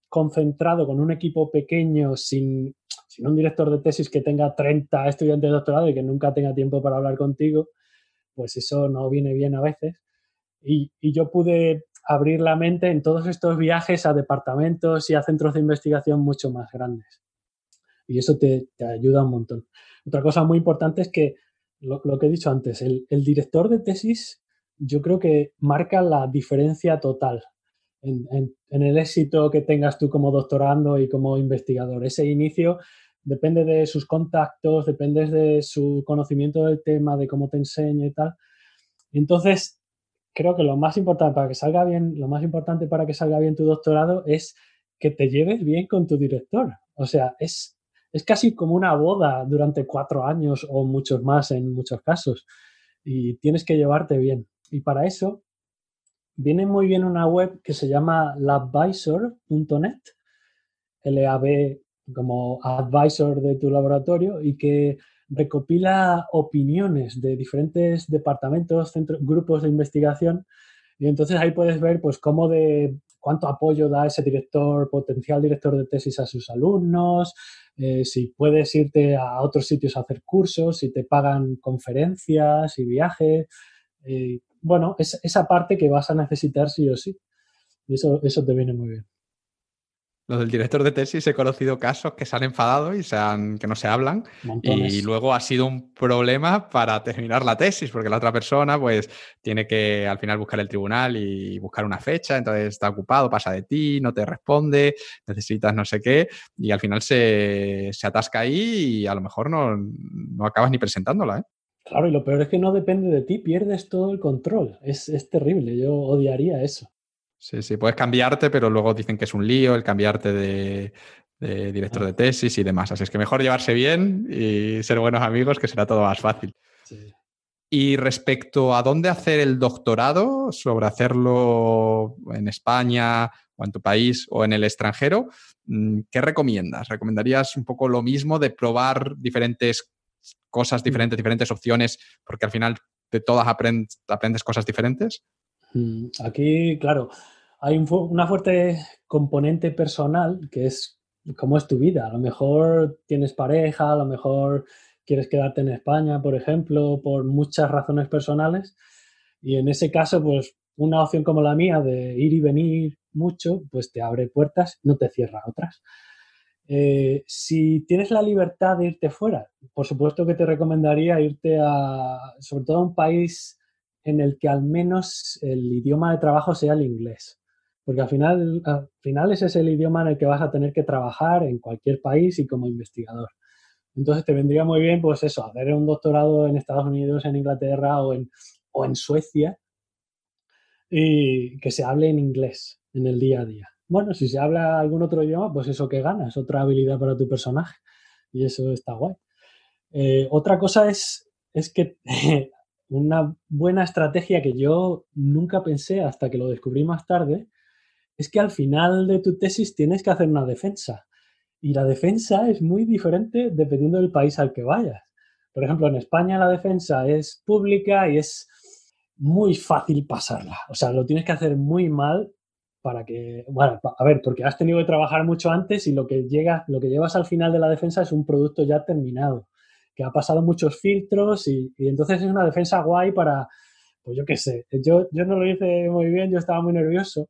concentrado con un equipo pequeño sin, un director de tesis que tenga 30 estudiantes de doctorado y que nunca tenga tiempo para hablar contigo, pues eso no viene bien a veces. Y, yo pude abrir la mente en todos estos viajes a departamentos y a centros de investigación mucho más grandes. Y eso te, te ayuda un montón. Otra cosa muy importante es que lo, que he dicho antes, el, director de tesis yo creo que marca la diferencia total en, el éxito que tengas tú como doctorando y como investigador. Ese inicio depende de sus contactos, depende de su conocimiento del tema, de cómo te enseña y tal. Entonces, creo que lo más importante para que salga bien, lo más importante para que salga bien tu doctorado es que te lleves bien con tu director. O sea, es es casi como una boda durante cuatro años o muchos más en muchos casos. Y tienes que llevarte bien. Y para eso viene muy bien una web que se llama labvisor.net, L-A-B como advisor de tu laboratorio y que recopila opiniones de diferentes departamentos, centros, grupos de investigación y entonces ahí puedes ver pues cómo de cuánto apoyo da ese director, potencial director de tesis a sus alumnos, eh, si puedes irte a otros sitios a hacer cursos, si te pagan conferencias y viajes. Eh, bueno, es esa parte que vas a necesitar sí o sí. Y eso, eso te viene muy bien. Lo del director de tesis he conocido casos que se han enfadado y se han, que no se hablan y luego ha sido un problema para terminar la tesis porque la otra persona pues tiene que al final buscar el tribunal y buscar una fecha, entonces está ocupado, pasa de ti, no te responde, necesitas no sé qué y al final se, atasca ahí y a lo mejor no, no acabas ni presentándola. ¿eh? Claro, y lo peor es que no depende de ti, pierdes todo el control, es, es terrible, yo odiaría eso. Sí, sí, puedes cambiarte, pero luego dicen que es un lío el cambiarte de, de director de tesis y demás. Así es que mejor llevarse bien y ser buenos amigos, que será todo más fácil. Y respecto a dónde hacer el doctorado, sobre hacerlo en España o en tu país o en el extranjero, mm, ¿qué recomiendas? ¿Recomendarías un poco lo mismo de probar diferentes cosas mm. diferentes, diferentes opciones, porque al final de todas aprendes, cosas diferentes? Mm, aquí, claro, hay una fuerte componente personal que es cómo es tu vida. A lo mejor tienes pareja, a lo mejor quieres quedarte en España, por ejemplo, por muchas razones personales. Y en ese caso, pues una opción como la mía de ir y venir mucho, pues te abre puertas, no te cierra otras. Eh, si tienes la libertad de irte fuera, por supuesto que te recomendaría irte a, sobre todo a un país en el que al menos el idioma de trabajo sea el inglés. Porque al final, al final ese es el idioma en el que vas a tener que trabajar en cualquier país y como investigador. Entonces te vendría muy bien, pues eso, hacer un doctorado en Estados Unidos, en Inglaterra o en, o en Suecia y que se hable en inglés en el día a día. Bueno, si se habla algún otro idioma, pues eso que ganas, otra habilidad para tu personaje. Y eso está guay. Eh, otra cosa es, es que una buena estrategia que yo nunca pensé hasta que lo descubrí más tarde, es que al final de tu tesis tienes que hacer una defensa. Y la defensa es muy diferente dependiendo del país al que vayas. Por ejemplo, en España la defensa es pública y es muy fácil pasarla. O sea, lo tienes que hacer muy mal para que, bueno, a ver, porque has tenido que trabajar mucho antes y lo que llega, lo que llevas al final de la defensa es un producto ya terminado, que ha pasado muchos filtros y, entonces es una defensa guay para, pues yo qué sé, yo, yo no lo hice muy bien, yo estaba muy nervioso,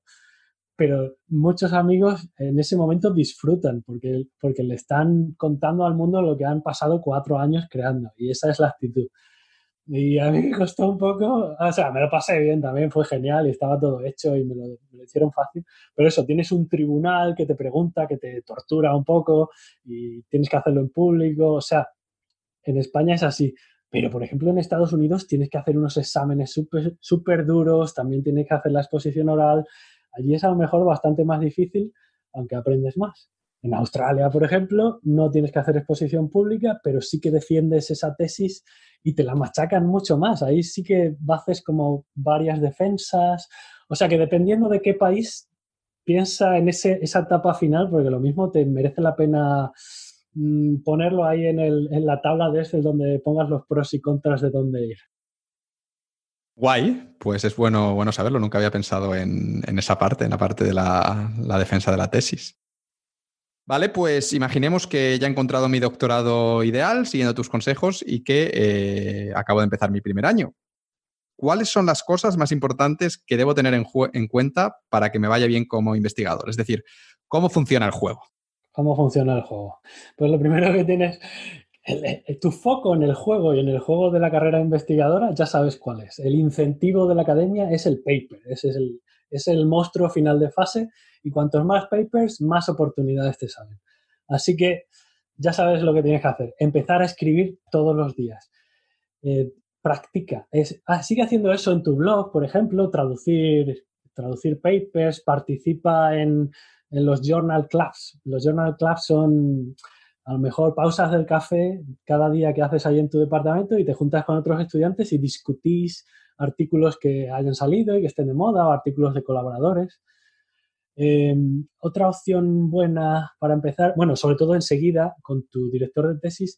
pero muchos amigos en ese momento disfrutan porque, porque le están contando al mundo lo que han pasado cuatro años creando y esa es la actitud. Y a mí me costó un poco, o sea, me lo pasé bien también, fue genial y estaba todo hecho y me lo, hicieron fácil. Pero eso, tienes un tribunal que te pregunta, que te tortura un poco y tienes que hacerlo en público. O sea, en España es así. Pero, por ejemplo, en Estados Unidos tienes que hacer unos exámenes súper duros, también tienes que hacer la exposición oral. Allí es a lo mejor bastante más difícil, aunque aprendes más. En Australia, por ejemplo, no tienes que hacer exposición pública, pero sí que defiendes esa tesis y te la machacan mucho más. Ahí sí que haces como varias defensas. O sea que dependiendo de qué país, piensa en ese, esa etapa final, porque lo mismo te merece la pena mm, ponerlo ahí en, el, en la tabla de Excel donde pongas los pros y contras de dónde ir. Guay, pues es bueno, bueno saberlo. Nunca había pensado en, esa parte, en la parte de la, la defensa de la tesis. Vale, pues imaginemos que ya he encontrado mi doctorado ideal siguiendo tus consejos y que eh, acabo de empezar mi primer año. ¿Cuáles son las cosas más importantes que debo tener en, en, cuenta para que me vaya bien como investigador? Es decir, ¿cómo funciona el juego? ¿Cómo funciona el juego? Pues lo primero que tienes, tu foco en el juego y en el juego de la carrera investigadora ya sabes cuál es. El incentivo de la academia es el paper, ese es el, es el monstruo final de fase y cuantos más papers, más oportunidades te salen. Así que ya sabes lo que tienes que hacer. Empezar a escribir todos los días. Eh, practica. Es, ah, sigue haciendo eso en tu blog, por ejemplo, traducir, traducir papers, participa en, en los journal clubs. Los journal clubs son a lo mejor pausas del café cada día que haces ahí en tu departamento y te juntas con otros estudiantes y discutís artículos que hayan salido y que estén de moda o artículos de colaboradores. Em, otra opción buena para empezar, bueno, sobre todo enseguida con tu director de tesis,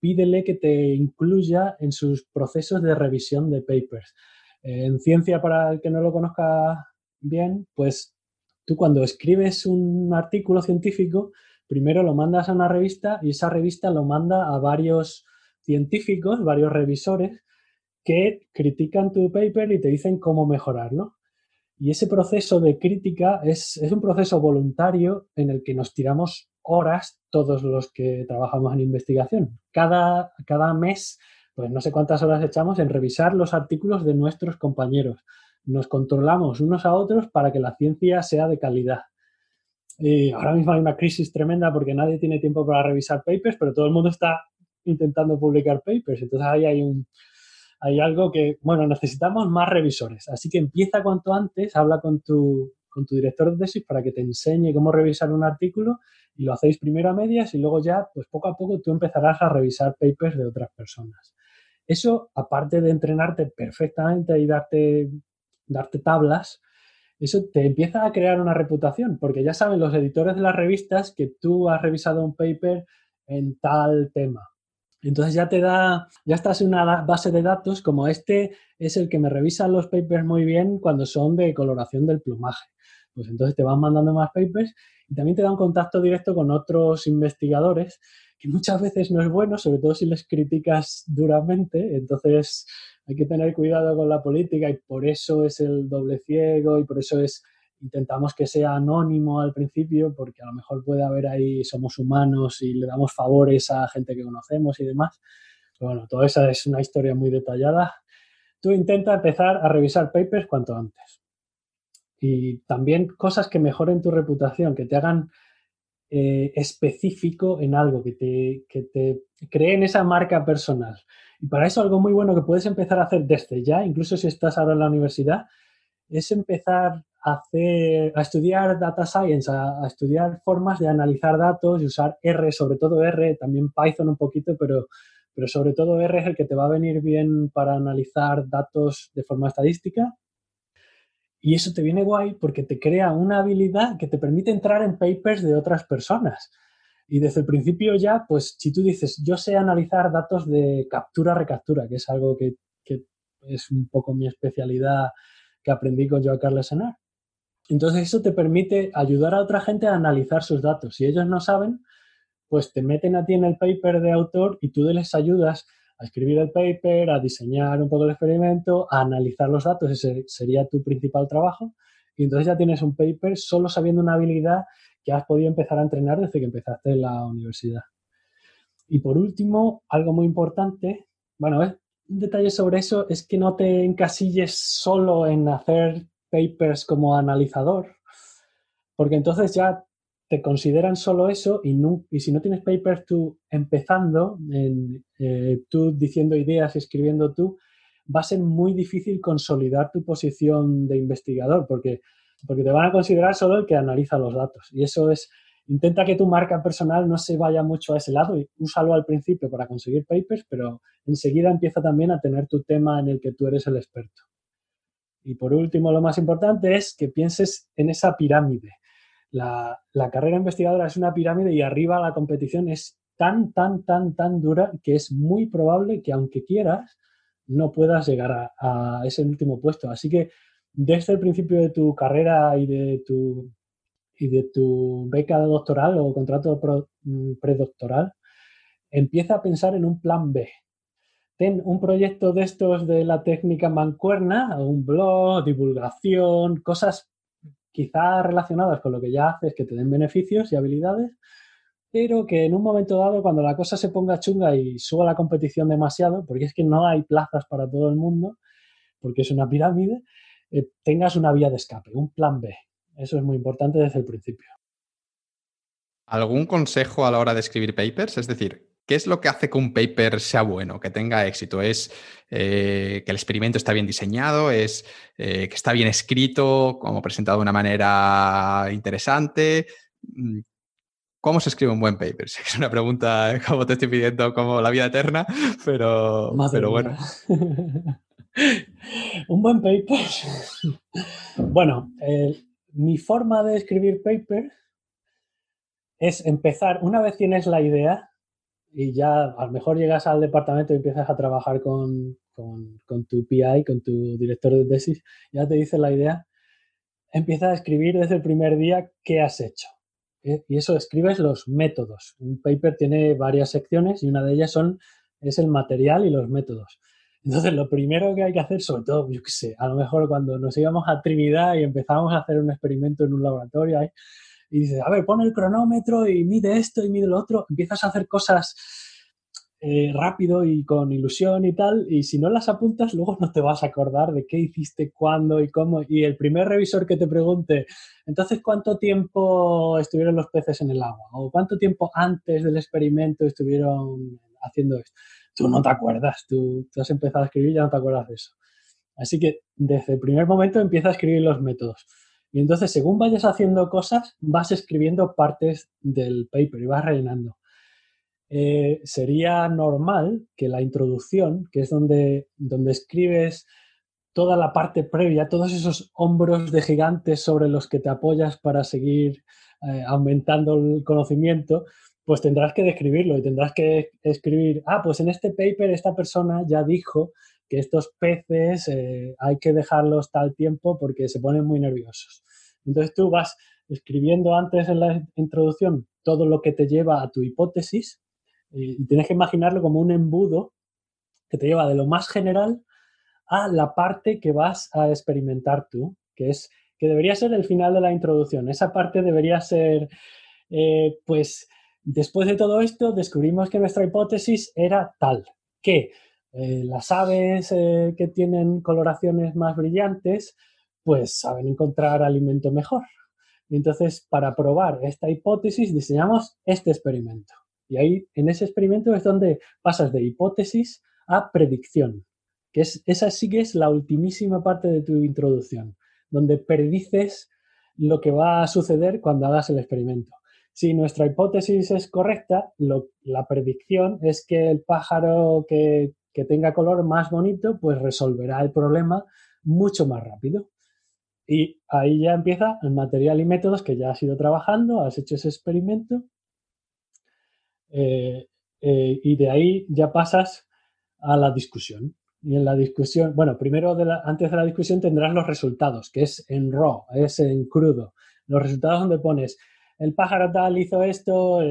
pídele que te incluya en sus procesos de revisión de papers. en ciencia, para el que no lo conozca bien, pues tú cuando escribes un artículo científico, primero lo mandas a una revista y esa revista lo manda a varios científicos, varios revisores, que critican tu paper y te dicen cómo mejorarlo. Y ese proceso de crítica es, un proceso voluntario en el que nos tiramos horas todos los que trabajamos en investigación. Cada, cada mes, pues no sé cuántas horas echamos en revisar los artículos de nuestros compañeros. Nos controlamos unos a otros para que la ciencia sea de calidad. Y ahora mismo hay una crisis tremenda porque nadie tiene tiempo para revisar papers, pero todo el mundo está intentando publicar papers. Entonces ahí hay un, hay algo que, bueno, necesitamos más revisores. Así que empieza cuanto antes, habla con tu, con tu director de tesis para que te enseñe cómo revisar un artículo y lo hacéis primero a medias y luego ya, pues poco a poco tú empezarás a revisar papers de otras personas. Eso, aparte de entrenarte perfectamente y darte, darte tablas, eso te empieza a crear una reputación, porque ya saben los editores de las revistas que tú has revisado un paper en tal tema. Entonces ya te da, ya estás en una base de datos como este es el que me revisa los papers muy bien cuando son de coloración del plumaje. Pues entonces te van mandando más papers y también te da un contacto directo con otros investigadores que muchas veces no es bueno, sobre todo si les criticas duramente. Entonces hay que tener cuidado con la política y por eso es el doble ciego y por eso es intentamos que sea anónimo al principio porque a lo mejor puede haber ahí, somos humanos y le damos favores a gente que conocemos y demás. bueno, toda esa es una historia muy detallada. Tú intenta empezar a revisar papers cuanto antes. Y también cosas que mejoren tu reputación, que te hagan eh, específico en algo, que te, que te creen esa marca personal. Y para eso algo muy bueno que puedes empezar a hacer desde ya, incluso si estás ahora en la universidad, es empezar hacer, a estudiar data science, a, estudiar formas de analizar datos y usar R, sobre todo R, también Python un poquito, pero, pero sobre todo R es el que te va a venir bien para analizar datos de forma estadística. Y eso te viene guay porque te crea una habilidad que te permite entrar en papers de otras personas. Y desde el principio ya, pues si tú dices, yo sé analizar datos de captura-recaptura, que es algo que, que, es un poco mi especialidad que aprendí con Joao Carlos Senar, entonces eso te permite ayudar a otra gente a analizar sus datos. Si ellos no saben, pues te meten a ti en el paper de autor y tú les ayudas a escribir el paper, a diseñar un poco el experimento, a analizar los datos, ese sería tu principal trabajo. Y entonces ya tienes un paper solo sabiendo una habilidad que has podido empezar a entrenar desde que empezaste en la universidad. Y por último, algo muy importante, bueno, un detalle sobre eso es que no te encasilles solo en hacer papers como analizador, porque entonces ya te consideran solo eso y, y si no tienes papers tú empezando, eh, tú diciendo ideas escribiendo tú, va a ser muy difícil consolidar tu posición de investigador porque, porque te van a considerar solo el que analiza los datos. Y eso es, intenta que tu marca personal no se vaya mucho a ese lado y úsalo al principio para conseguir papers, pero enseguida empieza también a tener tu tema en el que tú eres el experto. Y por último, lo más importante es que pienses en esa pirámide. La, carrera investigadora es una pirámide y arriba la competición es tan, tan, tan, tan dura que es muy probable que aunque quieras, no puedas llegar a, ese último puesto. Así que desde el principio de tu carrera y de tu, y de tu beca doctoral o contrato mm, predoctoral, empieza a pensar en un plan B ten un proyecto de estos de la técnica mancuerna, un blog, divulgación, cosas quizás relacionadas con lo que ya haces que te den beneficios y habilidades, pero que en un momento dado, cuando la cosa se ponga chunga y suba la competición demasiado, porque es que no hay plazas para todo el mundo, porque es una pirámide, eh, tengas una vía de escape, un plan B. Eso es muy importante desde el principio. ¿Algún consejo a la hora de escribir papers? Es decir, ¿Qué es lo que hace que un paper sea bueno, que tenga éxito? ¿Es eh, que el experimento está bien diseñado? ¿Es eh, que está bien escrito, como presentado de una manera interesante? Mm, ¿Cómo se escribe un buen paper? Sé que es una pregunta, como te estoy pidiendo, como la vida eterna, pero, pero bueno. un buen paper. bueno, mi forma de escribir paper es empezar, una vez tienes la idea, y ya a lo mejor llegas al departamento y empiezas a trabajar con, tu PI, con tu director de tesis, ya te dice la idea, empieza a escribir desde el primer día qué has hecho. ¿eh? Y eso escribes los métodos. Un paper tiene varias secciones y una de ellas son, es el material y los métodos. Entonces, lo primero que hay que hacer, sobre todo, yo qué sé, a lo mejor cuando nos íbamos a Trinidad y empezamos a hacer un experimento en un laboratorio, y dices, a ver, pon el cronómetro y mide esto y mide lo otro, empiezas a hacer cosas eh, rápido y con ilusión y tal, y si no las apuntas, luego no te vas a acordar de qué hiciste, cuándo y cómo. Y el primer revisor que te pregunte, entonces, ¿cuánto tiempo estuvieron los peces en el agua? ¿O cuánto tiempo antes del experimento estuvieron haciendo esto? Tú no te acuerdas, tú, tú has empezado a escribir y ya no te acuerdas de eso. Así que desde el primer momento empieza a escribir los métodos. Y entonces, según vayas haciendo cosas, vas escribiendo partes del paper y vas rellenando. Eh, sería normal que la introducción, que es donde, donde escribes toda la parte previa, todos esos hombros de gigantes sobre los que te apoyas para seguir eh, aumentando el conocimiento, pues tendrás que describirlo y tendrás que escribir, ah, pues en este paper esta persona ya dijo que estos peces eh, hay que dejarlos tal tiempo porque se ponen muy nerviosos. Entonces tú vas escribiendo antes en la introducción todo lo que te lleva a tu hipótesis y tienes que imaginarlo como un embudo que te lleva de lo más general a la parte que vas a experimentar tú, que es que debería ser el final de la introducción. Esa parte debería ser, eh, pues, después de todo esto, descubrimos que nuestra hipótesis era tal, que eh, las aves eh, que tienen coloraciones más brillantes, pues saben encontrar alimento mejor. Y entonces, para probar esta hipótesis, diseñamos este experimento. Y ahí, en ese experimento, es donde pasas de hipótesis a predicción, que es, esa sí que es la ultimísima parte de tu introducción, donde predices lo que va a suceder cuando hagas el experimento. Si nuestra hipótesis es correcta, la predicción es que el pájaro que, que tenga color más bonito, pues resolverá el problema mucho más rápido. Y ahí ya empieza el material y métodos que ya has ido trabajando, has hecho ese experimento eh, eh, y de ahí ya pasas a la discusión. Y en la discusión, bueno, primero antes de la discusión tendrás los resultados, que es en raw, es en crudo. Los resultados donde pones el pájaro tal hizo esto,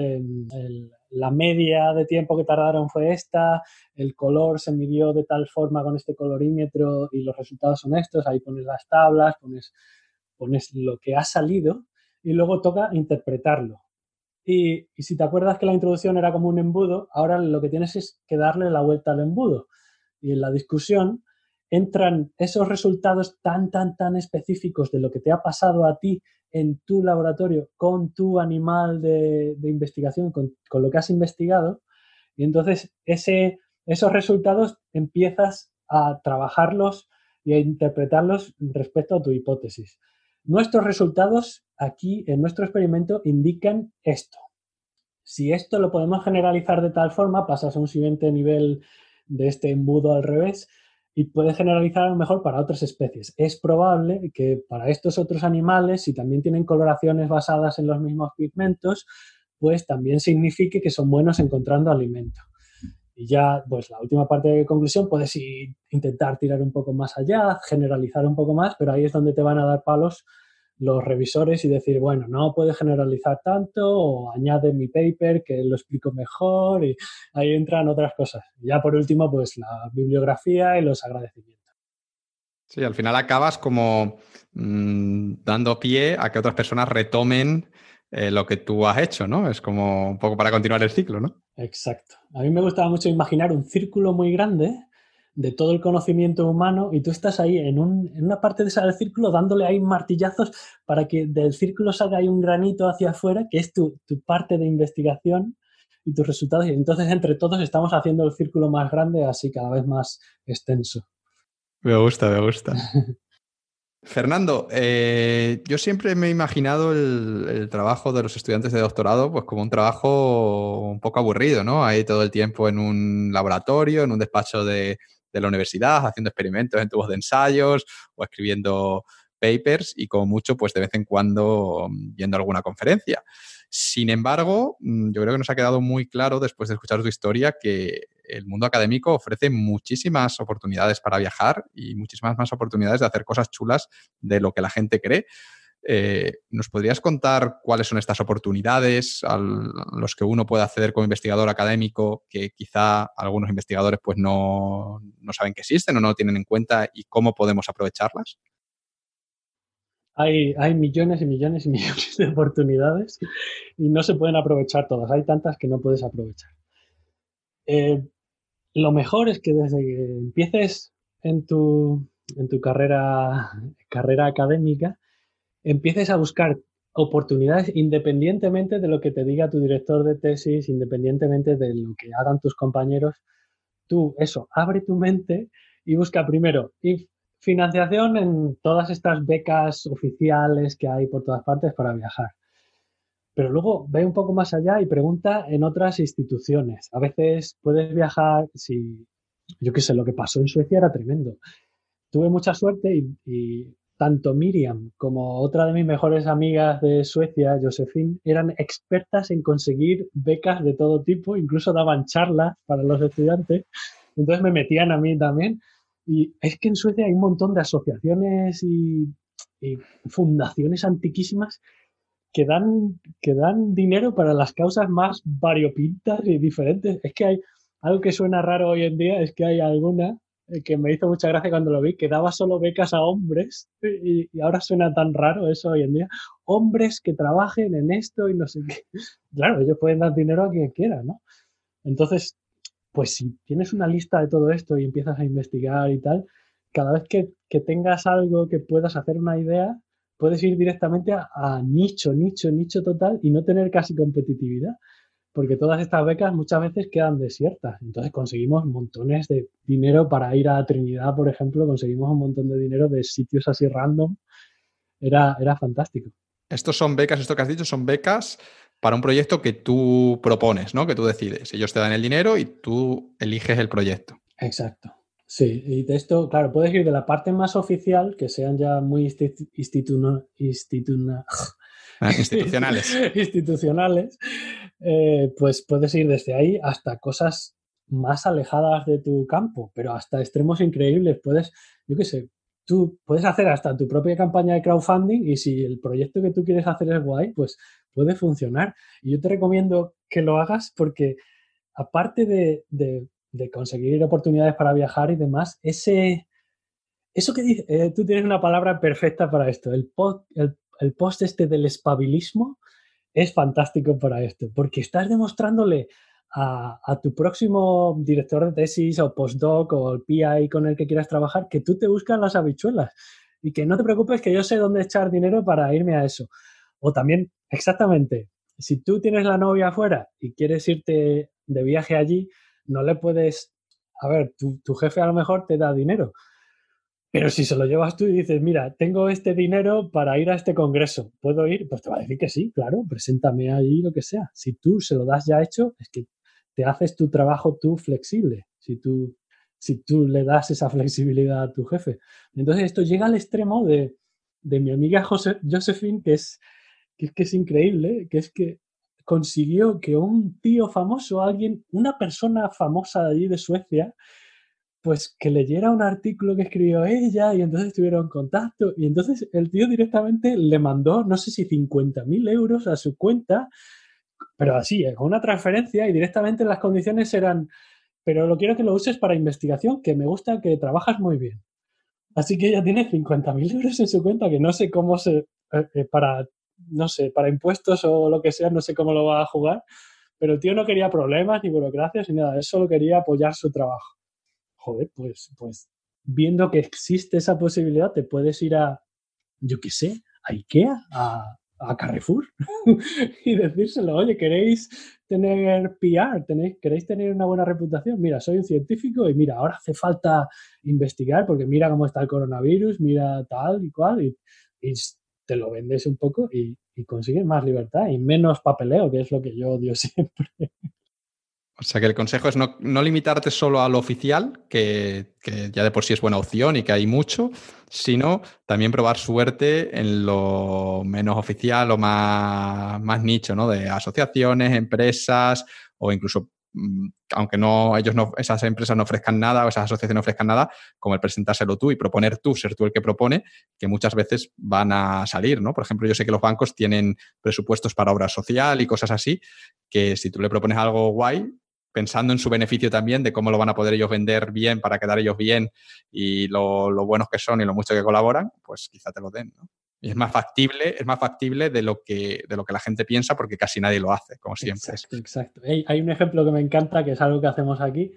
la media de tiempo que tardaron fue esta, el color se midió de tal forma con este colorímetro y los resultados son estos, ahí pones las tablas, pones, pones lo que ha salido y luego toca interpretarlo. Y, si te acuerdas que la introducción era como un embudo, ahora lo que tienes es que darle la vuelta al embudo. Y en la discusión entran esos resultados tan, tan, tan específicos de lo que te ha pasado a ti en tu laboratorio con tu animal de, investigación, con, lo que has investigado. Y entonces ese, esos resultados empiezas a trabajarlos y a interpretarlos respecto a tu hipótesis. Nuestros resultados aquí en nuestro experimento indican esto. Si esto lo podemos generalizar de tal forma, pasas a un siguiente nivel de este embudo al revés y puedes generalizar a lo mejor para otras especies. Es probable que para estos otros animales, si también tienen coloraciones basadas en los mismos pigmentos, pues también signifique que son buenos encontrando alimento. Y ya, pues la última parte de conclusión, puedes intentar tirar un poco más allá, generalizar un poco más, pero ahí es donde te van a dar palos los revisores y decir, bueno, no puedes generalizar tanto o añade mi paper que lo explico mejor y ahí entran otras cosas. Ya por último, pues la bibliografía y los agradecimientos. Sí, al final acabas como mm, dando pie a que otras personas retomen eh, lo que tú has hecho, ¿no? Es como un poco para continuar el ciclo, ¿no? Exacto. A mí me gustaba mucho imaginar un círculo muy grande de todo el conocimiento humano y tú estás ahí en, una parte de ese círculo dándole ahí martillazos para que del círculo salga ahí un granito hacia afuera, que es tu, tu parte de investigación y tus resultados. Y entonces entre todos estamos haciendo el círculo más grande, así cada vez más extenso. Me gusta, me gusta. Fernando, eh, yo siempre me he imaginado el, trabajo de los estudiantes de doctorado pues como un trabajo un poco aburrido, ¿no? Ahí todo el tiempo en un laboratorio, en un despacho de, la universidad, haciendo experimentos en tubos de ensayos o escribiendo papers y como mucho, pues de vez en cuando viendo alguna conferencia. Sin embargo, mm, yo creo que nos ha quedado muy claro después de escuchar tu historia que el mundo académico ofrece muchísimas oportunidades para viajar y muchísimas más oportunidades de hacer cosas chulas de lo que la gente cree. Eh, ¿Nos podrías contar cuáles son estas oportunidades a los que uno puede acceder como investigador académico que quizá algunos investigadores pues no, no saben que existen o no tienen en cuenta y cómo podemos aprovecharlas? Hay, hay, millones y millones y millones de oportunidades y no se pueden aprovechar todas. Hay tantas que no puedes aprovechar. Eh, lo mejor es que desde que empieces en tu, en tu carrera, carrera académica, empieces a buscar oportunidades independientemente de lo que te diga tu director de tesis, independientemente de lo que hagan tus compañeros. Tú, eso, abre tu mente y busca primero financiación en todas estas becas oficiales que hay por todas partes para viajar. Pero luego ve un poco más allá y pregunta en otras instituciones. A veces puedes viajar, si yo qué sé, lo que pasó en Suecia era tremendo. Tuve mucha suerte y, tanto Miriam como otra de mis mejores amigas de Suecia, Josephine, eran expertas en conseguir becas de todo tipo, incluso daban charlas para los estudiantes. Entonces me metían a mí también. Y es que en Suecia hay un montón de asociaciones y fundaciones antiquísimas que dan, que dan dinero para las causas más variopintas y diferentes. Es que hay algo que suena raro hoy en día, es que hay alguna que me hizo mucha gracia cuando lo vi, que daba solo becas a hombres y, ahora suena tan raro eso hoy en día. Hombres que trabajen en esto y no sé qué. Claro, ellos pueden dar dinero a quien quiera, ¿no? Entonces, pues si tienes una lista de todo esto y empiezas a investigar y tal, cada vez que, que tengas algo que puedas hacer una idea, puedes ir directamente a, nicho, nicho, nicho total y no tener casi competitividad, porque todas estas becas muchas veces quedan desiertas. Entonces conseguimos montones de dinero para ir a Trinidad, por ejemplo, conseguimos un montón de dinero de sitios así random. Era, era fantástico. Estos son becas, esto que has dicho, son becas para un proyecto que tú propones, ¿no? Que tú decides. Ellos te dan el dinero y tú eliges el proyecto. Exacto. Sí, y de esto, claro, puedes ir de la parte más oficial, que sean ya muy ah, institucionales. institucionales, eh, pues puedes ir desde ahí hasta cosas más alejadas de tu campo, pero hasta extremos increíbles. Puedes, yo qué sé, tú puedes hacer hasta tu propia campaña de crowdfunding y si el proyecto que tú quieres hacer es guay, pues puede funcionar. Y yo te recomiendo que lo hagas porque aparte de de conseguir oportunidades para viajar y demás, ese, eso que dices, eh, tú tienes una palabra perfecta para esto, el, el, post este del espabilismo es fantástico para esto, porque estás demostrándole a, a, tu próximo director de tesis o postdoc o el PI con el que quieras trabajar que tú te buscas las habichuelas y que no te preocupes que yo sé dónde echar dinero para irme a eso. O también, exactamente, si tú tienes la novia afuera y quieres irte de viaje allí, no le puedes, a ver, tu, jefe a lo mejor te da dinero, pero si se lo llevas tú y dices, mira, tengo este dinero para ir a este congreso, ¿puedo ir? Pues te va a decir que sí, claro, preséntame allí lo que sea. Si tú se lo das ya hecho, es que te haces tu trabajo tú flexible, si tú, si tú le das esa flexibilidad a tu jefe. Entonces esto llega al extremo de, mi amiga José, Josephine, que es, que, que es increíble, que es que consiguió que un tío famoso, alguien, una persona famosa de allí de Suecia, pues que leyera un artículo que escribió ella y entonces tuvieron contacto y entonces el tío directamente le mandó, no sé si 50.000 euros a su cuenta, pero así, con una transferencia y directamente las condiciones eran, pero lo quiero que lo uses para investigación, que me gusta que trabajas muy bien. Así que ella tiene 50.000 euros en su cuenta, que no sé cómo se, eh, eh, para no sé, para impuestos o lo que sea, no sé cómo lo va a jugar, pero el tío no quería problemas ni burocracias ni nada, él solo quería apoyar su trabajo. Joder, pues, pues viendo que existe esa posibilidad, te puedes ir a, yo qué sé, a Ikea, a, a Carrefour y decírselo, oye, ¿queréis tener PR? ¿Tenéis, ¿Queréis tener una buena reputación? Mira, soy un científico y mira, ahora hace falta investigar porque mira cómo está el coronavirus, mira tal y cual y, y te lo vendes un poco y, consigues más libertad y menos papeleo, que es lo que yo odio siempre. O sea que el consejo es no, limitarte solo a lo oficial, que, ya de por sí es buena opción y que hay mucho, sino también probar suerte en lo menos oficial o más, más nicho, ¿no? De asociaciones, empresas o incluso Mm, aunque no, ellos no, esas empresas no ofrezcan nada o esas asociaciones no ofrezcan nada, como el presentárselo tú y proponer tú, ser tú el que propone, que muchas veces van a salir, ¿no? Por ejemplo, yo sé que los bancos tienen presupuestos para obra social y cosas así, que si tú le propones algo guay, pensando en su beneficio también, de cómo lo van a poder ellos vender bien para quedar ellos bien y lo, buenos que son y lo mucho que colaboran, pues quizá te lo den, es más factible, es más factible de lo que, de lo que la gente piensa porque casi nadie lo hace, como siempre. Exacto, exacto. Hay, un ejemplo que me encanta, que es algo que hacemos aquí,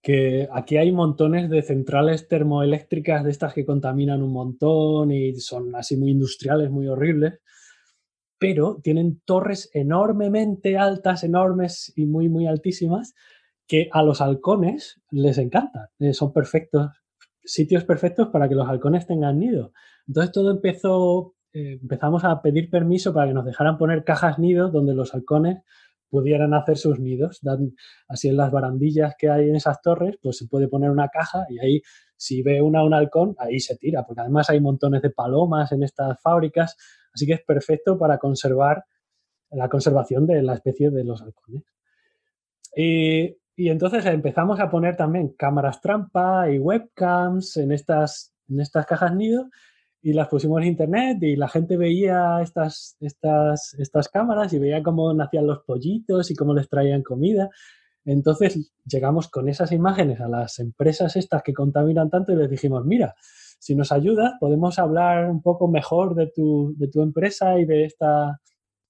que aquí hay montones de centrales termoeléctricas de estas que contaminan un montón y son así muy industriales, muy horribles, pero tienen torres enormemente altas, enormes y muy, muy altísimas, que a los halcones les encantan, eh, son perfectos sitios perfectos para que los halcones tengan nido. Entonces todo empezó, eh, empezamos a pedir permiso para que nos dejaran poner cajas nidos donde los halcones pudieran hacer sus nidos. Dan, así en las barandillas que hay en esas torres, pues se puede poner una caja y ahí si ve una un halcón, ahí se tira, porque además hay montones de palomas en estas fábricas, así que es perfecto para conservar la conservación de la especie de los halcones. Y, y entonces empezamos a poner también cámaras trampa y webcams en estas, en estas cajas nido y las pusimos en internet y la gente veía estas, estas, estas cámaras y veía cómo nacían los pollitos y cómo les traían comida. Entonces llegamos con esas imágenes a las empresas estas que contaminan tanto y les dijimos, mira, si nos ayudas podemos hablar un poco mejor de tu, de tu empresa y de esta,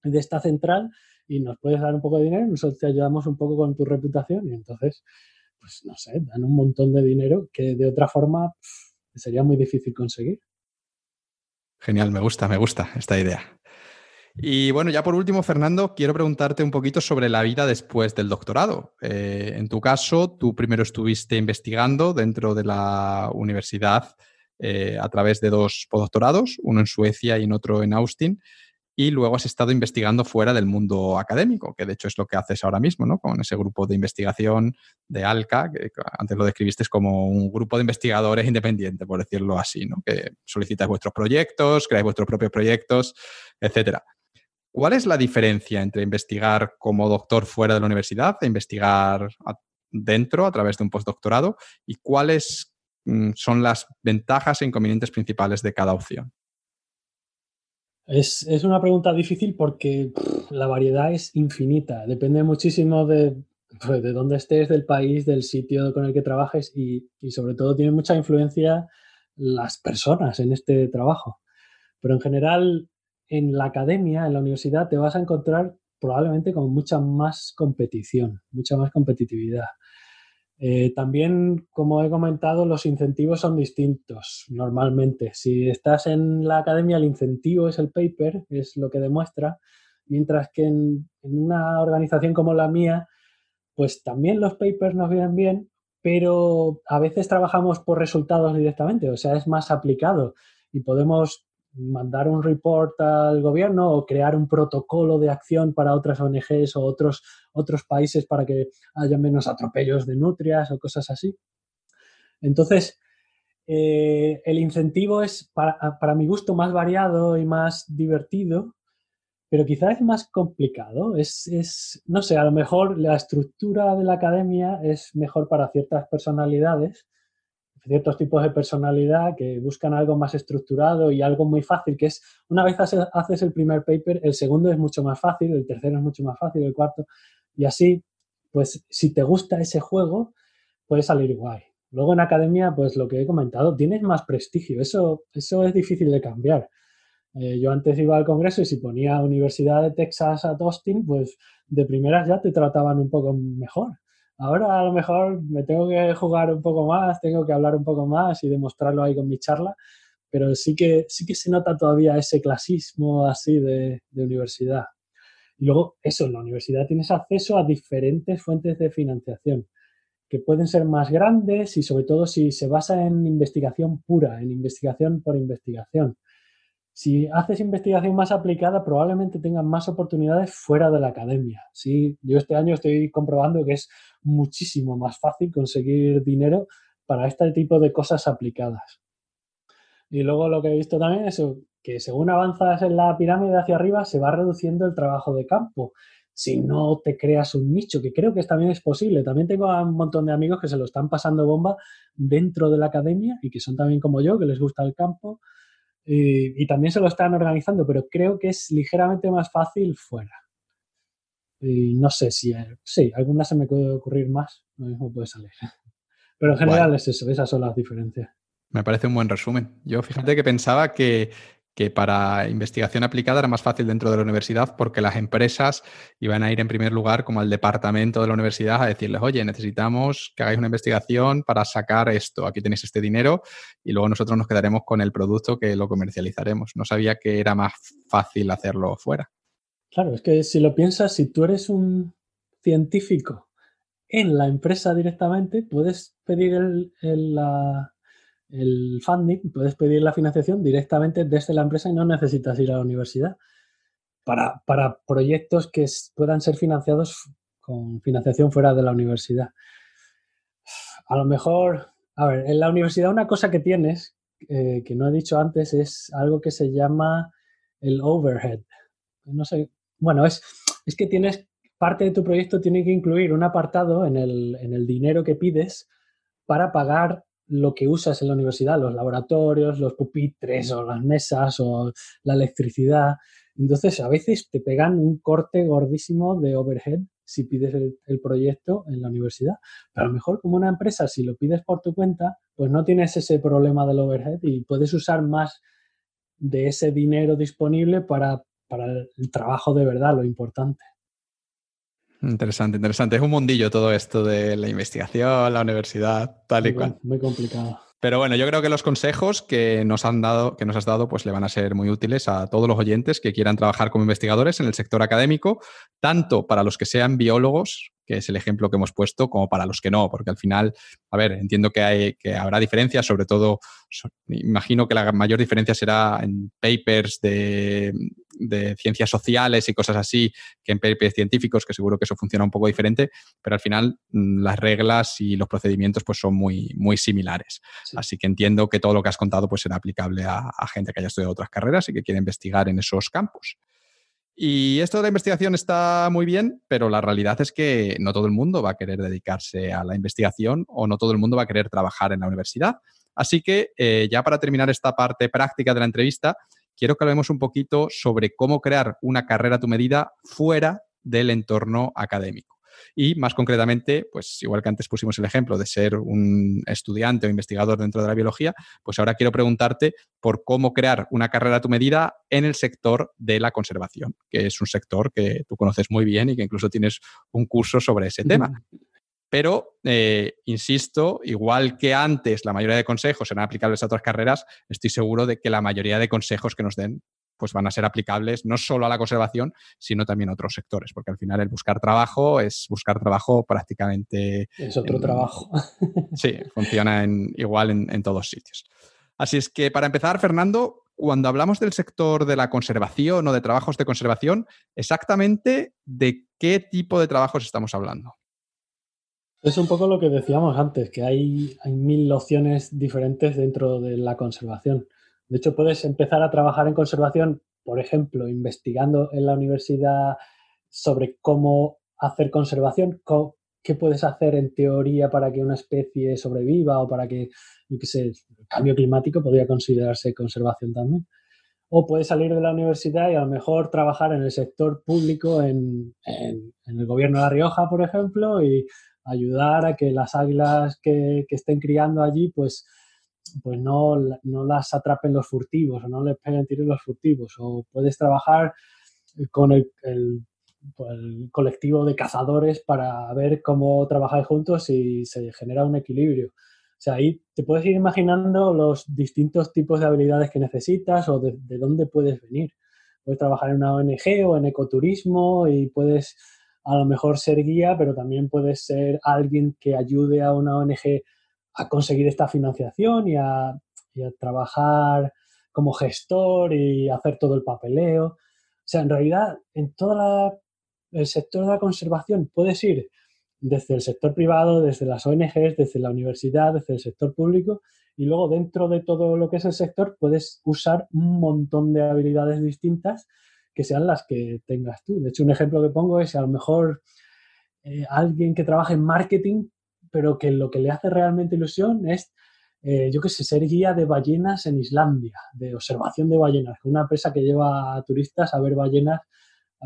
de esta central y nos puedes dar un poco de dinero, nosotros te ayudamos un poco con tu reputación y entonces, pues no sé, dan un montón de dinero que de otra forma sería muy difícil conseguir. Genial, me gusta, me gusta esta idea. Y bueno, ya por último, Fernando, quiero preguntarte un poquito sobre la vida después del doctorado. Eh, en tu caso, tú primero estuviste investigando dentro de la universidad eh, a través de dos postdoctorados, uno en Suecia y otro en Austin y luego has estado investigando fuera del mundo académico, que de hecho es lo que haces ahora mismo, ¿no? Con ese grupo de investigación de ALCA, que antes lo describiste como un grupo de investigadores independientes, por decirlo así, ¿no? Que solicitáis vuestros proyectos, creáis vuestros propios proyectos, etcétera. ¿Cuál es la diferencia entre investigar como doctor fuera de la universidad e investigar dentro a través de un postdoctorado? ¿Y cuáles mm, son las ventajas e inconvenientes principales de cada opción? Es, una pregunta difícil porque la variedad es infinita. Depende muchísimo de, pues, de dónde estés, del país, del sitio con el que trabajes y, sobre todo tiene mucha influencia las personas en este trabajo. Pero en general, en la academia, en la universidad, te vas a encontrar probablemente con mucha más competición, mucha más competitividad. Eh, también, como he comentado, los incentivos son distintos normalmente. Si estás en la academia, el incentivo es el paper, es lo que demuestra, mientras que en, una organización como la mía, pues también los papers nos vienen bien, pero a veces trabajamos por resultados directamente, o sea, es más aplicado y podemos mandar un report al gobierno o crear un protocolo de acción para otras ONGs o otros, otros países para que haya menos atropellos de nutrias o cosas así. Entonces, eh, el incentivo es, para, para, mi gusto, más variado y más divertido, pero quizás es más complicado. Es, es, no sé, a lo mejor la estructura de la academia es mejor para ciertas personalidades ciertos tipos de personalidad que buscan algo más estructurado y algo muy fácil, que es una vez haces el primer paper, el segundo es mucho más fácil, el tercero es mucho más fácil, el cuarto, y así, pues si te gusta ese juego, puede salir guay. Luego en academia, pues lo que he comentado, tienes más prestigio, eso, eso es difícil de cambiar. Eh, yo antes iba al congreso y si ponía Universidad de Texas a Austin, pues de primeras ya te trataban un poco mejor. Ahora a lo mejor me tengo que jugar un poco más, tengo que hablar un poco más y demostrarlo ahí con mi charla, pero sí que, sí que se nota todavía ese clasismo así de, universidad. Y luego, eso, en la universidad tienes acceso a diferentes fuentes de financiación que pueden ser más grandes y sobre todo si se basa en investigación pura, en investigación por investigación. Si haces investigación más aplicada, probablemente tengas más oportunidades fuera de la academia. Sí, yo este año estoy comprobando que es muchísimo más fácil conseguir dinero para este tipo de cosas aplicadas. Y luego lo que he visto también es que según avanzas en la pirámide hacia arriba, se va reduciendo el trabajo de campo. Si no te creas un nicho, que creo que también es posible. También tengo un montón de amigos que se lo están pasando bomba dentro de la academia y que son también como yo, que les gusta el campo y, también se lo están organizando, pero creo que es ligeramente más fácil fuera. Y no sé si, eh, sí, alguna se me puede ocurrir más, lo mismo puede salir. Pero en general es eso, esas son las diferencias. Me parece un buen resumen. Yo fíjate que pensaba que que para investigación aplicada era más fácil dentro de la universidad porque las empresas iban a ir en primer lugar como al departamento de la universidad a decirles, oye, necesitamos que hagáis una investigación para sacar esto, aquí tenéis este dinero y luego nosotros nos quedaremos con el producto que lo comercializaremos. No sabía que era más fácil hacerlo fuera. Claro, es que si lo piensas, si tú eres un científico en la empresa directamente, puedes pedir el, el funding, puedes pedir la financiación directamente desde la empresa y no necesitas ir a la universidad. Para, para proyectos que puedan ser financiados con financiación fuera de la universidad. A lo mejor, a ver, en la universidad una cosa que tienes, eh, que no he dicho antes, es algo que se llama el overhead. No sé, bueno, es, es que tienes, parte de tu proyecto tiene que incluir un apartado en el, en el dinero que pides para pagar lo que usas en la universidad, los laboratorios, los pupitres o las mesas o la electricidad. Entonces, a veces te pegan un corte gordísimo de overhead si pides el, proyecto en la universidad. Pero a lo mejor como una empresa, si lo pides por tu cuenta, pues no tienes ese problema del overhead y puedes usar más de ese dinero disponible para, para el trabajo de verdad, lo importante. Interesante, interesante. Es un mundillo todo esto de la investigación, la universidad, tal y cual. Muy complicado. Pero bueno, yo creo que los consejos que nos han dado, que nos has dado, pues le van a ser muy útiles a todos los oyentes que quieran trabajar como investigadores en el sector académico, tanto para los que sean biólogos, que es el ejemplo que hemos puesto, como para los que no, porque al final, a ver, entiendo que, hay, que habrá diferencias, sobre todo, imagino que la mayor diferencia será en papers de, ciencias sociales y cosas así que en papers científicos, que seguro que eso funciona un poco diferente, pero al final mm, las reglas y los procedimientos pues son muy, muy similares. Así que entiendo que todo lo que has contado pues será aplicable a, a gente que haya estudiado otras carreras y que quiera investigar en esos campos. Y esto de la investigación está muy bien, pero la realidad es que no todo el mundo va a querer dedicarse a la investigación o no todo el mundo va a querer trabajar en la universidad. Así que eh, ya para terminar esta parte práctica de la entrevista, quiero que hablemos un poquito sobre cómo crear una carrera a tu medida fuera del entorno académico. Y más concretamente, pues igual que antes pusimos el ejemplo de ser un estudiante o investigador dentro de la biología, pues ahora quiero preguntarte por cómo crear una carrera a tu medida en el sector de la conservación, que es un sector que tú conoces muy bien y que incluso tienes un curso sobre ese tema. Pero, eh, insisto, igual que antes la mayoría de consejos eran aplicables a otras carreras, estoy seguro de que la mayoría de consejos que nos den pues van a ser aplicables no solo a la conservación, sino también a otros sectores, porque al final el buscar trabajo es buscar trabajo prácticamente... Es otro trabajo. sí, funciona en, igual en, en todos sitios. Así es que para empezar, Fernando, cuando hablamos del sector de la conservación o de trabajos de conservación, exactamente de qué tipo de trabajos estamos hablando. Es un poco lo que decíamos antes, que hay, hay mil opciones diferentes dentro de la conservación. De hecho, puedes empezar a trabajar en conservación, por ejemplo, investigando en la universidad sobre cómo hacer conservación, qué puedes hacer en teoría para que una especie sobreviva o para que, yo qué sé, el cambio climático podría considerarse conservación también. O puedes salir de la universidad y a lo mejor trabajar en el sector público, en, el gobierno de La Rioja, por ejemplo, y ayudar a que las águilas que, que estén criando allí, pues pues no, no las atrapen los furtivos o no les peguen tiros los furtivos. O puedes trabajar con el, pues, colectivo de cazadores para ver cómo trabajáis juntos y se genera un equilibrio. O sea, ahí te puedes ir imaginando los distintos tipos de habilidades que necesitas o de, de dónde puedes venir. Puedes trabajar en una ONG o en ecoturismo y puedes a lo mejor ser guía, pero también puedes ser alguien que ayude a una ONG a conseguir esta financiación y a, trabajar como gestor y hacer todo el papeleo. O sea, en realidad, en todo el sector de la conservación puedes ir desde el sector privado, desde las ONGs, desde la universidad, desde el sector público y luego dentro de todo lo que es el sector puedes usar un montón de habilidades distintas que sean las que tengas tú. De hecho, un ejemplo que pongo es a lo mejor eh, alguien que trabaja en marketing pero que lo que le hace realmente ilusión es, eh, yo qué sé, ser guía de ballenas en Islandia, de observación de ballenas, una empresa que lleva a turistas a ver ballenas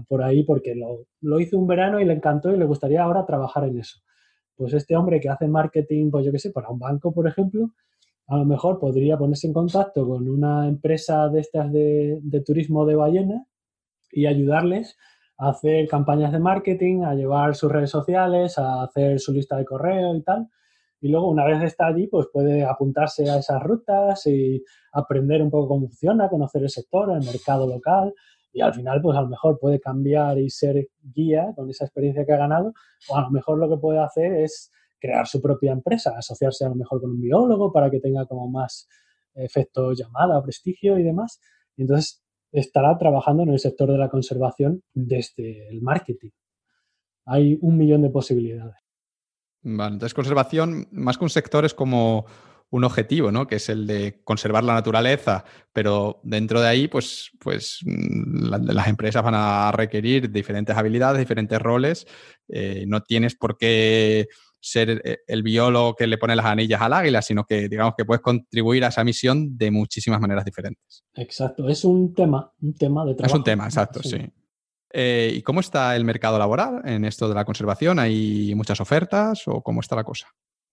por ahí porque lo, lo hizo un verano y le encantó y le gustaría ahora trabajar en eso. Pues este hombre que hace marketing, pues yo qué sé, para un banco, por ejemplo, a lo mejor podría ponerse en contacto con una empresa de estas de, de turismo de ballenas y ayudarles a hacer campañas de marketing, a llevar sus redes sociales, a hacer su lista de correo y tal. Y luego, una vez está allí, pues puede apuntarse a esas rutas y aprender un poco cómo funciona, conocer el sector, el mercado local. Y al final, pues a lo mejor puede cambiar y ser guía con esa experiencia que ha ganado. O a lo mejor lo que puede hacer es crear su propia empresa, asociarse a lo mejor con un biólogo para que tenga como más efecto llamada, prestigio y demás. Y entonces estará trabajando en el sector de la conservación desde el marketing. Hay un millón de posibilidades. Vale, entonces conservación, más que un sector, es como un objetivo, ¿no? Que es el de conservar la naturaleza, pero dentro de ahí, pues, pues mm, las empresas van a requerir diferentes habilidades, diferentes roles. Eh, no tienes por qué ser eh, el biólogo que le pone las anillas al águila, sino que digamos que puedes contribuir a esa misión de muchísimas maneras diferentes. Exacto, es un tema, un tema de trabajo. Es un tema, exacto, sí. Eh, ¿Y cómo está el mercado laboral en esto de la conservación? ¿Hay muchas ofertas o cómo está la cosa?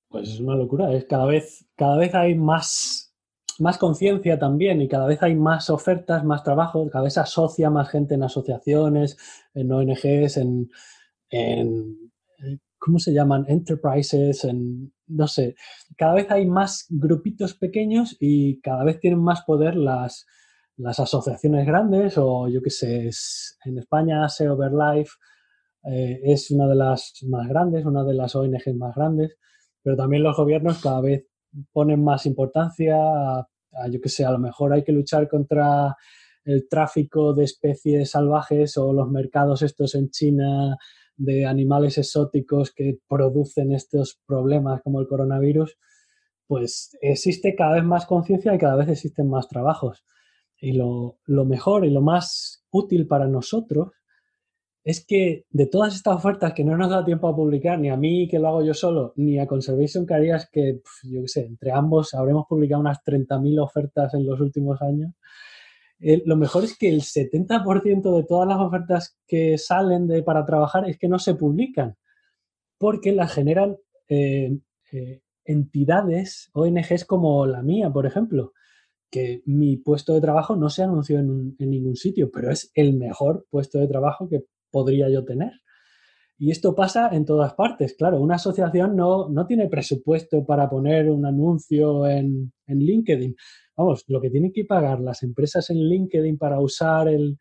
Pues es una locura, es cada vez, cada vez hay más, más conciencia también y cada vez hay más ofertas, más trabajo, cada vez se asocia más gente en asociaciones, en ONGs, en ¿cómo se llaman? Enterprises, en, no sé, cada vez hay más grupitos pequeños y cada vez tienen más poder las, las asociaciones grandes o yo qué sé, en España SEO Life eh, es una de las más grandes, una de las ONGs más grandes, pero también los gobiernos cada vez ponen más importancia a, a yo qué sé, a lo mejor hay que luchar contra el tráfico de especies salvajes o los mercados estos en China de animales exóticos que producen estos problemas como el coronavirus, pues existe cada vez más conciencia y cada vez existen más trabajos. Y lo, mejor y lo más útil para nosotros es que de todas estas ofertas que no nos da tiempo a publicar, ni a mí que lo hago yo solo, ni a Conservation Careers, que yo qué sé, entre ambos habremos publicado unas 30.000 ofertas en los últimos años, lo mejor es que el 70% de todas las ofertas que salen de, para trabajar es que no se publican, porque las generan eh, eh, entidades, ONGs como la mía, por ejemplo, que mi puesto de trabajo no se anunció en, en ningún sitio, pero es el mejor puesto de trabajo que podría yo tener. Y esto pasa en todas partes. Claro, una asociación no, no tiene presupuesto para poner un anuncio en, en LinkedIn, vamos, lo que tienen que pagar las empresas en LinkedIn para usar el,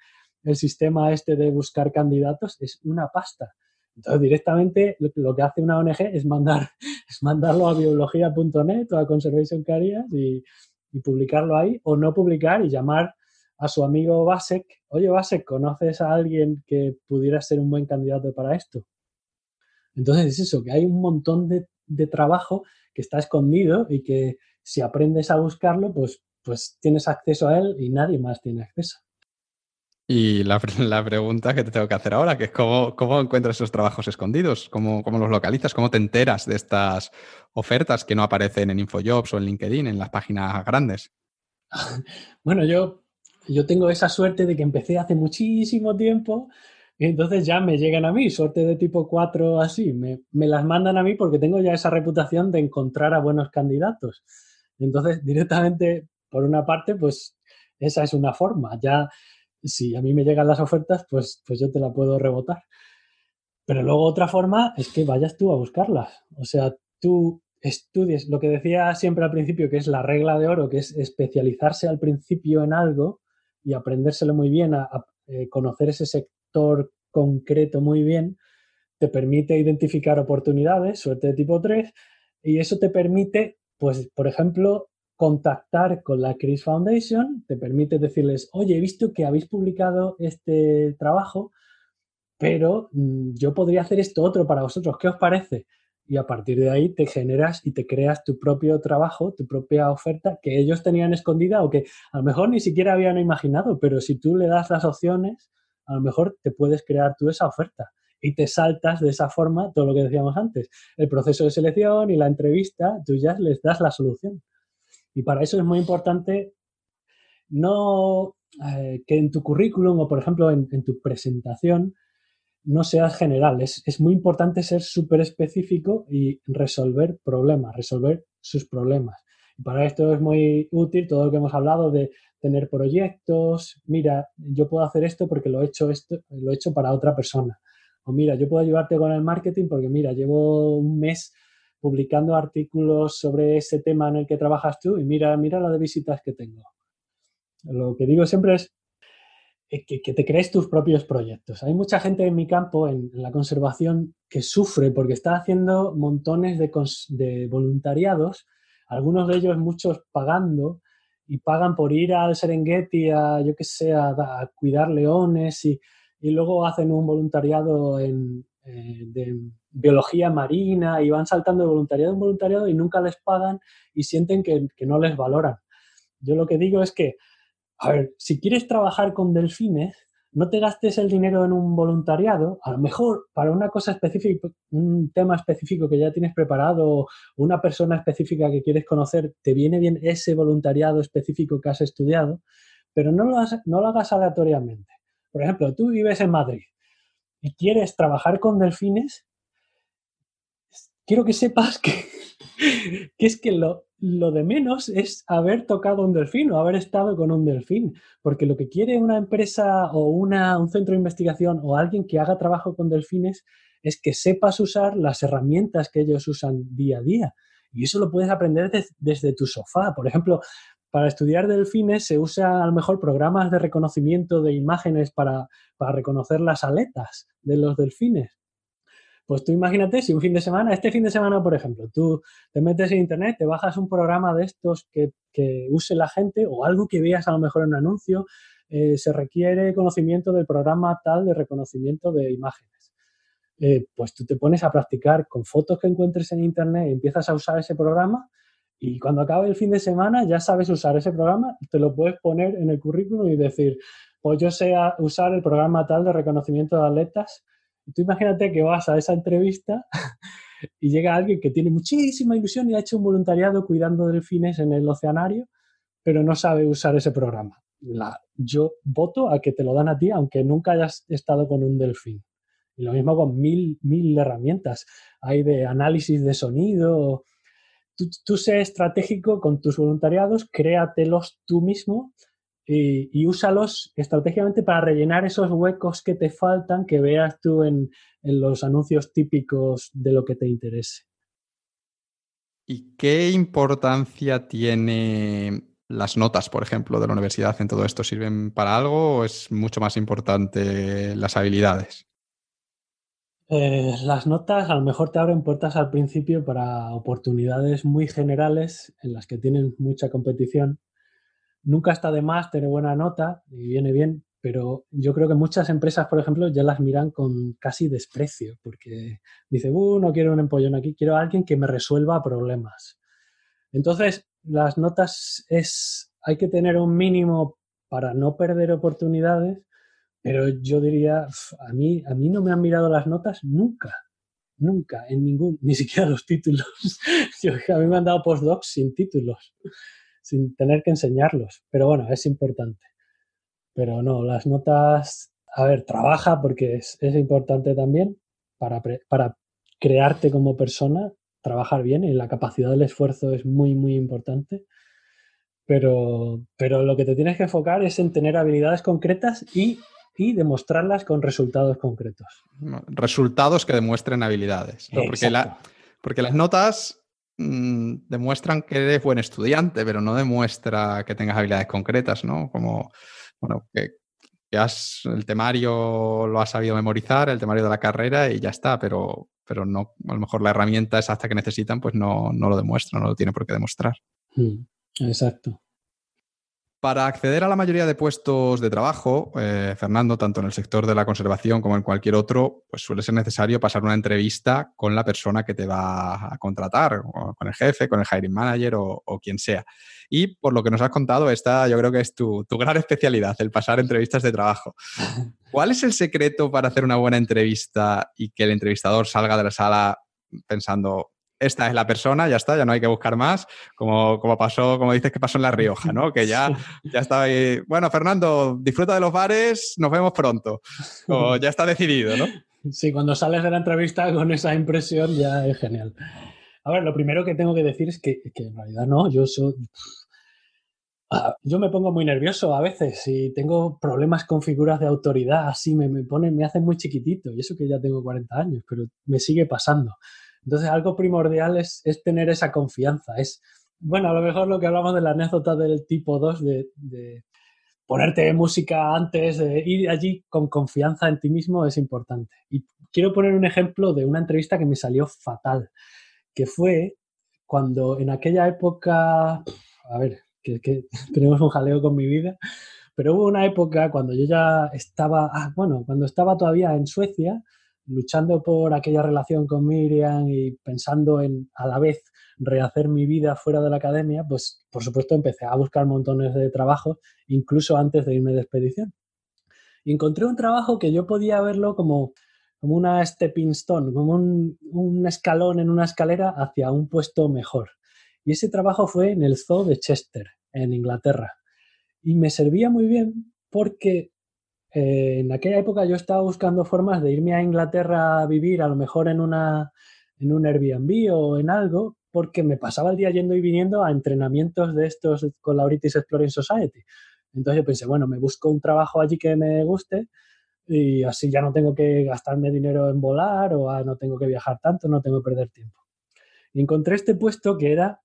sistema este de buscar candidatos es una pasta. Entonces, directamente lo que hace una ONG es, mandar, es mandarlo a biología.net o a Conservation Careers y, publicarlo ahí, o no publicar y llamar a su amigo Basek, oye Basek, ¿conoces a alguien que pudiera ser un buen candidato para esto? Entonces es eso, que hay un montón de trabajo que está escondido y que si aprendes a buscarlo, pues pues tienes acceso a él y nadie más tiene acceso. Y la, pregunta que te tengo que hacer ahora, que es cómo, cómo encuentras esos trabajos escondidos, ¿Cómo, cómo los localizas, cómo te enteras de estas ofertas que no aparecen en InfoJobs o en LinkedIn, en las páginas grandes. bueno, yo, yo tengo esa suerte de que empecé hace muchísimo tiempo y entonces ya me llegan a mí, suerte de tipo 4 así, me, me las mandan a mí porque tengo ya esa reputación de encontrar a buenos candidatos. Entonces, directamente por una parte, pues esa es una forma. Ya, si a mí me llegan las ofertas, pues, pues yo te la puedo rebotar. Pero luego otra forma es que vayas tú a buscarlas. O sea, tú estudies lo que decía siempre al principio, que es la regla de oro, que es especializarse al principio en algo y aprendérselo muy bien, a, eh, conocer ese sector concreto muy bien, te permite identificar oportunidades, suerte de tipo 3, y eso te permite, pues, por ejemplo, contactar con la Chris Foundation, te permite decirles, oye, he visto que habéis publicado este trabajo, pero mm, yo podría hacer esto otro para vosotros, ¿qué os parece? Y a partir de ahí te generas y te creas tu propio trabajo, tu propia oferta que ellos tenían escondida o que a lo mejor ni siquiera habían imaginado, pero si tú le das las opciones, a lo mejor te puedes crear tú esa oferta y te saltas de esa forma todo lo que decíamos antes, el proceso de selección y la entrevista, tú ya les das la solución. Y para eso es muy importante no eh, que en tu currículum o, por ejemplo, en, tu presentación no seas general. Es, muy importante ser súper específico y resolver problemas, resolver sus problemas. Para esto es muy útil todo lo que hemos hablado de tener proyectos. Mira, yo puedo hacer esto porque lo he hecho, esto, lo he hecho para otra persona. O mira, yo puedo ayudarte con el marketing porque mira, llevo un mes publicando artículos sobre ese tema en el que trabajas tú y mira, mira la de visitas que tengo. Lo que digo siempre es, que, te crees tus propios proyectos. Hay mucha gente en mi campo, en, la conservación, que sufre porque está haciendo montones de, voluntariados, algunos de ellos muchos pagando, y pagan por ir al Serengeti a, yo qué sé, a, cuidar leones y, luego hacen un voluntariado en, eh, de biología marina y van saltando de voluntariado en voluntariado y nunca les pagan y sienten que no les valoran. Yo lo que digo es que a ver, si quieres trabajar con delfines, no te gastes el dinero en un voluntariado, a lo mejor para una cosa específica, un tema específico que ya tienes preparado, una persona específica que quieres conocer, te viene bien ese voluntariado específico que has estudiado, pero no lo, no lo hagas aleatoriamente. Por ejemplo, tú vives en Madrid y quieres trabajar con delfines, quiero que sepas que, que es que lo, lo de menos es haber tocado un delfín o haber estado con un delfín, porque lo que quiere una empresa o una, un centro de investigación o alguien que haga trabajo con delfines es que sepas usar las herramientas que ellos usan día a día. Y eso lo puedes aprender desde tu sofá. Por ejemplo, para estudiar delfines se usan a lo mejor programas de reconocimiento de imágenes para, para reconocer las aletas de los delfines. Pues tú imagínate si un fin de semana, este fin de semana, por ejemplo, tú te metes en internet, te bajas un programa de estos que, use la gente o algo que veas a lo mejor en un anuncio, eh, se requiere conocimiento del programa tal de reconocimiento de imágenes. Eh, pues tú te pones a practicar con fotos que encuentres en internet y empiezas a usar ese programa y cuando acabe el fin de semana ya sabes usar ese programa, te lo puedes poner en el currículum y decir, pues yo sé usar el programa tal de reconocimiento de atletas Tú imagínate que vas a esa entrevista y llega alguien que tiene muchísima ilusión y ha hecho un voluntariado cuidando delfines en el oceanario, pero no sabe usar ese programa. yo voto a que te lo dan a ti, aunque nunca hayas estado con un delfín. Y lo mismo con mil, mil herramientas. Hay de análisis de sonido. Tú, tú sé estratégico con tus voluntariados, créatelos tú mismo y, úsalos estratégicamente para rellenar esos huecos que te faltan que veas tú en, los anuncios típicos de lo que te interese. ¿Y qué importancia tiene las notas, por ejemplo, de la universidad en todo esto? ¿Sirven para algo o es mucho más importante las habilidades? Eh, las notas a lo mejor te abren puertas al principio para oportunidades muy generales en las que tienen mucha competición Nunca está de más tener buena nota y viene bien, pero yo creo que muchas empresas, por ejemplo, ya las miran con casi desprecio, porque dice, uh, no quiero un empollón aquí, quiero a alguien que me resuelva problemas. Entonces, las notas es, hay que tener un mínimo para no perder oportunidades, pero yo diría, a mí, a mí no me han mirado las notas nunca, nunca, en ningún, ni siquiera los títulos. a mí me han dado postdocs sin títulos sin tener que enseñarlos. Pero bueno, es importante. Pero no, las notas, a ver, trabaja porque es, importante también para, para crearte como persona, trabajar bien y la capacidad del esfuerzo es muy, muy importante. Pero, pero lo que te tienes que enfocar es en tener habilidades concretas y, y demostrarlas con resultados concretos. Resultados que demuestren habilidades. Porque, la, porque las notas Mm, demuestran que eres buen estudiante, pero no demuestra que tengas habilidades concretas, ¿no? Como, bueno, que, has, el temario lo has sabido memorizar, el temario de la carrera y ya está, pero, pero no, a lo mejor la herramienta exacta que necesitan, pues no, no lo demuestra, no lo tiene por qué demostrar. Mm, exacto. Para acceder a la mayoría de puestos de trabajo, eh, Fernando, tanto en el sector de la conservación como en cualquier otro, pues suele ser necesario pasar una entrevista con la persona que te va a contratar, o con el jefe, con el hiring manager o, quien sea. Y por lo que nos has contado, esta yo creo que es tu, tu gran especialidad, el pasar entrevistas de trabajo. ¿Cuál es el secreto para hacer una buena entrevista y que el entrevistador salga de la sala pensando, esta es la persona, ya está, ya no hay que buscar más, como, como pasó, como dices que pasó en La Rioja, ¿no? Que ya, ya estaba ahí, bueno, Fernando, disfruta de los bares, nos vemos pronto. O ya está decidido, ¿no? Sí, cuando sales de la entrevista con esa impresión ya es genial. A ver, lo primero que tengo que decir es que, en realidad no, yo soy... Ah, yo me pongo muy nervioso a veces y tengo problemas con figuras de autoridad, así me, me ponen, me hacen muy chiquitito y eso que ya tengo 40 años, pero me sigue pasando. Entonces, algo primordial es, tener esa confianza. Es, bueno, a lo mejor lo que hablamos de la anécdota del tipo 2 de, ponerte música antes de ir allí con confianza en ti mismo es importante. Y quiero poner un ejemplo de una entrevista que me salió fatal, que fue cuando en aquella época, a ver, que, tenemos un jaleo con mi vida, pero hubo una época cuando yo ya estaba, ah, bueno, cuando estaba todavía en Suecia, luchando por aquella relación con Miriam y pensando en a la vez rehacer mi vida fuera de la academia, pues por supuesto empecé a buscar montones de trabajos, incluso antes de irme de expedición. Y encontré un trabajo que yo podía verlo como, como una stepping stone, como un, un escalón en una escalera hacia un puesto mejor. Y ese trabajo fue en el Zoo de Chester, en Inglaterra. Y me servía muy bien porque eh, en aquella época yo estaba buscando formas de irme a Inglaterra a vivir, a lo mejor en, una, en un Airbnb o en algo, porque me pasaba el día yendo y viniendo a entrenamientos de estos con la British Exploring Society. Entonces yo pensé, bueno, me busco un trabajo allí que me guste y así ya no tengo que gastarme dinero en volar o ah, no tengo que viajar tanto, no tengo que perder tiempo. Y encontré este puesto que era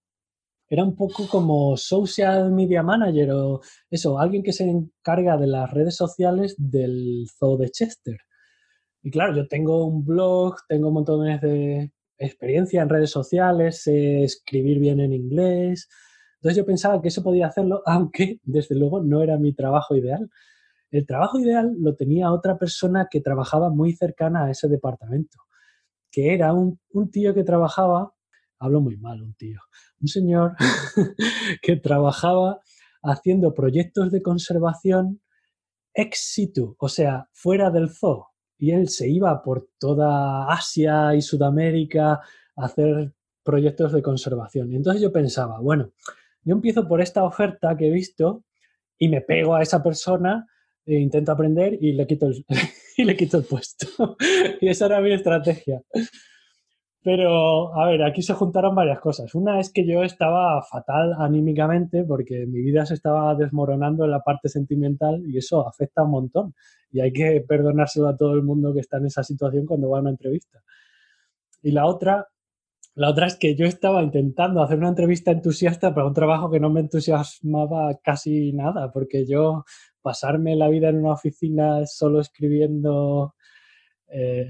era un poco como social media manager o eso, alguien que se encarga de las redes sociales del Zoo de Chester. Y claro, yo tengo un blog, tengo montones de experiencia en redes sociales, sé escribir bien en inglés. Entonces yo pensaba que eso podía hacerlo, aunque desde luego no era mi trabajo ideal. El trabajo ideal lo tenía otra persona que trabajaba muy cercana a ese departamento, que era un, un tío que trabajaba hablo muy mal, un tío, un señor que trabajaba haciendo proyectos de conservación ex situ, o sea, fuera del zoo. Y él se iba por toda Asia y Sudamérica a hacer proyectos de conservación. Y entonces yo pensaba, bueno, yo empiezo por esta oferta que he visto y me pego a esa persona e intento aprender y le quito el, y le quito el puesto. y esa era mi estrategia. Pero, a ver, aquí se juntaron varias cosas. Una es que yo estaba fatal anímicamente porque mi vida se estaba desmoronando en la parte sentimental y eso afecta un montón. Y hay que perdonárselo a todo el mundo que está en esa situación cuando va a una entrevista. Y la otra, la otra es que yo estaba intentando hacer una entrevista entusiasta para un trabajo que no me entusiasmaba casi nada, porque yo pasarme la vida en una oficina solo escribiendo... Eh,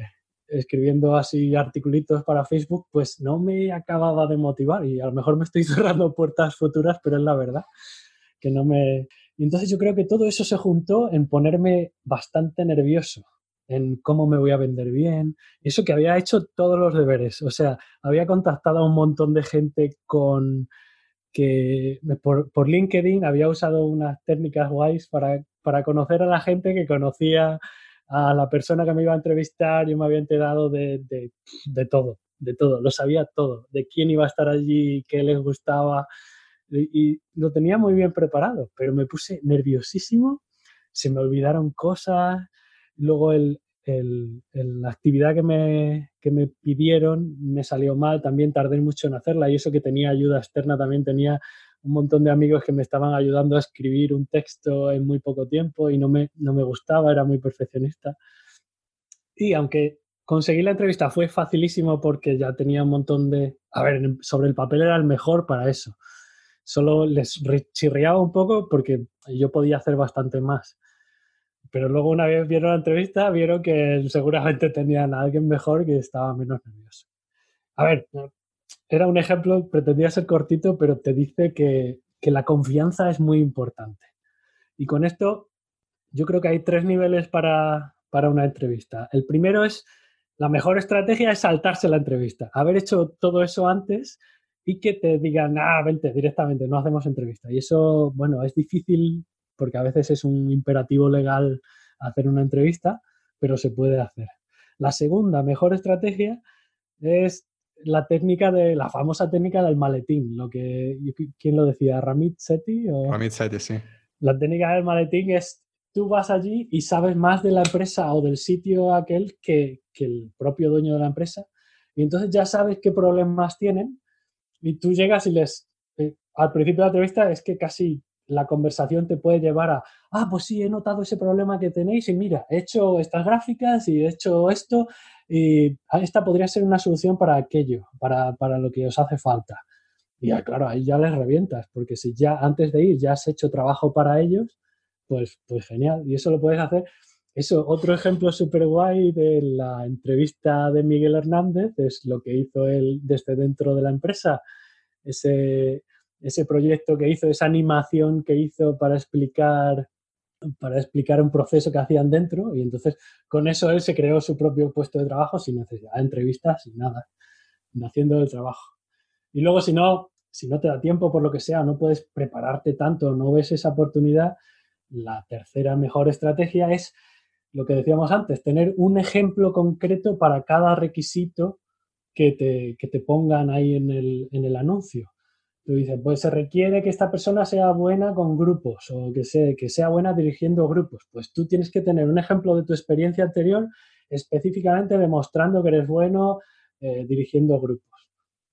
escribiendo así articulitos para Facebook, pues no me acababa de motivar y a lo mejor me estoy cerrando puertas futuras, pero es la verdad que no me... Entonces yo creo que todo eso se juntó en ponerme bastante nervioso en cómo me voy a vender bien. Eso que había hecho todos los deberes. O sea, había contactado a un montón de gente con que por, por LinkedIn había usado unas técnicas guays para, para conocer a la gente que conocía a la persona que me iba a entrevistar, yo me había enterado de, de, todo, de todo, lo sabía todo, de quién iba a estar allí, qué les gustaba, y, lo tenía muy bien preparado, pero me puse nerviosísimo, se me olvidaron cosas, luego el, el, la actividad que me, que me pidieron me salió mal, también tardé mucho en hacerla y eso que tenía ayuda externa también tenía un montón de amigos que me estaban ayudando a escribir un texto en muy poco tiempo y no me, no me gustaba, era muy perfeccionista. Y aunque conseguí la entrevista fue facilísimo porque ya tenía un montón de... A ver, sobre el papel era el mejor para eso. Solo les chirriaba un poco porque yo podía hacer bastante más. Pero luego una vez vieron la entrevista, vieron que seguramente tenían a alguien mejor que estaba menos nervioso. A ver, era un ejemplo, pretendía ser cortito, pero te dice que, la confianza es muy importante. Y con esto, yo creo que hay tres niveles para, para una entrevista. El primero es, la mejor estrategia es saltarse la entrevista, haber hecho todo eso antes y que te digan, ah, vente directamente, no hacemos entrevista. Y eso, bueno, es difícil porque a veces es un imperativo legal hacer una entrevista, pero se puede hacer. La segunda mejor estrategia es la técnica de la famosa técnica del maletín, lo que quién lo decía, Ramit Sethi o Ramit Sethi, sí. La técnica del maletín es tú vas allí y sabes más de la empresa o del sitio aquel que, que el propio dueño de la empresa y entonces ya sabes qué problemas tienen y tú llegas y les eh, al principio de la entrevista es que casi la conversación te puede llevar a, ah, pues sí, he notado ese problema que tenéis y mira, he hecho estas gráficas y he hecho esto y esta podría ser una solución para aquello, para, lo que os hace falta. Y claro, ahí ya les revientas, porque si ya antes de ir ya has hecho trabajo para ellos, pues, pues genial. Y eso lo puedes hacer. Eso, otro ejemplo súper guay de la entrevista de Miguel Hernández es lo que hizo él desde dentro de la empresa. Ese, ese proyecto que hizo, esa animación que hizo para explicar para explicar un proceso que hacían dentro y entonces con eso él se creó su propio puesto de trabajo sin necesidad de entrevistas, sin nada, haciendo el trabajo. Y luego si no, si no te da tiempo por lo que sea, no puedes prepararte tanto, no ves esa oportunidad, la tercera mejor estrategia es lo que decíamos antes, tener un ejemplo concreto para cada requisito que te, que te pongan ahí en el, en el anuncio. Tú dices, pues se requiere que esta persona sea buena con grupos o que, sea, buena dirigiendo grupos. Pues tú tienes que tener un ejemplo de tu experiencia anterior específicamente demostrando que eres bueno eh, dirigiendo grupos.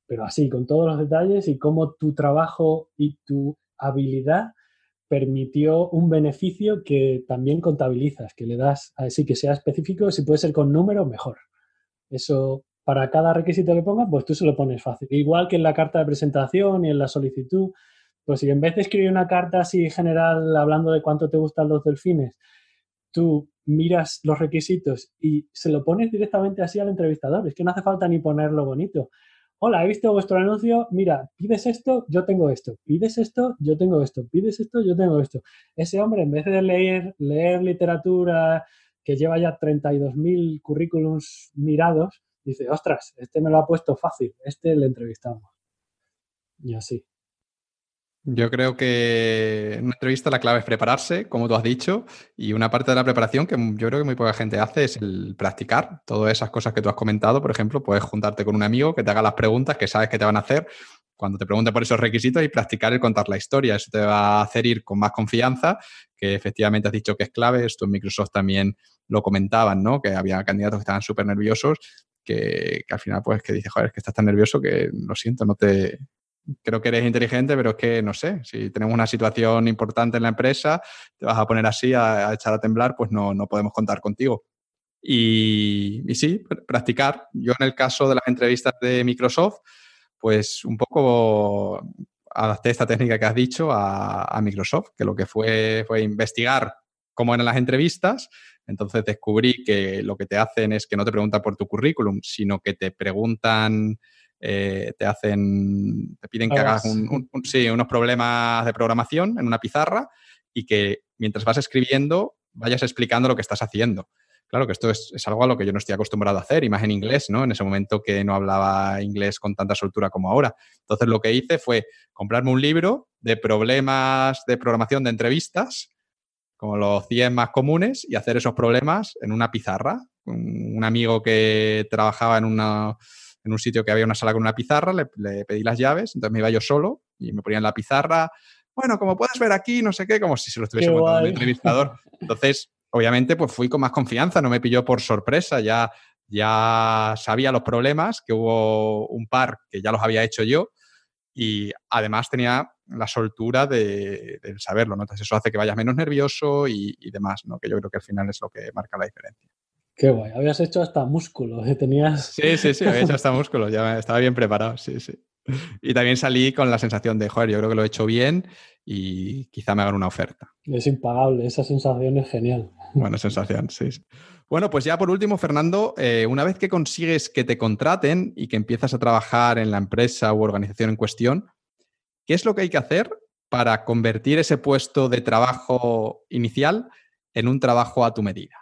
Pero así, con todos los detalles y cómo tu trabajo y tu habilidad permitió un beneficio que también contabilizas, que le das, así que sea específico, si puede ser con número, mejor. Eso para cada requisito que pongas, pues tú se lo pones fácil. Igual que en la carta de presentación y en la solicitud, pues si en vez de escribir una carta así general hablando de cuánto te gustan los delfines, tú miras los requisitos y se lo pones directamente así al entrevistador. Es que no hace falta ni ponerlo bonito. Hola, he visto vuestro anuncio. Mira, pides esto, yo tengo esto. Pides esto, yo tengo esto. Pides esto, yo tengo esto. Ese hombre, en vez de leer, leer literatura que lleva ya 32.000 currículums mirados, dice, ostras, este me lo ha puesto fácil, este le entrevistamos. Y así. Yo creo que en una entrevista la clave es prepararse, como tú has dicho, y una parte de la preparación que yo creo que muy poca gente hace es el practicar todas esas cosas que tú has comentado. Por ejemplo, puedes juntarte con un amigo que te haga las preguntas que sabes que te van a hacer cuando te pregunte por esos requisitos y practicar el contar la historia. Eso te va a hacer ir con más confianza, que efectivamente has dicho que es clave. Esto en Microsoft también lo comentaban, ¿no? Que había candidatos que estaban súper nerviosos que, al final pues que dices, joder, es que estás tan nervioso que lo siento, no te... Creo que eres inteligente, pero es que no sé, si tenemos una situación importante en la empresa, te vas a poner así a, echar a temblar, pues no, no podemos contar contigo. Y, y, sí, practicar. Yo en el caso de las entrevistas de Microsoft, pues un poco adapté esta técnica que has dicho a, a Microsoft, que lo que fue fue investigar cómo eran las entrevistas entonces descubrí que lo que te hacen es que no te preguntan por tu currículum, sino que te preguntan, eh, te hacen, te piden que hagas unos problemas de programación en una pizarra y que mientras vas escribiendo vayas explicando lo que estás haciendo. Claro que esto es, algo a lo que yo no estoy acostumbrado a hacer, y más en inglés, ¿no? En ese momento que no hablaba inglés con tanta soltura como ahora. Entonces lo que hice fue comprarme un libro de problemas de programación de entrevistas como los 100 más comunes, y hacer esos problemas en una pizarra. Un, amigo que trabajaba en, en un sitio que había una sala con una pizarra, le, pedí las llaves, entonces me iba yo solo y me ponía en la pizarra. Bueno, como puedes ver aquí, no sé qué, como si se lo estuviese contando un entrevistador. Entonces, obviamente, pues fui con más confianza, no me pilló por sorpresa, ya, ya sabía los problemas, que hubo un par que ya los había hecho yo, y además tenía la soltura de, saberlo, ¿no? Entonces eso hace que vayas menos nervioso y, demás, ¿no? Que yo creo que al final es lo que marca la diferencia. Qué guay, habías hecho hasta músculo, ¿eh? tenías... Sí, sí, sí, había hecho hasta músculo, ya estaba bien preparado, sí, sí. Y también salí con la sensación de, joder, yo creo que lo he hecho bien y quizá me hagan una oferta. Es impagable, esa sensación es genial. Buena sensación, sí. Bueno, pues ya por último, Fernando, eh, una vez que consigues que te contraten y que empiezas a trabajar en la empresa u organización en cuestión, ¿Qué es lo que hay que hacer para convertir ese puesto de trabajo inicial en un trabajo a tu medida?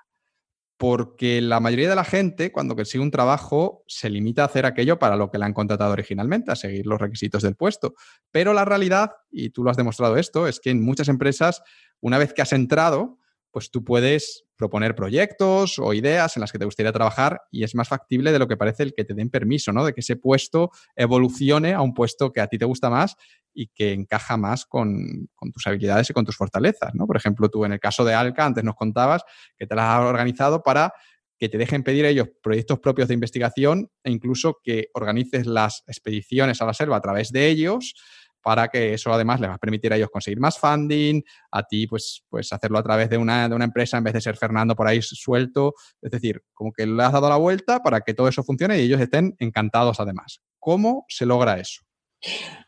Porque la mayoría de la gente, cuando consigue un trabajo, se limita a hacer aquello para lo que le han contratado originalmente, a seguir los requisitos del puesto. Pero la realidad, y tú lo has demostrado esto, es que en muchas empresas, una vez que has entrado, pues tú puedes proponer proyectos o ideas en las que te gustaría trabajar y es más factible de lo que parece el que te den permiso, ¿no? De que ese puesto evolucione a un puesto que a ti te gusta más y que encaja más con, tus habilidades y con tus fortalezas, ¿no? Por ejemplo, tú en el caso de Alca, antes nos contabas que te las has organizado para que te dejen pedir ellos proyectos propios de investigación e incluso que organices las expediciones a la selva a través de ellos para que eso además les va a permitir a ellos conseguir más funding, a ti pues, pues hacerlo a través de una, de una empresa en vez de ser Fernando por ahí suelto. Es decir, como que le has dado la vuelta para que todo eso funcione y ellos estén encantados además. ¿Cómo se logra eso?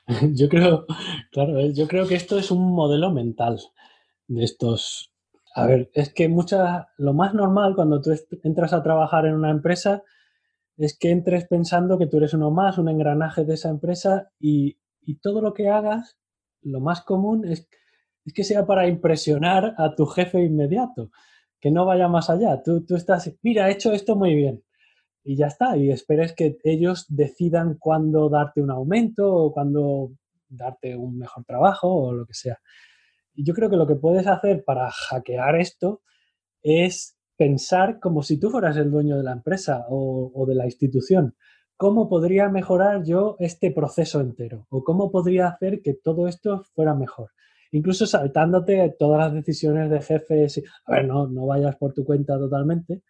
Yo creo, claro, eh, yo creo que esto es un modelo mental de estos A ver, es que mucha, lo más normal cuando tú entras a trabajar en una empresa es que entres pensando que tú eres uno más, un engranaje de esa empresa y, todo lo que hagas, lo más común es, es, que sea para impresionar a tu jefe inmediato, que no vaya más allá. Tú, tú estás, mira, he hecho esto muy bien y ya está, y esperes que ellos decidan cuándo darte un aumento o cuándo darte un mejor trabajo o lo que sea. Y yo creo que lo que puedes hacer para hackear esto es pensar como si tú fueras el dueño de la empresa o, de la institución. ¿Cómo podría mejorar yo este proceso entero? ¿O cómo podría hacer que todo esto fuera mejor? Incluso saltándote todas las decisiones de jefes. A ver, no, no vayas por tu cuenta totalmente,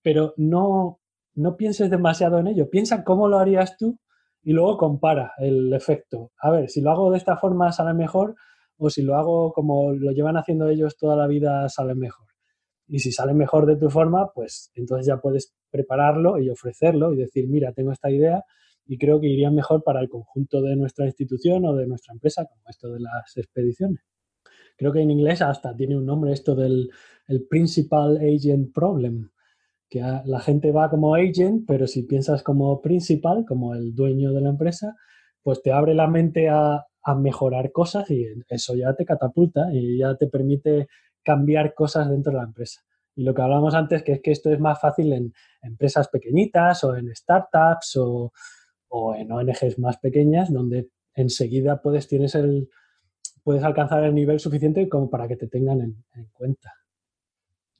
pero no, no pienses demasiado en ello. Piensa cómo lo harías tú y luego compara el efecto. A ver, si lo hago de esta forma sale mejor o si lo hago como lo llevan haciendo ellos toda la vida sale mejor. Y si sale mejor de tu forma, pues entonces ya puedes prepararlo y ofrecerlo y decir, mira, tengo esta idea y creo que iría mejor para el conjunto de nuestra institución o de nuestra empresa, como esto de las expediciones. Creo que en inglés hasta tiene un nombre esto del el Principal Agent Problem, que la gente va como agent, pero si piensas como principal, como el dueño de la empresa, pues te abre la mente a, a mejorar cosas y eso ya te catapulta y ya te permite cambiar cosas dentro de la empresa. Y lo que hablábamos antes, que es que esto es más fácil en empresas pequeñitas o en startups o, o en ONGs más pequeñas, donde enseguida puedes, tienes el, puedes alcanzar el nivel suficiente como para que te tengan en, cuenta.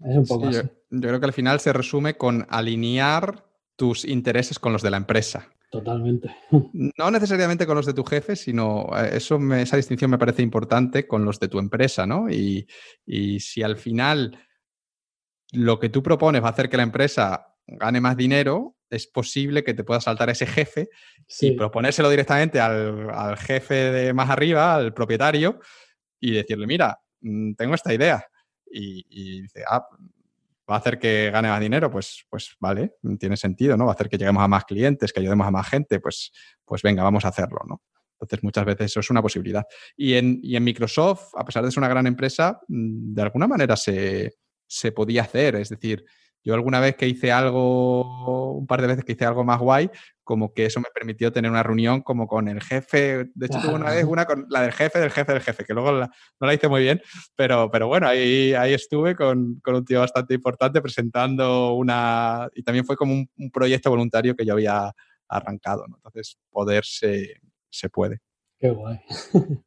Es un poco Yo, yo creo que al final se resume con alinear tus intereses con los de la empresa. Totalmente. No necesariamente con los de tu jefe, sino eh, eso esa distinción me parece importante con los de tu empresa, ¿no? Y, si al final lo que tú propones va a hacer que la empresa gane más dinero, es posible que te pueda saltar ese jefe y proponérselo directamente al, jefe de más arriba, al propietario, y decirle, mira, mm, tengo esta idea. Y, y dice, ah, va a hacer que gane más dinero, pues, pues vale, tiene sentido, ¿no? Va a hacer que lleguemos a más clientes, que ayudemos a más gente, pues, pues venga, vamos a hacerlo, ¿no? Entonces, muchas veces eso es una posibilidad. Y en, en Microsoft, a pesar de ser una gran empresa, mm, de alguna manera se, se podía hacer. Es decir, yo alguna vez que hice algo, un par de veces que hice algo más guay, como que eso me permitió tener una reunión como con el jefe. De hecho, tuve una vez una con la del jefe del jefe del jefe, que luego no la hice muy bien, pero, pero bueno, ahí, ahí estuve con, con, un tío bastante importante presentando una... Y también fue como un, proyecto voluntario que yo había arrancado, ¿no? Entonces, poder se, se puede. Qué guay.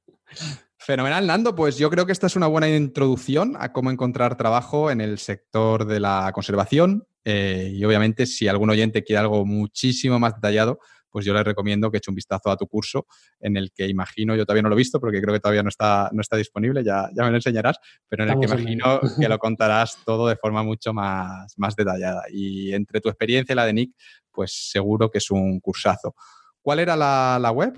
Fenomenal, Nando. Pues yo creo que esta es una buena introducción a cómo encontrar trabajo en el sector de la conservación. Eh, y obviamente, si algún oyente quiere algo muchísimo más detallado, pues yo le recomiendo que eche un vistazo a tu curso, en el que imagino, yo todavía no lo he visto porque creo que todavía no está, no está disponible, ya, ya me lo enseñarás, pero en el que imagino que lo contarás todo de forma mucho más, más detallada. Y entre tu experiencia y la de Nick, pues seguro que es un cursazo. ¿Cuál era la, la web?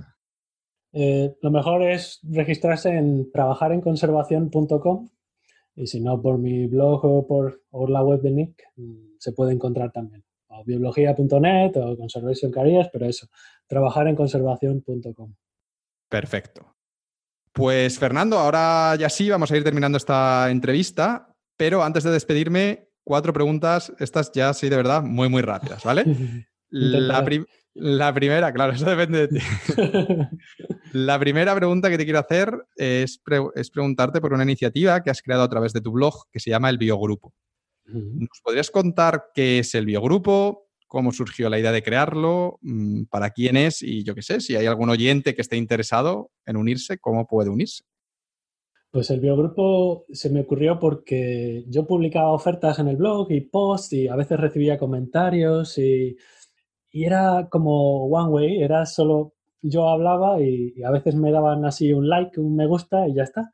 Eh, lo mejor es registrarse en trabajarenconservación.com y si no, por mi blog o por, la web de Nick, mm, se puede encontrar también. O biología.net o Conservation Careers, pero eso, trabajarenconservación.com. Perfecto. Pues Fernando, ahora ya sí, vamos a ir terminando esta entrevista, pero antes de despedirme, cuatro preguntas, estas ya sí de verdad muy, muy rápidas, ¿vale? la, la primera, claro, eso depende de ti. la primera pregunta que te quiero hacer es, preguntarte por una iniciativa que has creado a través de tu blog que se llama El Biogrupo. ¿Nos podrías contar qué es el Biogrupo? ¿Cómo surgió la idea de crearlo? Mm, ¿Para quién es? Y yo qué sé, si hay algún oyente que esté interesado en unirse, ¿cómo puede unirse? Pues el biogrupo se me ocurrió porque yo publicaba ofertas en el blog y posts y a veces recibía comentarios y y era como one way, era solo yo hablaba y, a veces me daban así un like, un me gusta y ya está.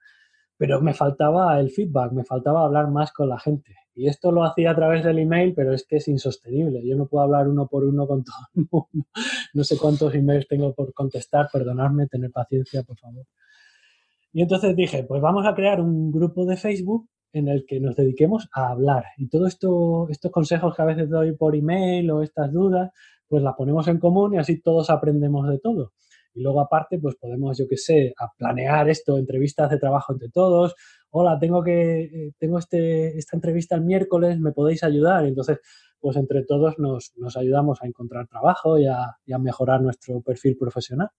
Pero me faltaba el feedback, me faltaba hablar más con la gente. Y esto lo hacía a través del email, pero es que es insostenible. Yo no puedo hablar uno por uno con todo el mundo. No sé cuántos emails tengo por contestar, perdonadme, tener paciencia, por favor. Y entonces dije, pues vamos a crear un grupo de Facebook en el que nos dediquemos a hablar. Y todo esto, estos consejos que a veces doy por email o estas dudas, pues las ponemos en común y así todos aprendemos de todo. Y luego aparte, pues podemos, yo qué sé, a planear esto, entrevistas de trabajo entre todos. Hola, tengo que, eh, tengo este, esta entrevista el miércoles, ¿me podéis ayudar? entonces, pues entre todos nos, nos ayudamos a encontrar trabajo y a, y a, mejorar nuestro perfil profesional.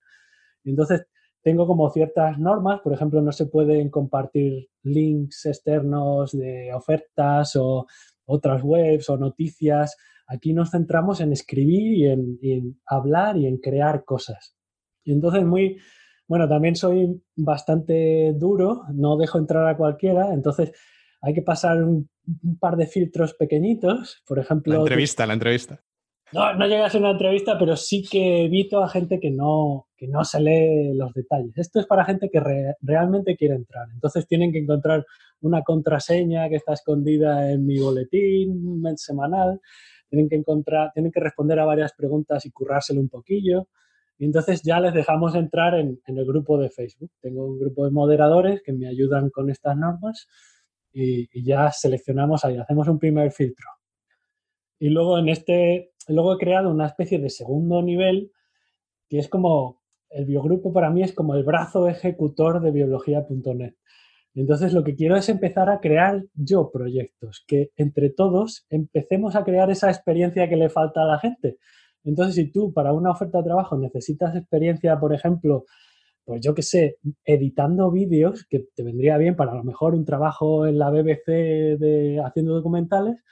Entonces, tengo como ciertas normas, por ejemplo, no se pueden compartir links externos de ofertas o otras webs o noticias. Aquí nos centramos en escribir y en, hablar y en crear cosas. Y entonces muy, bueno, también soy bastante duro, no dejo entrar a cualquiera, entonces hay que pasar un, un par de filtros pequeñitos, por ejemplo... La entrevista, la entrevista. No, no a ser una entrevista, pero sí que evito a gente que no, que no se lee los detalles. Esto es para gente que re, realmente quiere entrar. Entonces tienen que encontrar una contraseña que está escondida en mi boletín semanal. Tienen que encontrar, tienen que responder a varias preguntas y currárselo un poquillo. Y entonces ya les dejamos entrar en, el grupo de Facebook. Tengo un grupo de moderadores que me ayudan con estas normas y ya seleccionamos ahí, hacemos un primer filtro. Y luego en este, luego he creado una especie de segundo nivel que es como, el biogrupo para mí es como el brazo ejecutor de biología.net. Entonces lo que quiero es empezar a crear yo proyectos, que entre todos empecemos a crear esa experiencia que le falta a la gente. Entonces si tú para una oferta de trabajo necesitas experiencia, por ejemplo, pues yo qué sé, editando vídeos, que te vendría bien para a lo mejor un trabajo en la BBC de haciendo documentales,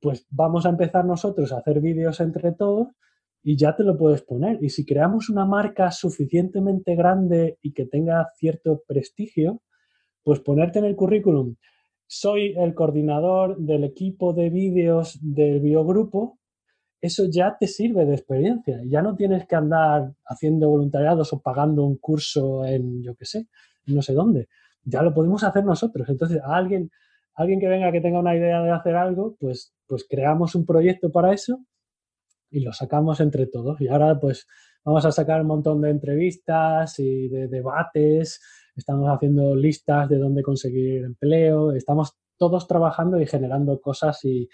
pues vamos a empezar nosotros a hacer vídeos entre todos y ya te lo puedes poner. Y si creamos una marca suficientemente grande y que tenga cierto prestigio, pues ponerte en el currículum, soy el coordinador del equipo de vídeos del biogrupo, eso ya te sirve de experiencia. Ya no tienes que andar haciendo voluntariados o pagando un curso en, yo qué sé, no sé dónde. Ya lo podemos hacer nosotros. Entonces, a alguien, alguien que venga que tenga una idea de hacer algo, pues, pues creamos un proyecto para eso y lo sacamos entre todos. Y ahora pues vamos a sacar un montón de entrevistas y de debates, estamos haciendo listas de dónde conseguir empleo, estamos todos trabajando y generando cosas y,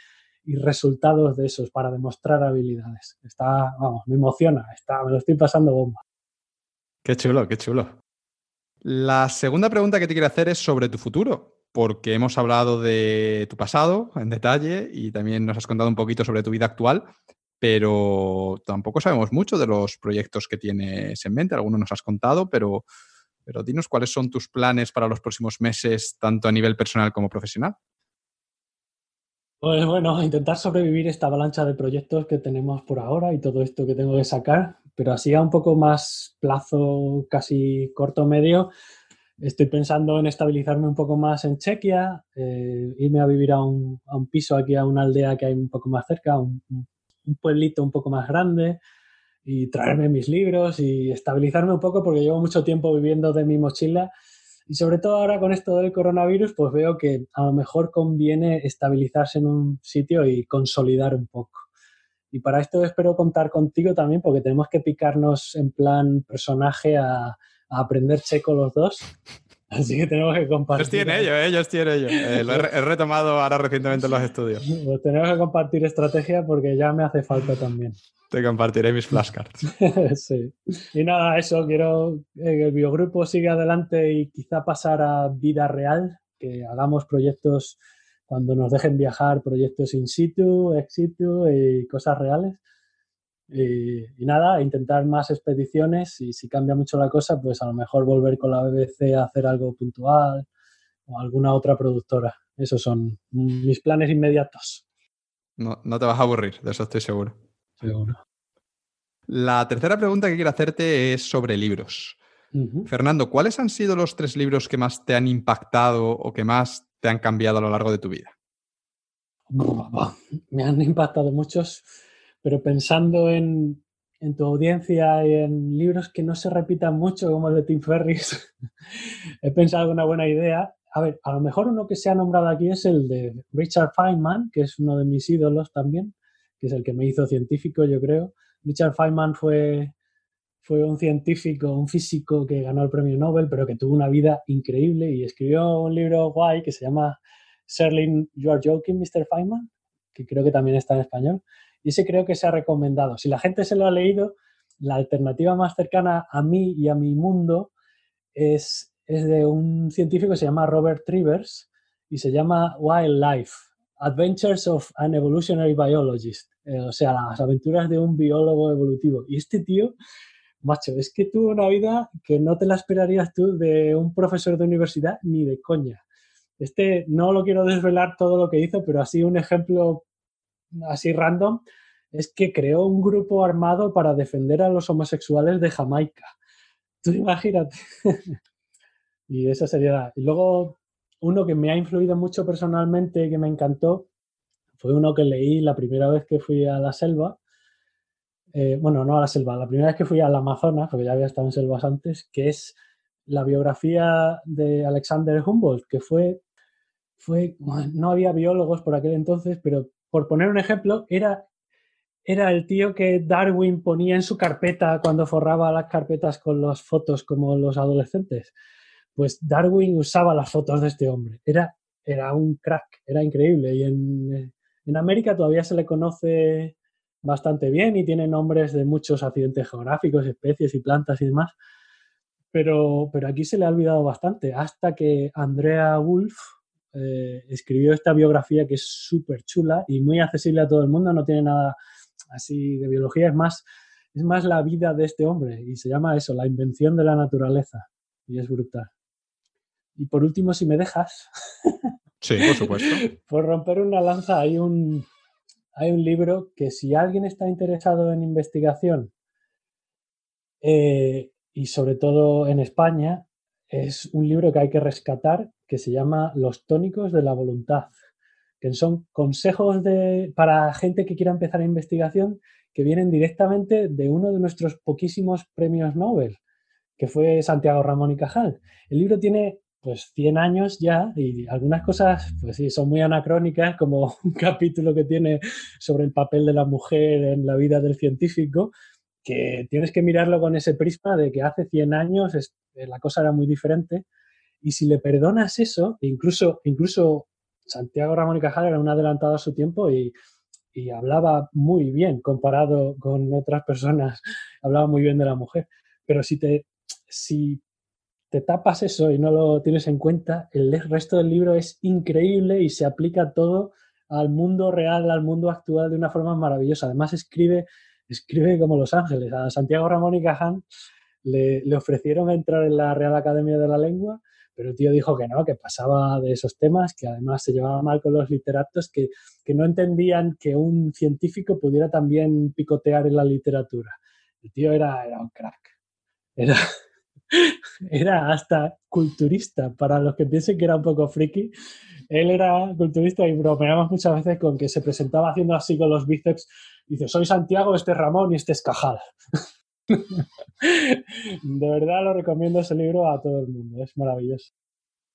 resultados de esos para demostrar habilidades. Está, vamos, me emociona, está, me lo estoy pasando bomba. Qué chulo, qué chulo. La segunda pregunta que te quiero hacer es sobre tu futuro porque hemos hablado de tu pasado en detalle y también nos has contado un poquito sobre tu vida actual, pero tampoco sabemos mucho de los proyectos que tienes en mente. Algunos nos has contado, pero, pero dinos cuáles son tus planes para los próximos meses, tanto a nivel personal como profesional. Pues bueno, intentar sobrevivir esta avalancha de proyectos que tenemos por ahora y todo esto que tengo que sacar, pero así a un poco más plazo, casi corto medio, Estoy pensando en estabilizarme un poco más en Chequia, eh, irme a vivir a un, a un, piso aquí, a una aldea que hay un poco más cerca, un, un, pueblito un poco más grande, y traerme mis libros y estabilizarme un poco porque llevo mucho tiempo viviendo de mi mochila. Y sobre todo ahora con esto del coronavirus, pues veo que a lo mejor conviene estabilizarse en un sitio y consolidar un poco. Y para esto espero contar contigo también porque tenemos que picarnos en plan personaje a, a aprender checo los dos. Así que tenemos que compartir. Ellos tienen ellos, ellos tienen ellos. Eh, lo he, he, retomado ahora recientemente en los estudios. Pues tenemos que compartir estrategia porque ya me hace falta también. Te compartiré mis flashcards. sí. Y nada, eso, quiero que el biogrupo siga adelante y quizá pasar a vida real, que hagamos proyectos cuando nos dejen viajar, proyectos in situ, ex situ y cosas reales y, y, nada, intentar más expediciones y si cambia mucho la cosa, pues a lo mejor volver con la BBC a hacer algo puntual o alguna otra productora. Esos son mis planes inmediatos. No, no te vas a aburrir, de eso estoy seguro. Seguro. La tercera pregunta que quiero hacerte es sobre libros. Uh -huh. Fernando, ¿cuáles han sido los tres libros que más te han impactado o que más te han cambiado a lo largo de tu vida? Me han impactado muchos pero pensando en, tu audiencia y en libros que no se repitan mucho, como el de Tim Ferris, he pensado una buena idea. A ver, a lo mejor uno que se ha nombrado aquí es el de Richard Feynman, que es uno de mis ídolos también, que es el que me hizo científico, yo creo. Richard Feynman fue, fue un científico, un físico que ganó el premio Nobel, pero que tuvo una vida increíble y escribió un libro guay que se llama Serling, You Are Joking, Mr. Feynman, que creo que también está en español y ese creo que se ha recomendado. Si la gente se lo ha leído, la alternativa más cercana a mí y a mi mundo es, es de un científico que se llama Robert Trivers y se llama Wildlife, Adventures of an Evolutionary Biologist, eh, o sea, las aventuras de un biólogo evolutivo. Y este tío, macho, es que tuvo una vida que no te la esperarías tú de un profesor de universidad ni de coña. Este no lo quiero desvelar todo lo que hizo, pero así un ejemplo así random es que creó un grupo armado para defender a los homosexuales de Jamaica. Tú imagínate. y esa sería Y luego, uno que me ha influido mucho personalmente, que me encantó, fue uno que leí la primera vez que fui a la selva. Eh, bueno, no a la selva, la primera vez que fui al Amazonas, porque ya había estado en selvas antes, que es la biografía de Alexander Humboldt, que fue, fue, no había biólogos por aquel entonces, pero por poner un ejemplo, era era el tío que Darwin ponía en su carpeta cuando forraba las carpetas con las fotos como los adolescentes. Pues Darwin usaba las fotos de este hombre. Era, era un crack, era increíble. Y en, en América todavía se le conoce bastante bien y tiene nombres de muchos accidentes geográficos, especies y plantas y demás. Pero, pero aquí se le ha olvidado bastante, hasta que Andrea Wolf eh, escribió esta biografía que es súper chula y muy accesible a todo el mundo, no tiene nada así de biología, es más, es más la vida de este hombre y se llama eso, la invención de la naturaleza y es brutal. Y por último, si me dejas. Sí, por supuesto. por romper una lanza, hay un, hay un libro que si alguien está interesado en investigación eh, y sobre todo en España, es un libro que hay que rescatar que se llama Los tónicos de la voluntad que son consejos de, para gente que quiera empezar investigación que vienen directamente de uno de nuestros poquísimos premios Nobel, que fue Santiago Ramón y Cajal. El libro tiene pues 100 años ya y algunas cosas pues sí son muy anacrónicas como un capítulo que tiene sobre el papel de la mujer en la vida del científico que tienes que mirarlo con ese prisma de que hace 100 años la cosa era muy diferente y si le perdonas eso incluso incluso Santiago Ramón y Cajal era un adelantado a su tiempo y, hablaba muy bien comparado con otras personas, hablaba muy bien de la mujer. Pero si te, si te tapas eso y no lo tienes en cuenta, el resto del libro es increíble y se aplica todo al mundo real, al mundo actual de una forma maravillosa. Además escribe, escribe como Los Ángeles. A Santiago Ramón y Cajal le, le ofrecieron entrar en la Real Academia de la Lengua pero el tío dijo que no, que pasaba de esos temas, que además se llevaba mal con los literatos, que, no entendían que un científico pudiera también picotear en la literatura. El tío era, era un crack. Era, era hasta culturista. Para los que piensen que era un poco friki, él era culturista y bromeamos muchas veces con que se presentaba haciendo así con los bíceps. Dice, soy Santiago, este es Ramón y este es Cajal. de verdad lo recomiendo ese libro a todo el mundo, es maravilloso.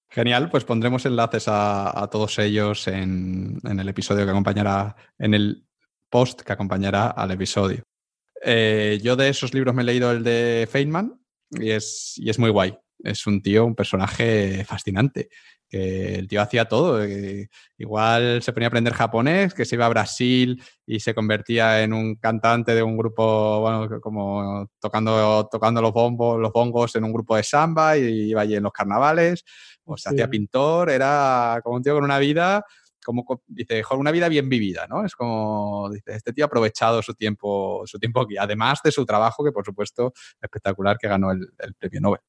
Genial, pues pondremos enlaces a, todos ellos en, el episodio que acompañará, en el post que acompañará al episodio. Eh, yo de esos libros me he leído el de Feynman y es, y es muy guay. Es un tío, un personaje fascinante que el tío hacía todo. igual se ponía a aprender japonés, que se iba a Brasil y se convertía en un cantante de un grupo, bueno, como tocando, tocando los bombos, los bongos en un grupo de samba y iba allí en los carnavales. O se hacía pintor, era como un tío con una vida, como dice, una vida bien vivida, ¿no? Es como, dice, este tío ha aprovechado su tiempo, su tiempo aquí, además de su trabajo, que por supuesto espectacular, que ganó el premio Nobel.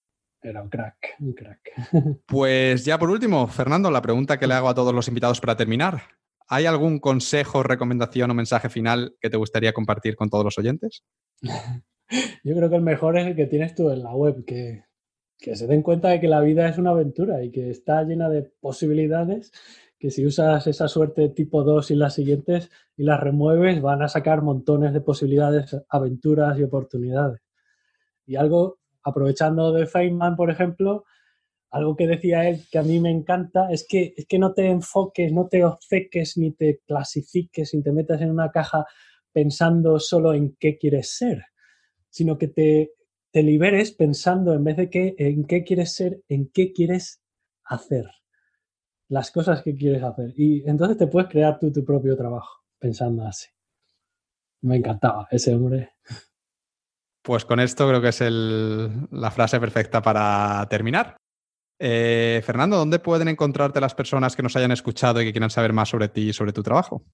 Era un crack, un crack. Pues ya por último, Fernando, la pregunta que le hago a todos los invitados para terminar. ¿Hay algún consejo, recomendación o mensaje final que te gustaría compartir con todos los oyentes? Yo creo que el mejor es el que tienes tú en la web, que, que se den cuenta de que la vida es una aventura y que está llena de posibilidades, que si usas esa suerte tipo 2 y las siguientes y las remueves, van a sacar montones de posibilidades, aventuras y oportunidades. Y algo aprovechando de Feynman, por ejemplo, algo que decía él que a mí me encanta es que, es que no te enfoques, no te obceques ni te clasifiques ni te metas en una caja pensando solo en qué quieres ser, sino que te, te liberes pensando en vez de que, en qué quieres ser, en qué quieres hacer, las cosas que quieres hacer. Y entonces te puedes crear tú tu propio trabajo pensando así. Me encantaba ese hombre. Pues con esto creo que es la frase perfecta para terminar. Eh, Fernando, ¿dónde pueden encontrarte las personas que nos hayan escuchado y que quieran saber más sobre ti y sobre tu trabajo?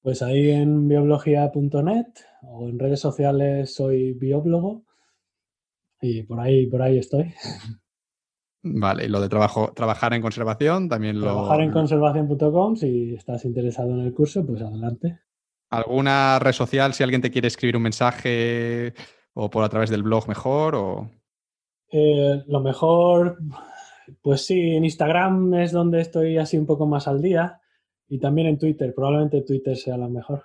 Pues ahí en biología.net o en redes sociales soy biólogo y por ahí, por ahí estoy. Vale, y lo de trabajo, trabajar en conservación también lo. Trabajar en conservación.com, si estás interesado en el curso, pues adelante. ¿Alguna red social si alguien te quiere escribir un mensaje o por a través del blog mejor? O... Eh, lo mejor, pues sí, en Instagram es donde estoy así un poco más al día y también en Twitter. Probablemente Twitter sea la mejor.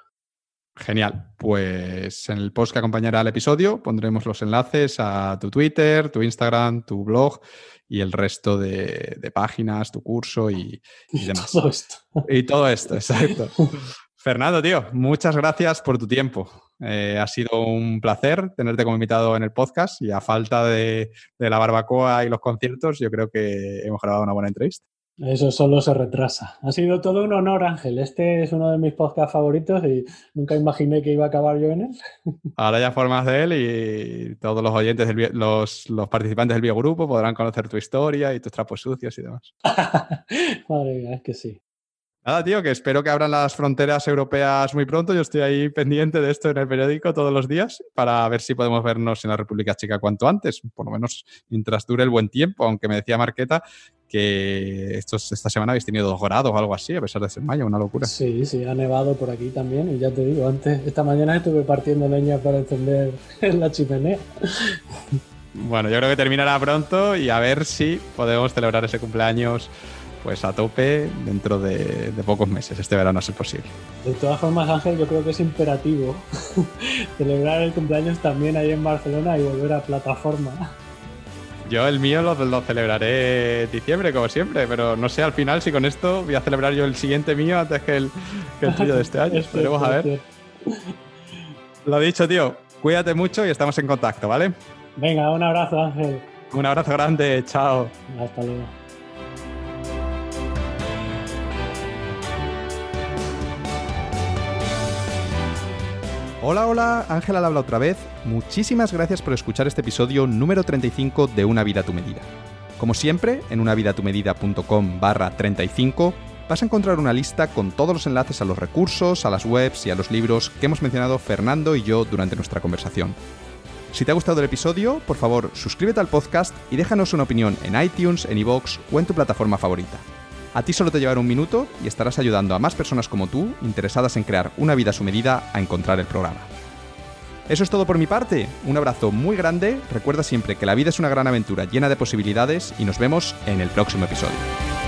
Genial. Pues en el post que acompañará al episodio pondremos los enlaces a tu Twitter, tu Instagram, tu blog y el resto de, páginas, tu curso y, y demás. Todo esto. Y todo esto, exacto. Fernando, tío, muchas gracias por tu tiempo. Eh, ha sido un placer tenerte como invitado en el podcast y a falta de, de, la barbacoa y los conciertos, yo creo que hemos grabado una buena entrevista. Eso solo se retrasa. Ha sido todo un honor, Ángel. Este es uno de mis podcasts favoritos y nunca imaginé que iba a acabar yo en él. Ahora ya formas de él y todos los oyentes, los, los, participantes del biogrupo podrán conocer tu historia y tus trapos sucios y demás. Madre mía, es que sí. Nada, tío, que espero que abran las fronteras europeas muy pronto. Yo estoy ahí pendiente de esto en el periódico todos los días para ver si podemos vernos en la República Checa cuanto antes, por lo menos mientras dure el buen tiempo, aunque me decía Marqueta que estos, esta semana habéis tenido dos grados o algo así, a pesar de ser mayo, una locura. Sí, sí, ha nevado por aquí también y ya te digo, antes, esta mañana estuve partiendo leña para encender la chimenea. Bueno, yo creo que terminará pronto y a ver si podemos celebrar ese cumpleaños pues a tope dentro de, pocos meses, este verano ser posible. De todas formas, Ángel, yo creo que es imperativo celebrar el cumpleaños también ahí en Barcelona y volver a plataforma. Yo el mío lo, celebraré en diciembre, como siempre, pero no sé al final si con esto voy a celebrar yo el siguiente mío antes que el, tuyo de este año. Esperemos a ver. Lo dicho, tío, cuídate mucho y estamos en contacto, ¿vale? Venga, un abrazo, Ángel. Un abrazo grande, chao. Hasta luego. Hola, hola, Ángela habla otra vez. Muchísimas gracias por escuchar este episodio número 35 de Una vida a tu medida. Como siempre, en unavidatumedida.com barra 35 vas a encontrar una lista con todos los enlaces a los recursos, a las webs y a los libros que hemos mencionado Fernando y yo durante nuestra conversación. Si te ha gustado el episodio, por favor, suscríbete al podcast y déjanos una opinión en iTunes, en iVoox o en tu plataforma favorita. A ti solo te llevará un minuto y estarás ayudando a más personas como tú, interesadas en crear una vida a su medida, a encontrar el programa. Eso es todo por mi parte. Un abrazo muy grande. Recuerda siempre que la vida es una gran aventura llena de posibilidades y nos vemos en el próximo episodio.